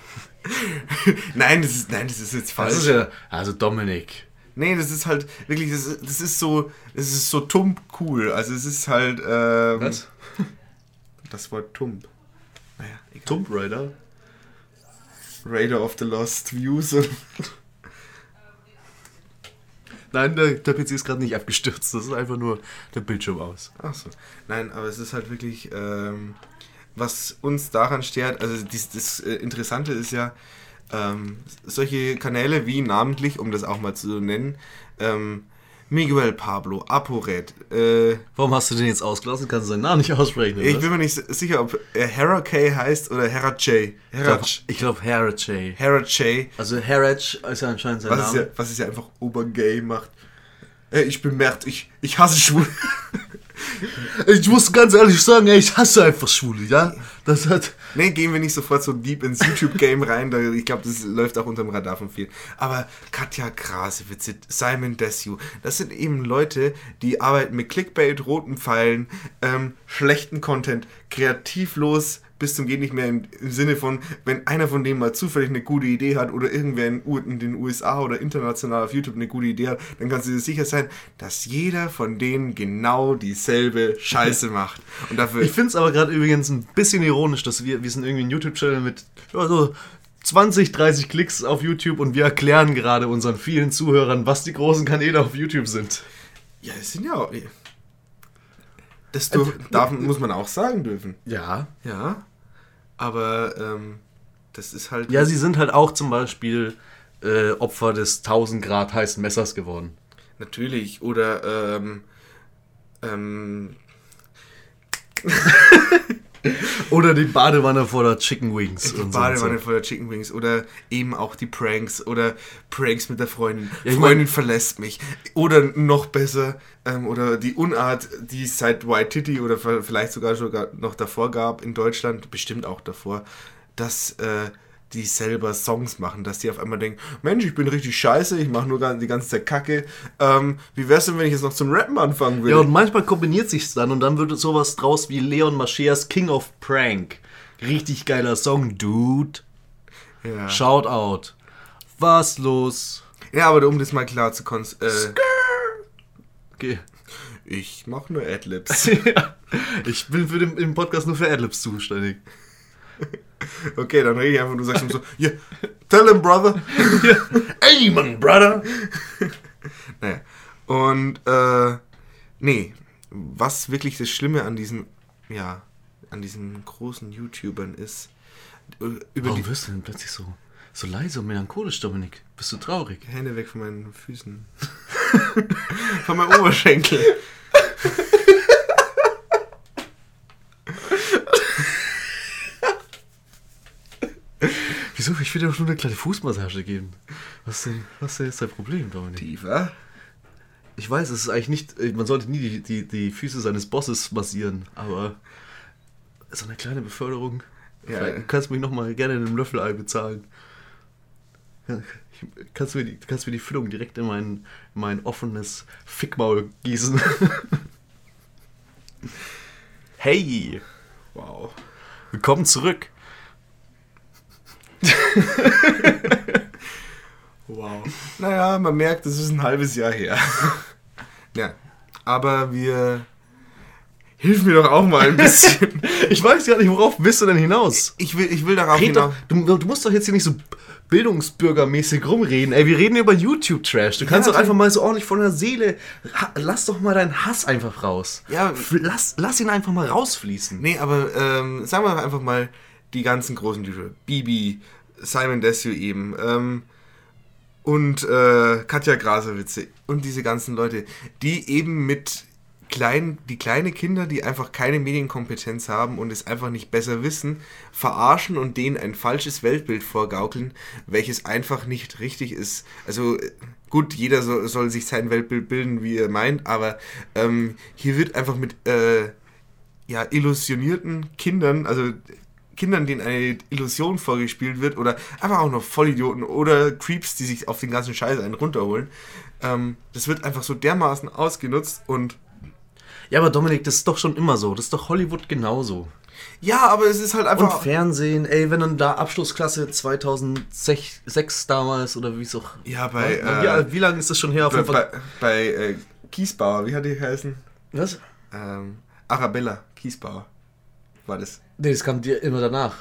nein, das ist, nein, das ist jetzt falsch. Ist ja, also Dominik. Nee, das ist halt wirklich, das ist, das ist so, das ist so tump cool. Also es ist halt, ähm, das Wort tump. Naja, egal. Tomb Raider? Raider of the Lost Views. Nein, der, der PC ist gerade nicht abgestürzt. Das ist einfach nur der Bildschirm aus. Ach so. Nein, aber es ist halt wirklich, ähm, was uns daran stört, also dies, das äh, Interessante ist ja, ähm, solche Kanäle wie namentlich, um das auch mal zu nennen, ähm, Miguel Pablo, ApoRed, äh, Warum hast du den jetzt ausgelassen? Kannst du seinen Namen nicht aussprechen? Oder? ich bin mir nicht sicher, ob er Hera K heißt oder Hera J. Hera, ich glaube Harachay. Hera J. Also Harach ist ja anscheinend sein Was Name. ja, was es ja einfach obergay macht. Äh, ich bin Mert, ich, ich hasse Schwule. Ich muss ganz ehrlich sagen, ey, ich hasse einfach Schwule, ja? Das hat. Nee, gehen wir nicht sofort so deep ins YouTube-Game rein. Da, ich glaube, das läuft auch unterm Radar von vielen. Aber Katja Krasewitz, Simon Desue, das sind eben Leute, die arbeiten mit Clickbait, roten Pfeilen, ähm, schlechten Content, kreativlos bis zum geht nicht mehr im, im Sinne von, wenn einer von denen mal zufällig eine gute Idee hat oder irgendwer in, in den USA oder international auf YouTube eine gute Idee hat, dann kannst du dir sicher sein, dass jeder von denen genau dieselbe Scheiße macht. Und dafür Ich finde es aber gerade übrigens ein bisschen ironisch, dass wir, wir sind irgendwie ein YouTube-Channel mit ja, so 20, 30 Klicks auf YouTube und wir erklären gerade unseren vielen Zuhörern, was die großen Kanäle auf YouTube sind. Ja, es sind ja auch. Das dürf, darf, muss man auch sagen dürfen. Ja. Ja. Aber ähm, das ist halt. Ja, sie sind halt auch zum Beispiel äh, Opfer des 1000 Grad heißen Messers geworden. Natürlich. Oder ähm, ähm, Oder die Badewanne voller Chicken Wings. die Badewanne so. voller Chicken Wings. Oder eben auch die Pranks. Oder Pranks mit der Freundin. Ja, Freundin mein- verlässt mich. Oder noch besser. Ähm, oder die Unart, die es seit White Titty oder vielleicht sogar sogar noch davor gab in Deutschland. Bestimmt auch davor. Dass. Äh, die selber Songs machen, dass die auf einmal denken, Mensch, ich bin richtig scheiße, ich mache nur die ganze Zeit Kacke. Ähm, wie wär's denn, wenn ich jetzt noch zum Rappen anfangen würde? Ja, und manchmal kombiniert sich's dann und dann wird sowas draus wie Leon Mascheas King of Prank. Richtig geiler Song, Dude. ja. Shout out. Was los? ja, aber um das mal klar zu kon äh, Okay. ich mache nur Adlibs. Ja. Ich bin für den im Podcast nur für Adlibs zuständig. Okay, dann rede ich einfach, du sagst ihm so, yeah, tell him, brother. Ey, Mann, Brother! Naja. Und, äh, nee, was wirklich das Schlimme an diesen, ja, an diesen großen YouTubern ist, äh, über Warum die wirst du denn plötzlich so, so leise und melancholisch, Dominik? Bist du traurig? Hände weg von meinen Füßen. von meinem Oberschenkel. Wieso? Ich will dir doch nur eine kleine Fußmassage geben. Was denn, was ist denn jetzt dein Problem, Dominik? Tiefer. Ich weiß, es ist eigentlich nicht, äh, man sollte nie die, die, die Füße seines Bosses massieren, aber so eine kleine Beförderung. Ja. Vielleicht kannst du mich nochmal gerne in einem Löffelei bezahlen. Ich- Kannst du, mir die, kannst du mir die Füllung direkt in mein, in mein offenes Fickmaul gießen? hey, Wow. willkommen zurück. Wow. Naja, man merkt, es ist ein halbes Jahr her. ja. Aber wir. Hilf mir doch auch mal ein bisschen. Ich weiß gar nicht, worauf bist du denn hinaus? Ich will, ich will darauf Red hinaus. doch, du, du musst doch jetzt hier nicht so bildungsbürgermäßig rumreden. Ey, wir reden über YouTube-Trash. Du kannst Ja, doch einfach mal so ordentlich von der Seele. Lass doch mal deinen Hass einfach raus. Ja. Lass, lass ihn einfach mal rausfließen. Nee, aber ähm, sagen wir einfach mal die ganzen großen YouTuber. Bibi, Simon Desue eben. Ähm, und äh, Katja Grasewitze und diese ganzen Leute, die eben mit klein, die kleine Kinder, die einfach keine Medienkompetenz haben und es einfach nicht besser wissen, verarschen und denen ein falsches Weltbild vorgaukeln, welches einfach nicht richtig ist. Also gut, jeder soll, soll sich sein Weltbild bilden, wie er meint, aber ähm, hier wird einfach mit äh, ja, illusionierten Kindern, also Kindern, denen eine Illusion vorgespielt wird, oder einfach auch noch Vollidioten oder Creeps, die sich auf den ganzen Scheiß einen runterholen. Ähm, das wird einfach so dermaßen ausgenutzt und Ja, aber Dominik, das ist doch schon immer so. Das ist doch Hollywood genauso. ja, aber es ist halt Und einfach. Fernsehen, ey, wenn dann da Abschlussklasse 2006 damals oder wie es auch. Ja, bei, Ja, äh, wie, lange ist das schon her? Auf bei, bei, bei äh, Kiesbauer, wie hat die heißen? Was? Ähm, Arabella Kiesbauer war das. Nee, das kam dir immer danach.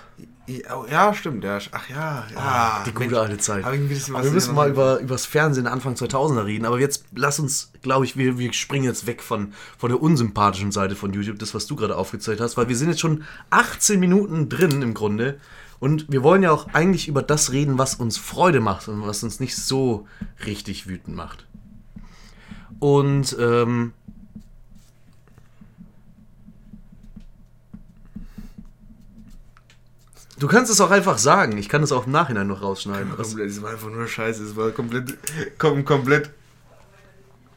Ja, oh, stimmt. Ja. Ach ja, ja. Ah, die gute alte Zeit. Aber wir müssen mal über, über das Fernsehen Anfang 2000er reden. Aber jetzt lass uns, glaube ich, wir, wir springen jetzt weg von, von der unsympathischen Seite von YouTube, das, was du gerade aufgezeigt hast, weil wir sind jetzt schon 18 Minuten drin im Grunde. Und wir wollen ja auch eigentlich über das reden, was uns Freude macht und was uns nicht so richtig wütend macht. Und ähm, du kannst es auch einfach sagen. Ich kann es auch im Nachhinein noch rausschneiden. Komplett, es war einfach nur Scheiße. Es war komplett, kom komplett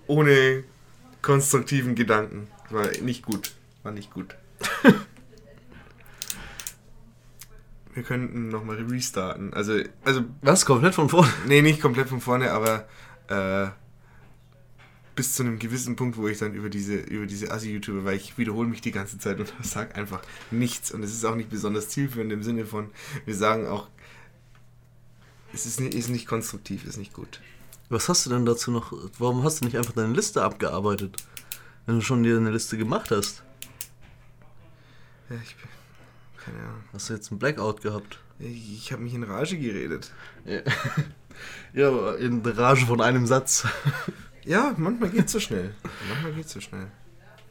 ohne konstruktiven Gedanken. War nicht gut. War nicht gut. Wir könnten nochmal restarten. Also, also, was? Komplett von vorne? nee, nicht komplett von vorne, aber äh, bis zu einem gewissen Punkt, wo ich dann über diese, über diese Assi-YouTuber, weil ich wiederhole mich die ganze Zeit und sage einfach nichts. Und es ist auch nicht besonders zielführend im Sinne von, wir sagen auch, es ist nicht, ist nicht konstruktiv, ist nicht gut. Was hast du denn dazu noch? Warum hast du nicht einfach deine Liste abgearbeitet? Wenn du schon dir eine Liste gemacht hast. Ja, ich bin, keine Ahnung. Hast du jetzt einen Blackout gehabt? Ich, ich habe mich in Rage geredet. Ja, aber in Rage von einem Satz. Ja, manchmal geht's so schnell. Manchmal geht's so schnell.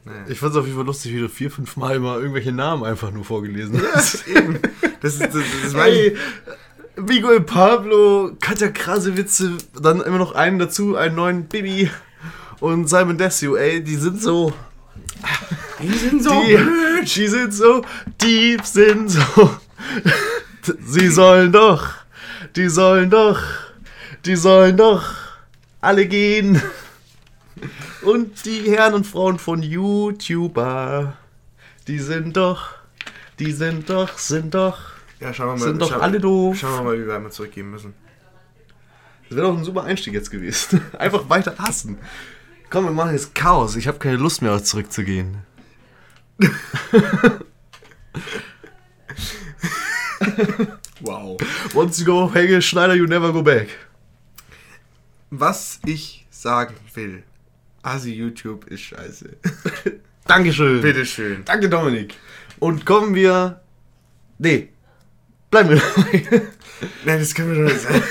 Naja. Ich fand es auf jeden Fall lustig, wie du vier, fünf Mal immer irgendwelche Namen einfach nur vorgelesen ja, hast. eben. Das ist, das, das Hey, Miguel Pablo, Katja Krasewitze, dann immer noch einen dazu, einen neuen Bibi und Simon Desue, ey, die sind so. Die sind die, die sind so, die sind so. Sie sollen doch, die sollen doch, die sollen doch alle gehen. Und die Herren und Frauen von YouTuber, die sind doch, die sind doch, sind doch. Ja, schauen wir mal. Sind doch schauen, alle doof. Schauen wir mal, wie wir zurückgehen müssen. Das wäre doch ein super Einstieg jetzt gewesen. Einfach weiter hassen. Komm, wir machen jetzt Chaos. Ich habe keine Lust mehr, zurückzugehen. Wow. Once you go, Helge Schneider, you never go back. Was ich sagen will. Asi YouTube ist scheiße. Dankeschön. Bitteschön. Danke, Dominik. Und kommen wir. Nee. Bleiben wir dabei. Nein, das können wir doch nicht sagen.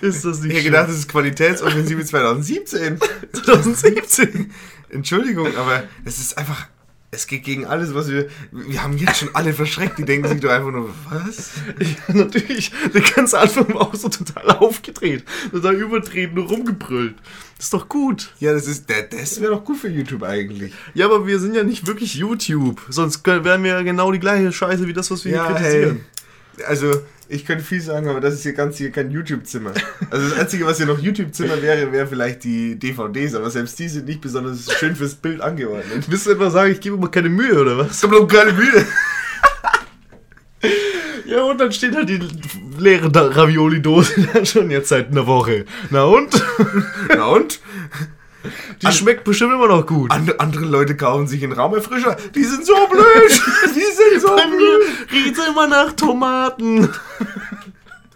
Ist das Ich nicht hätte gedacht, das ist Qualitätsoffensive 2017. 2017? Entschuldigung, aber es ist einfach. Es geht gegen alles, was wir. Wir haben jetzt schon alle verschreckt. Die denken sich doch einfach nur, was? Ja, natürlich. Der ganze Anfang war auch so total aufgedreht. Total überdreht, nur rumgebrüllt. Das ist doch gut. Ja, das ist. Das wäre doch gut für YouTube eigentlich. Ja, aber wir sind ja nicht wirklich YouTube. Sonst wären wir ja genau die gleiche Scheiße wie das, was wir hier kritisieren. hey. Also, ich könnte viel sagen, aber das ist hier ganz hier kein YouTube-Zimmer. Also, das Einzige, was hier noch YouTube-Zimmer wäre, wäre vielleicht die DVDs, aber selbst die sind nicht besonders schön fürs Bild angeordnet. Willst du etwa sagen, ich gebe mir keine Mühe, oder was? Kommt doch keine Mühe. Ja, und dann steht halt die leere Ravioli-Dose da schon jetzt seit einer Woche. Na und? Na und? Die schmeckt bestimmt immer noch gut. And, andere Leute kaufen sich einen Raumerfrischer. Die sind so blöd. Die sind so Bei blöd. riecht's immer nach Tomaten.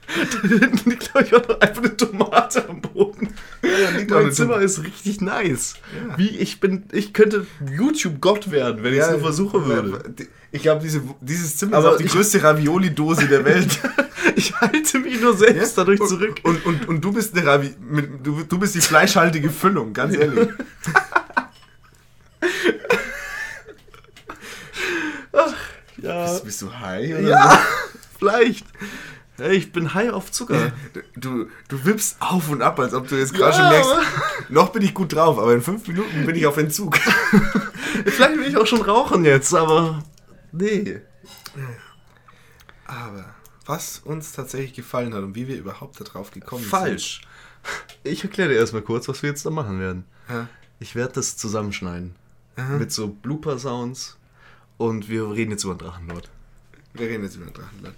Da hinten liegt, glaube ich, auch noch einfach eine Tomate am Boden. auch mein Zimmer ist richtig nice. Wie ich bin, ich könnte YouTube-Gott werden, wenn ich es nur versuchen würde. Ich glaube, diese, dieses Zimmer Aber ist auch die ich- größte Ravioli-Dose der Welt. Ich halte mich nur selbst dadurch und, zurück. Und, und, und du bist eine Ravi mit, du, du bist die fleischhaltige Füllung, ganz ehrlich. ja, Bist, bist du high oder ja, vielleicht. Hey, ich bin high auf Zucker. Du, du wippst auf und ab, als ob du jetzt gerade Ja, schon merkst, noch bin ich gut drauf, aber in fünf Minuten bin ich auf Entzug. Vielleicht will ich auch schon rauchen jetzt, aber nee. Aber was uns tatsächlich gefallen hat und wie wir überhaupt darauf gekommen Falsch. Ich erkläre dir erstmal kurz, was wir jetzt da machen werden. sind. Ja. Ich werde das zusammenschneiden. Mit so Blooper-Sounds. Und wir reden jetzt über den Drachenlord. Wir reden jetzt über den Drachenland.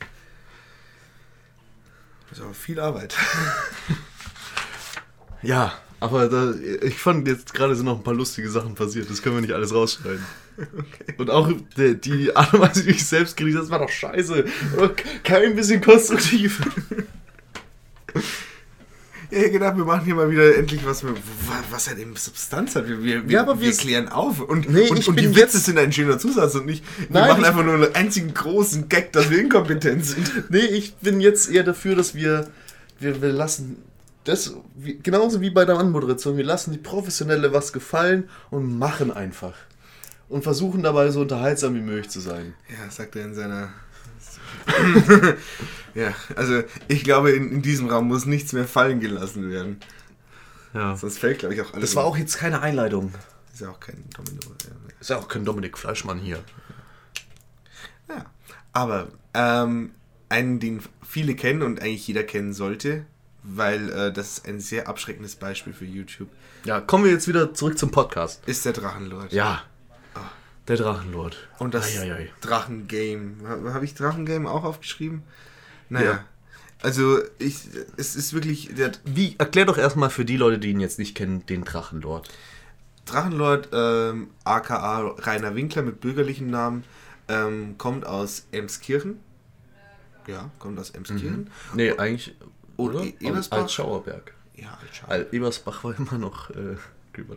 Das ist aber viel Arbeit. Ja, aber da, ich fand jetzt gerade sind noch ein paar lustige Sachen passiert. Das können wir nicht alles rausschneiden. Und auch die, die Art und Weise, wie ich selbst kriege, das war doch scheiße. Kein bisschen konstruktiv. Ja, ich gedacht, wir machen hier mal wieder endlich was, mit- was halt eben Substanz hat. Wir, wir, Ja, aber wir wir- klären auf. Und, Nee, und, und die Witze sind ein schöner Zusatz und nicht, wir Nein, machen einfach nur einen einzigen großen Gag, dass wir inkompetent sind. Nee, ich bin jetzt eher dafür, dass wir, wir, wir lassen das, genauso wie bei der Anmoderation, wir lassen die Professionelle was gefallen und machen einfach. Und versuchen dabei so unterhaltsam wie möglich zu sein. Ja, sagt er in seiner. ja, also ich glaube, in, in diesem Raum muss nichts mehr fallen gelassen werden. Ja. Sonst fällt, glaube ich, auch alles. Das war auch jetzt keine Einleitung. Ist ja auch kein Domino. Ja. Ist ja auch kein Dominik Fleischmann hier. Ja. Aber ähm, einen, den viele kennen und eigentlich jeder kennen sollte, weil äh, das ist ein sehr abschreckendes Beispiel für YouTube, Ja, kommen wir jetzt wieder zurück zum Podcast. ist der Drachenlord. Ja. Der Drachenlord. Und das Eieiei. Drachengame. Habe hab ich Drachengame auch aufgeschrieben? Naja. Ja. Also, ich, es ist wirklich, Wie, erklär doch erstmal für die Leute, die ihn jetzt nicht kennen, den Drachenlord. Drachenlord, ähm, aka Rainer Winkler mit bürgerlichem Namen, ähm, kommt aus Emskirchen. Ja, kommt aus Emskirchen. Nee, eigentlich. Oder? E- Ebersbach? Altschauerberg. Ja, Altschau. Al Ebersbach war immer noch äh, drüber.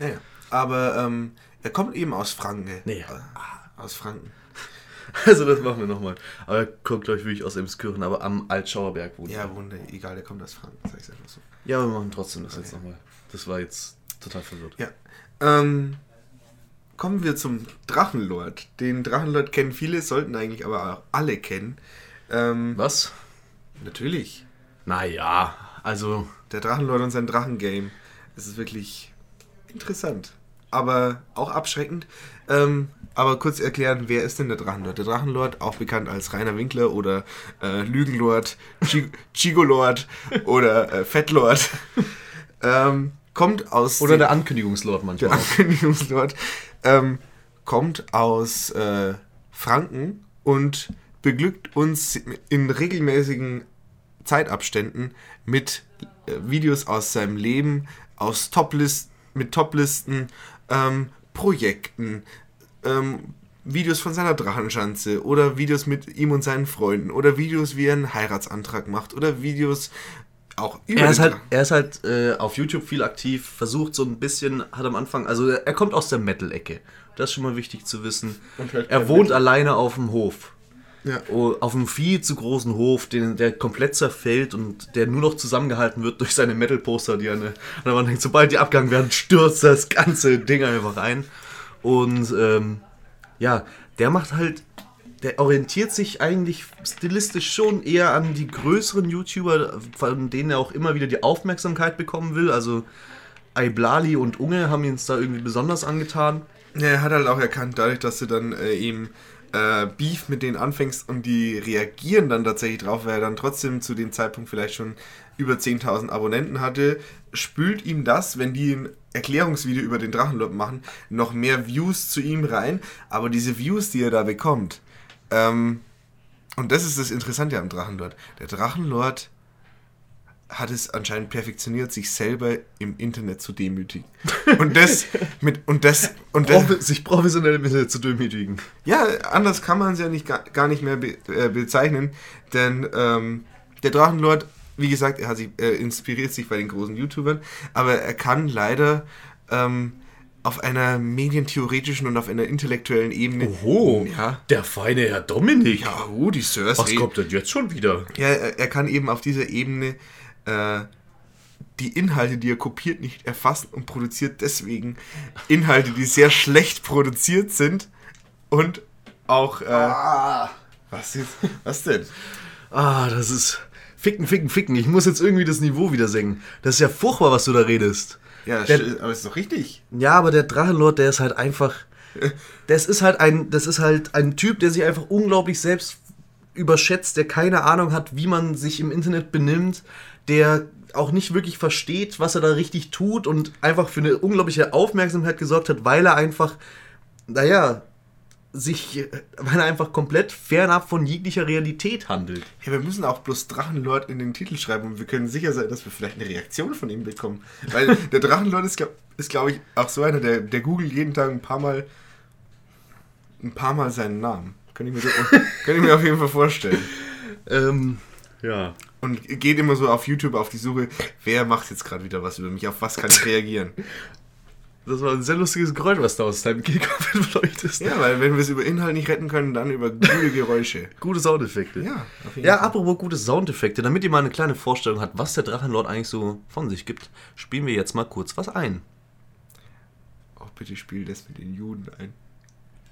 Ja, ja. Aber ähm, er kommt eben aus Franken. Nee. Äh, aus Franken. Also das machen wir nochmal. Aber er kommt, glaube ich, wirklich aus Emskirchen, aber am Altschauerberg wohnt Ja, er. Wunder, egal, der kommt aus Franken, sag ich einfach so. Ja, wir machen trotzdem das jetzt nochmal. Das war jetzt total verwirrt. Ja. Ähm, kommen wir zum Drachenlord. Den Drachenlord kennen viele, sollten eigentlich aber auch alle kennen. Ähm, Was? natürlich. Naja, also. Der Drachenlord und sein Drachengame. Es ist wirklich interessant. Aber auch abschreckend. Ähm, aber kurz erklären, wer ist denn der Drachenlord? Der Drachenlord, auch bekannt als Rainer Winkler oder äh, Lügenlord, Chi- Chigolord oder äh, Fettlord, ähm, kommt aus. Oder der Ankündigungslord manchmal. der. Ankündigungslord, ähm, kommt aus äh, Franken und beglückt uns in regelmäßigen Zeitabständen mit äh, Videos aus seinem Leben, aus Toplist, mit Toplisten, ähm, Projekten, ähm, Videos von seiner Drachenschanze oder Videos mit ihm und seinen Freunden oder Videos, wie er einen Heiratsantrag macht oder Videos auch über Er ist halt, er ist halt äh, auf YouTube viel aktiv, versucht so ein bisschen, hat am Anfang, also er kommt aus der Metal-Ecke. Das ist schon mal wichtig zu wissen. Er wohnt Metal. alleine auf dem Hof. Ja. Oh, auf einem viel zu großen Hof, den, der komplett zerfällt und der nur noch zusammengehalten wird durch seine Metal-Poster, die an der Wand hängt. Sobald die abgegangen werden, stürzt das ganze Ding einfach rein. Und ähm, ja, der macht halt, der orientiert sich eigentlich stilistisch schon eher an die größeren YouTuber, von denen er auch immer wieder die Aufmerksamkeit bekommen will. Also Aiblali und Unge haben ihn da irgendwie besonders angetan. Ja, er hat halt auch erkannt, dadurch, dass du dann äh, eben äh, Beef mit denen anfängst und die reagieren dann tatsächlich drauf, weil er dann trotzdem zu dem Zeitpunkt vielleicht schon über 10.000 Abonnenten hatte, spült ihm das, wenn die ein Erklärungsvideo über den Drachenlord machen, noch mehr Views zu ihm rein. Aber diese Views, die er da bekommt, ähm, und das ist das Interessante am Drachenlord. Der Drachenlord hat es anscheinend perfektioniert, sich selber im Internet zu demütigen. Und das mit und das und das, Profi sich professionell im Internet zu demütigen. ja, anders kann man es ja nicht, gar, gar nicht mehr be, äh, bezeichnen, denn ähm, der Drachenlord, wie gesagt, er hat sich, äh, inspiriert sich bei den großen YouTubern, aber er kann leider ähm, auf einer medientheoretischen und auf einer intellektuellen Ebene. Oho, Ja. der feine Herr Dominik. Ja, oh, die Sirs. Was kommt denn jetzt schon wieder? Ja, er, er kann eben auf dieser Ebene äh, die Inhalte, die er kopiert, nicht erfassen und produziert deswegen Inhalte, die sehr schlecht produziert sind und auch. Äh, Was, jetzt? Was denn? Ah, das ist. Ficken, ficken, ficken. Ich muss jetzt irgendwie das Niveau wieder senken. Das ist ja furchtbar, was du da redest. Ja, Der- aber ist doch richtig. Ja, aber der Drachenlord, der ist halt einfach. Das ist halt ein, das ist halt ein Typ, der sich einfach unglaublich selbst überschätzt, der keine Ahnung hat, wie man sich im Internet benimmt, der auch nicht wirklich versteht, was er da richtig tut und einfach für eine unglaubliche Aufmerksamkeit gesorgt hat, weil er einfach, naja, sich, weil er einfach komplett fernab von jeglicher Realität handelt. Ja, wir müssen auch bloß Drachenlord in den Titel schreiben und wir können sicher sein, dass wir vielleicht eine Reaktion von ihm bekommen. Weil der Drachenlord ist, glaube ist, glaub ich, auch so einer, der, der googelt jeden Tag ein paar Mal ein paar Mal seinen Namen. Kann ich mir, kann ich mir auf jeden Fall vorstellen. Ähm, ja. Und geht immer so auf YouTube auf die Suche, wer macht jetzt gerade wieder was über mich, auf was kann ich reagieren. Das war ein sehr lustiges Geräusch, was da aus deinem Kehlkopf entfleuchtest. Ja, weil wenn wir es über Inhalt nicht retten können, dann über gute Geräusche. Gute Soundeffekte. Ja, auf jeden Ja, Fall. apropos gute Soundeffekte, damit ihr mal eine kleine Vorstellung habt, was der Drachenlord eigentlich so von sich gibt, spielen wir jetzt mal kurz was ein. Oh, bitte spiel das mit den Juden ein.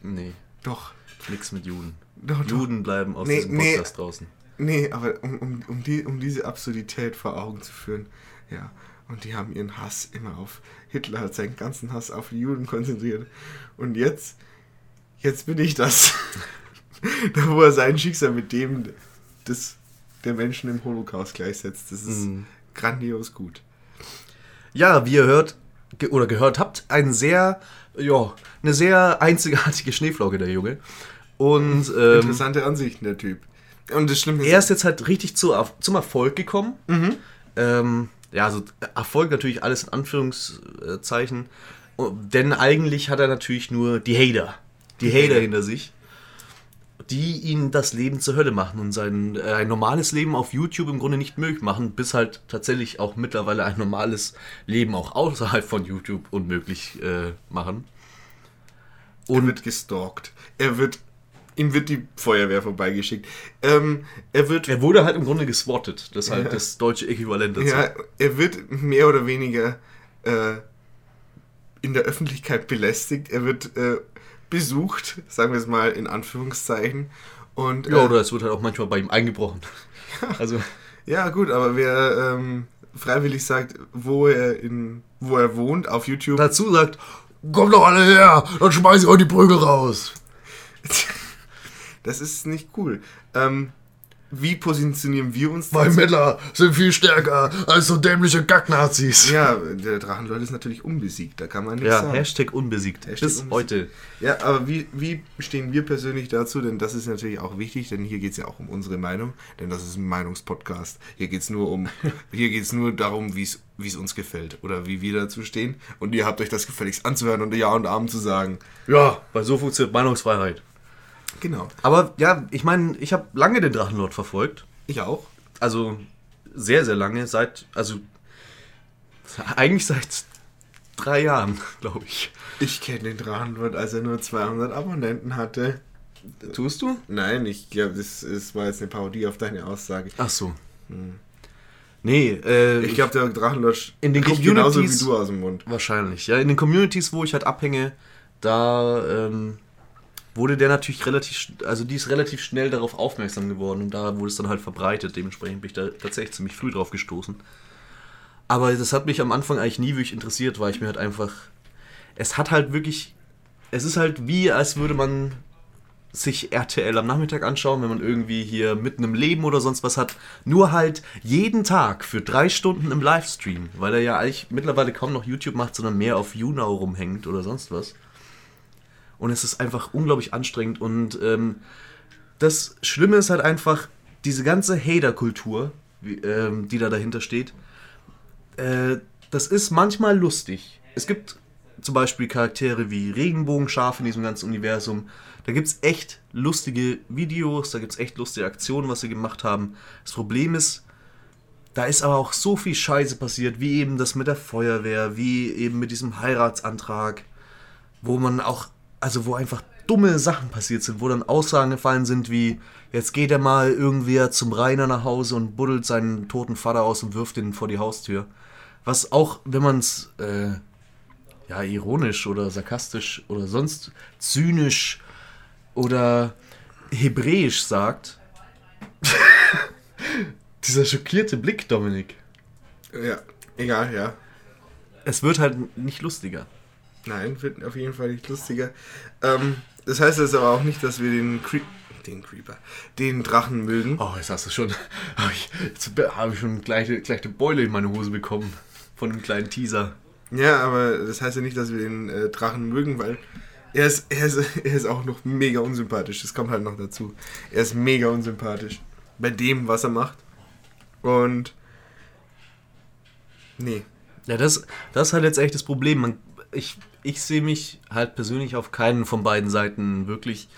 Nee, Doch. nix mit Juden. Doch, doch. Juden bleiben aus Nee, diesem nee. Podcast draußen. Nee, aber um, um, um, die, um diese Absurdität vor Augen zu führen, ja. Und die haben ihren Hass immer auf Hitler, hat seinen ganzen Hass auf die Juden konzentriert. Und jetzt, jetzt bin ich das. da wo er sein Schicksal mit dem des, der Menschen im Holocaust gleichsetzt. Das ist Mhm. grandios gut. Ja, wie ihr hört ge oder gehört habt, ein sehr, ja, eine sehr einzigartige Schneeflocke, der Junge. Und ähm, Interessante Ansichten, der Typ. Und das Schlimme er ist jetzt halt richtig zu, zum Erfolg gekommen. Ähm, ja, also Erfolg natürlich alles in Anführungszeichen. Denn eigentlich hat er natürlich nur die Hater. Die Hater hinter sich. Die ihn das Leben zur Hölle machen und sein äh, ein normales Leben auf YouTube im Grunde nicht möglich machen, bis halt tatsächlich auch mittlerweile ein normales Leben auch außerhalb von YouTube unmöglich äh, machen. er wird gestalkt. Er wird, ihm wird die Feuerwehr vorbeigeschickt. Ähm, er wird Er wurde halt im Grunde geswattet. Das ist halt Ja. das deutsche Äquivalent dazu. Ja, er wird mehr oder weniger äh, in der Öffentlichkeit belästigt. Er wird äh, besucht, sagen wir es mal in Anführungszeichen. Und, Ja, äh, oder es wird halt auch manchmal bei ihm eingebrochen. Also, ja, gut, aber wer ähm, freiwillig sagt, wo er, in, wo er wohnt, auf YouTube, dazu sagt, kommt doch alle her, dann schmeiß ich euch die Prügel raus. das ist nicht cool. Ähm, wie positionieren wir uns Weil? Männer sind viel stärker als so dämliche Gacknazis. Ja, der Drachenlord ist natürlich unbesiegt, da kann man nichts Ja, sagen. Hashtag unbesiegt. Hashtag Bis unbesiegt. heute. Ja, aber wie, wie stehen wir persönlich dazu? Denn das ist natürlich auch wichtig, denn hier geht es ja auch um unsere Meinung, denn das ist ein Meinungspodcast. Hier geht es nur um, hier geht's nur darum, wie es wie es uns gefällt oder wie wir dazu stehen. Und ihr habt euch das gefälligst anzuhören und Ja und Amen zu sagen. Ja, weil so funktioniert Meinungsfreiheit. Genau. Aber ja, ich meine, ich habe lange den Drachenlord verfolgt. Ich auch. Also sehr, sehr lange. Seit, also eigentlich seit drei Jahren, glaube ich. Ich kenne den Drachenlord, als er nur 200 Abonnenten hatte. Tust du? Nein, ich glaube, das, das war jetzt eine Parodie auf deine Aussage. Ach so. Nee, äh, Ich glaube, der Drachenlord In den riecht genauso wie Communities- du aus dem Mund. Wahrscheinlich, ja. In den Communities, wo ich halt abhänge, da ähm, wurde der natürlich relativ, also die ist relativ schnell darauf aufmerksam geworden und da wurde es dann halt verbreitet. Dementsprechend bin ich da tatsächlich ziemlich früh drauf gestoßen. Aber das hat mich am Anfang eigentlich nie wirklich interessiert, weil ich mir halt einfach. Es hat halt wirklich. Es ist halt wie, als würde man sich RTL am Nachmittag anschauen, wenn man irgendwie hier mitten im Leben oder sonst was hat. Nur halt jeden Tag für drei Stunden im Livestream, weil er ja eigentlich mittlerweile kaum noch YouTube macht, sondern mehr auf YouNow rumhängt oder sonst was. Und es ist einfach unglaublich anstrengend und ähm, das Schlimme ist halt einfach diese ganze Hater-Kultur, ähm, die da dahinter steht. Äh, das ist manchmal lustig. Es gibt zum Beispiel Charaktere wie Regenbogenschaf in diesem ganzen Universum. Da gibt es echt lustige Videos, da gibt es echt lustige Aktionen, was sie gemacht haben. Das Problem ist, da ist aber auch so viel Scheiße passiert, wie eben das mit der Feuerwehr, wie eben mit diesem Heiratsantrag, wo man auch, also wo einfach dumme Sachen passiert sind, wo dann Aussagen gefallen sind wie, jetzt geht er mal irgendwer zum Rainer nach Hause und buddelt seinen toten Vater aus und wirft ihn vor die Haustür. Was auch, wenn man es äh, ja ironisch oder sarkastisch oder sonst zynisch oder hebräisch sagt, Dieser schockierte Blick, Dominik. Ja, egal, ja. Es wird halt nicht lustiger. Nein, wird auf jeden Fall nicht lustiger. Ähm, das heißt jetzt aber auch nicht, dass wir den Creep den Creeper, den Drachen mögen. Oh, jetzt hast du schon. Hab ich, jetzt habe ich schon gleich, gleich eine Beule in meine Hose bekommen. Von einem kleinen Teaser. Ja, aber das heißt ja nicht, dass wir den äh, Drachen mögen, weil er ist, er, ist, er ist auch noch mega unsympathisch. Das kommt halt noch dazu. Er ist mega unsympathisch. Bei dem, was er macht. Und. Nee. Ja, das, das ist halt jetzt echt das Problem. Man, ich ich sehe mich halt persönlich auf keinen von beiden Seiten wirklich.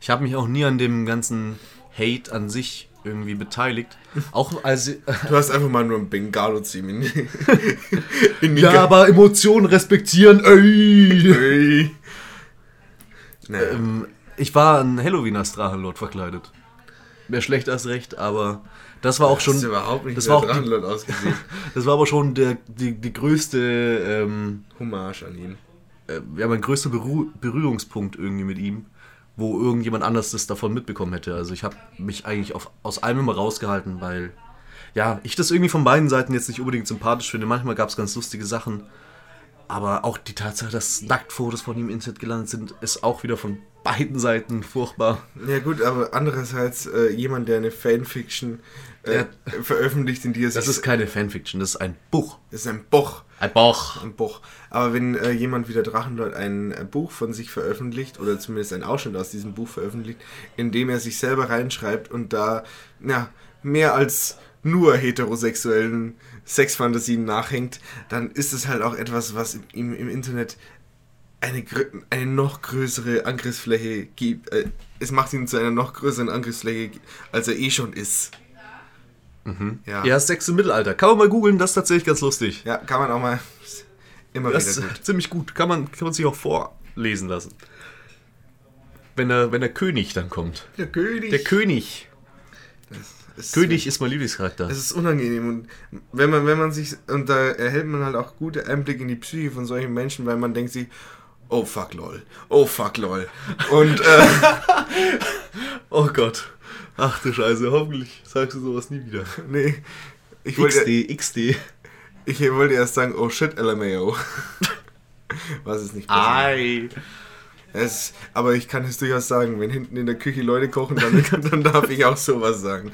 Ich habe mich auch nie an dem ganzen Hate an sich irgendwie beteiligt. Auch als. Du hast einfach mal nur ein Bengalo-Team in, die- in ja, Ga- aber Emotionen respektieren, ey! Ey. Naja. Ähm, ich war ein Halloween als Drachenlord verkleidet. Mehr schlecht als recht, aber das war auch schon. das ist überhaupt nicht das war auch Drachenlord ausgesehen. Das war aber schon der, die, die größte, ähm, Hommage an ihn. Äh, ja, mein größter Beru Berührungspunkt irgendwie mit ihm, wo irgendjemand anders das davon mitbekommen hätte. Also ich habe mich eigentlich auf, aus allem immer rausgehalten, weil ja, ich das irgendwie von beiden Seiten jetzt nicht unbedingt sympathisch finde. Manchmal gab es ganz lustige Sachen, aber auch die Tatsache, dass Nacktfotos von ihm im Internet gelandet sind, ist auch wieder von beiden Seiten furchtbar. Ja gut, aber andererseits äh, jemand, der eine Fanfiction äh, veröffentlicht, in die er sich... Das ist keine Fanfiction, das ist ein Buch. das ist ein Buch. Ein Buch. Ein Buch. Aber wenn äh, jemand wie der Drachenlord ein äh, Buch von sich veröffentlicht, oder zumindest einen Ausschnitt aus diesem Buch veröffentlicht, in dem er sich selber reinschreibt und da ja, mehr als nur heterosexuellen Sexfantasien nachhängt, dann ist es halt auch etwas, was ihm im Internet eine, eine noch größere Angriffsfläche gibt. Äh, es macht ihn zu einer noch größeren Angriffsfläche, als er eh schon ist. Ja. Ja, Sex im Mittelalter. Kann man mal googeln, das ist tatsächlich ganz lustig. ja, kann man auch mal immer Das wieder ist gut. ziemlich gut. Kann man, kann man sich auch vorlesen lassen. Wenn der, wenn der König dann kommt. Der König. Der König. ist König ist mein Lieblingscharakter. Es ist unangenehm und wenn man, wenn man sich, und da erhält man halt auch gute Einblick in die Psyche von solchen Menschen, weil man denkt sich, oh fuck lol, oh fuck lol. Und äh, Oh Gott. Ach du Scheiße, hoffentlich sagst du sowas nie wieder. nee, ich wollte, XD, XD. ich wollte erst sagen, oh shit, LMAO. Was ist nicht passiert. Ei. Es, aber ich kann es durchaus sagen, wenn hinten in der Küche Leute kochen, dann, dann darf ich auch sowas sagen.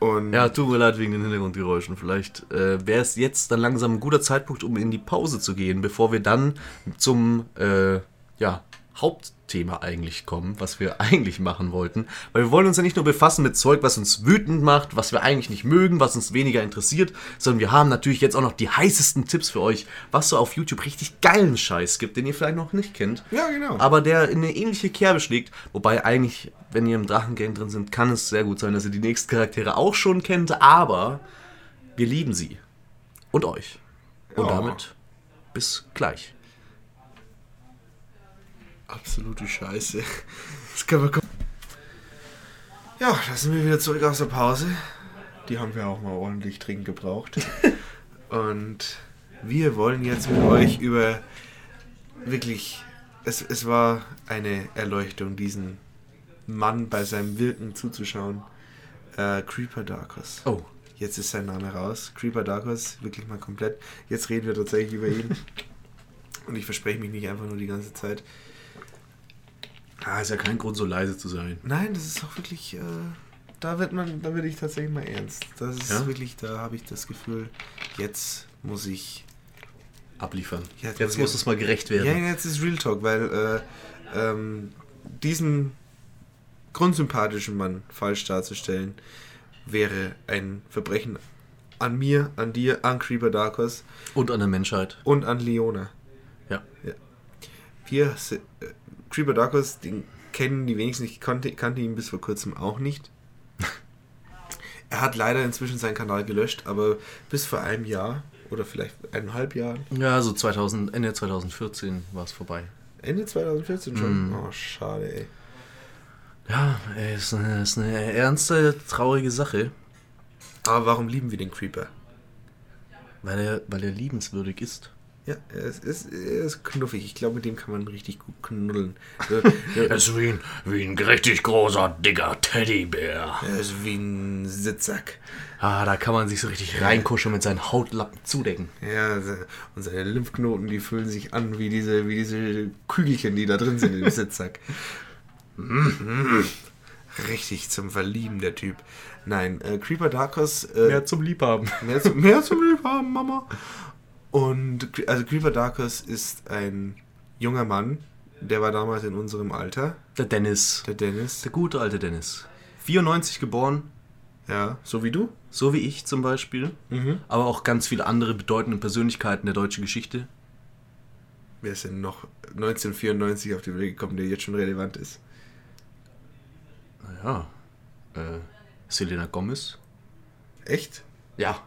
Und Ja, tut mir leid wegen den Hintergrundgeräuschen. Vielleicht äh, wäre es jetzt dann langsam ein guter Zeitpunkt, um in die Pause zu gehen, bevor wir dann zum äh, ja, Hauptthema eigentlich kommen, was wir eigentlich machen wollten. Weil wir wollen uns ja nicht nur befassen mit Zeug, was uns wütend macht, was wir eigentlich nicht mögen, was uns weniger interessiert, sondern wir haben natürlich jetzt auch noch die heißesten Tipps für euch, was so auf YouTube richtig geilen Scheiß gibt, den ihr vielleicht noch nicht kennt. Ja, genau. Aber der in eine ähnliche Kerbe schlägt. Wobei eigentlich, wenn ihr im Drachengang drin sind, kann es sehr gut sein, dass ihr die nächsten Charaktere auch schon kennt. Aber wir lieben sie. Und euch. Und Ja. damit bis gleich. Absolute Scheiße. Das man kom- ja, da sind wir wieder zurück aus der Pause. Die haben wir auch mal ordentlich dringend gebraucht. Und wir wollen jetzt mit euch über wirklich, es, es war eine Erleuchtung, diesen Mann bei seinem Wirken zuzuschauen. Äh, Creeper Darkos. Oh. Jetzt ist sein Name raus. Creeper Darkos, wirklich mal komplett. Jetzt reden wir tatsächlich über ihn. Und ich verspreche mich nicht einfach nur die ganze Zeit. Ah, ist ja kein Grund, so leise zu sein. Nein, das ist auch wirklich, äh, da wird man, da werde ich tatsächlich mal ernst. Das ist Ja? wirklich, da habe ich das Gefühl, jetzt muss ich. Abliefern. Ja, jetzt Jetzt muss es mal gerecht Ja, werden. jetzt ist Real Talk, weil äh, ähm, diesen grundsympathischen Mann falsch darzustellen, wäre ein Verbrechen an mir, an dir, an Creeper Darkos Und an der Menschheit. und an Leona. Ja. Wir, si- äh, Creeper Darkos, den kennen die wenigsten, ich kannte, kannte ihn bis vor kurzem auch nicht. er hat leider inzwischen seinen Kanal gelöscht, aber bis vor einem Jahr oder vielleicht eineinhalb Jahren, Ja, so 2000, Ende 2014 war es vorbei. Ende 2014 schon. Mm. Oh, schade, ey. Ja, ey, ist eine, ist eine ernste, traurige Sache. Aber warum lieben wir den Creeper? Weil er, weil er liebenswürdig ist. Ja, er ist, er ist knuffig. Ich glaube, mit dem kann man richtig gut knuddeln. Er ist wie ein, wie ein richtig großer, dicker Teddybär. Er ist wie ein Sitzsack. Ah, da kann man sich so richtig reinkuscheln mit seinen Hautlappen zudecken. Ja, und seine Lymphknoten, die fühlen sich an wie diese, wie diese Kügelchen, die da drin sind im Sitzsack. Richtig zum Verlieben, der Typ. Nein, äh, Creeper Darkos. Äh, Mehr zum Liebhaben. Mehr, zu, mehr zum Liebhaben, Mama. Und also Creeper Darkus ist ein junger Mann, der war damals in unserem Alter, Der Dennis. der Dennis. Der gute alte Dennis. 94 geboren, Ja, so wie du. so wie ich zum Beispiel. Aber auch ganz viele andere bedeutende Persönlichkeiten der deutschen Geschichte. Wer ist denn noch 1994 auf die Welt gekommen, der jetzt schon relevant ist? Naja, äh, Selena Gomez. Echt? Ja,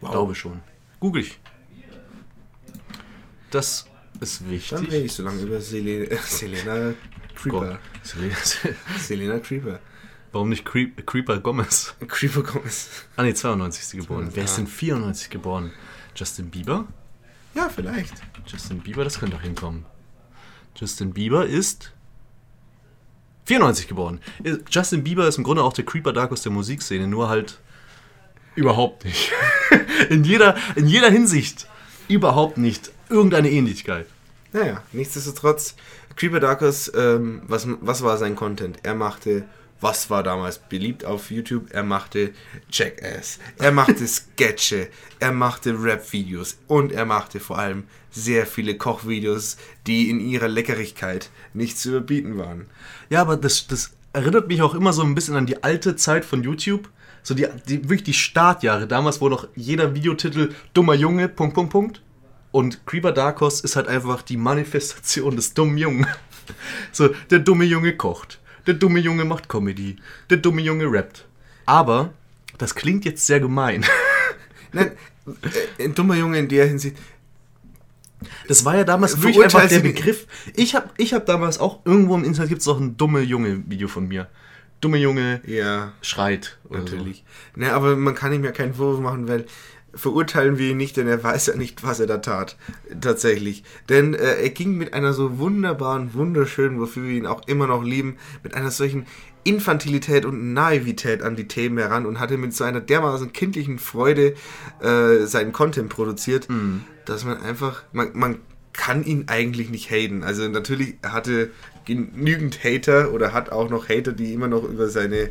Wow. glaube schon. Google ich. Das ist Dann wichtig. rede ich so lange über Selena, äh, Selena Creeper. Selena, Selena Creeper. warum nicht Creep, Creeper Gomez? Creeper Gomez. Ah ne, 92 ist sie geboren. Wer ist denn 94 geboren? Justin Bieber? Ja, vielleicht. Justin Bieber, das könnte doch hinkommen. Justin Bieber ist 94 geboren. Justin Bieber ist im Grunde auch der Creeper Darkus der Musikszene, nur halt überhaupt nicht. in, jeder, in jeder Hinsicht überhaupt nicht irgendeine Ähnlichkeit. Naja, nichtsdestotrotz, Creeper Darkus, ähm, was, was war sein Content? Er machte, was war damals beliebt auf YouTube? Er machte Jackass, er machte Sketche, er machte Rap-Videos und er machte vor allem sehr viele Kochvideos, die in ihrer Leckerigkeit nicht zu überbieten waren. Ja, aber das, das erinnert mich auch immer so ein bisschen an die alte Zeit von YouTube. So die, die wirklich die Startjahre, damals, wo noch jeder Videotitel dummer Junge, Punkt, Punkt, Punkt. Und Creeper Darkos ist halt einfach die Manifestation des dummen Jungen. So, der dumme Junge kocht. Der dumme Junge macht Comedy. Der dumme Junge rappt. Aber, das klingt jetzt sehr gemein. Nein, äh, ein dummer Junge in der Hinsicht. Das war ja damals wirklich einfach der Begriff. Ich habe ich hab damals auch, irgendwo im Internet gibt es auch ein dumme Junge-Video von mir. Dumme Junge Ja, schreit. oder so. natürlich. Ne, aber man kann ihm ja keinen Vorwurf machen, weil verurteilen wir ihn nicht, denn er weiß ja nicht, was er da tat. Tatsächlich. Denn äh, er ging mit einer so wunderbaren, wunderschönen, wofür wir ihn auch immer noch lieben, mit einer solchen Infantilität und Naivität an die Themen heran und hatte mit so einer dermaßen kindlichen Freude äh, seinen Content produziert, dass man einfach, man, man kann ihn eigentlich nicht haten. Also natürlich er hatte genügend Hater oder hat auch noch Hater, die immer noch über seine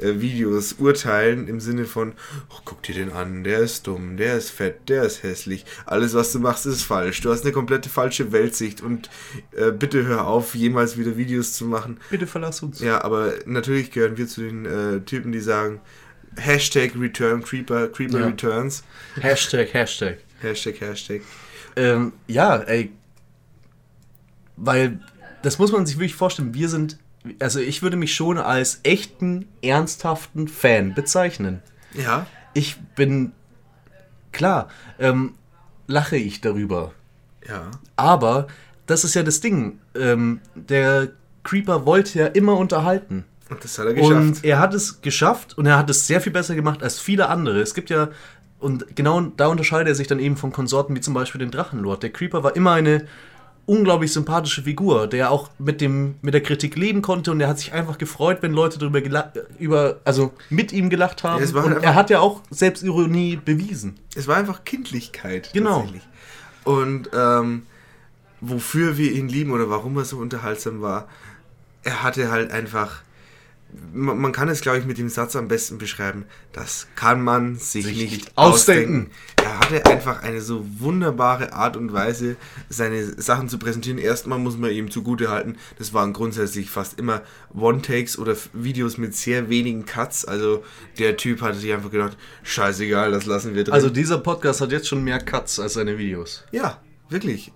äh, Videos urteilen im Sinne von, oh, guck dir den an, der ist dumm, der ist fett, der ist hässlich, alles was du machst ist falsch, du hast eine komplette falsche Weltsicht und äh, bitte hör auf, jemals wieder Videos zu machen. Bitte verlass uns. Ja, aber natürlich gehören wir zu den äh, Typen, die sagen, Hashtag Return Creeper, Creeper Ja. Returns, Hashtag, Hashtag. Hashtag, Hashtag. Ähm, ja, ey. Weil, das muss man sich wirklich vorstellen, wir sind, also ich würde mich schon als echten, ernsthaften Fan bezeichnen. Ja, Ich bin, klar, ähm, lache ich darüber. ja. Aber, das ist ja das Ding, ähm, der Creeper wollte ja immer unterhalten. Und das hat er geschafft. Und er hat es geschafft und er hat es sehr viel besser gemacht als viele andere. Es gibt ja, und genau da unterscheidet er sich dann eben von Konsorten wie zum Beispiel den Drachenlord. Der Creeper war immer eine unglaublich sympathische Figur, der auch mit, dem, mit der Kritik leben konnte und er hat sich einfach gefreut, wenn Leute darüber über, also mit ihm gelacht haben. Ja, halt er hat ja auch Selbstironie bewiesen. Es war einfach Kindlichkeit. Genau. Und ähm, wofür wir ihn lieben oder warum er so unterhaltsam war, er hatte halt einfach. Man, kann es, glaube ich, mit dem Satz am besten beschreiben. Das kann man sich, Sich nicht nicht ausdenken. ausdenken. Er hatte einfach eine so wunderbare Art und Weise, seine Sachen zu präsentieren. Erstmal muss man ihm zugute halten, das waren grundsätzlich fast immer One-Takes oder Videos mit sehr wenigen Cuts. Also der Typ hatte sich einfach gedacht, scheißegal, das lassen wir drin. Also dieser Podcast hat jetzt schon mehr Cuts als seine Videos. Ja, wirklich.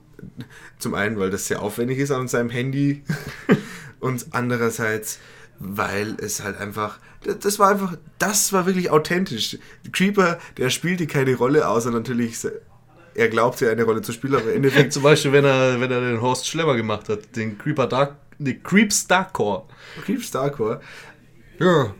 Zum einen, weil das sehr aufwendig ist an seinem Handy und andererseits, weil es halt einfach, das- war einfach, das war wirklich authentisch. Creeper, der spielte keine Rolle, außer natürlich, er glaubte eine Rolle zu spielen, aber im Endeffekt, Zum Beispiel, wenn er, wenn er den Horst Schlemmer gemacht hat, den Creeper Dark, den Creeps Darkcore. Creep Starcore, Ja,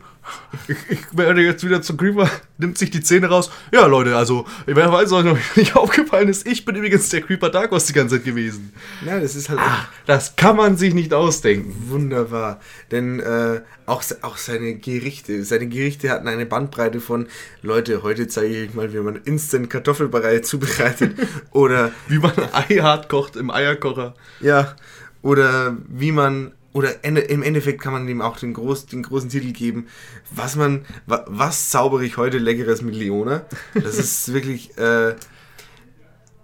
Ich, ich werde jetzt wieder zum Creeper, nimmt sich die Zähne raus. Ja, Leute, also, wer weiß, was euch nicht aufgefallen ist, ich bin übrigens der Creeper Darkos die ganze Zeit gewesen. Ja, das ist halt Ah, das kann man sich nicht ausdenken. wunderbar. Denn äh, auch, auch seine Gerichte, seine Gerichte hatten eine Bandbreite von, Leute, heute zeige ich euch mal, wie man Instant Kartoffelbrei zubereitet. oder Wie man Ei hart kocht im Eierkocher. Ja, oder wie man, oder ende, im Endeffekt kann man dem auch den, groß, den großen Titel geben, was man, wa, was zaubere ich heute Leckeres mit Leona? Das ist wirklich, äh,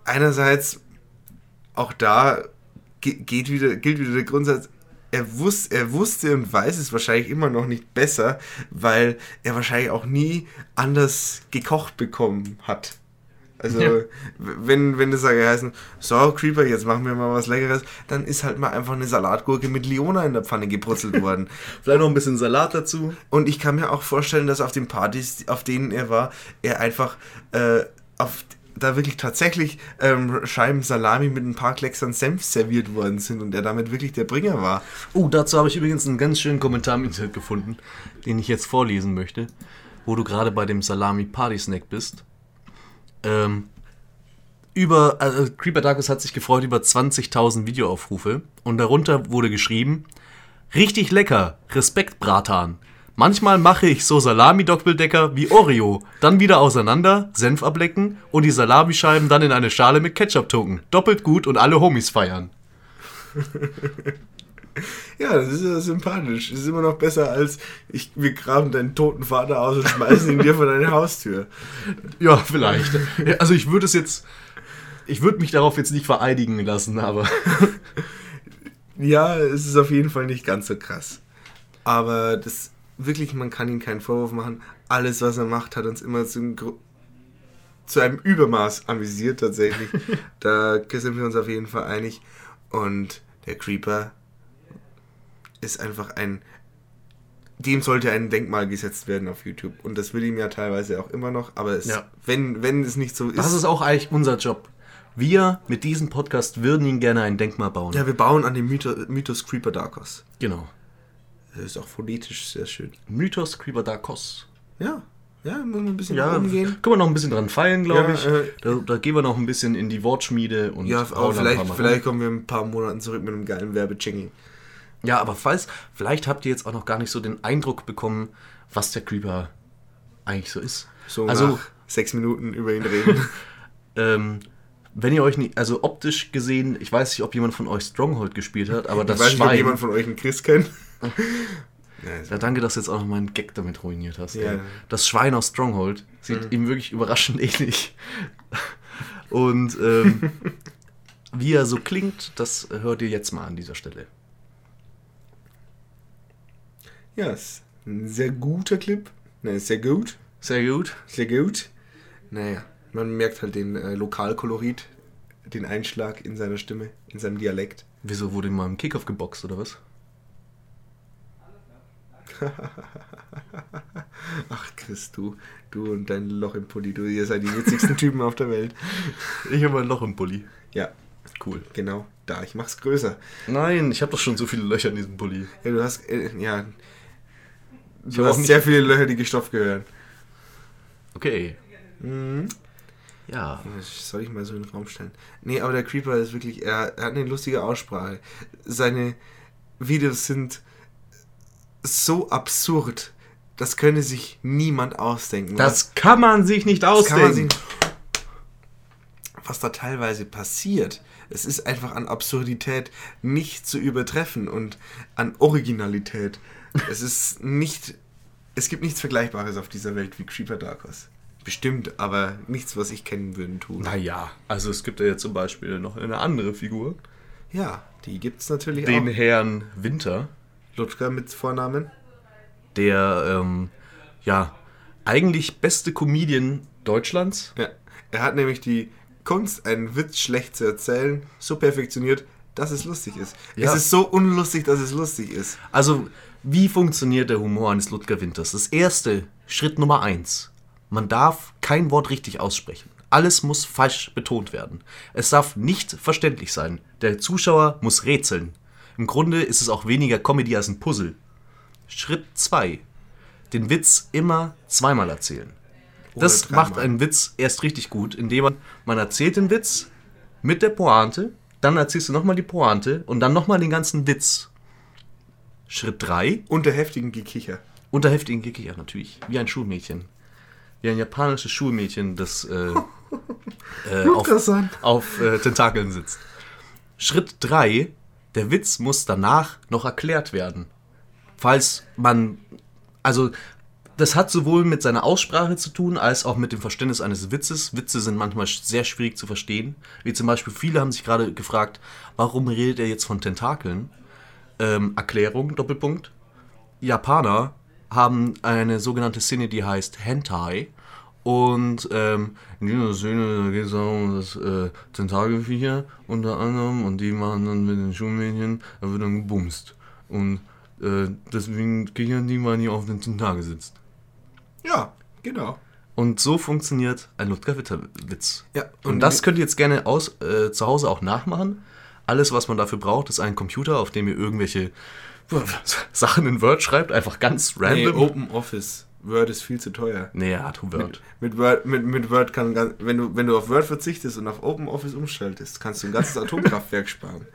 einerseits auch da ge- geht wieder, gilt wieder der Grundsatz, er, wus, er wusste und weiß es wahrscheinlich immer noch nicht besser, weil er wahrscheinlich auch nie anders gekocht bekommen hat. Also, Ja. wenn, wenn das sage heißen, so, Creeper, jetzt machen wir mal was Leckeres, dann ist halt mal einfach eine Salatgurke mit Leona in der Pfanne gebrutzelt worden. Vielleicht noch ein bisschen Salat dazu. Und ich kann mir auch vorstellen, dass auf den Partys, auf denen er war, er einfach äh, auf da wirklich tatsächlich ähm, Scheiben Salami mit ein paar Klecksern Senf serviert worden sind und er damit wirklich der Bringer war. Oh, dazu habe ich übrigens einen ganz schönen Kommentar im Internet gefunden, den ich jetzt vorlesen möchte, wo du gerade bei dem Salami Party Snack bist. Ähm, über, also Creeper Darkus hat sich gefreut über 20.000 Videoaufrufe und darunter wurde geschrieben, richtig lecker, Respekt Bratan. Manchmal mache ich so Salami-Doppeldecker wie Oreo, dann wieder auseinander, Senf ablecken und die Salamischeiben dann in eine Schale mit Ketchup tunken. Doppelt gut und alle Homies feiern. Ja, das ist ja sympathisch. Das ist immer noch besser als ich, wir graben deinen toten Vater aus und schmeißen ihn dir vor deine Haustür. Ja, vielleicht. Also ich würde es jetzt, ich würde mich darauf jetzt nicht vereidigen lassen, aber Ja, es ist auf jeden Fall nicht ganz so krass. Aber das wirklich, man kann ihm keinen Vorwurf machen. Alles, was er macht, hat uns immer zu, einem Gro- zu einem Übermaß amüsiert tatsächlich. da sind wir uns auf jeden Fall einig. Und der Creeper ist einfach ein. Dem sollte ein Denkmal gesetzt werden auf YouTube. Und das will ihm ja teilweise auch immer noch. Aber es, Ja. wenn, wenn es nicht so ist. das ist auch eigentlich unser Job. Wir mit diesem Podcast würden ihn gerne ein Denkmal bauen. ja, wir bauen an dem Mythos, Mythos Creeper Darkos. Genau. Das ist auch phonetisch sehr schön. Mythos Creeper Darkos. Ja, ja, muss man ein bisschen Ja, umgehen. können wir noch ein bisschen dran feilen, glaube Ja, ich. äh, da, da gehen wir noch ein bisschen in die Wortschmiede und Ja, aber vielleicht, vielleicht kommen wir in ein paar Monaten zurück mit einem geilen Werbejingle. Ja, aber falls, vielleicht habt ihr jetzt auch noch gar nicht so den Eindruck bekommen, was der Creeper eigentlich so ist. So also, sechs Minuten über ihn reden. ähm, wenn ihr euch nicht, also optisch gesehen, ich weiß nicht, ob jemand von euch Stronghold gespielt hat, aber das ich weiß nicht, ob Schwein. jemand von euch einen Chris kennt. ja, danke, dass du jetzt auch noch meinen Gag damit ruiniert hast. Ja. Das Schwein aus Stronghold sieht ihm wirklich überraschend ähnlich. Und ähm, wie er so klingt, das hört ihr jetzt mal an dieser Stelle. Ja, ist ein sehr guter Clip. Ne, sehr gut. Sehr gut. Sehr gut. Naja, man merkt halt den äh, Lokalkolorit, den Einschlag in seiner Stimme, in seinem Dialekt. Wieso wurde mal im Kickoff geboxt oder was? Ach Chris, du, du und dein Loch im Pulli, du, ihr seid die witzigsten Typen auf der Welt. Ich habe ein Loch im Pulli. Ja, Cool. genau, da, ich mach's größer. Nein, ich habe doch schon so viele Löcher in diesem Pulli. Ja, du hast, äh, ja, du hast sehr viele Löcher, die gestopft gehören. Okay. Mhm. Ja. Das soll ich mal so in den Raum stellen. Nee, aber der Creeper ist wirklich, er, er hat eine lustige Aussprache. Seine Videos sind so absurd, das könnte sich niemand ausdenken. Das kann man sich nicht was, ausdenken. sich, was da teilweise passiert. Es ist einfach an Absurdität nicht zu übertreffen und an Originalität. Es ist nicht, es gibt nichts Vergleichbares auf dieser Welt wie Creeper Darkos. Bestimmt, aber nichts, was ich kennen würde, tun. Naja, also es gibt ja jetzt zum Beispiel noch eine andere Figur. Ja, die gibt es natürlich Den auch. Herrn Winter, Ludger mit Vornamen. der, ähm, ja, eigentlich beste Comedian Deutschlands. Ja. Er hat nämlich die Kunst, einen Witz schlecht zu erzählen, so perfektioniert, dass es lustig ist. Ja. Es ist so unlustig, dass es lustig ist. Also, wie funktioniert der Humor eines Ludger Winters? Das erste, Schritt Nummer eins. Man darf kein Wort richtig aussprechen. Alles muss falsch betont werden. Es darf nicht verständlich sein. Der Zuschauer muss rätseln. Im Grunde ist es auch weniger Comedy als ein Puzzle. Schritt zwei: den Witz immer zweimal erzählen. Oder Das dreimal. macht einen Witz erst richtig gut, indem man, man erzählt den Witz mit der Pointe, dann erzählst du nochmal die Pointe und dann nochmal den ganzen Witz. Schritt 3, Unter heftigen Gekicher. unter heftigen Gekicher natürlich, wie ein Schulmädchen. Wie ein japanisches Schulmädchen, das äh, äh, auf, auf äh, Tentakeln sitzt. Schritt 3, der Witz muss danach noch erklärt werden. Falls man, also das hat sowohl mit seiner Aussprache zu tun, als auch mit dem Verständnis eines Witzes. Witze sind manchmal sehr schwierig zu verstehen. Wie zum Beispiel, viele haben sich gerade gefragt, warum redet er jetzt von Tentakeln? Ähm, Erklärung, Doppelpunkt. Japaner haben eine sogenannte Szene, die heißt Hentai. Und ähm, in dieser Szene da geht es um das äh, Tentakelviecher unter anderem und die machen dann mit den Schulmädchen, da wird dann gebumst. Und äh, deswegen kichern die, weil die auf den Tentakel sitzt. Ja, genau. Und so funktioniert ein Ludger-Witter-Witz. Ja, und, und das könnt ihr jetzt gerne aus, äh, zu Hause auch nachmachen. Alles, was man dafür braucht, ist ein Computer, auf dem ihr irgendwelche Sachen in Word schreibt, einfach ganz Nee, random. Open Office. Word ist viel zu teuer. Nee, ja, tu Word. Mit Word, mit, mit Word kann ganz, wenn du, wenn du auf Word verzichtest und auf Open Office umschaltest, kannst du ein ganzes Atomkraftwerk sparen.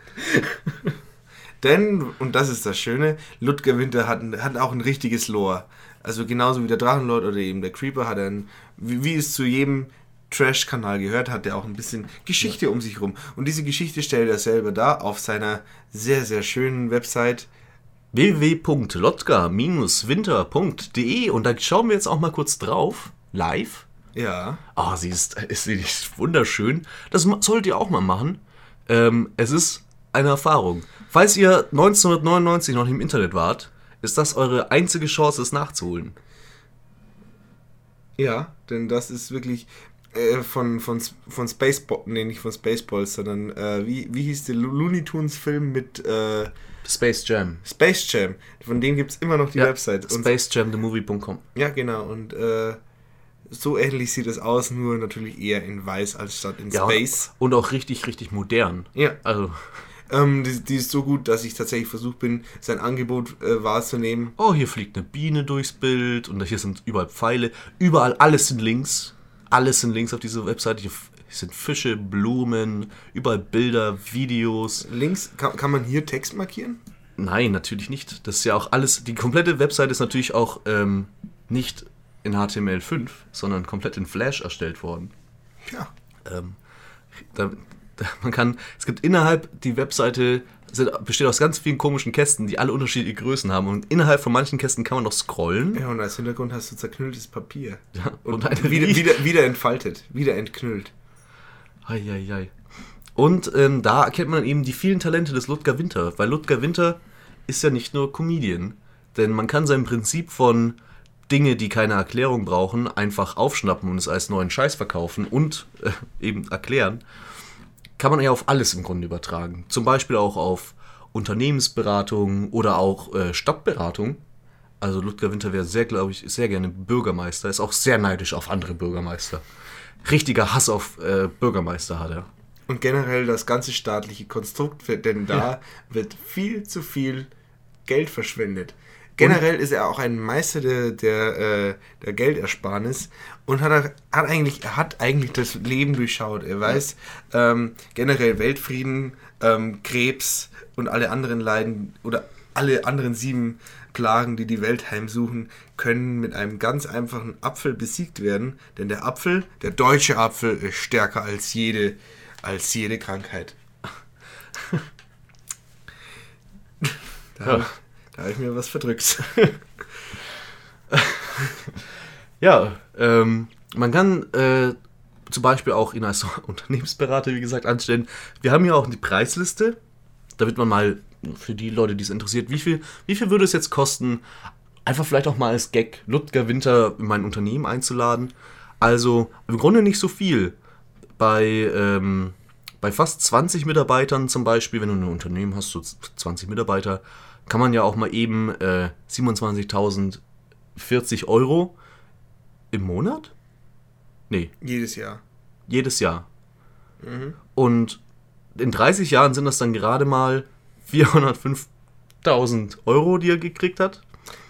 Denn, und das ist das Schöne, Ludger Winter hat, hat auch ein richtiges Lore. Also genauso wie der Drachenlord oder eben der Creeper hat er ein, wie, wie es zu jedem Trash-Kanal gehört, hat er auch ein bisschen Geschichte um sich rum. Und diese Geschichte stellt er selber dar auf seiner sehr, sehr schönen Website. www.lotka-winter.de und da schauen wir jetzt auch mal kurz drauf, live. Ja. Ah, sie ist, ist sie nicht wunderschön. Das solltet ihr auch mal machen. Ähm, es ist eine Erfahrung. Falls ihr 1999 noch nicht im Internet wart, ist das eure einzige Chance, es nachzuholen. Ja, denn das ist wirklich äh, von, von, von Spaceball, nee, nicht von Spaceballs, sondern äh, wie, wie hieß der Lo- Looney Tunes Film mit äh, Space Jam. Space Jam? Von denen gibt es immer noch die Website. Und, SpaceJamthemovie.com. ja, genau. Und äh, so ähnlich sieht es aus, nur natürlich eher in weiß als statt in Ja, Space. und auch richtig, richtig modern. Ja. Also, Ähm, die, die ist so gut, dass ich tatsächlich versucht bin, sein Angebot äh, wahrzunehmen. oh, hier fliegt eine Biene durchs Bild und hier sind überall Pfeile. Überall, alles sind Links. Alles sind Links auf dieser Webseite. Hier sind Fische, Blumen, überall Bilder, Videos. Links, kann, kann man hier Text markieren? Nein, natürlich nicht. Das ist ja auch alles. Die komplette Webseite ist natürlich auch ähm, nicht in HTML5, sondern komplett in Flash erstellt worden. Ja. Ähm, da, da, man kann, es gibt innerhalb die Webseite sind, besteht aus ganz vielen komischen Kästen, die alle unterschiedliche Größen haben. Und innerhalb von manchen Kästen kann man noch scrollen. Ja, und als Hintergrund hast du zerknülltes Papier. Ja, Und, und wieder, wieder, wieder entfaltet, wieder entknüllt. Eieiei. Und ähm, da erkennt man eben die vielen Talente des Ludger Winter, weil Ludger Winter ist ja nicht nur Comedian. Denn man kann sein Prinzip von Dinge, die keine Erklärung brauchen, einfach aufschnappen und es als neuen Scheiß verkaufen und äh, eben erklären, kann man ja auf alles im Grunde übertragen. Zum Beispiel auch auf Unternehmensberatung oder auch äh, Stadtberatung. Also Ludger Winter wäre sehr, glaube ich, sehr gerne Bürgermeister, ist auch sehr neidisch auf andere Bürgermeister. Richtiger Hass auf äh, Bürgermeister hat er. Und generell das ganze staatliche Konstrukt, denn da wird viel zu viel Geld verschwendet. Generell ist er auch ein Meister der, der, äh, der Geldersparnis und hat, hat, eigentlich, hat eigentlich das Leben durchschaut. Er weiß ähm, generell Weltfrieden, ähm, Krebs und alle anderen Leiden oder alle anderen sieben Plagen, die die Welt heimsuchen, können mit einem ganz einfachen Apfel besiegt werden. Denn der Apfel, der deutsche Apfel, ist stärker als jede, als jede Krankheit. Da, Ja. Da habe ich mir was verdrückt. Ja, ähm, man kann äh, zum Beispiel auch ihn als Unternehmensberater, wie gesagt, anstellen. Wir haben hier auch die Preisliste. Da wird man mal für die Leute, die es interessiert, wie viel, wie viel würde es jetzt kosten, einfach vielleicht auch mal als Gag Ludger Winter in mein Unternehmen einzuladen. Also im Grunde nicht so viel. Bei, ähm, bei fast 20 Mitarbeitern zum Beispiel, wenn du ein Unternehmen hast, so 20 Mitarbeiter, kann man ja auch mal eben äh, 27.040 Euro im Monat? Nee, Jedes Jahr. jedes Jahr. Und in 30 Jahren sind das dann gerade mal 405.000 Euro, die er gekriegt hat.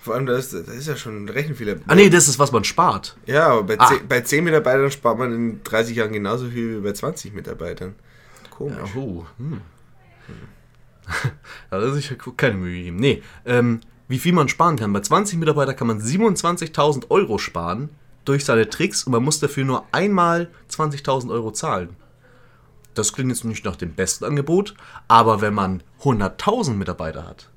Vor allem, da ist, da ist ja schon ein Rechenfehler. Ah nee, das ist, was man spart. Ja, aber bei, Ah. 10, bei 10 Mitarbeitern spart man in 30 Jahren genauso viel wie bei 20 Mitarbeitern. Komisch. Ja, oh, hm. Da hat er sich keine Mühe gegeben. Nee, ähm, wie viel man sparen kann. Bei 20 Mitarbeitern kann man 27.000 Euro sparen durch seine Tricks und man muss dafür nur einmal 20.000 Euro zahlen. Das klingt jetzt nicht nach dem besten Angebot, aber wenn man 100.000 Mitarbeiter hat,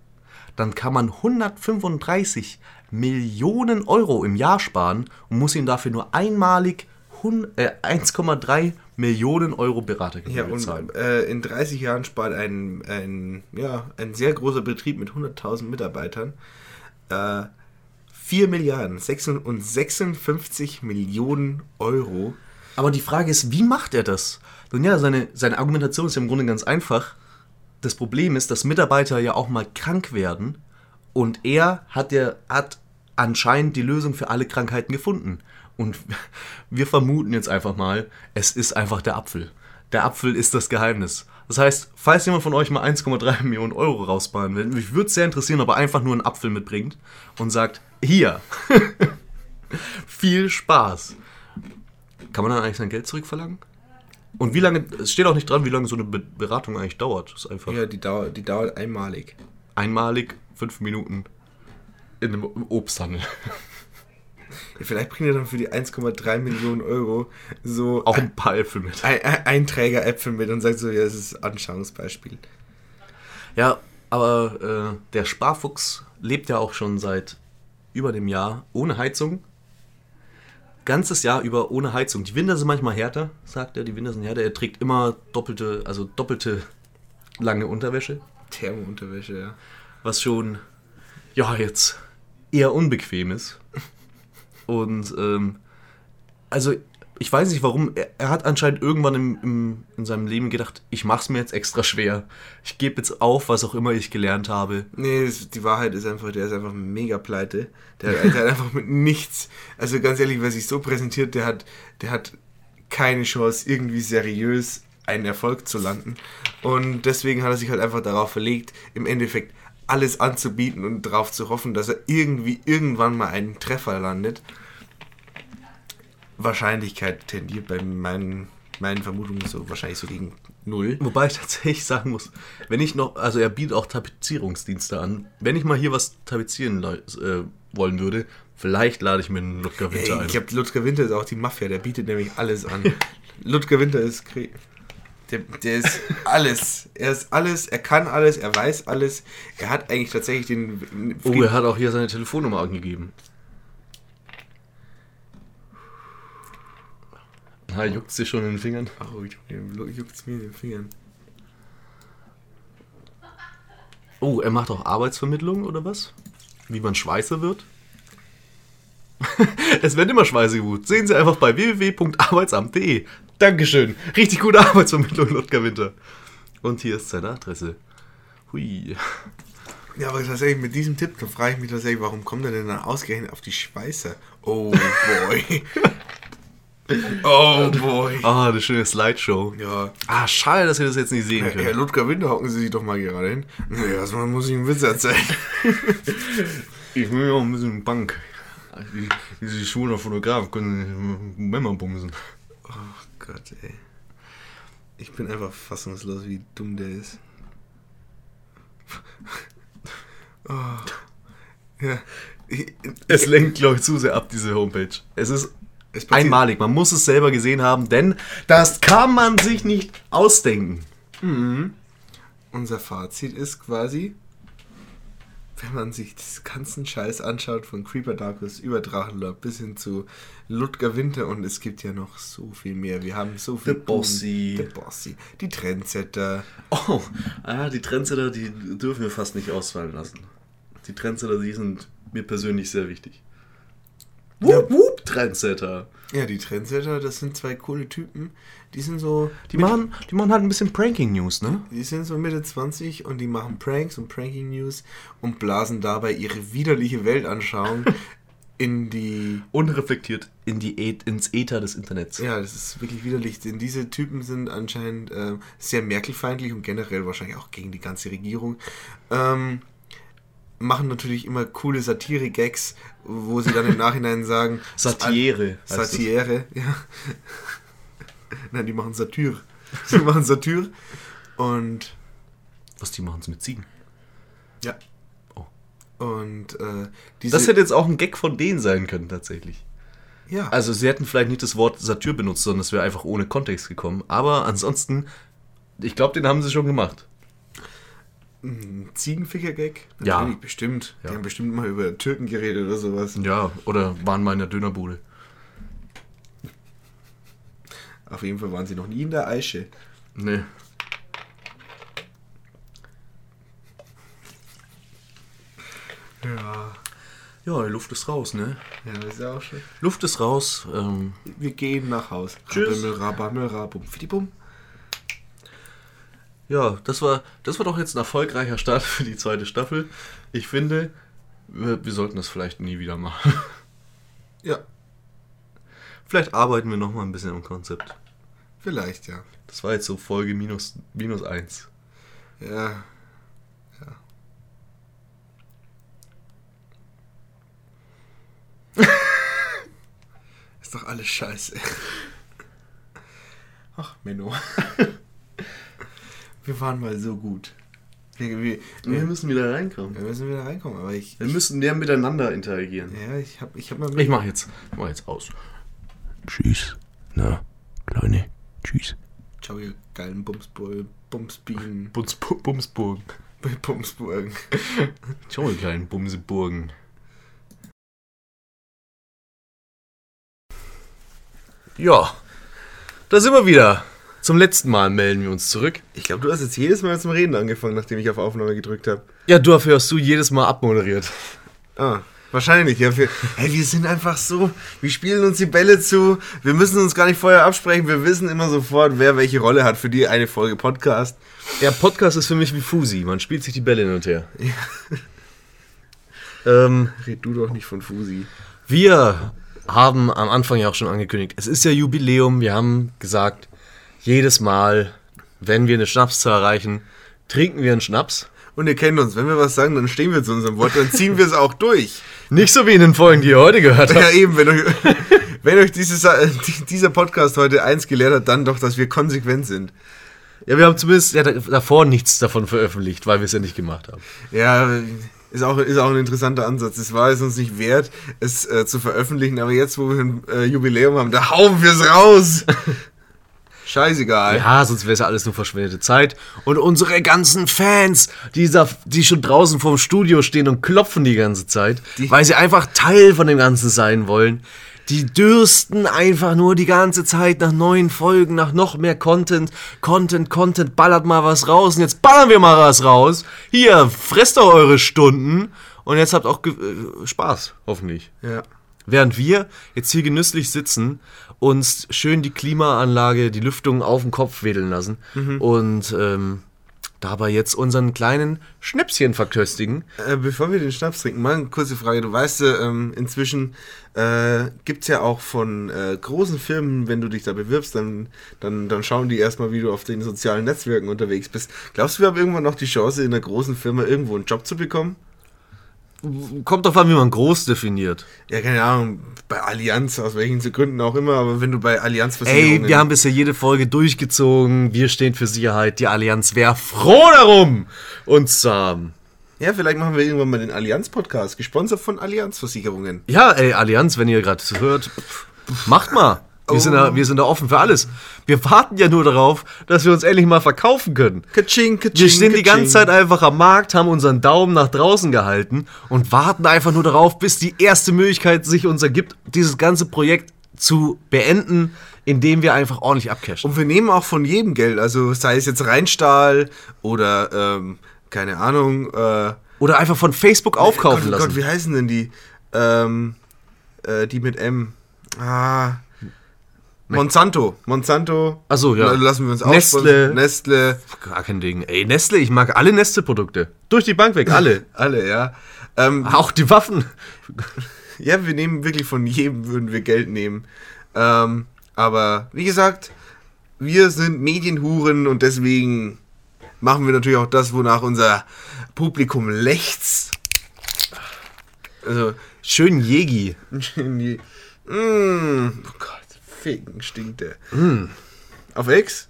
dann kann man 135 Millionen Euro im Jahr sparen und muss ihm dafür nur einmalig hun- äh, 1,3 Millionen Euro Beratergebühr Ja, und bezahlen. äh, in 30 Jahren spart ein, ein, ja, ein sehr großer Betrieb mit 100.000 Mitarbeitern äh, 4 Milliarden 56 und 56 Millionen Euro. Aber die Frage ist, wie macht er das? Nun ja, seine, seine Argumentation ist ja im Grunde ganz einfach. Das Problem ist, dass Mitarbeiter ja auch mal krank werden und er hat ja hat anscheinend die Lösung für alle Krankheiten gefunden. Und wir vermuten jetzt einfach mal, es ist einfach der Apfel. Der Apfel ist das Geheimnis. Das heißt, falls jemand von euch mal 1,3 Millionen Euro raussparen will, mich würde es sehr interessieren, ob er einfach nur einen Apfel mitbringt und sagt, hier, viel Spaß. Kann man dann eigentlich sein Geld zurückverlangen? Und wie lange, es steht auch nicht dran, wie lange so eine Be Beratung eigentlich dauert. Das ist einfach Ja, die dauert, die dauert einmalig. einmalig, fünf Minuten in einem Obsthandel. Vielleicht bringt er dann für die 1,3 Millionen Euro so Auch ein paar Äpfel mit. ein, ein, ein Träger Äpfel mit und sagt so, ja, das ist Anschauungsbeispiel. Ja, aber äh, der Sparfuchs lebt ja auch schon seit über dem Jahr ohne Heizung. Ganzes Jahr über ohne Heizung. Die Winter sind manchmal härter, sagt er. Die Winter sind härter. Er trägt immer doppelte, also doppelte lange Unterwäsche. Thermounterwäsche, ja. was schon, ja, jetzt eher unbequem ist. Und, ähm, also, ich weiß nicht warum, er, er hat anscheinend irgendwann im, im, in seinem Leben gedacht, ich mach's mir jetzt extra schwer. Ich gebe jetzt auf, was auch immer ich gelernt habe. Nee, die Wahrheit ist einfach, der ist einfach mega pleite. Der, der hat einfach mit nichts, also ganz ehrlich, wer sich so präsentiert, der hat, der hat keine Chance, irgendwie seriös einen Erfolg zu landen. Und deswegen hat er sich halt einfach darauf verlegt, im Endeffekt alles anzubieten und darauf zu hoffen, dass er irgendwie irgendwann mal einen Treffer landet. Wahrscheinlichkeit tendiert bei meinen, meinen Vermutungen so wahrscheinlich so gegen null. Wobei ich tatsächlich sagen muss, wenn ich noch, also er bietet auch Tapezierungsdienste an. Wenn ich mal hier was tapezieren äh, wollen würde, vielleicht lade ich mir einen Ludger Winter Ey, ein. ich glaube, Ludger Winter ist auch die Mafia, der bietet nämlich alles an. Ludger Winter ist. Der, der ist alles. Er ist alles, er kann alles, er weiß alles. Er hat eigentlich tatsächlich den. Oh, er hat auch hier seine Telefonnummer angegeben. Na, juckt sich schon in den Fingern. Oh, juckt es mir in den Fingern. Oh, er macht auch Arbeitsvermittlung oder was? Wie man Schweißer wird? es werden immer Schweiße gebucht. Sehen Sie einfach bei www.arbeitsamt.de. Dankeschön. Richtig gute Arbeitsvermittlung, Ludger Winter. Und hier ist seine Adresse. Hui. Ja, aber tatsächlich mit diesem Tipp, da frage ich mich tatsächlich, warum kommt er denn dann ausgerechnet auf die Schweißer? Oh boy. oh boy. Ah, eine schöne Slideshow. Ja. Ah, schade, dass wir das jetzt nicht sehen Herr, Herr können. Ludger Winter, hocken Sie sich doch mal gerade hin. Naja, erstmal muss ich einen Witz erzählen. Ich will ja auch ein bisschen Bank. Die- Diese schwuler Fotograf können Männer bumsen. Gott, ey. Ich bin einfach fassungslos, wie dumm der ist. Oh. Ja. Es lenkt, glaube ich, zu sehr ab, diese Homepage. Es ist Es einmalig. Man muss es selber gesehen haben, denn das kann man sich nicht ausdenken. Unser Fazit ist quasi, wenn man sich das ganzen Scheiß anschaut, von Creeper Darkus über Drachenlord bis hin zu Ludger Winter und es gibt ja noch so viel mehr. Wir haben so viel. The Bossy. The Bossy. Die Trendsetter. Oh, ah, die Trendsetter, die dürfen wir fast nicht ausfallen lassen. Die Trendsetter, die sind mir persönlich sehr wichtig. Wup, wup, Trendsetter. Ja, die Trendsetter, das sind zwei coole Typen. Die sind so. Die machen, die machen halt ein bisschen Pranking-News, ne? Die sind so Mitte 20 und die machen Pranks und Pranking News und blasen dabei ihre widerliche Weltanschauung in die. Unreflektiert in die Ä- ins Äther des Internets. Ja, das ist wirklich widerlich. Denn diese Typen sind anscheinend äh, sehr merkelfeindlich und generell wahrscheinlich auch gegen die ganze Regierung. Ähm, machen natürlich immer coole Satire-Gags, wo sie dann im Nachhinein sagen. Satire. Satire, ja. Nein, die machen Satyr. Sie machen Satyr. Und Was die machen mit Ziegen. ja. Oh. Und äh, diese. Das hätte jetzt auch ein Gag von denen sein können, tatsächlich. ja. Also sie hätten vielleicht nicht das Wort Satyr benutzt, sondern es wäre einfach ohne Kontext gekommen. Aber ansonsten, ich glaube, den haben sie schon gemacht. Ein Ziegenficker-Gag? Ja. Bestimmt. Ja. Die haben bestimmt mal über Türken geredet oder sowas. Ja, oder waren mal in der Dönerbude. Auf jeden Fall waren sie noch nie in der Eiche. Nee. Ja. Ja, die Luft ist raus, ne? Ja, das ist ja auch schön. Luft ist raus. Ähm, Wir gehen nach Haus. Tschüss. Rabammel, rabum, fidibum. Ja, das war, das war doch jetzt ein erfolgreicher Start für die zweite Staffel. Ich finde, wir, wir sollten das vielleicht nie wieder machen. Ja, Vielleicht arbeiten wir noch mal ein bisschen am Konzept. vielleicht, ja. Das war jetzt so Folge minus, minus eins. Ja. Ja. ist doch alles scheiße. Ach, Menno. wir waren mal so gut. Wir, wir, Wir müssen wieder reinkommen. wir müssen wieder reinkommen, aber ich. Wir müssen mehr miteinander interagieren. Ja, ich hab, ich hab mal. Ich mach jetzt, ich mach jetzt aus. Tschüss. Na, Kleine. Tschüss. Ciao, ihr geilen Bumsburg, Bumsbienen, Bums, Bumsburg. Bumsburgen. Ciao, ihr kleinen Bumseburgen. Ja, da sind wir wieder. Zum letzten Mal melden wir uns zurück. Ich glaube, du hast jetzt jedes Mal zum Reden angefangen, nachdem ich auf Aufnahme gedrückt habe. Ja, dafür hast du jedes Mal abmoderiert. Ah, wahrscheinlich, ja. Wir, hey, wir sind einfach so, wir spielen uns die Bälle zu, wir müssen uns gar nicht vorher absprechen, wir wissen immer sofort, wer welche Rolle hat für die eine Folge Podcast. Ja, Podcast ist für mich wie Fusi. Man spielt sich die Bälle hin und her. ähm, Red du doch nicht von Fusi. wir haben am Anfang ja auch schon angekündigt, es ist ja Jubiläum. Wir haben gesagt, jedes Mal, wenn wir eine Schnapszahl erreichen, trinken wir einen Schnaps. Und ihr kennt uns, wenn wir was sagen, dann stehen wir zu unserem Wort, dann ziehen wir es auch durch. Nicht so wie in den Folgen, die ihr heute gehört habt. Ja, eben, wenn euch, wenn euch dieses, äh, dieser Podcast heute eins gelehrt hat, dann doch, dass wir konsequent sind. Ja, wir haben zumindest ja, da- davor nichts davon veröffentlicht, weil wir es ja nicht gemacht haben. Ja, ist auch, ist auch ein interessanter Ansatz. Es war es uns nicht wert, es äh, zu veröffentlichen, aber jetzt, wo wir ein äh, Jubiläum haben, da hauen wir es raus. Scheißegal. Ja, sonst wäre es ja alles nur verschwendete Zeit. Und unsere ganzen Fans, die, da, die schon draußen vorm Studio stehen und klopfen die ganze Zeit, Die- weil sie einfach Teil von dem Ganzen sein wollen, die dürsten einfach nur die ganze Zeit nach neuen Folgen, nach noch mehr Content. Content, Content, ballert mal was raus. Und jetzt ballern wir mal was raus. Hier, fresst doch eure Stunden. Und jetzt habt auch äh, Spaß, hoffentlich. Ja. Während wir jetzt hier genüsslich sitzen, uns schön die Klimaanlage, die Lüftung auf den Kopf wedeln lassen und ähm, dabei jetzt unseren kleinen Schnäpschen verköstigen. Äh, bevor wir den Schnaps trinken, mal eine kurze Frage. Du weißt, äh, ähm, inzwischen äh, gibt es ja auch von äh, großen Firmen, wenn du dich da bewirbst, dann, dann, dann schauen die erstmal, wie du auf den sozialen Netzwerken unterwegs bist. Glaubst du, wir haben irgendwann noch die Chance, in einer großen Firma irgendwo einen Job zu bekommen? Kommt drauf an, wie man groß definiert. Ja, keine Ahnung, bei Allianz, aus welchen Gründen auch immer, aber wenn du bei Allianz Ey, wir haben bisher jede Folge durchgezogen. Wir stehen für Sicherheit. Die Allianz wäre froh darum, uns zu haben. Ja, vielleicht machen wir irgendwann mal den Allianz-Podcast, gesponsert von Allianz-Versicherungen. Ja, ey, Allianz, wenn ihr gerade hört, macht mal. Wir, sind da, wir sind da offen für alles. Wir warten ja nur darauf, dass wir uns endlich mal verkaufen können. Kaching, kaching, Wir stehen die kaching. ganze Zeit einfach am Markt, haben unseren Daumen nach draußen gehalten und warten einfach nur darauf, bis die erste Möglichkeit sich uns ergibt, dieses ganze Projekt zu beenden, indem wir einfach ordentlich abcashen. Und wir nehmen auch von jedem Geld, also sei es jetzt Rheinstahl oder, ähm, keine Ahnung, äh, Oder einfach von Facebook aufkaufen Gott, lassen. Gott, wie heißen denn die? Ähm, äh, die mit M. Ah. Monsanto. Monsanto. Ach so, ja. La- Lassen wir uns Nestle. Nestle. Gar kein Ding. Ey, Nestle, ich mag alle Nestle-Produkte. Durch die Bank weg, alle. Alle, ja. Ähm, Auch die Waffen. ja, wir nehmen wirklich von jedem würden wir Geld nehmen. Ähm, aber wie gesagt, wir sind Medienhuren und deswegen machen wir natürlich auch das, wonach unser Publikum lechzt. Also, Schön Jegi. die, mm, oh Gott, Ficken stinkt der. Auf X?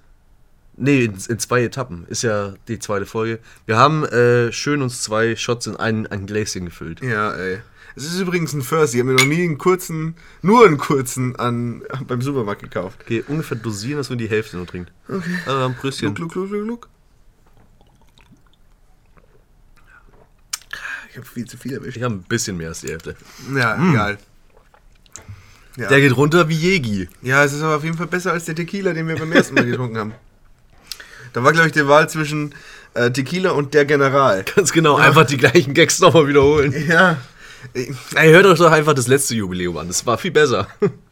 Nee, in, in zwei Etappen. Ist ja die zweite Folge. Wir haben äh, schön uns zwei Shots in ein, ein Gläschen gefüllt. Ja, ey. Es ist übrigens ein First. Ich habe mir noch nie einen kurzen, nur einen kurzen an, beim Supermarkt gekauft. Okay, ungefähr dosieren, dass man die Hälfte nur trinkt. Okay. Also ein. Gluck, gluck, gluck, gluck, gluck. Ich habe viel zu viel erwischt. Ich habe ein bisschen mehr als die Hälfte. Ja, egal. Ja. Der geht runter wie Jegi. ja, es ist aber auf jeden Fall besser als der Tequila, den wir beim ersten Mal getrunken haben. Da war, glaube ich, die Wahl zwischen äh, Tequila und der General. Ganz genau, einfach die gleichen Gags nochmal wiederholen. Ja. Ich- Ey, hört euch doch einfach das letzte Jubiläum an. Das war viel besser.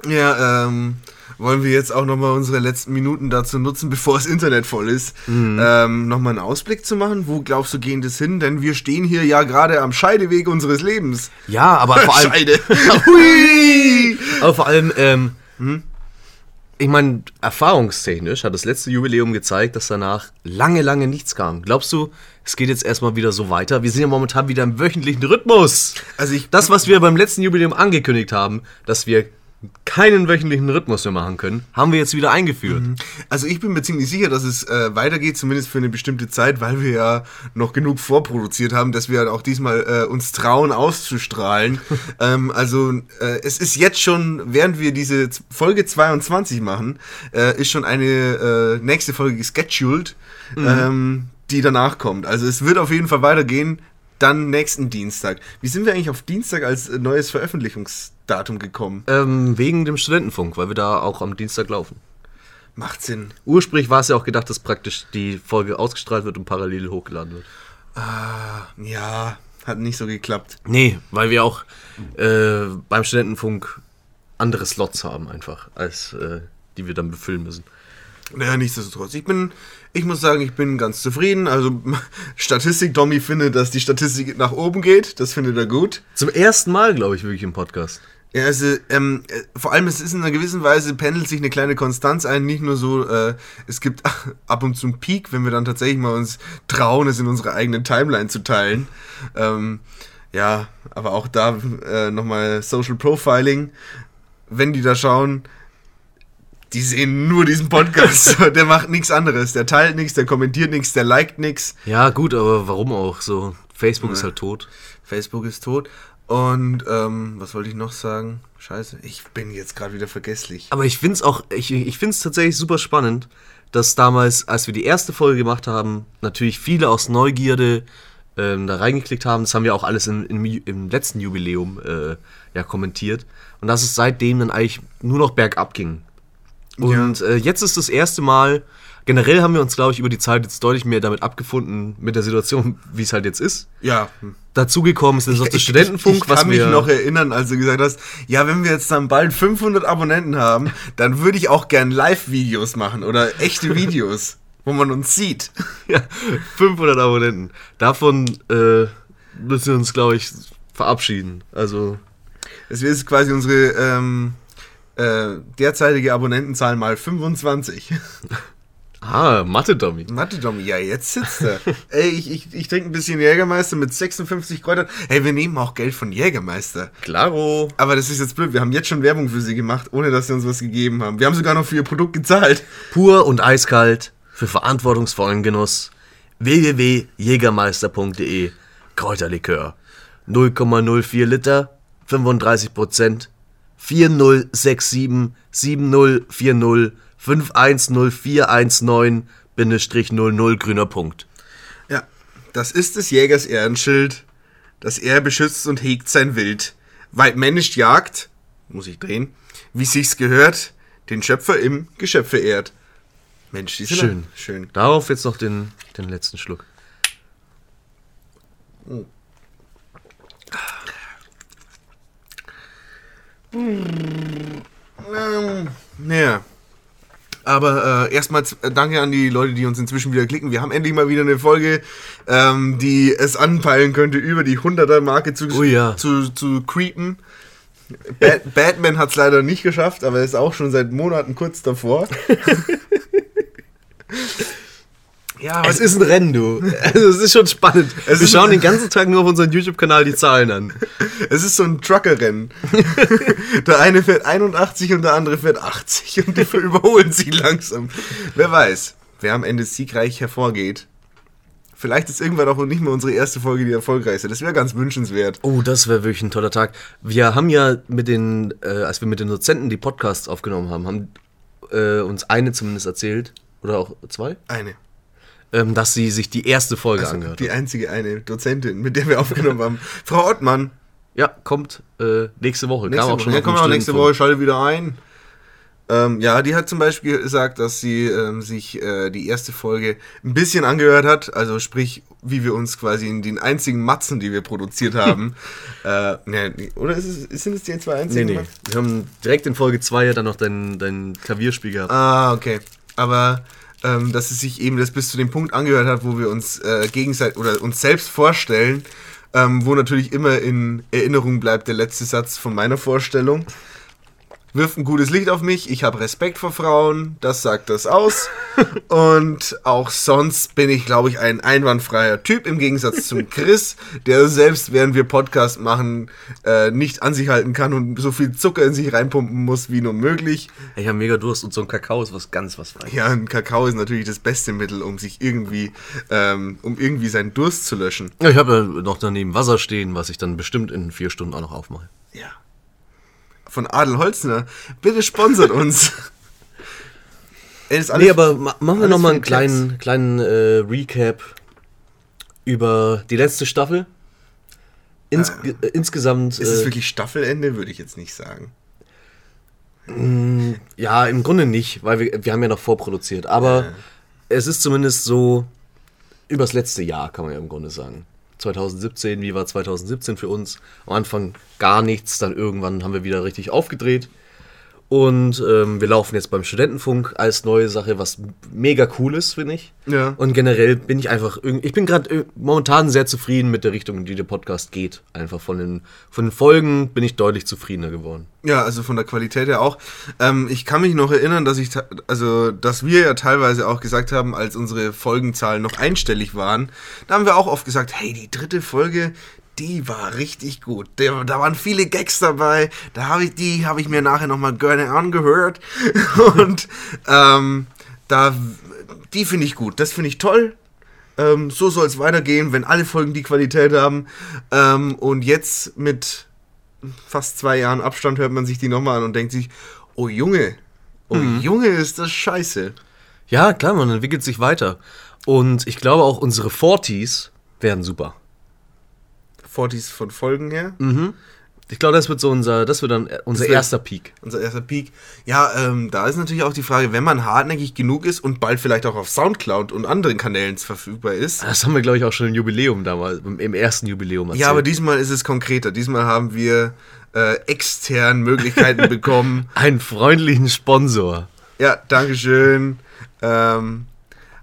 Ja, ähm, wollen wir jetzt auch nochmal unsere letzten Minuten dazu nutzen, bevor das Internet voll ist, ähm, nochmal einen Ausblick zu machen? Wo glaubst du, gehen das hin? Denn wir stehen hier ja gerade am Scheideweg unseres Lebens. Ja, aber vor allem. Scheide. Hui! Aber vor allem, ähm, ich meine, erfahrungstechnisch hat das letzte Jubiläum gezeigt, dass danach lange, lange nichts kam. Glaubst du, es geht jetzt erstmal wieder so weiter? Wir sind ja momentan wieder im wöchentlichen Rhythmus. Also ich, Das, was wir beim letzten Jubiläum angekündigt haben, dass wir keinen wöchentlichen Rhythmus mehr machen können, haben wir jetzt wieder eingeführt. also ich bin mir ziemlich sicher, dass es äh, weitergeht, zumindest für eine bestimmte Zeit, weil wir ja noch genug vorproduziert haben, dass wir halt auch diesmal äh, uns trauen auszustrahlen. ähm, also äh, es ist jetzt schon, während wir diese Folge 22 machen, äh, ist schon eine äh, nächste Folge gescheduled, ähm, die danach kommt. Also es wird auf jeden Fall weitergehen. Dann nächsten Dienstag. Wie sind wir eigentlich auf Dienstag als äh, neues Veröffentlichungsdatum gekommen? Ähm, wegen dem Studentenfunk, weil wir da auch am Dienstag laufen. Macht Sinn. Ursprünglich war es ja auch gedacht, dass praktisch die Folge ausgestrahlt wird und parallel hochgeladen wird. Ja, hat nicht so geklappt. Nee, weil wir auch äh, beim Studentenfunk andere Slots haben einfach, als äh, die wir dann befüllen müssen. Naja, nichtsdestotrotz. Ich bin, ich muss sagen, ich bin ganz zufrieden. Also, Statistik, Tommy findet, dass die Statistik nach oben geht. Das findet er gut. Zum ersten Mal, glaube ich, wirklich im Podcast. Ja, also, ähm, äh, vor allem, es ist in einer gewissen Weise, pendelt sich eine kleine Konstanz ein. Nicht nur so, äh, es gibt ab und zu einen Peak, wenn wir dann tatsächlich mal uns trauen, es in unsere eigene Timeline zu teilen. Ähm, ja, aber auch da äh, nochmal Social Profiling. Wenn die da schauen, die sehen nur diesen Podcast. der macht nichts anderes. Der teilt nichts, der kommentiert nichts, der liked nichts. Ja, gut, aber warum auch so? Facebook ist halt tot. Facebook ist tot. Und ähm, was wollte ich noch sagen? Scheiße, ich bin jetzt gerade wieder vergesslich. Aber ich finde es auch, ich, ich finde es tatsächlich super spannend, dass damals, als wir die erste Folge gemacht haben, natürlich viele aus Neugierde ähm, da reingeklickt haben. Das haben wir auch alles in, im, Ju- im letzten Jubiläum äh, ja kommentiert. Und dass es seitdem dann eigentlich nur noch bergab ging. Und äh, jetzt ist das erste Mal, generell haben wir uns, glaube ich, über die Zeit jetzt deutlich mehr damit abgefunden, mit der Situation, wie es halt jetzt ist. Ja. Dazugekommen ist noch der Ich- Studentenfunk, ich, ich was kann mich noch erinnern, als du gesagt hast, ja, wenn wir jetzt dann bald 500 Abonnenten haben, dann würde ich auch gern Live-Videos machen oder echte Videos, wo man uns sieht. Ja, 500 Abonnenten. Davon äh, müssen wir uns, glaube ich, verabschieden. Also, Das ist quasi unsere ähm, äh, derzeitige Abonnentenzahl mal 25. ah, Mathe-Dummy. Mathe Tommy, ja, jetzt sitzt er. Ey, ich, ich, ich trinke ein bisschen Jägermeister mit 56 Kräutern. Hey, wir nehmen auch Geld von Jägermeister. Klaro. Aber das ist jetzt blöd. Wir haben jetzt schon Werbung für sie gemacht, ohne dass sie uns was gegeben haben. Wir haben sogar noch für ihr Produkt gezahlt. Pur und eiskalt für verantwortungsvollen Genuss. www.jägermeister.de Kräuterlikör. 0,04 Liter, 35 Prozent. 4067 7040 510419-00 grüner Punkt. Ja, das ist des Jägers Ehrenschild, das er beschützt und hegt sein Wild. Weil Mensch jagt, muss ich drehen, wie sich's gehört, den Schöpfer im Geschöpfe ehrt. Mensch, die sind Schön. schön. Darauf jetzt noch den, den letzten Schluck. Ähm, ja. Aber äh, erstmal äh, danke an die Leute, die uns inzwischen wieder klicken. Wir haben endlich mal wieder eine Folge, ähm, die es anpeilen könnte, über die 100er-Marke zu, Oh ja. zu, zu creepen. Bat Batman hat es leider nicht geschafft, aber er ist auch schon seit Monaten kurz davor. Ja, Es ist ein Rennen, du. Also, es ist schon spannend. Es Wir schauen den ganzen Tag nur auf unseren YouTube-Kanal die Zahlen an. Es ist so ein Truckerrennen. der eine fährt 81 und der andere fährt 80 und die überholen sich langsam. Wer weiß, wer am Ende siegreich hervorgeht. Vielleicht ist irgendwann auch nicht mehr unsere erste Folge die erfolgreichste. Das wäre ganz wünschenswert. Oh, das wäre wirklich ein toller Tag. Wir haben ja mit den, äh, als wir mit den Dozenten die Podcasts aufgenommen haben, haben äh, uns eine zumindest erzählt, oder auch zwei, Eine. Ähm, dass sie sich die erste Folge angehört Die hat. einzige eine Dozentin, mit der wir aufgenommen haben. Frau Ottmann. Ja, kommt äh, nächste Woche. Nächste Kam Woche. Ja, auf dem kommt auch nächste. Woche, schalte wieder ein. Ähm, ja, die hat zum Beispiel gesagt, dass sie ähm, sich äh, die erste Folge ein bisschen angehört hat. Also sprich, wie wir uns quasi in den einzigen Matzen, die wir produziert haben. äh, ne, oder ist es, sind es die zwei Nee, einzigen? nee. Matzen? Wir haben direkt in Folge 2 ja dann noch dein, dein Klavierspiel gehabt. Ah, okay. Aber ähm, dass es sich eben das bis zu dem Punkt angehört hat, wo wir uns äh, gegenseitig oder uns selbst vorstellen, ähm, wo natürlich immer in Erinnerung bleibt der letzte Satz von meiner Vorstellung. Wirft ein gutes Licht auf mich, ich habe Respekt vor Frauen, das sagt das aus. Und auch sonst bin ich, glaube ich, ein einwandfreier Typ im Gegensatz zum Chris, der selbst während wir Podcast machen äh, nicht an sich halten kann und so viel Zucker in sich reinpumpen muss wie nur möglich. Ich habe mega Durst und so ein Kakao ist was ganz was Feines. Ja, ein Kakao ist natürlich das beste Mittel, um sich irgendwie, ähm, um irgendwie seinen Durst zu löschen. Ja, ich habe ja noch daneben Wasser stehen, was ich dann bestimmt in vier Stunden auch noch aufmache. Ja. Von Adel Holzner. Bitte sponsert uns. Ey, alles- Nee, aber ma machen wir nochmal einen kleinen, kleinen äh, Recap über die letzte Staffel. Ins äh, insgesamt, Ist es äh, wirklich Staffelende? Würde ich jetzt nicht sagen. ja, im Grunde nicht, weil wir, wir haben ja noch vorproduziert. Aber es ist zumindest so, übers letzte Jahr kann man ja im Grunde sagen. 2017, wie war 2017 für uns? Am Anfang gar nichts, dann irgendwann haben wir wieder richtig aufgedreht. Und ähm, wir laufen jetzt beim Studentenfunk als neue Sache, was mega cool ist, finde ich. Ja. Und generell bin ich einfach, ich bin gerade momentan sehr zufrieden mit der Richtung, in die der Podcast geht. Einfach von den, von den Folgen bin ich deutlich zufriedener geworden. Ja, also von der Qualität her auch. Ähm, ich kann mich noch erinnern, dass ich, also, dass wir ja teilweise auch gesagt haben, als unsere Folgenzahlen noch einstellig waren, da haben wir auch oft gesagt, hey, die dritte Folge, die war richtig gut. Der, da waren viele Gags dabei. Da habe ich die, habe ich mir nachher noch mal gerne angehört und ähm, da, die finde ich gut. Das finde ich toll. Ähm, so soll es weitergehen, wenn alle Folgen die Qualität haben. Ähm, und jetzt mit fast zwei Jahren Abstand hört man sich die nochmal an und denkt sich, oh Junge, oh Junge, ist das scheiße. Ja, klar, man entwickelt sich weiter. Und ich glaube auch unsere 40s werden super. 40s von Folgen her. Ich glaube, das wird so unser, das wird dann unser Das erster Peak. Unser erster Peak. Ja, ähm, da ist natürlich auch die Frage, wenn man hartnäckig genug ist und bald vielleicht auch auf Soundcloud und anderen Kanälen verfügbar ist. Das haben wir, glaube ich, auch schon im Jubiläum damals, im- im ersten Jubiläum erzählt. Ja, aber diesmal ist es konkreter. Diesmal haben wir äh, extern Möglichkeiten bekommen. Einen freundlichen Sponsor. Ja, Dankeschön. Ähm,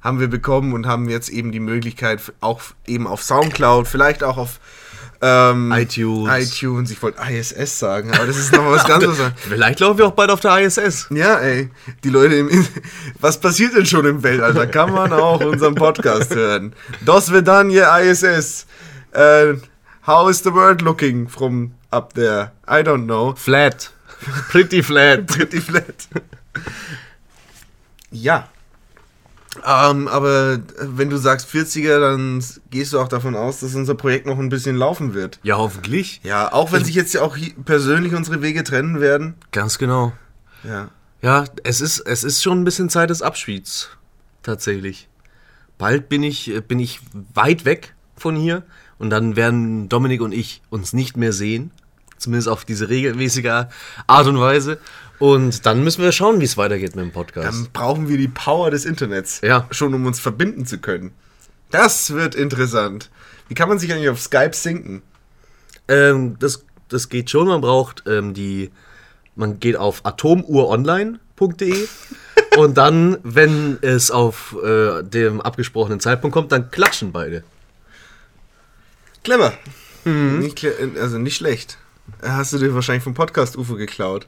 haben wir bekommen und haben jetzt eben die Möglichkeit, auch eben auf Soundcloud, vielleicht auch auf ähm, iTunes. iTunes, ich wollte ISS sagen, aber das ist noch was ganz anderes. Vielleicht laufen wir auch bald auf der ISS. Ja, ey, die Leute im In Was passiert denn schon im Weltall? Da kann man auch unseren Podcast hören. Dos Vedanje ISS. Äh, how is the world looking from up there? I don't know. Flat. Pretty flat. Pretty flat. Ja. Ähm, aber wenn du sagst 40er, dann gehst du auch davon aus, dass unser Projekt noch ein bisschen laufen wird. Ja, hoffentlich. Ja, auch wenn sich jetzt ja auch persönlich unsere Wege trennen werden. Ganz genau. Ja. Ja, es ist, es ist schon ein bisschen Zeit des Abschieds. Tatsächlich. Bald bin ich, äh, bin ich weit weg von hier und dann werden Dominik und ich uns nicht mehr sehen. Zumindest auf diese regelmäßige Art und Weise. Und dann müssen wir schauen, wie es weitergeht mit dem Podcast. Dann brauchen wir die Power des Internets. Ja. Schon um uns verbinden zu können. Das wird interessant. Wie kann man sich eigentlich auf Skype sinken? Ähm, das, das geht schon. Man braucht ähm, die. Man geht auf atomuhronline.de und dann, wenn es auf äh, dem abgesprochenen Zeitpunkt kommt, dann klatschen beide. Clever. Nicht, kle- also nicht schlecht. Hast du dir wahrscheinlich vom Podcast UFO geklaut.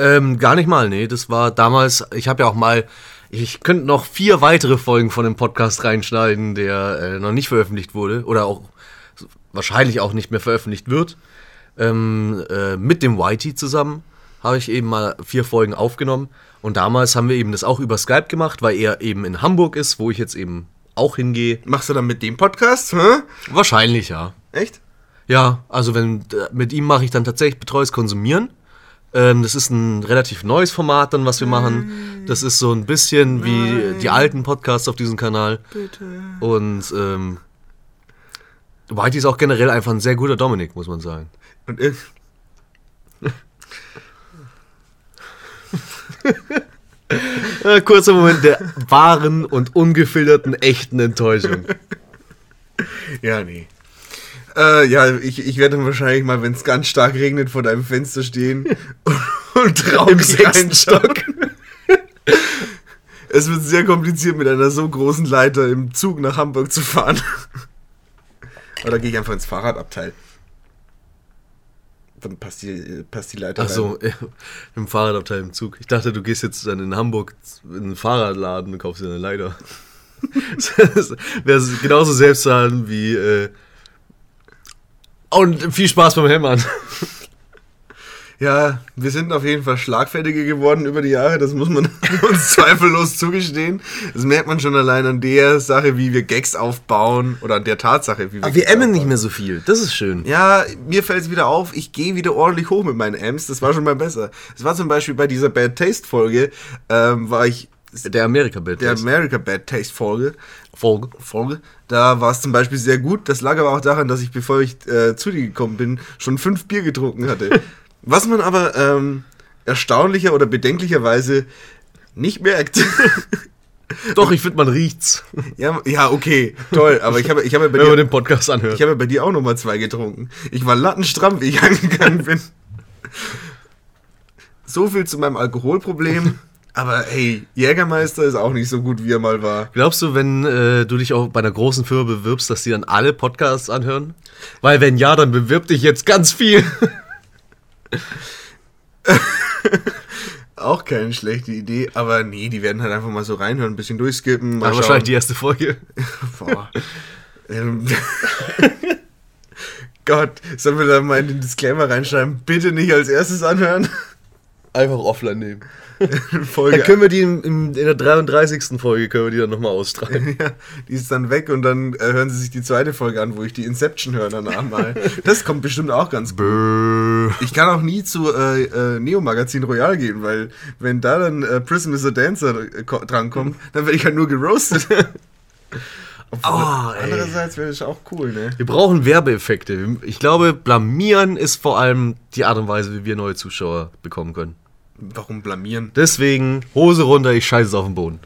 Ähm, gar nicht mal, nee. Das war damals, ich habe ja auch mal, ich könnte noch vier weitere Folgen von dem Podcast reinschneiden, der äh, noch nicht veröffentlicht wurde oder auch wahrscheinlich auch nicht mehr veröffentlicht wird. Ähm, äh, mit dem Whitey zusammen habe ich eben mal vier Folgen aufgenommen. Und damals haben wir eben das auch über Skype gemacht, weil er eben in Hamburg ist, wo ich jetzt eben auch hingehe. Machst du dann mit dem Podcast? Hä? Wahrscheinlich, ja. Echt? Ja, also wenn äh, mit ihm mache ich dann tatsächlich betreues Konsumieren. Ähm, das ist ein relativ neues Format dann, was wir machen. Das ist so ein bisschen wie die alten Podcasts auf diesem Kanal. Bitte. Und ähm, Whitey ist auch generell einfach ein sehr guter Dominik, muss man sagen. Und ir- Äh, kurzer Moment der wahren und ungefilterten echten Enttäuschung. ja, nee. Äh, ja, ich, ich werde dann wahrscheinlich mal, wenn es ganz stark regnet, vor deinem Fenster stehen und, und Im sechsten reinschauen. Es wird sehr kompliziert, mit einer so großen Leiter im Zug nach Hamburg zu fahren. Oder gehe ich einfach ins Fahrradabteil. Dann passt die, passt die Leiter Achso, äh, im Fahrradabteil im Zug. Ich dachte, du gehst jetzt dann in Hamburg in einen Fahrradladen und kaufst dir eine Leiter. das wäre genauso selbstzahlen wie. Äh, und viel Spaß beim Hämmern. Ja, wir sind auf jeden Fall schlagfertiger geworden über die Jahre, das muss man uns zweifellos zugestehen. Das merkt man schon allein an der Sache, wie wir Gags aufbauen oder an der Tatsache, wie wir Aber wir Gags emmen nicht aufbauen. mehr so viel. Das ist schön. Ja, mir fällt es wieder auf, ich gehe wieder ordentlich hoch mit meinen Amps, das war schon mal besser. Es war zum Beispiel bei dieser Bad Taste Folge, ähm, war ich, Der Amerika-Bild. der America Bad Taste Folge, Folge. Folge. Da war es zum Beispiel sehr gut. Das lag aber auch daran, dass ich, bevor ich äh, zu dir gekommen bin, schon fünf Bier getrunken hatte. Was man aber ähm, erstaunlicher oder bedenklicherweise nicht merkt. Doch, ich finde, man riecht's, ja, ja, okay, toll. Aber ich habe, ich habe bei wenn man dir, den Podcast anhört. ich habe bei dir auch nochmal zwei getrunken. Ich war lattenstramm, wie ich angegangen bin. So viel zu meinem Alkoholproblem. Aber hey, Jägermeister ist auch nicht so gut, wie er mal war. Glaubst du, wenn äh, du dich auch bei einer großen Firma bewirbst, dass die dann alle Podcasts anhören? Weil wenn ja, dann bewirb dich jetzt ganz viel. Auch keine schlechte Idee, aber nee, die werden halt einfach mal so reinhören, ein bisschen durchskippen. Mal wahrscheinlich die erste Folge. Boah. Ähm, Gott, sollen wir da mal in den Disclaimer reinschreiben? Bitte nicht als erstes anhören. Einfach offline nehmen. Folge Dann können wir die in, in, in der 33. Folge können wir die dann nochmal austragen. ja, die ist dann weg und dann äh, hören sie sich die zweite Folge an, wo ich die Inception höre danach mal. Das kommt bestimmt auch ganz gut. Ich kann auch nie zu äh, äh, Neo Magazin Royal gehen, weil wenn da dann äh, Prism is a Dancer äh, ko- drankommt, dann werde ich halt nur geroastet. Obwohl, Oh, andererseits wäre das auch cool, ne? Wir brauchen Werbeeffekte. Ich glaube, blamieren ist vor allem die Art und Weise, wie wir neue Zuschauer bekommen können. Warum blamieren? Deswegen Hose runter, ich scheiße es auf den Boden.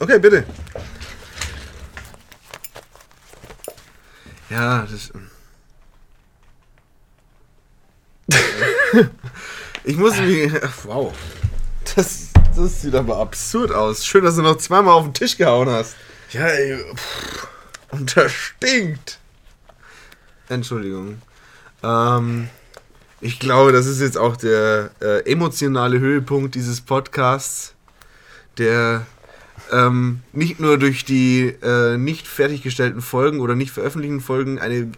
Okay, bitte. Ja, das. ich muss mich. Ach, wow. Das, das sieht aber absurd aus. Schön, dass du noch zweimal auf den Tisch gehauen hast. Ja, ey. Und das stinkt. Entschuldigung. Ähm, ich glaube, das ist jetzt auch der äh, emotionale Höhepunkt dieses Podcasts, der ähm, nicht nur durch die äh, nicht fertiggestellten Folgen oder nicht veröffentlichten Folgen eine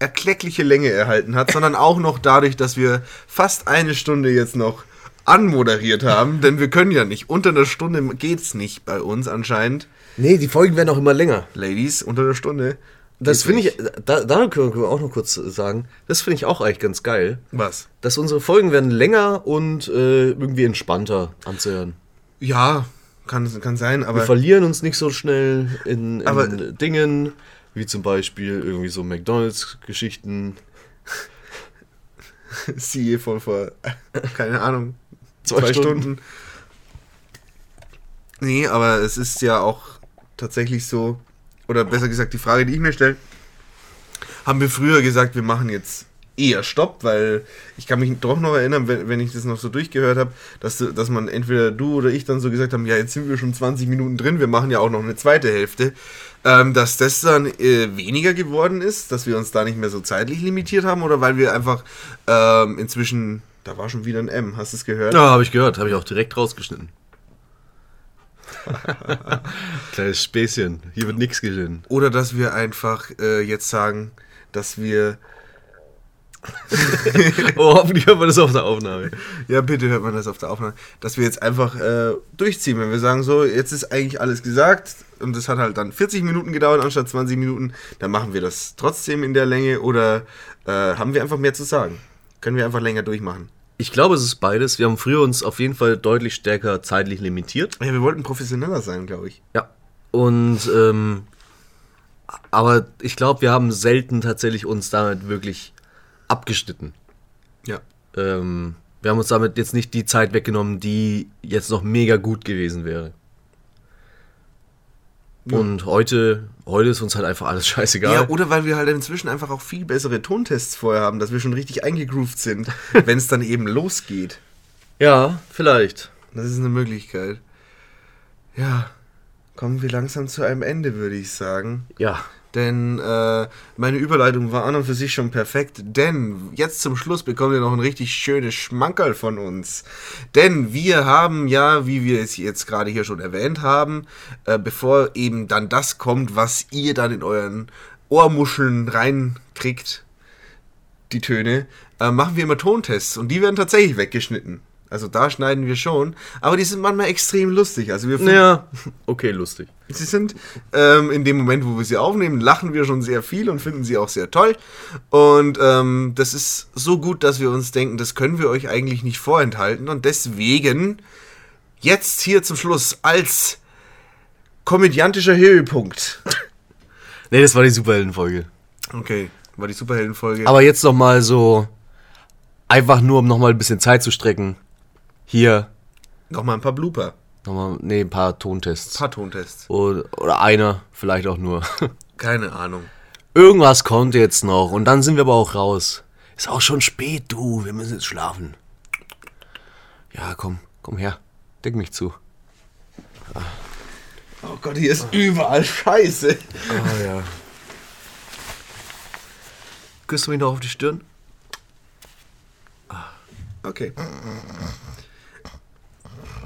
erkleckliche Länge erhalten hat, sondern auch noch dadurch, dass wir fast eine Stunde jetzt noch anmoderiert haben, denn wir können ja nicht. Unter einer Stunde geht's nicht bei uns anscheinend. Nee, die Folgen werden auch immer länger. Ladies, unter einer Stunde. Das finde ich, da, da können wir auch noch kurz sagen, das finde ich auch eigentlich ganz geil, Was? dass unsere Folgen werden länger und äh, irgendwie entspannter anzuhören. Ja, kann, kann sein, Wir aber verlieren uns nicht so schnell in, in Aber- Dingen, wie zum Beispiel irgendwie so McDonalds-Geschichten. siehe von vor, keine Ahnung, Zwei zwei, Stunden. Stunden. Nee, aber es ist ja auch tatsächlich so, oder besser gesagt, die Frage, die ich mir stelle, haben wir früher gesagt, wir machen jetzt eher Stopp, weil ich kann mich doch noch erinnern, wenn, wenn ich das noch so durchgehört habe, dass, dass man entweder du oder ich dann so gesagt haben, ja, jetzt sind wir schon 20 Minuten drin, wir machen ja auch noch eine zweite Hälfte, ähm, dass das dann äh, weniger geworden ist, dass wir uns da nicht mehr so zeitlich limitiert haben oder weil wir einfach ähm, inzwischen Da war schon wieder ein M, hast du es gehört? Ja, habe ich gehört. Habe ich auch direkt rausgeschnitten. Kleines Späßchen. Hier wird nichts geschnitten. Oder dass wir einfach äh, jetzt sagen, dass wir. Oh, hoffentlich hört man das auf der Aufnahme. Ja, bitte hört man das auf der Aufnahme. Dass wir jetzt einfach äh, durchziehen. Wenn wir sagen, so, jetzt ist eigentlich alles gesagt und es hat halt dann 40 Minuten gedauert anstatt 20 Minuten, dann machen wir das trotzdem in der Länge oder äh, haben wir einfach mehr zu sagen. Können wir einfach länger durchmachen. Ich glaube, es ist beides. Wir haben früher uns auf jeden Fall deutlich stärker zeitlich limitiert. Ja, wir wollten professioneller sein, glaube ich. Ja. Und, ähm, aber ich glaube, wir haben selten tatsächlich uns damit wirklich abgeschnitten. Ja. Ähm, wir haben uns damit jetzt nicht die Zeit weggenommen, die jetzt noch mega gut gewesen wäre. Und heute, heute ist uns halt einfach alles scheißegal. Ja, oder weil wir halt inzwischen einfach auch viel bessere Tontests vorher haben, dass wir schon richtig eingegroovt sind, wenn es dann eben losgeht. ja, vielleicht. Das ist eine Möglichkeit. Ja, kommen wir langsam zu einem Ende, würde ich sagen. Ja. Denn äh, meine Überleitung war an und für sich schon perfekt. Denn jetzt zum Schluss bekommt ihr noch ein richtig schönes Schmankerl von uns. Denn wir haben ja, wie wir es jetzt gerade hier schon erwähnt haben, äh, bevor eben dann das kommt, was ihr dann in euren Ohrmuscheln reinkriegt, die Töne, äh, machen wir immer Tontests und die werden tatsächlich weggeschnitten. Also da schneiden wir schon, aber die sind manchmal extrem lustig. Also wir finden- Ja, okay, lustig. Sie sind ähm, in dem Moment, wo wir sie aufnehmen, lachen wir schon sehr viel und finden sie auch sehr toll. Und ähm, das ist so gut, dass wir uns denken, das können wir euch eigentlich nicht vorenthalten. Und deswegen jetzt hier zum Schluss als komödiantischer Höhepunkt. Nee, das war die Superheldenfolge. Okay, war die Superheldenfolge. Aber jetzt noch mal so, einfach nur, um noch mal ein bisschen Zeit zu strecken. Hier, Nochmal ein paar Blooper, noch mal, nee, ein paar Tontests. ein paar Tontests. Oder, oder einer, vielleicht auch nur. Keine Ahnung. Irgendwas kommt jetzt noch und dann sind wir aber auch raus. Ist auch schon spät, du. Wir müssen jetzt schlafen. Ja, komm, komm her. Deck mich zu. Oh Gott, hier ist überall Scheiße. Ah ja. Küsst du mich noch auf die Stirn? Okay.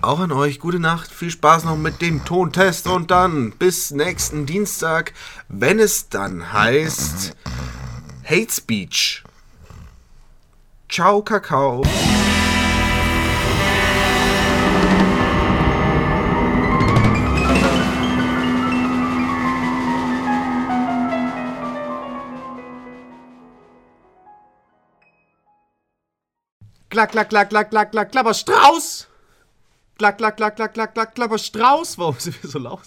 Auch an euch gute Nacht, viel Spaß noch mit dem Tontest und dann bis nächsten Dienstag, wenn es dann heißt Hate Speech. Ciao, Kakao. Klack, klack, klack, klack, klack, klack, klapper Strauß! Klack, klack, klack, klack, klack, klack, klapper Strauß! Warum sind wir so laut?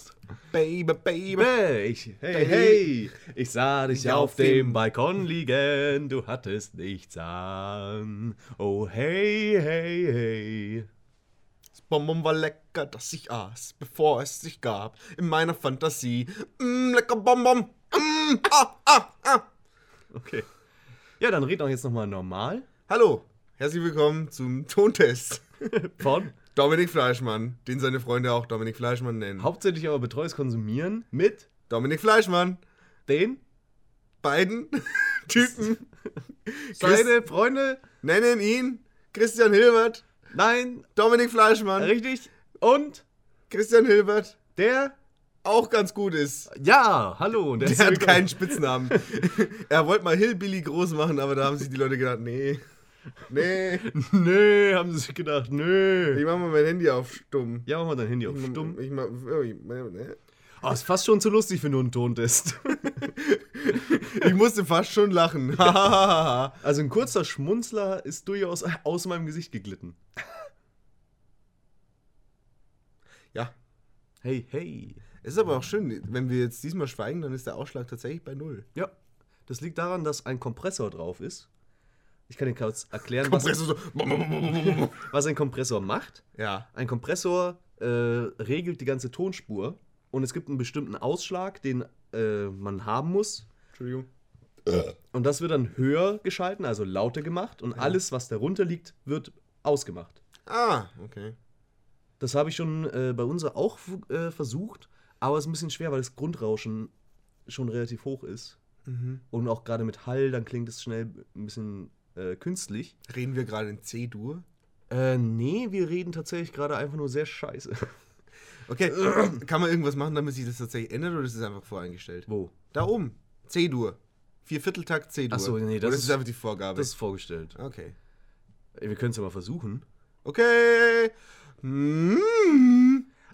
Baby, baby. Hey, ich, hey, hey, ich sah dich auf dem Balkon liegen, du hattest nichts an. Oh, hey, hey, hey. Das Bonbon war lecker, das ich aß, bevor es sich gab. In meiner Fantasie. Mm, lecker Bonbon. Mm, ah, ah, ah. Okay. Ja, dann red doch jetzt nochmal normal. Hallo, herzlich willkommen zum Tontest. Von Dominik Fleischmann, den seine Freunde auch Dominik Fleischmann nennen. hauptsächlich aber betreues Konsumieren mit Dominik Fleischmann, den beiden Typen. seine Freunde. Nennen ihn Christian Hilbert, Nein, Dominik Fleischmann, richtig. Und Christian Hilbert, der. auch ganz gut ist. Ja, hallo. Der hat keinen Spitznamen. er wollte mal Hillbilly groß machen, aber da haben sich die Leute gedacht, nee, nee, Nee, haben sie sich gedacht, nö. ich mach mal mein Handy auf stumm. Ja, mach mal dein Handy auf stumm. Ich mach, oh, ich, ne? Oh, ist fast schon zu lustig für nur einen Tontest. ich musste fast schon lachen. Also ein kurzer Schmunzler ist durchaus aus meinem Gesicht geglitten. ja, Hey, hey. es ist aber auch schön, wenn wir jetzt diesmal schweigen, dann ist der Ausschlag tatsächlich bei null. Ja, das liegt daran, dass ein Kompressor drauf ist. Ich kann dir kurz erklären, was, so. was ein Kompressor macht. Ja. Ein Kompressor äh, regelt die ganze Tonspur und es gibt einen bestimmten Ausschlag, den äh, man haben muss. Entschuldigung. Und das wird dann höher geschalten, also lauter gemacht und alles, was darunter liegt, wird ausgemacht. Ah, okay. Das habe ich schon äh, bei uns auch äh, versucht, aber es ist ein bisschen schwer, weil das Grundrauschen schon relativ hoch ist. Und auch gerade mit Hall, dann klingt es schnell ein bisschen äh, künstlich. Reden wir gerade in C-Dur? Äh, nee, wir reden tatsächlich gerade einfach nur sehr scheiße. Okay, kann man irgendwas machen, damit sich das tatsächlich ändert oder ist es einfach voreingestellt? Wo? Da oben. C-Dur. Viervierteltakt C-Dur. Ach so, nee, Oder das ist ist- einfach die Vorgabe. Das ist vorgestellt. okay. Ey, Wir können es ja mal versuchen. Okay. Hm.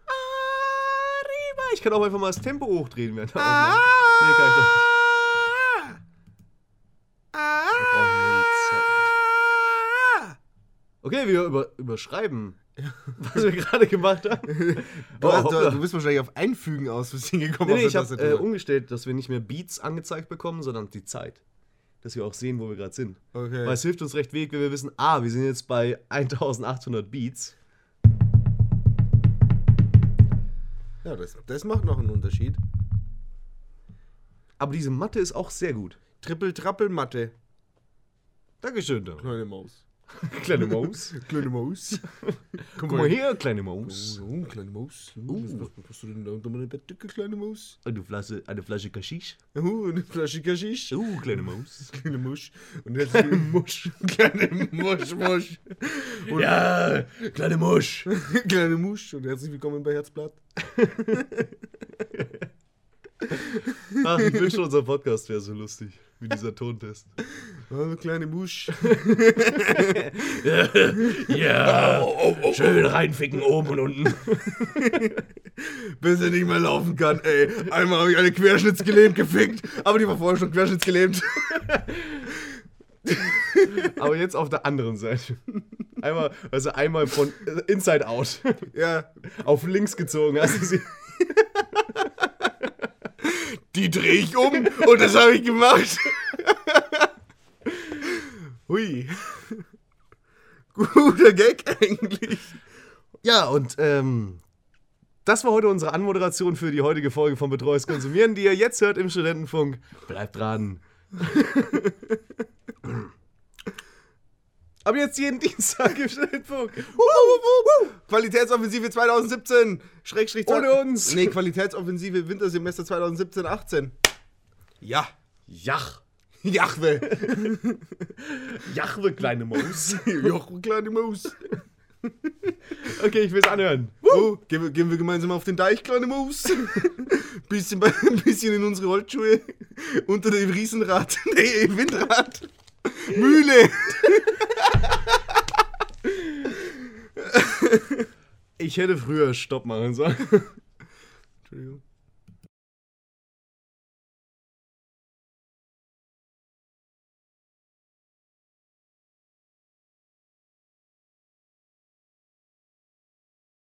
Arriba! Ich kann auch einfach mal das Tempo hochdrehen während der Ah. Aufnahme. Nee, kann ich doch nicht. Ah. Wir brauchen nur die Zeit. Ah. Okay, wir über, überschreiben, was wir gerade gemacht haben. Du, Oh, hast- du, du bist wahrscheinlich auf Einfügen aus Versehen gekommen. Nee, nee, ich habe äh, umgestellt, dass wir nicht mehr Beats angezeigt bekommen, sondern die Zeit. Dass wir auch sehen, wo wir gerade sind. okay. Weil es hilft uns recht wenig, wenn wir wissen, ah, wir sind jetzt bei 1800 Beats. Ja, das, das macht noch einen Unterschied. Aber diese Matte ist auch sehr gut. Trippel-Trappel-Matte. Dankeschön, da. Kleine Maus. Kleine Maus. Kleine Maus. Guck mal her, kleine Maus. Oh, kleine Maus. Was, was hast du denn da unter Bettdecke, kleine Maus? Eine Flasche, eine Flasche Kaschisch. Oh, eine Flasche Kaschisch. Uh, kleine Maus. Kleine Musch. Und jetzt Musch. kleine Musch, Musch. Und Ja, kleine Musch. kleine Musch. Und herzlich willkommen bei Herzblatt. Ach, ich wünschte, unser Podcast wäre so lustig, wie dieser Tontest. Oh, kleine Musch. Ja, schön reinficken oben und unten. Bis er nicht mehr laufen kann, ey. Einmal habe ich eine querschnittsgelähmt gefickt, aber die war vorher schon querschnittsgelähmt. Aber jetzt auf der anderen Seite. Einmal, also einmal von äh, Inside Out. Ja, Auf links gezogen. Hast du sie. Die drehe ich um und das habe ich gemacht. Hui. Guter Gag eigentlich. Ja, und ähm, das war heute unsere Anmoderation für die heutige Folge von Betreues Konsumieren, die ihr jetzt hört im Studentenfunk. Bleibt dran. Aber jetzt jeden Dienstag im Studentenfunk. Qualitätsoffensive 2017. Schrägstrich Ohne uns. Nee, Qualitätsoffensive Wintersemester 2017-18. Ja. Jach. Jachwe. Jachwe, kleine Maus. Joch, kleine Maus. Okay, ich will es anhören. Oh, gehen wir, gehen wir gemeinsam auf den Deich, kleine Maus. bisschen, bei- bisschen in unsere Holzschuhe. Unter dem Riesenrad. Nee, Windrad. Mühle! ich hätte früher Stopp machen sollen. Entschuldigung.